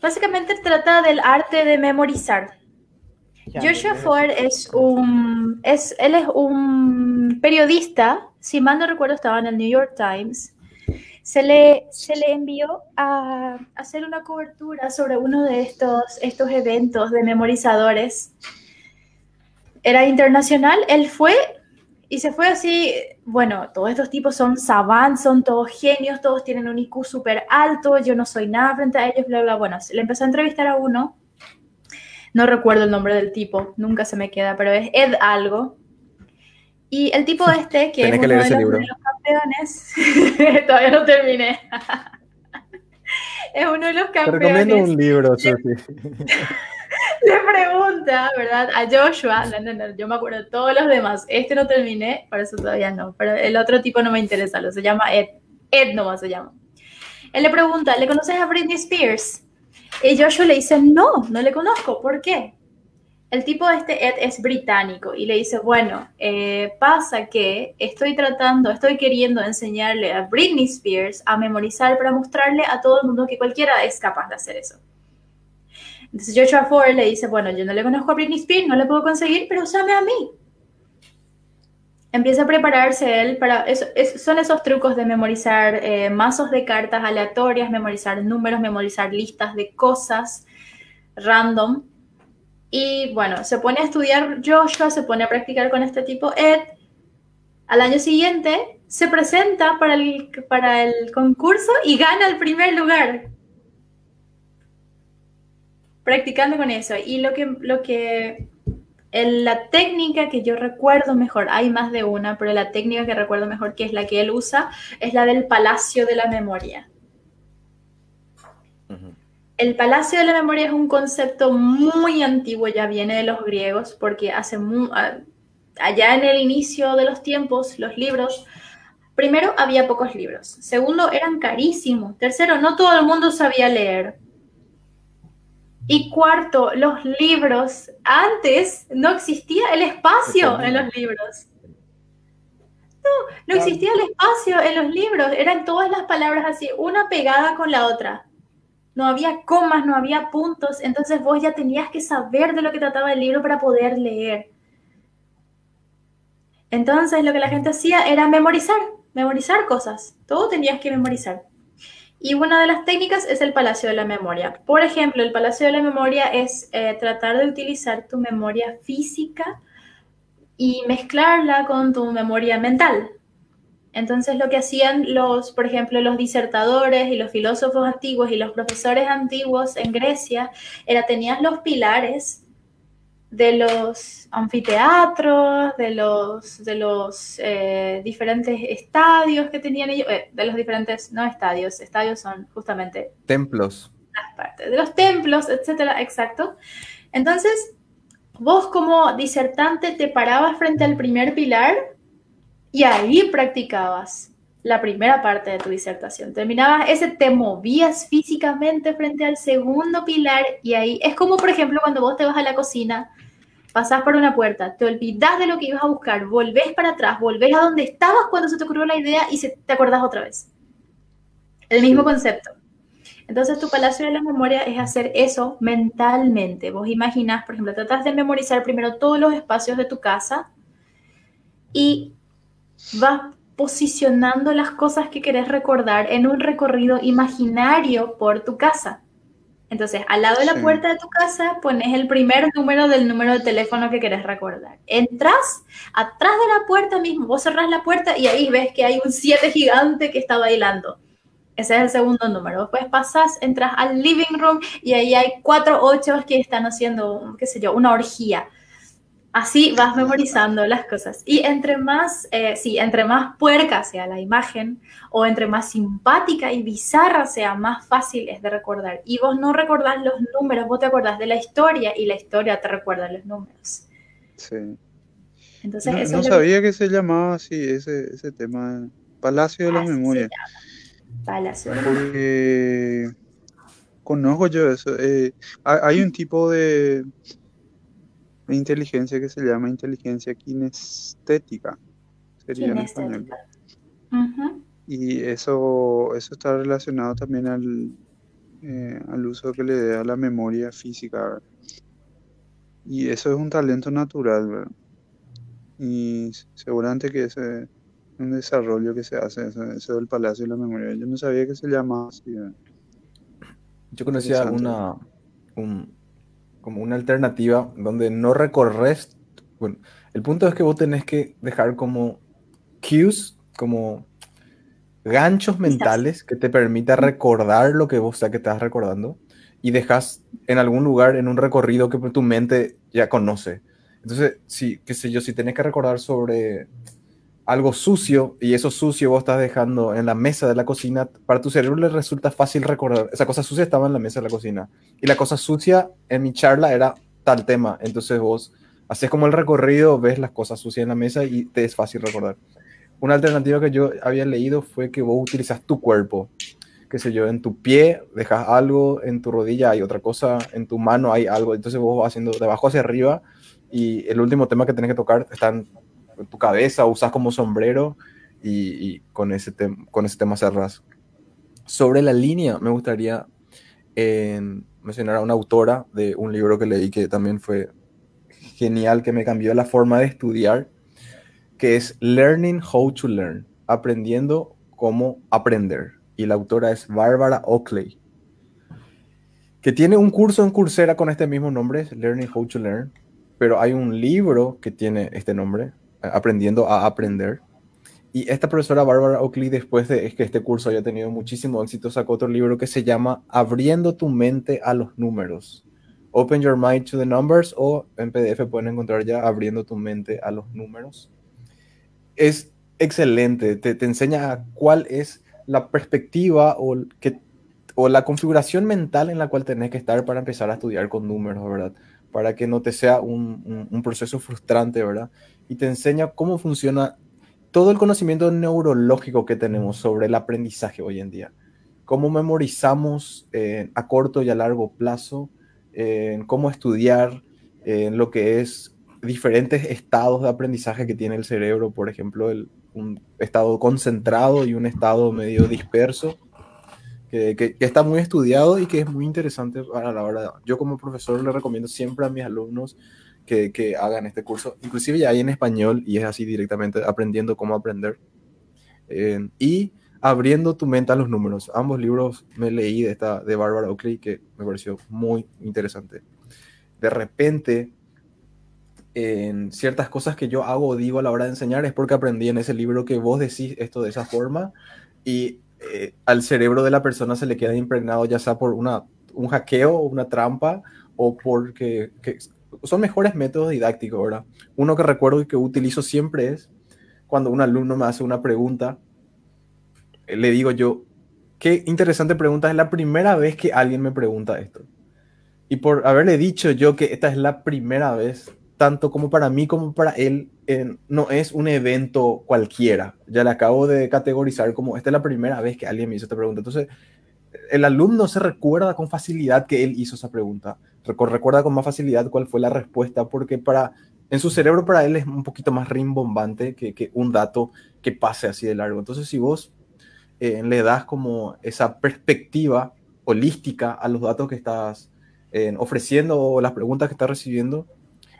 Básicamente trata del arte de memorizar. Joshua Ford es un, es, él es un periodista, si mal no recuerdo estaba en el New York Times. Se le, se le envió a hacer una cobertura sobre uno de estos, estos eventos de memorizadores. Era internacional, él fue y se fue así, bueno, todos estos tipos son savants, son todos genios, todos tienen un IQ súper alto, yo no soy nada frente a ellos, bla, bla. Bueno, le empezó a entrevistar a uno, no recuerdo el nombre del tipo, nunca se me queda, pero es Ed algo. Y el tipo este, que es uno de, los, campeones, todavía no terminé. es uno de los campeones. Te recomiendo un libro, Sophie. le pregunta, ¿verdad? A Joshua, no, no, no, yo me acuerdo de todos los demás. Este no terminé, por eso todavía no. Pero el otro tipo no me interesa, lo se llama Ed. Ed nomás se llama. Él le pregunta, ¿le conoces a Britney Spears? Y Joshua le dice, no, no le conozco. ¿Por qué? El tipo de este Ed es británico y le dice, bueno, eh, pasa que estoy tratando, estoy queriendo enseñarle a Britney Spears a memorizar para mostrarle a todo el mundo que cualquiera es capaz de hacer eso. Entonces Joshua Ford le dice, bueno, yo no le conozco a Britney Spears, no le puedo conseguir, pero usame a mí. Empieza a prepararse él para... son esos trucos de memorizar eh, mazos de cartas aleatorias, memorizar números, memorizar listas de cosas random. Y bueno, se pone a estudiar Joshua, se pone a practicar con este tipo Ed. Al año siguiente se presenta para el, para el concurso y gana el primer lugar practicando con eso. Y lo que, lo que, la técnica que yo recuerdo mejor, hay más de una, pero la técnica que recuerdo mejor, que es la que él usa, es la del palacio de la memoria. El palacio de la memoria es un concepto muy antiguo, ya viene de los griegos, porque hace allá en el inicio de los tiempos, los libros, primero había pocos libros, segundo eran carísimos, tercero no todo el mundo sabía leer. Y cuarto, los libros, antes no existía el espacio en los libros. No, no existía el espacio en los libros, eran todas las palabras así, una pegada con la otra no había comas, no había puntos, entonces vos ya tenías que saber de lo que trataba el libro para poder leer. Entonces lo que la gente hacía era memorizar, memorizar cosas, todo tenías que memorizar. Y una de las técnicas es el Palacio de la Memoria. Por ejemplo, el Palacio de la Memoria es eh, tratar de utilizar tu memoria física y mezclarla con tu memoria mental. Entonces lo que hacían los, por ejemplo, los disertadores y los filósofos antiguos y los profesores antiguos en Grecia era tenían los pilares de los anfiteatros, de los, de los eh, diferentes estadios que tenían ellos, eh, de los diferentes, no estadios, estadios son justamente... Templos. Las partes, de los templos, etcétera, exacto. Entonces, vos como disertante te parabas frente al primer pilar y ahí practicabas la primera parte de tu disertación. Terminabas ese, te movías físicamente frente al segundo pilar y ahí es como, por ejemplo, cuando vos te vas a la cocina, pasás por una puerta, te olvidas de lo que ibas a buscar, volvés para atrás, volvés a donde estabas cuando se te ocurrió la idea y se, te acordás otra vez. El mismo concepto. Entonces tu palacio de la memoria es hacer eso mentalmente. Vos imaginás, por ejemplo, tratas de memorizar primero todos los espacios de tu casa y vas posicionando las cosas que querés recordar en un recorrido imaginario por tu casa. Entonces, al lado de la puerta de tu casa pones el primer número del número de teléfono que querés recordar. Entras atrás de la puerta mismo, vos cerrás la puerta y ahí ves que hay un 7 gigante que está bailando. Ese es el segundo número. Después pasas, entras al living room y ahí hay cuatro ochos que están haciendo, qué sé yo, una orgía. Así vas memorizando las cosas. Y entre más, eh, sí, entre más puerca sea la imagen o entre más simpática y bizarra sea, más fácil es de recordar. Y vos no recordás los números, vos te acordás de la historia y la historia te recuerda los números. Sí. Entonces, no, sabía que... se llamaba así ese, ese tema, Palacio de la Memoria. Palacio de la Porque conozco yo eso. Eh, hay un tipo de inteligencia que se llama inteligencia kinestética. Sería en español. Y eso, eso está relacionado también al, eh, al uso que le dé a la memoria física. Y eso es un talento natural. Y seguramente que ese es un desarrollo que se hace, eso, del Palacio de la Memoria. Yo no sabía que se llamaba así. Yo conocía una, un, como una alternativa donde no recorres. Bueno, el punto es que vos tenés que dejar como cues, como ganchos mentales que te permita recordar lo que vos sea que estás recordando y dejas en algún lugar en un recorrido que tu mente ya conoce. Entonces, sí, qué sé yo, si tenés que recordar sobre algo sucio y eso sucio vos estás dejando en la mesa de la cocina, para tu cerebro le resulta fácil recordar. Esa cosa sucia estaba en la mesa de la cocina. Y la cosa sucia en mi charla era tal tema. Entonces vos haces como el recorrido, ves las cosas sucias en la mesa y te es fácil recordar. Una alternativa que yo había leído fue que vos utilizas tu cuerpo. Qué sé yo, en tu pie dejas algo, en tu rodilla hay otra cosa, en tu mano hay algo. Entonces vos vas haciendo de abajo hacia arriba y el último tema que tenés que tocar están tu cabeza, usas como sombrero y, con, ese con ese tema cerras. Sobre la línea, me gustaría mencionar a una autora de un libro que leí que también fue genial, que me cambió la forma de estudiar, que es Learning How to Learn, aprendiendo cómo aprender. Y la autora es Barbara Oakley, que tiene un curso en Coursera con este mismo nombre, Learning How to Learn, pero hay un libro que tiene este nombre, aprendiendo a aprender. Y esta profesora Barbara Oakley, después de que este curso haya tenido muchísimo éxito, sacó otro libro que se llama Abriendo tu mente a los números. Open Your Mind to the Numbers o en PDF pueden encontrar ya Abriendo tu mente a los números. Es excelente, te, te enseña cuál es la perspectiva o que o la configuración mental en la cual tenés que estar para empezar a estudiar con números, ¿verdad? Para que no te sea un, un, un proceso frustrante, ¿verdad? Y te enseña cómo funciona todo el conocimiento neurológico que tenemos sobre el aprendizaje hoy en día. Cómo memorizamos eh, a corto y a largo plazo, cómo estudiar eh, lo que es diferentes estados de aprendizaje que tiene el cerebro, por ejemplo, el, un estado concentrado y un estado medio disperso, que, que, está muy estudiado y que es muy interesante para la hora. Yo como profesor le recomiendo siempre a mis alumnos que, que, hagan este curso, inclusive ya hay en español y es así directamente aprendiendo cómo aprender. Eh, y abriendo tu mente a los números. Ambos libros me leí de esta de Barbara Oakley que me pareció muy interesante. De repente en ciertas cosas que yo hago o digo a la hora de enseñar es porque aprendí en ese libro que vos decís esto de esa forma y eh, al cerebro de la persona se le queda impregnado ya sea por una, un hackeo, una trampa o porque que son mejores métodos didácticos, ¿verdad? Uno que recuerdo y que utilizo siempre es cuando un alumno me hace una pregunta, le digo yo, qué interesante pregunta, es la primera vez que alguien me pregunta esto. Y por haberle dicho yo que esta es la primera vez, tanto como para mí como para él, eh, no es un evento cualquiera. Ya le acabo de categorizar como esta es la primera vez que alguien me hizo esta pregunta. Entonces, el alumno se recuerda con facilidad que él hizo esa pregunta. Recuerda con más facilidad cuál fue la respuesta, porque para, en su cerebro para él es un poquito más rimbombante que, un dato que pase así de largo. Entonces, si vos eh, le das como esa perspectiva holística a los datos que estás eh, ofreciendo o las preguntas que estás recibiendo,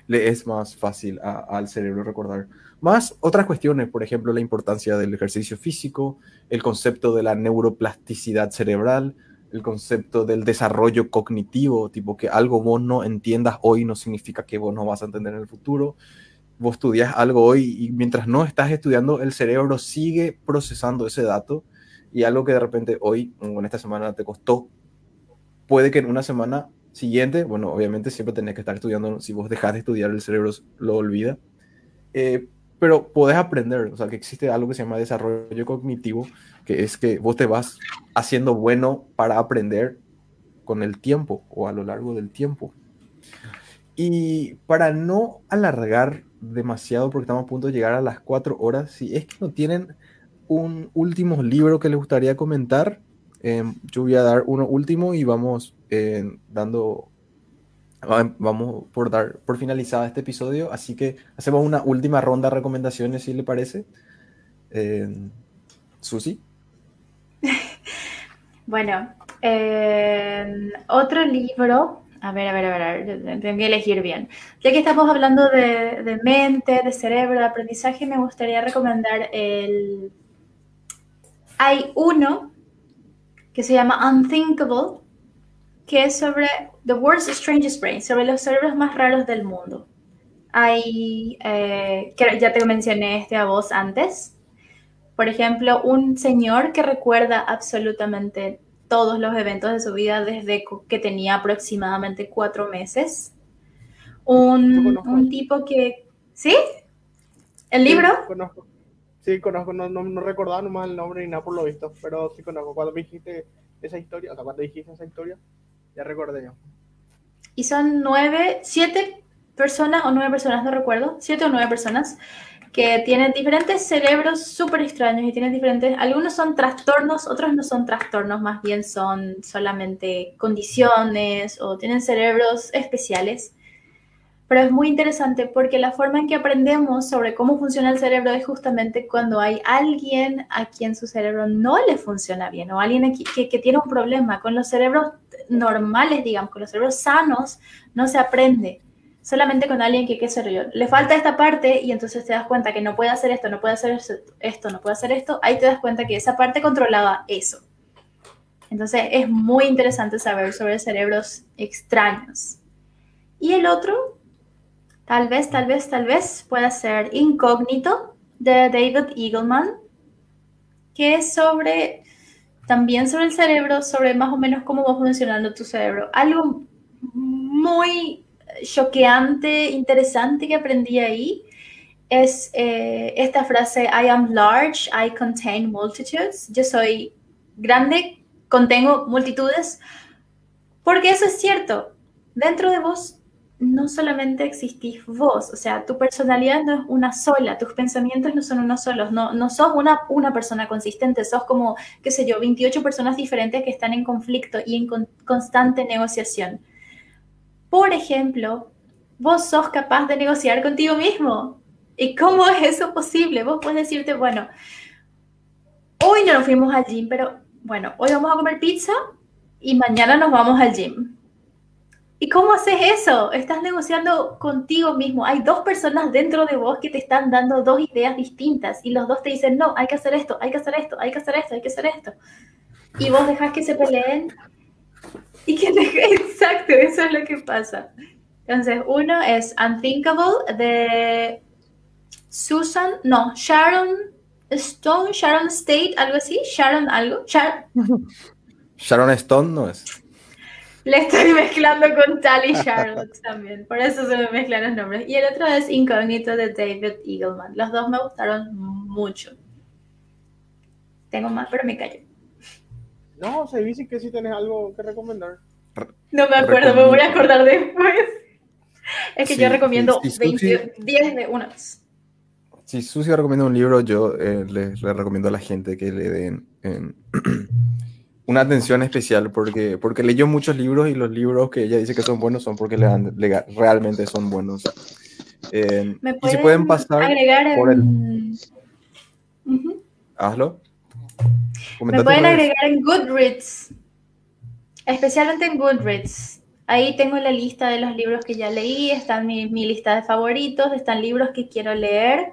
le es más fácil al cerebro recordar. Más otras cuestiones, por ejemplo, la importancia del ejercicio físico, el concepto de la neuroplasticidad cerebral, el concepto del desarrollo cognitivo, tipo que algo vos no entiendas hoy no significa que vos no vas a entender en el futuro. Vos estudias algo hoy y mientras no estás estudiando, el cerebro sigue procesando ese dato y algo que de repente hoy o en esta semana te costó, puede que en una semana siguiente, bueno, obviamente siempre tenés que estar estudiando, si vos dejas de estudiar el cerebro lo olvida, eh, pero podés aprender, o sea, que existe algo que se llama desarrollo cognitivo, que es que vos te vas haciendo bueno para aprender con el tiempo o a lo largo del tiempo. Y para no alargar demasiado, porque estamos a punto de llegar a las cuatro horas, si es que no tienen un último libro que les gustaría comentar, eh, yo voy a dar uno último y vamos eh, dando, vamos por dar por finalizada este episodio, así que hacemos una última ronda de recomendaciones, si le parece. Eh, Susi. Bueno, eh, otro libro, a ver, a ver, a ver, tengo que elegir bien. Ya que estamos hablando de, de mente, de cerebro, de aprendizaje, me gustaría recomendar el... Hay uno que se llama Unthinkable, que es sobre The World's Strangest Brain, sobre los cerebros más raros del mundo. Hay, eh, que ya te mencioné este a vos antes. Por ejemplo, un señor que recuerda absolutamente todos los eventos de su vida desde que tenía aproximadamente cuatro meses. Un, un tipo que... ¿Sí? ¿El libro? Sí, conozco. Sí, conozco. No, no, no, recordaba nomás el nombre ni nada por lo visto, pero sí conozco. Cuando me dijiste esa historia, o sea, cuando dijiste esa historia, ya recordé yo. Y son nueve, siete personas o nueve personas, no recuerdo, siete o nueve personas que tienen diferentes cerebros súper extraños y tienen diferentes, algunos son trastornos, otros no son trastornos, más bien son solamente condiciones o tienen cerebros especiales. Pero es muy interesante porque la forma en que aprendemos sobre cómo funciona el cerebro es justamente cuando hay alguien a quien su cerebro no le funciona bien o alguien que, que tiene un problema. Con los cerebros normales, digamos, con los cerebros sanos, no se aprende. Solamente con alguien que, qué sé yo, le falta esta parte y entonces te das cuenta que no puede hacer esto, no puede hacer esto, no puede hacer esto, ahí te das cuenta que esa parte controlaba eso. Entonces es muy interesante saber sobre cerebros extraños. Y el otro, tal vez, tal vez, tal vez pueda ser Incógnito de David Eagleman, que es sobre, también sobre el cerebro, sobre más o menos cómo va funcionando tu cerebro. Algo muy choqueante, interesante que aprendí ahí es eh, esta frase, I am large, I contain multitudes. Yo soy grande, contengo multitudes, porque eso es cierto. Dentro de vos no solamente existís vos, o sea, tu personalidad no es una sola, tus pensamientos no son unos solos, no, no sos una, una persona consistente, sos como, qué sé yo, 28 personas diferentes que están en conflicto y en con, constante negociación. Por ejemplo, vos sos capaz de negociar contigo mismo. ¿Y cómo es eso posible? Vos puedes decirte, bueno, hoy no nos fuimos al gym, pero bueno, hoy vamos a comer pizza y mañana nos vamos al gym. ¿Y cómo haces eso? Estás negociando contigo mismo. Hay dos personas dentro de vos que te están dando dos ideas distintas y los dos te dicen, no, hay que hacer esto, hay que hacer esto, hay que hacer esto, hay que hacer esto. Y vos dejas que se peleen y que. Exacto, eso es lo que pasa. Entonces, uno es Unthinkable de Susan, no, Sharon Stone, Sharon State, algo así, Sharon algo. Shar Sharon Stone no es. Le estoy mezclando con Tally Charlotte también, por eso se me mezclan los nombres. Y el otro es Incógnito de David Eagleman. Los dos me gustaron mucho. Tengo más, pero me callo. No, se dice que sí tenés algo que recomendar. No me acuerdo, me voy a acordar después. Es que Sí, yo recomiendo sí, sí, 20 10 de una vez. Si Susi recomienda un libro, yo eh, le, le recomiendo a la gente que le den en- una atención especial porque, porque leyó muchos libros y los libros que ella dice que son buenos son porque le dan- le- realmente son buenos. Eh, ¿Me y si pueden pasar, agregar por el- en... Ujú. hazlo. Me Comenta pueden agregar en Goodreads, especialmente en Goodreads. Ahí tengo la lista de los libros que ya leí, está mi, mi lista de favoritos, están libros que quiero leer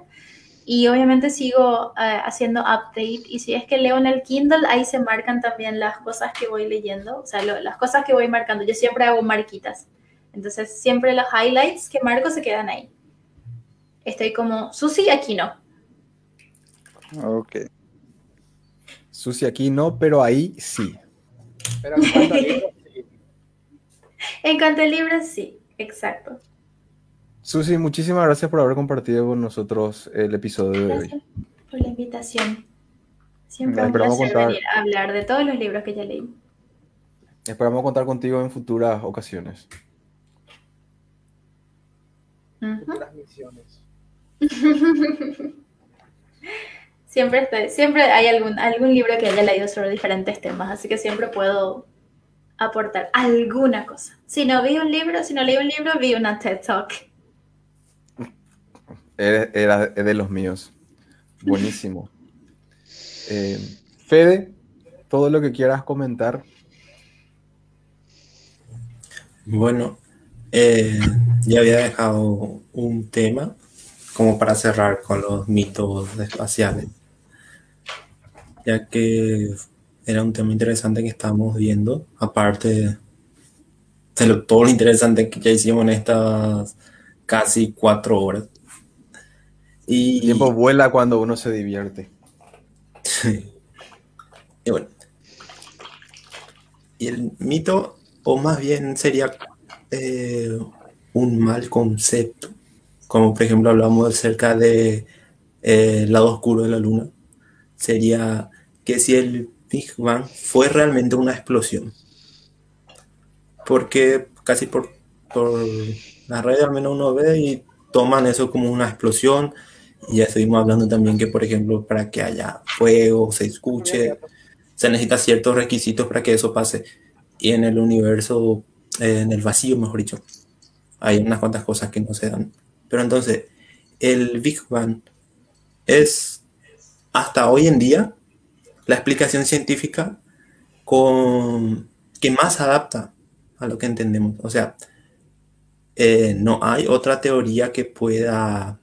y obviamente sigo eh, haciendo update y si es que leo en el Kindle, ahí se marcan también las cosas que voy leyendo, o sea, lo- las cosas que voy marcando. Yo siempre hago marquitas, entonces siempre los highlights que marco se quedan ahí. Estoy como, Susi, aquí no. Ok. Susi aquí no, pero ahí sí. Pero en cuanto a libros, sí. En cuanto a libros, sí, exacto. Susi, muchísimas gracias por haber compartido con nosotros el episodio de hoy. Gracias por la invitación. Siempre un esperamos placer contar- venir a hablar de todos los libros que ya leí. Esperamos contar contigo en futuras ocasiones. Transmisiones. Siempre, estoy- siempre hay algún, algún libro que haya leído sobre diferentes temas, así que siempre puedo aportar alguna cosa. Si no vi un libro, si no leí un libro, vi una TED Talk. Era, de los míos. Buenísimo. Eh, Fede, todo lo que quieras comentar. Bueno, eh, ya había dejado un tema como para cerrar con los mitos espaciales, ya que era un tema interesante que estábamos viendo, aparte de lo, todo lo interesante que ya hicimos en estas casi cuatro horas. Y, El tiempo vuela cuando uno se divierte. y bueno, y el mito, o más bien sería eh, un mal concepto, como por ejemplo hablamos acerca de eh, el lado oscuro de la luna, sería que si el Big Bang fue realmente una explosión, porque casi por, por las redes al menos uno ve y toman eso como una explosión, ya estuvimos hablando también que por ejemplo para que haya fuego, se escuche, se necesitan ciertos requisitos para que eso pase. Y en el universo, eh, en el vacío, mejor dicho, hay unas cuantas cosas que no se dan. Pero entonces, el Big Bang es hasta hoy en día la explicación científica con, que más adapta a lo que entendemos. O sea, eh, no hay otra teoría que pueda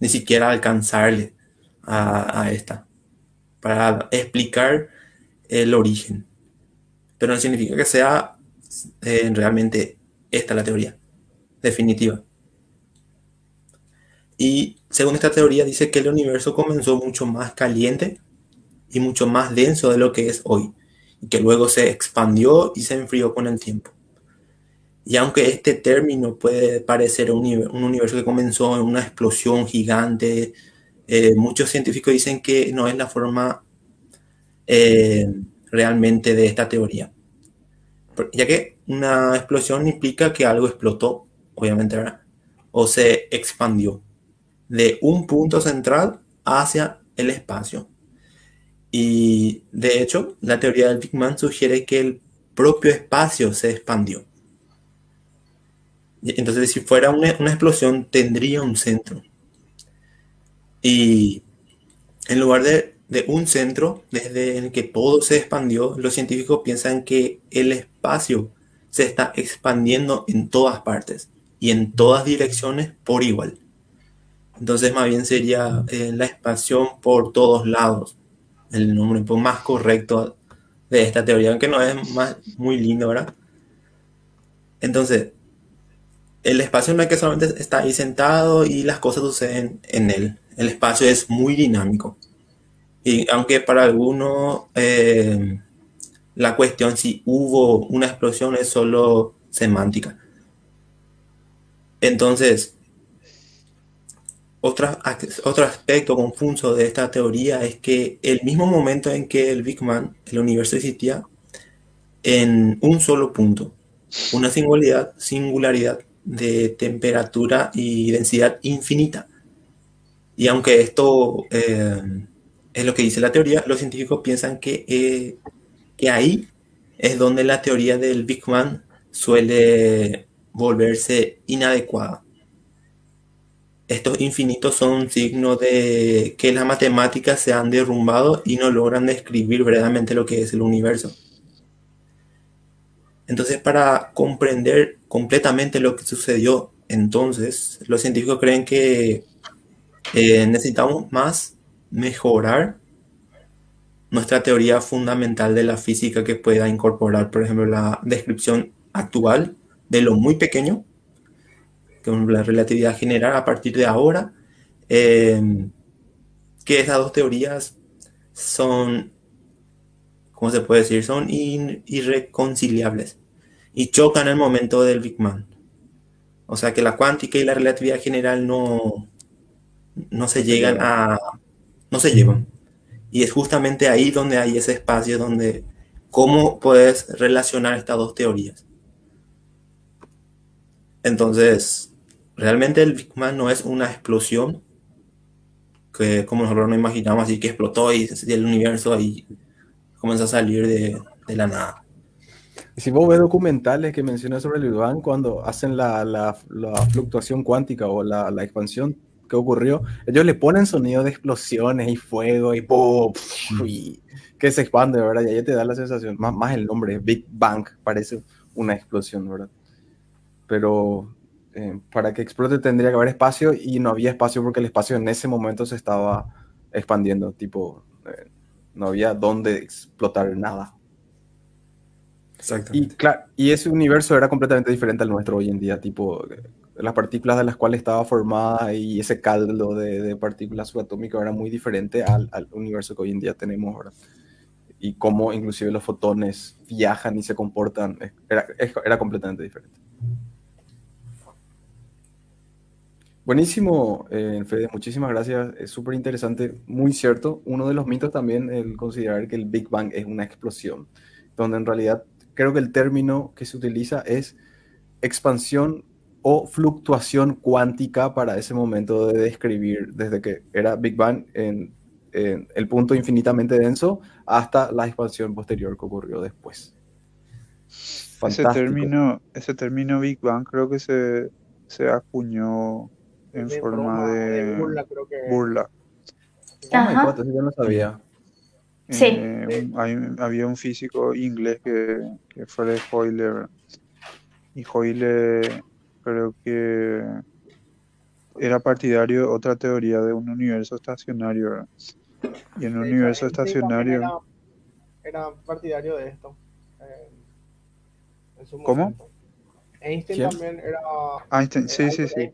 ni siquiera alcanzarle a, esta para explicar el origen. Pero no significa que sea eh, realmente esta la teoría definitiva. Y según esta teoría dice que el universo comenzó mucho más caliente y mucho más denso de lo que es hoy, y que luego se expandió y se enfrió con el tiempo. Y aunque este término puede parecer un, univer- un universo que comenzó en una explosión gigante, eh, muchos científicos dicen que no es la forma eh, realmente de esta teoría. Ya que una explosión implica que algo explotó, obviamente. O se expandió de un punto central hacia el espacio. Y de hecho, la teoría del Big Bang sugiere que el propio espacio se expandió. Entonces, si fuera una, una explosión, tendría un centro. Y en lugar de, de, un centro, desde el que todo se expandió, los científicos piensan que el espacio se está expandiendo en todas partes y en todas direcciones por igual. Entonces, más bien sería eh, la expansión por todos lados, el nombre más correcto de esta teoría, aunque no es más, muy lindo, ¿verdad? Entonces, el espacio no es que solamente está ahí sentado y las cosas suceden en él. El espacio es muy dinámico. Y aunque para algunos eh, la cuestión si hubo una explosión es solo semántica. Entonces, otro, otro aspecto confuso de esta teoría es que el mismo momento en que el Big Bang, el universo existía en un solo punto, una singularidad, singularidad de temperatura y densidad infinita. Y aunque esto eh, es lo que dice la teoría, los científicos piensan que, eh, que ahí es donde la teoría del Big Bang suele volverse inadecuada. Estos infinitos son signos de que las matemáticas se han derrumbado y no logran describir verdaderamente lo que es el universo. Entonces, para comprender completamente lo que sucedió entonces, los científicos creen que eh, necesitamos más mejorar nuestra teoría fundamental de la física que pueda incorporar, por ejemplo, la descripción actual de lo muy pequeño con la relatividad general a partir de ahora, eh, que esas dos teorías son, ¿cómo se puede decir? Son irreconciliables y chocan el momento del Big Bang. O sea que la cuántica y la relatividad general no, no se llegan a... no se llevan. Y es justamente ahí donde hay ese espacio donde cómo puedes relacionar estas dos teorías. Entonces, realmente el Big Bang no es una explosión que como nosotros nos imaginamos, así que explotó y, el universo ahí comenzó a salir de, de la nada. Si vos ves documentales que mencionan sobre el Big Bang, cuando hacen la, la, la fluctuación cuántica o la, la, expansión que ocurrió, ellos le ponen sonido de explosiones y fuego y ¡pum! y que se expande, ¿verdad? Y ahí te da la sensación, más, más el nombre, Big Bang, parece una explosión, ¿verdad? Pero eh, para que explote tendría que haber espacio y no había espacio porque el espacio en ese momento se estaba expandiendo, tipo, eh, no había dónde explotar nada. Y, claro, y ese universo era completamente diferente al nuestro hoy en día, tipo, eh, las partículas de las cuales estaba formada y ese caldo de, de partículas subatómicas era muy diferente al, al, universo que hoy en día tenemos, ¿verdad? Y cómo inclusive los fotones viajan y se comportan, era, era completamente diferente. Buenísimo, eh, Fede, muchísimas gracias. Es súper interesante, muy cierto. Uno de los mitos también el considerar que el Big Bang es una explosión, donde en realidad creo que el término que se utiliza es expansión o fluctuación cuántica para ese momento de describir desde que era Big Bang en, en el punto infinitamente denso hasta la expansión posterior que ocurrió después. Ese término, ese término Big Bang creo que se, se acuñó en de forma de, de, burla, creo que... burla. Ajá. Oh yo no sabía. Sí. Eh, hay, había un físico inglés que, que fue de Hoyle y Hoyle creo que era partidario de otra teoría de un universo estacionario ¿verdad? y en un universo estacionario Era, era partidario de esto. eh, en su ¿Cómo? momento. Einstein ¿Quién? también era Einstein sí sí sí Einstein,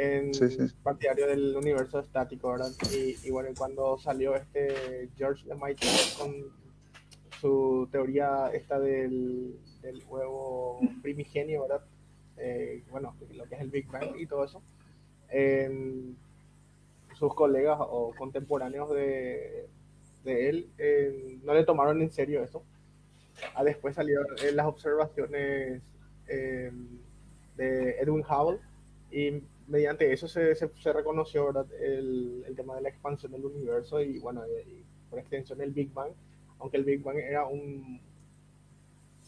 en Sí, sí. partidario del universo estático, ¿verdad? Y, y bueno, cuando salió este George Lemaitre con su teoría esta del, del huevo primigenio, ¿verdad? Eh, bueno, lo que es el Big Bang y todo eso. em, sus colegas o contemporáneos de, de él, eh, no le tomaron en serio eso. Ah, después salieron eh, las observaciones eh, de Edwin Hubble y mediante eso se, se, se reconoció ¿verdad? El, el, tema de la expansión del universo y bueno, y, y por extensión el Big Bang, aunque el Big Bang era un,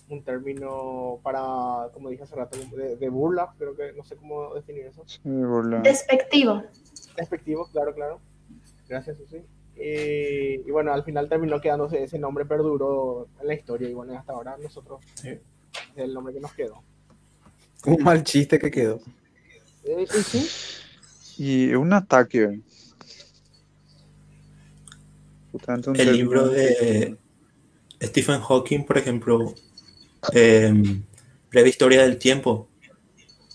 un término para, como dije hace rato, de, de burla, creo que no sé cómo definir eso. Sí, burla. Despectivo. Despectivo, claro, claro. Gracias, Susi. Y, y, bueno, al final terminó quedándose ese nombre, perduró en la historia y bueno, hasta ahora nosotros Sí. es el nombre que nos quedó. Un mal chiste que quedó. Eh, y sí, Y un ataque. El libro de Stephen Hawking, por ejemplo, eh, Breve Historia del Tiempo,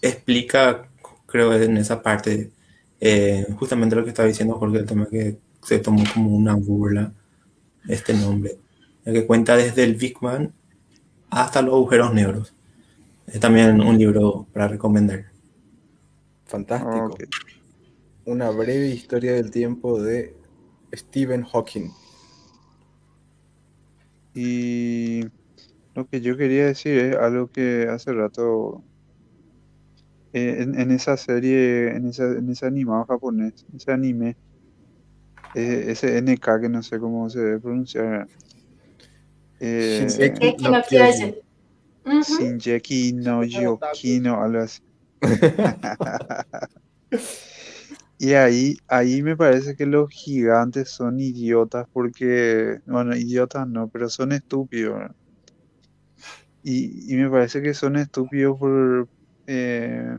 explica, creo, en esa parte, eh, justamente lo que estaba diciendo Jorge, el tema que se tomó como una burla este nombre, el que cuenta desde el Big Bang hasta los agujeros negros. Es también un libro para recomendar. Fantástico. Una breve historia del tiempo de Stephen Hawking. Y lo que yo quería decir es algo que hace rato eh, en, en esa serie, en, esa, en ese animado japonés, ese anime, eh, ese NK que no sé cómo se debe pronunciar. Eh, Shinseki ¿Qué no. Shinjeki no Yokino, algo así. Y ahí, ahí me parece que los gigantes son idiotas porque, bueno, idiotas no, pero son estúpidos. Y, y me parece que son estúpidos por, eh,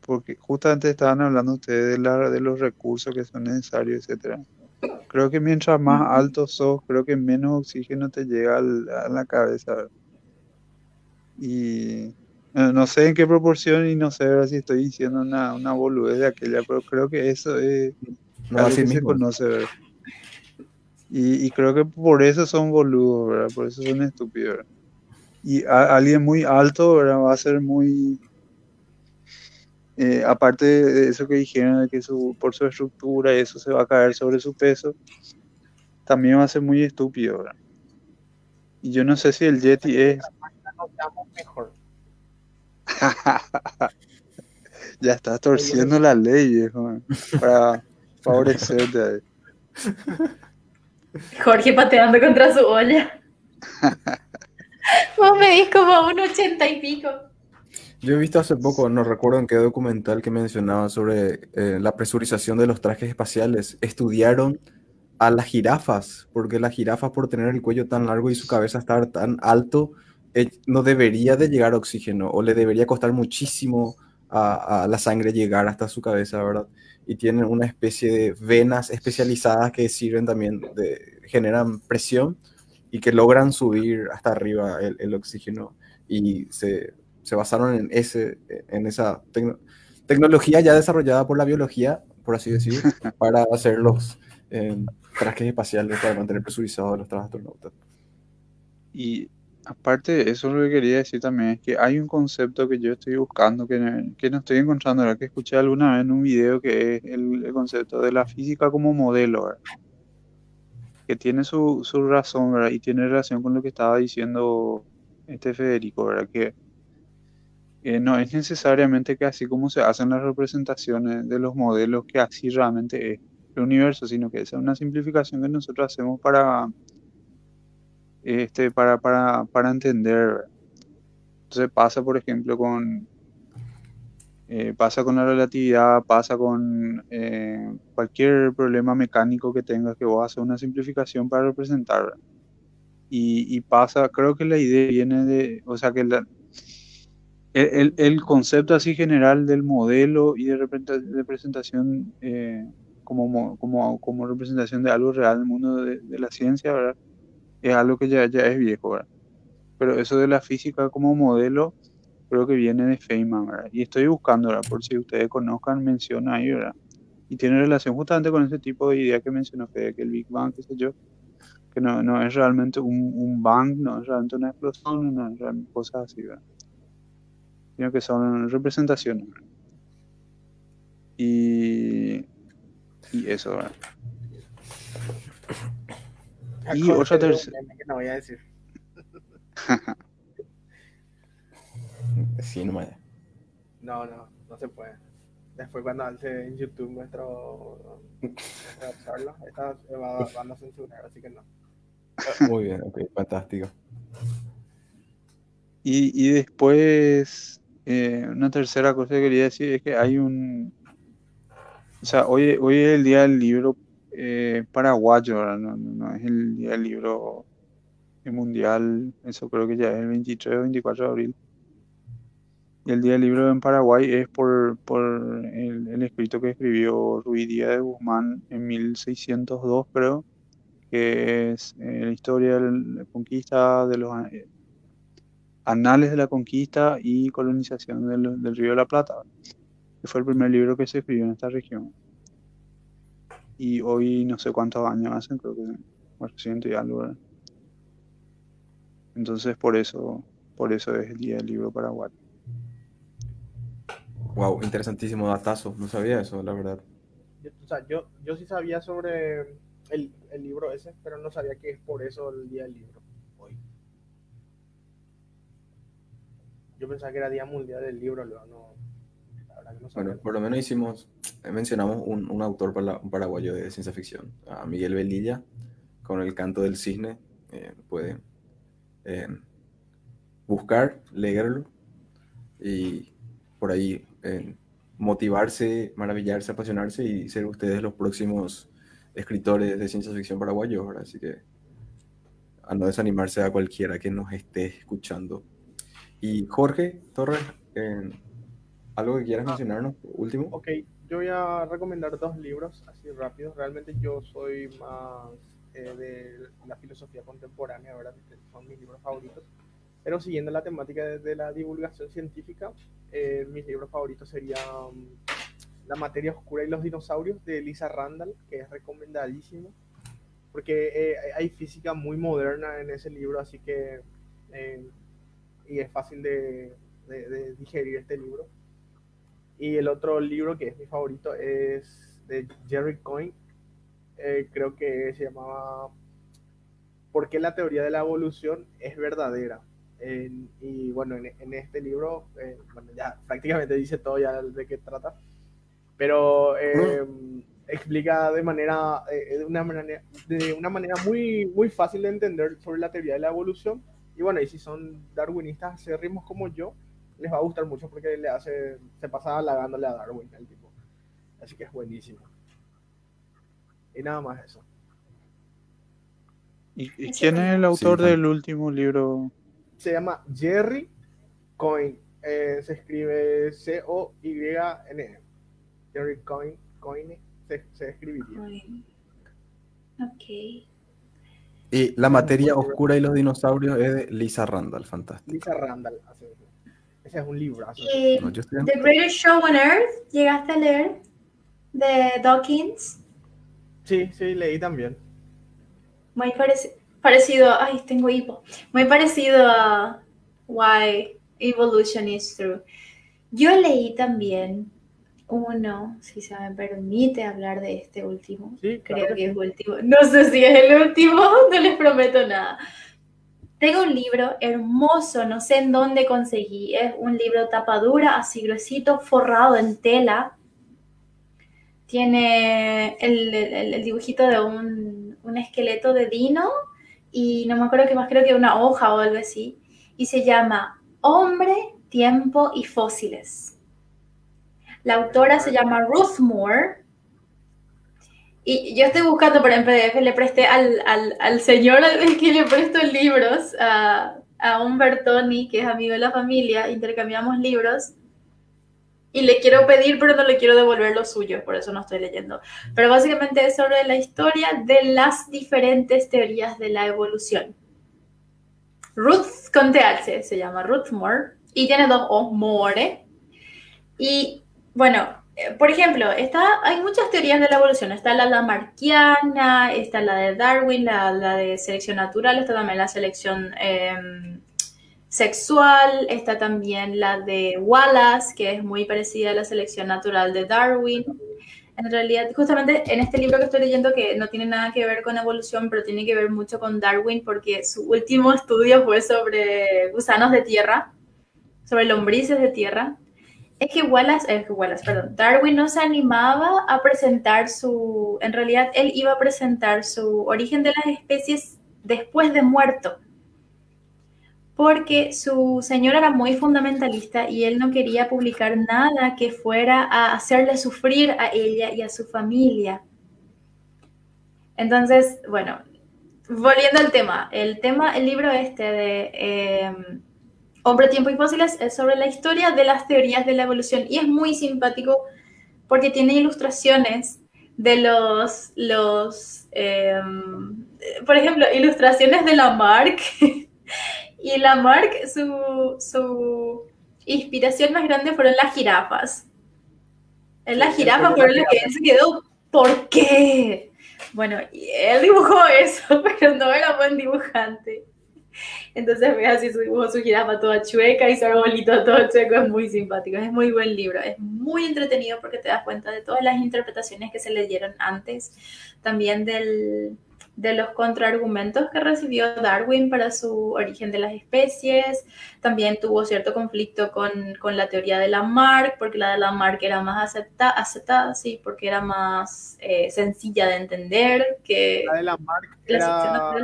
porque justamente estaban hablando ustedes de, la, de los recursos que son necesarios, etcétera. Creo que mientras más alto sos, creo que menos oxígeno te llega al- a la cabeza. Y no, no sé en qué proporción y no sé ahora si estoy diciendo una, una boludez de aquella, pero creo que eso es No, así que se conoce, ¿verdad? Y, y creo que por eso son boludos, ¿verdad? Por eso son estúpidos, ¿verdad? Y a- alguien muy alto, ¿verdad? Va a ser muy... eh, aparte de eso que dijeron, de que su, por su estructura eso se va a caer sobre su peso, también va a ser muy estúpido, ¿verdad? Y yo no sé si el Yeti es... mejor. Ya estás torciendo la ley, viejo, para favorecerte. ahí. Jorge pateando contra su olla. Vos medís como un ochenta y pico. Yo he visto hace poco, no recuerdo en qué documental que mencionaba sobre eh, la presurización de los trajes espaciales. Estudiaron a las jirafas, porque las jirafas por tener el cuello tan largo y su cabeza estar tan alto, no debería de llegar oxígeno o le debería costar muchísimo a, a la sangre llegar hasta su cabeza, ¿verdad? Y tienen una especie de venas especializadas que sirven también, de, generan presión y que logran subir hasta arriba el, el oxígeno y se, se basaron en, ese, en esa tecno- tecnología ya desarrollada por la biología, por así decir, para hacer los eh, trajes espaciales para mantener presurizados a los astronautas. Y aparte eso, lo que quería decir también es que hay un concepto que yo estoy buscando, que, que no estoy encontrando, ¿verdad? que escuché alguna vez en un video, que es el, concepto de la física como modelo, que tiene su, su razón, ¿verdad? y tiene relación con lo que estaba diciendo este Federico, ¿verdad? que no es necesariamente que así como se hacen las representaciones de los modelos, que así realmente es el universo, sino que esa es una simplificación que nosotros hacemos para este, para, para, para entender. Entonces pasa, por ejemplo, con, eh, pasa con la relatividad, pasa con eh, cualquier problema mecánico que tengas, que vos haces una simplificación para representar. Y, y pasa, creo que la idea viene de, o sea, que la- el, el- concepto así general del modelo y de representa- de representación eh, como, mo- como, como representación de algo real en el mundo de, de la ciencia, ¿verdad? Es algo que ya, ya es viejo, ¿verdad? Pero eso de la física como modelo, creo que viene de Feynman, ¿verdad? Y estoy buscando. Por si ustedes conozcan, menciona ahí, ¿verdad? Y tiene relación justamente con ese tipo de idea que mencionó Fede, que el Big Bang, qué sé yo, que no, no es realmente un, un bang, no es realmente una explosión, no es cosas así. Sino que son representaciones, ¿verdad? Y, y eso, ¿verdad? Y otra tercera. no voy a decir. Sí, no me... No, no, no se puede. Después cuando alce en YouTube nuestro nuestra charla, esta se va, van a censurar, así que no. Muy bien, ok, fantástico. Y, y después, eh, una tercera cosa que quería decir es que hay un... O sea, hoy, hoy es el día del libro eh, paraguayo. No, no, es el día del libro mundial, eso creo que ya es el 23 o 24 de abril. Y el día del libro en Paraguay es por, por el, el escrito que escribió Ruiz Díaz de Guzmán en 1602, creo, que es eh, la historia de la conquista de los... eh, Anales de la Conquista y Colonización del, del Río de la Plata, que fue el primer libro que se escribió en esta región. Y hoy no sé cuántos años hacen, creo que 400 y algo, ¿verdad? Entonces por eso, por eso es el Día del Libro Paraguay. Wow, interesantísimo datazo. No sabía eso, la verdad. Yo, o sea, yo, yo sí sabía sobre el, el libro ese, pero no sabía que es por eso el día del libro hoy. Yo pensaba que era Día Mundial del Libro, luego no. Verdad que no. Bueno, por lo menos hicimos, eh, mencionamos un, un autor para- un paraguayo de ciencia ficción, a Miguel Velilla, con el canto del cisne. eh, pueden eh, buscar, leerlo y por ahí eh, motivarse, maravillarse, apasionarse y ser ustedes los próximos escritores de ciencia ficción paraguayos. ¿verdad? Así que a no desanimarse a cualquiera que nos esté escuchando. Y Jorge Torres, eh, ¿algo que quieras Ah. mencionarnos? Último. Ok, yo voy a recomendar dos libros así rápidos. Realmente yo soy más eh, de la filosofía contemporánea, ¿verdad? Son mis libros favoritos. Pero siguiendo la temática de, de la divulgación científica, eh, mis libros favoritos serían La materia oscura y los dinosaurios de Lisa Randall, que es recomendadísimo. Porque eh, hay física muy moderna en ese libro, así que... eh, y es fácil de, de- de digerir este libro. Y el otro libro que es mi favorito es de Jerry Coyne. Eh, creo que se llamaba ¿Por qué la teoría de la evolución es verdadera? En- y bueno, en, en este libro, eh, bueno, ya prácticamente dice todo ya de qué trata, pero eh, explica de manera, eh, de una manera, de una manera muy, muy fácil de entender sobre la teoría de la evolución. Y bueno, y si son darwinistas acérrimos como yo, les va a gustar mucho porque le hace, se pasa halagándole a Darwin el tipo. Así que es buenísimo. Y nada más eso. ¿Y, quién es el autor Sí, del último libro? Se llama Jerry Coyne. Eh, se escribe C-O-Y-N. Jerry Coyne. Coyne se, se escribiría. Ay. Ok. Y La materia oscura y los dinosaurios es de Lisa Randall, fantástico. Lisa Randall. así mismo. Ese es un librazo. Y No, estoy en- The Greatest Show on Earth, ¿llegaste a leer? De Dawkins. Sí, sí, leí también. Muy pareci- parecido, ay, tengo hipo. Muy parecido a Why Evolution is True. Yo leí también uno, si se me permite hablar de este último. Sí, claro Creo que que sí. es último. No sé si es el último, no les prometo nada. Tengo un libro hermoso, no sé en dónde conseguí. Es un libro tapadura, así gruesito, forrado en tela. Tiene el, dibujito de un, un esqueleto de dino y no me acuerdo qué más, creo que una hoja o algo así. Y se llama Hombre, Tiempo y Fósiles. La autora se llama Ruth Moore. Y yo estoy buscando, por en PDF, le presté al, al, al señor al que le presto libros, a, a un Bertoni, que es amigo de la familia, intercambiamos libros. Y le quiero pedir, pero no le quiero devolver los suyos, por eso no estoy leyendo. Pero básicamente es sobre la historia de las diferentes teorías de la evolución. Ruth con TH se llama Ruth Moore y tiene dos O, More. Y bueno, por ejemplo, está, hay muchas teorías de la evolución. Está la lamarquiana, está la de Darwin, la, de selección natural, está también la selección eh, sexual, está también la de Wallace, que es muy parecida a la selección natural de Darwin. En realidad, justamente en este libro que estoy leyendo, que no tiene nada que ver con evolución, pero tiene que ver mucho con Darwin, porque su último estudio fue sobre gusanos de tierra, sobre lombrices de tierra. Es que Wallace, es que Wallace, perdón, Darwin no se animaba a presentar su, en realidad él iba a presentar su origen de las especies después de muerto. Porque su señor era muy fundamentalista y él no quería publicar nada que fuera a hacerle sufrir a ella y a su familia. Entonces, bueno, volviendo al tema, el tema, el libro este de eh, Hombre, Tiempo y Fósiles es sobre la historia de las teorías de la evolución y es muy simpático porque tiene ilustraciones de los, los eh, por ejemplo, ilustraciones de Lamarck Y Lamarck, su, su inspiración más grande fueron las jirafas. En las jirafas fueron las que él se quedó, ¿por qué? Bueno, él dibujó eso, pero no era buen dibujante. Entonces ve así su dibujo, su jirafa toda chueca y su arbolito todo chueco, es muy simpático, es muy buen libro, es muy entretenido porque te das cuenta de todas las interpretaciones que se le dieron antes, también del, de los contraargumentos que recibió Darwin para su origen de las especies. También tuvo cierto conflicto con, la teoría de Lamarck, porque la de Lamarck era más aceptada, sí, porque era más eh, sencilla de entender que... La de Lamarck era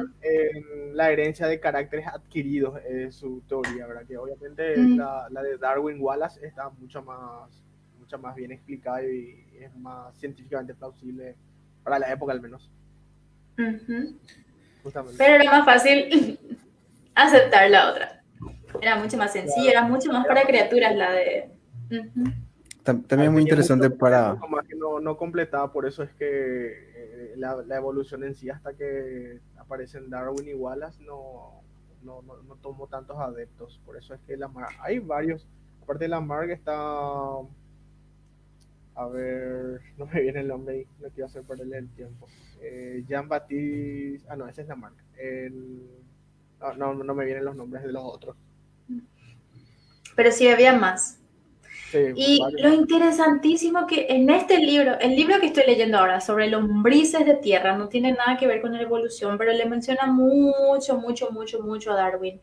la herencia de caracteres adquiridos, es su teoría, ¿verdad? Que obviamente mm. la, de Darwin Wallace está mucho más, mucho más bien explicada y es más científicamente plausible para la época al menos. Pero era más fácil aceptar la otra. Era mucho más sencillo, era mucho más para criaturas la de... También es muy interesante para... no, no completaba, por eso es que eh, la, evolución en sí, hasta que aparecen Darwin y Wallace, no, no, no, tomó tantos adeptos. Por eso es que la hay varios. Aparte de Lamarck está a ver, no me viene el nombre ahí, no quiero hacer perderle el tiempo. Eh, Jean Baptiste, ah, no, esa es la marca. no, no, me vienen los nombres de los otros. Pero sí había más. y lo interesantísimo que en este libro, el libro que estoy leyendo ahora sobre lombrices de tierra, no tiene nada que ver con la evolución, pero le menciona mucho, mucho, mucho, mucho a Darwin.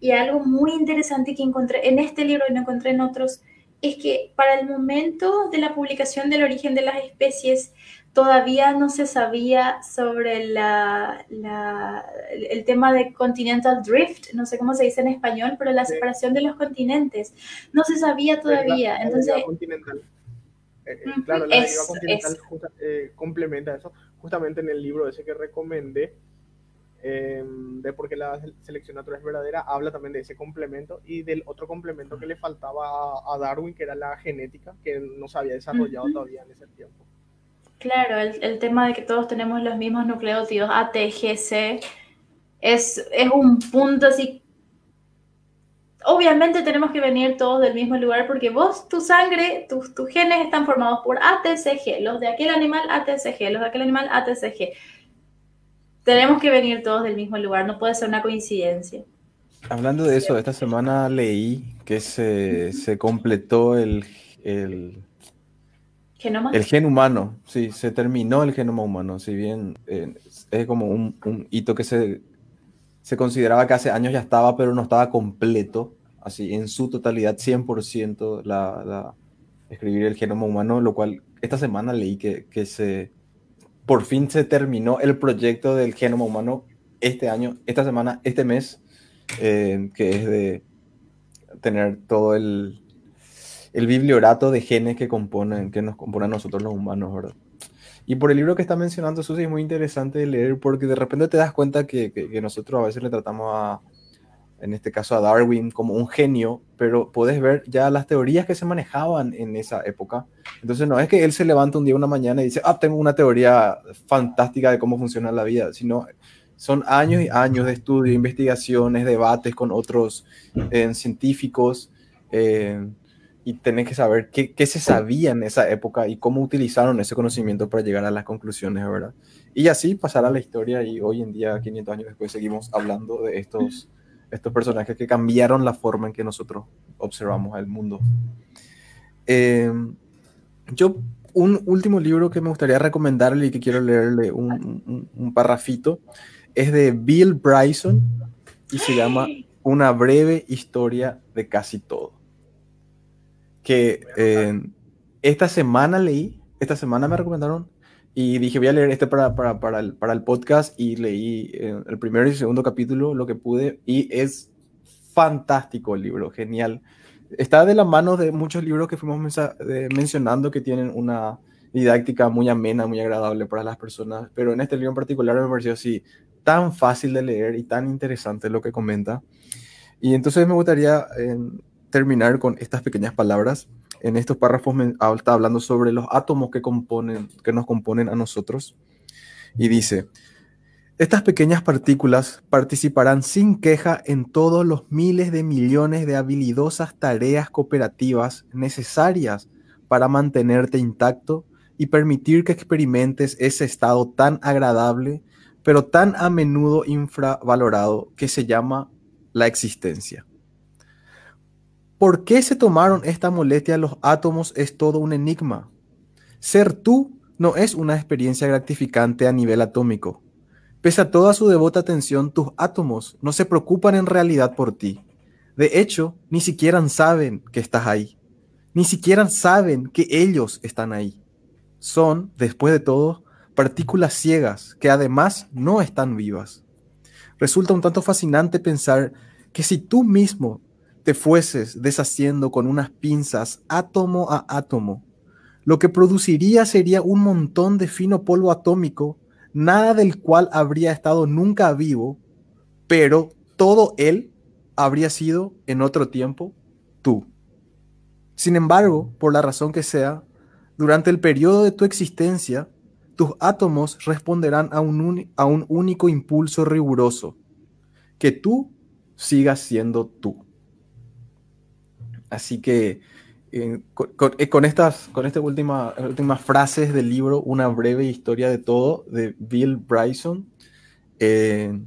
Y algo muy interesante que encontré en este libro y no encontré en otros, es que para el momento de la publicación del origen de las especies, todavía no se sabía sobre la, el tema de continental drift, no sé cómo se dice en español, pero la separación de los continentes. No se sabía todavía. Entonces, eh, eh, claro, la deriva continental eh, complementa eso. Justamente en el libro ese que recomendé, Em, de por qué la selección natural es verdadera, habla también de ese complemento y del otro complemento que le faltaba a, Darwin, que era la genética, que no se había desarrollado todavía en ese tiempo. Claro, el, tema de que todos tenemos los mismos nucleótidos ATGC es, es un punto así. Obviamente tenemos que venir todos del mismo lugar porque vos, tu sangre, tus, genes están formados por ATCG, los de aquel animal ATCG, los de aquel animal ATCG tenemos que venir todos del mismo lugar, no puede ser una coincidencia. Hablando de eso, esta semana leí que se, completó el, el, el gen humano, sí, se terminó el genoma humano, si bien eh, es como un, hito que se, se consideraba que hace años ya estaba, pero no estaba completo, así en su totalidad, 100% la, la, escribir el genoma humano, lo cual esta semana leí que, que se por fin se terminó el proyecto del genoma humano este año, esta semana, este mes, eh, que es de tener todo el, el bibliorato de genes que componen, que nos componen nosotros los humanos, ¿verdad? Y por el libro que está mencionando Susi es muy interesante de leer porque de repente te das cuenta que, que nosotros a veces le tratamos a, en este caso a Darwin, como un genio, pero puedes ver ya las teorías que se manejaban en esa época. Entonces no es que él se levanta un día, una mañana y dice, ah, tengo una teoría fantástica de cómo funciona la vida, sino son años y años de estudio, investigaciones, debates con otros eh, científicos, eh, y tenés que saber qué, qué, se sabía en esa época y cómo utilizaron ese conocimiento para llegar a las conclusiones, ¿verdad? Y así pasará la historia y hoy en día, 500 años después, seguimos hablando de estos estos personajes que cambiaron la forma en que nosotros observamos el mundo. Eh, yo un último libro que me gustaría recomendarle y que quiero leerle un, un, un parrafito es de Bill Bryson y se llama Una breve historia de casi todo. Que eh, esta semana leí, esta semana me recomendaron y dije, voy a leer este para, para, para, el, para el podcast y leí eh, el primero y segundo capítulo, lo que pude, y es fantástico el libro, genial. Está de la mano de muchos libros que fuimos de- mencionando que tienen una didáctica muy amena, muy agradable para las personas, pero en este libro en particular me pareció así tan fácil de leer y tan interesante lo que comenta. Y entonces me gustaría eh, terminar con estas pequeñas palabras. En estos párrafos me ah, está hablando sobre los átomos que, componen, que nos componen a nosotros. Y dice, estas pequeñas partículas participarán sin queja en todos los miles de millones de habilidosas tareas cooperativas necesarias para mantenerte intacto y permitir que experimentes ese estado tan agradable, pero tan a menudo infravalorado que se llama la existencia. ¿Por qué se tomaron esta molestia los átomos es todo un enigma? Ser tú no es una experiencia gratificante a nivel atómico. Pese a toda su devota atención, tus átomos no se preocupan en realidad por ti. De hecho, ni siquiera saben que estás ahí. Ni siquiera saben que ellos están ahí. Son, después de todo, partículas ciegas que además no están vivas. Resulta un tanto fascinante pensar que si tú mismo te fueses deshaciendo con unas pinzas átomo a átomo, lo que produciría sería un montón de fino polvo atómico, nada del cual habría estado nunca vivo, pero todo él habría sido en otro tiempo tú. Sin embargo, por la razón que sea, durante el periodo de tu existencia, tus átomos responderán a un, uni- a un único impulso riguroso, que tú sigas siendo tú. Así que eh, eh, con estas, con estas última- últimas frases del libro, Una breve historia de todo, de Bill Bryson, eh,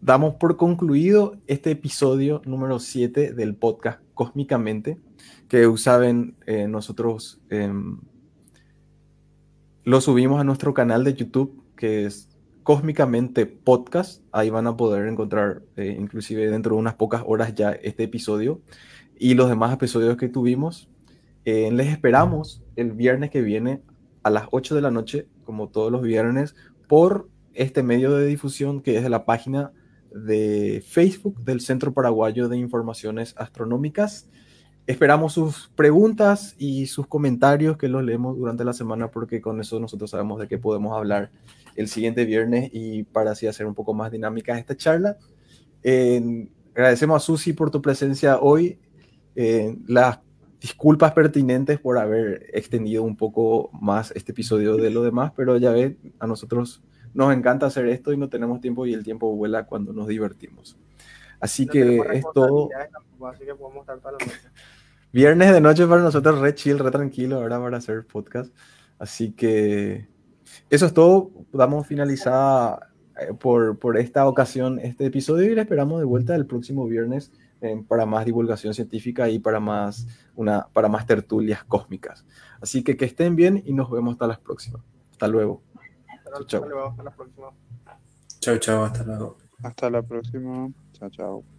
damos por concluido este episodio número 7 del podcast Cósmicamente, que saben, nosotros em, lo subimos a nuestro canal de YouTube, que es Cósmicamente Podcast. Ahí van a poder encontrar, inclusive dentro de unas pocas horas ya, este episodio y los demás episodios que tuvimos. Eh, les esperamos el viernes que viene a las 8 de la noche, como todos los viernes, por este medio de difusión que es de la página de Facebook del Centro Paraguayo de Informaciones Astronómicas. Esperamos sus preguntas y sus comentarios que los leemos durante la semana porque con eso nosotros sabemos de qué podemos hablar el siguiente viernes y para así hacer un poco más dinámica esta charla. Eh, agradecemos a Susi por tu presencia hoy. Eh, las disculpas pertinentes por haber extendido un poco más este episodio de lo demás, pero ya ves, a nosotros nos encanta hacer esto y no tenemos tiempo y el tiempo vuela cuando nos divertimos. Así No que es todo. responsabilidades tampoco, Así que podemos estar toda la noche. Viernes de noche para nosotros, re chill, re tranquilo, ahora para hacer podcast. Así que eso es todo. Damos finalizada eh, por, por esta ocasión este episodio y le esperamos de vuelta el próximo viernes eh, para más divulgación científica y para más, una, para más tertulias cósmicas. Así que que estén bien y nos vemos hasta las próximas. Hasta luego. Hasta Chau. luego, hasta la próxima. Chao, chao, hasta luego. Hasta la próxima. Chao, chao.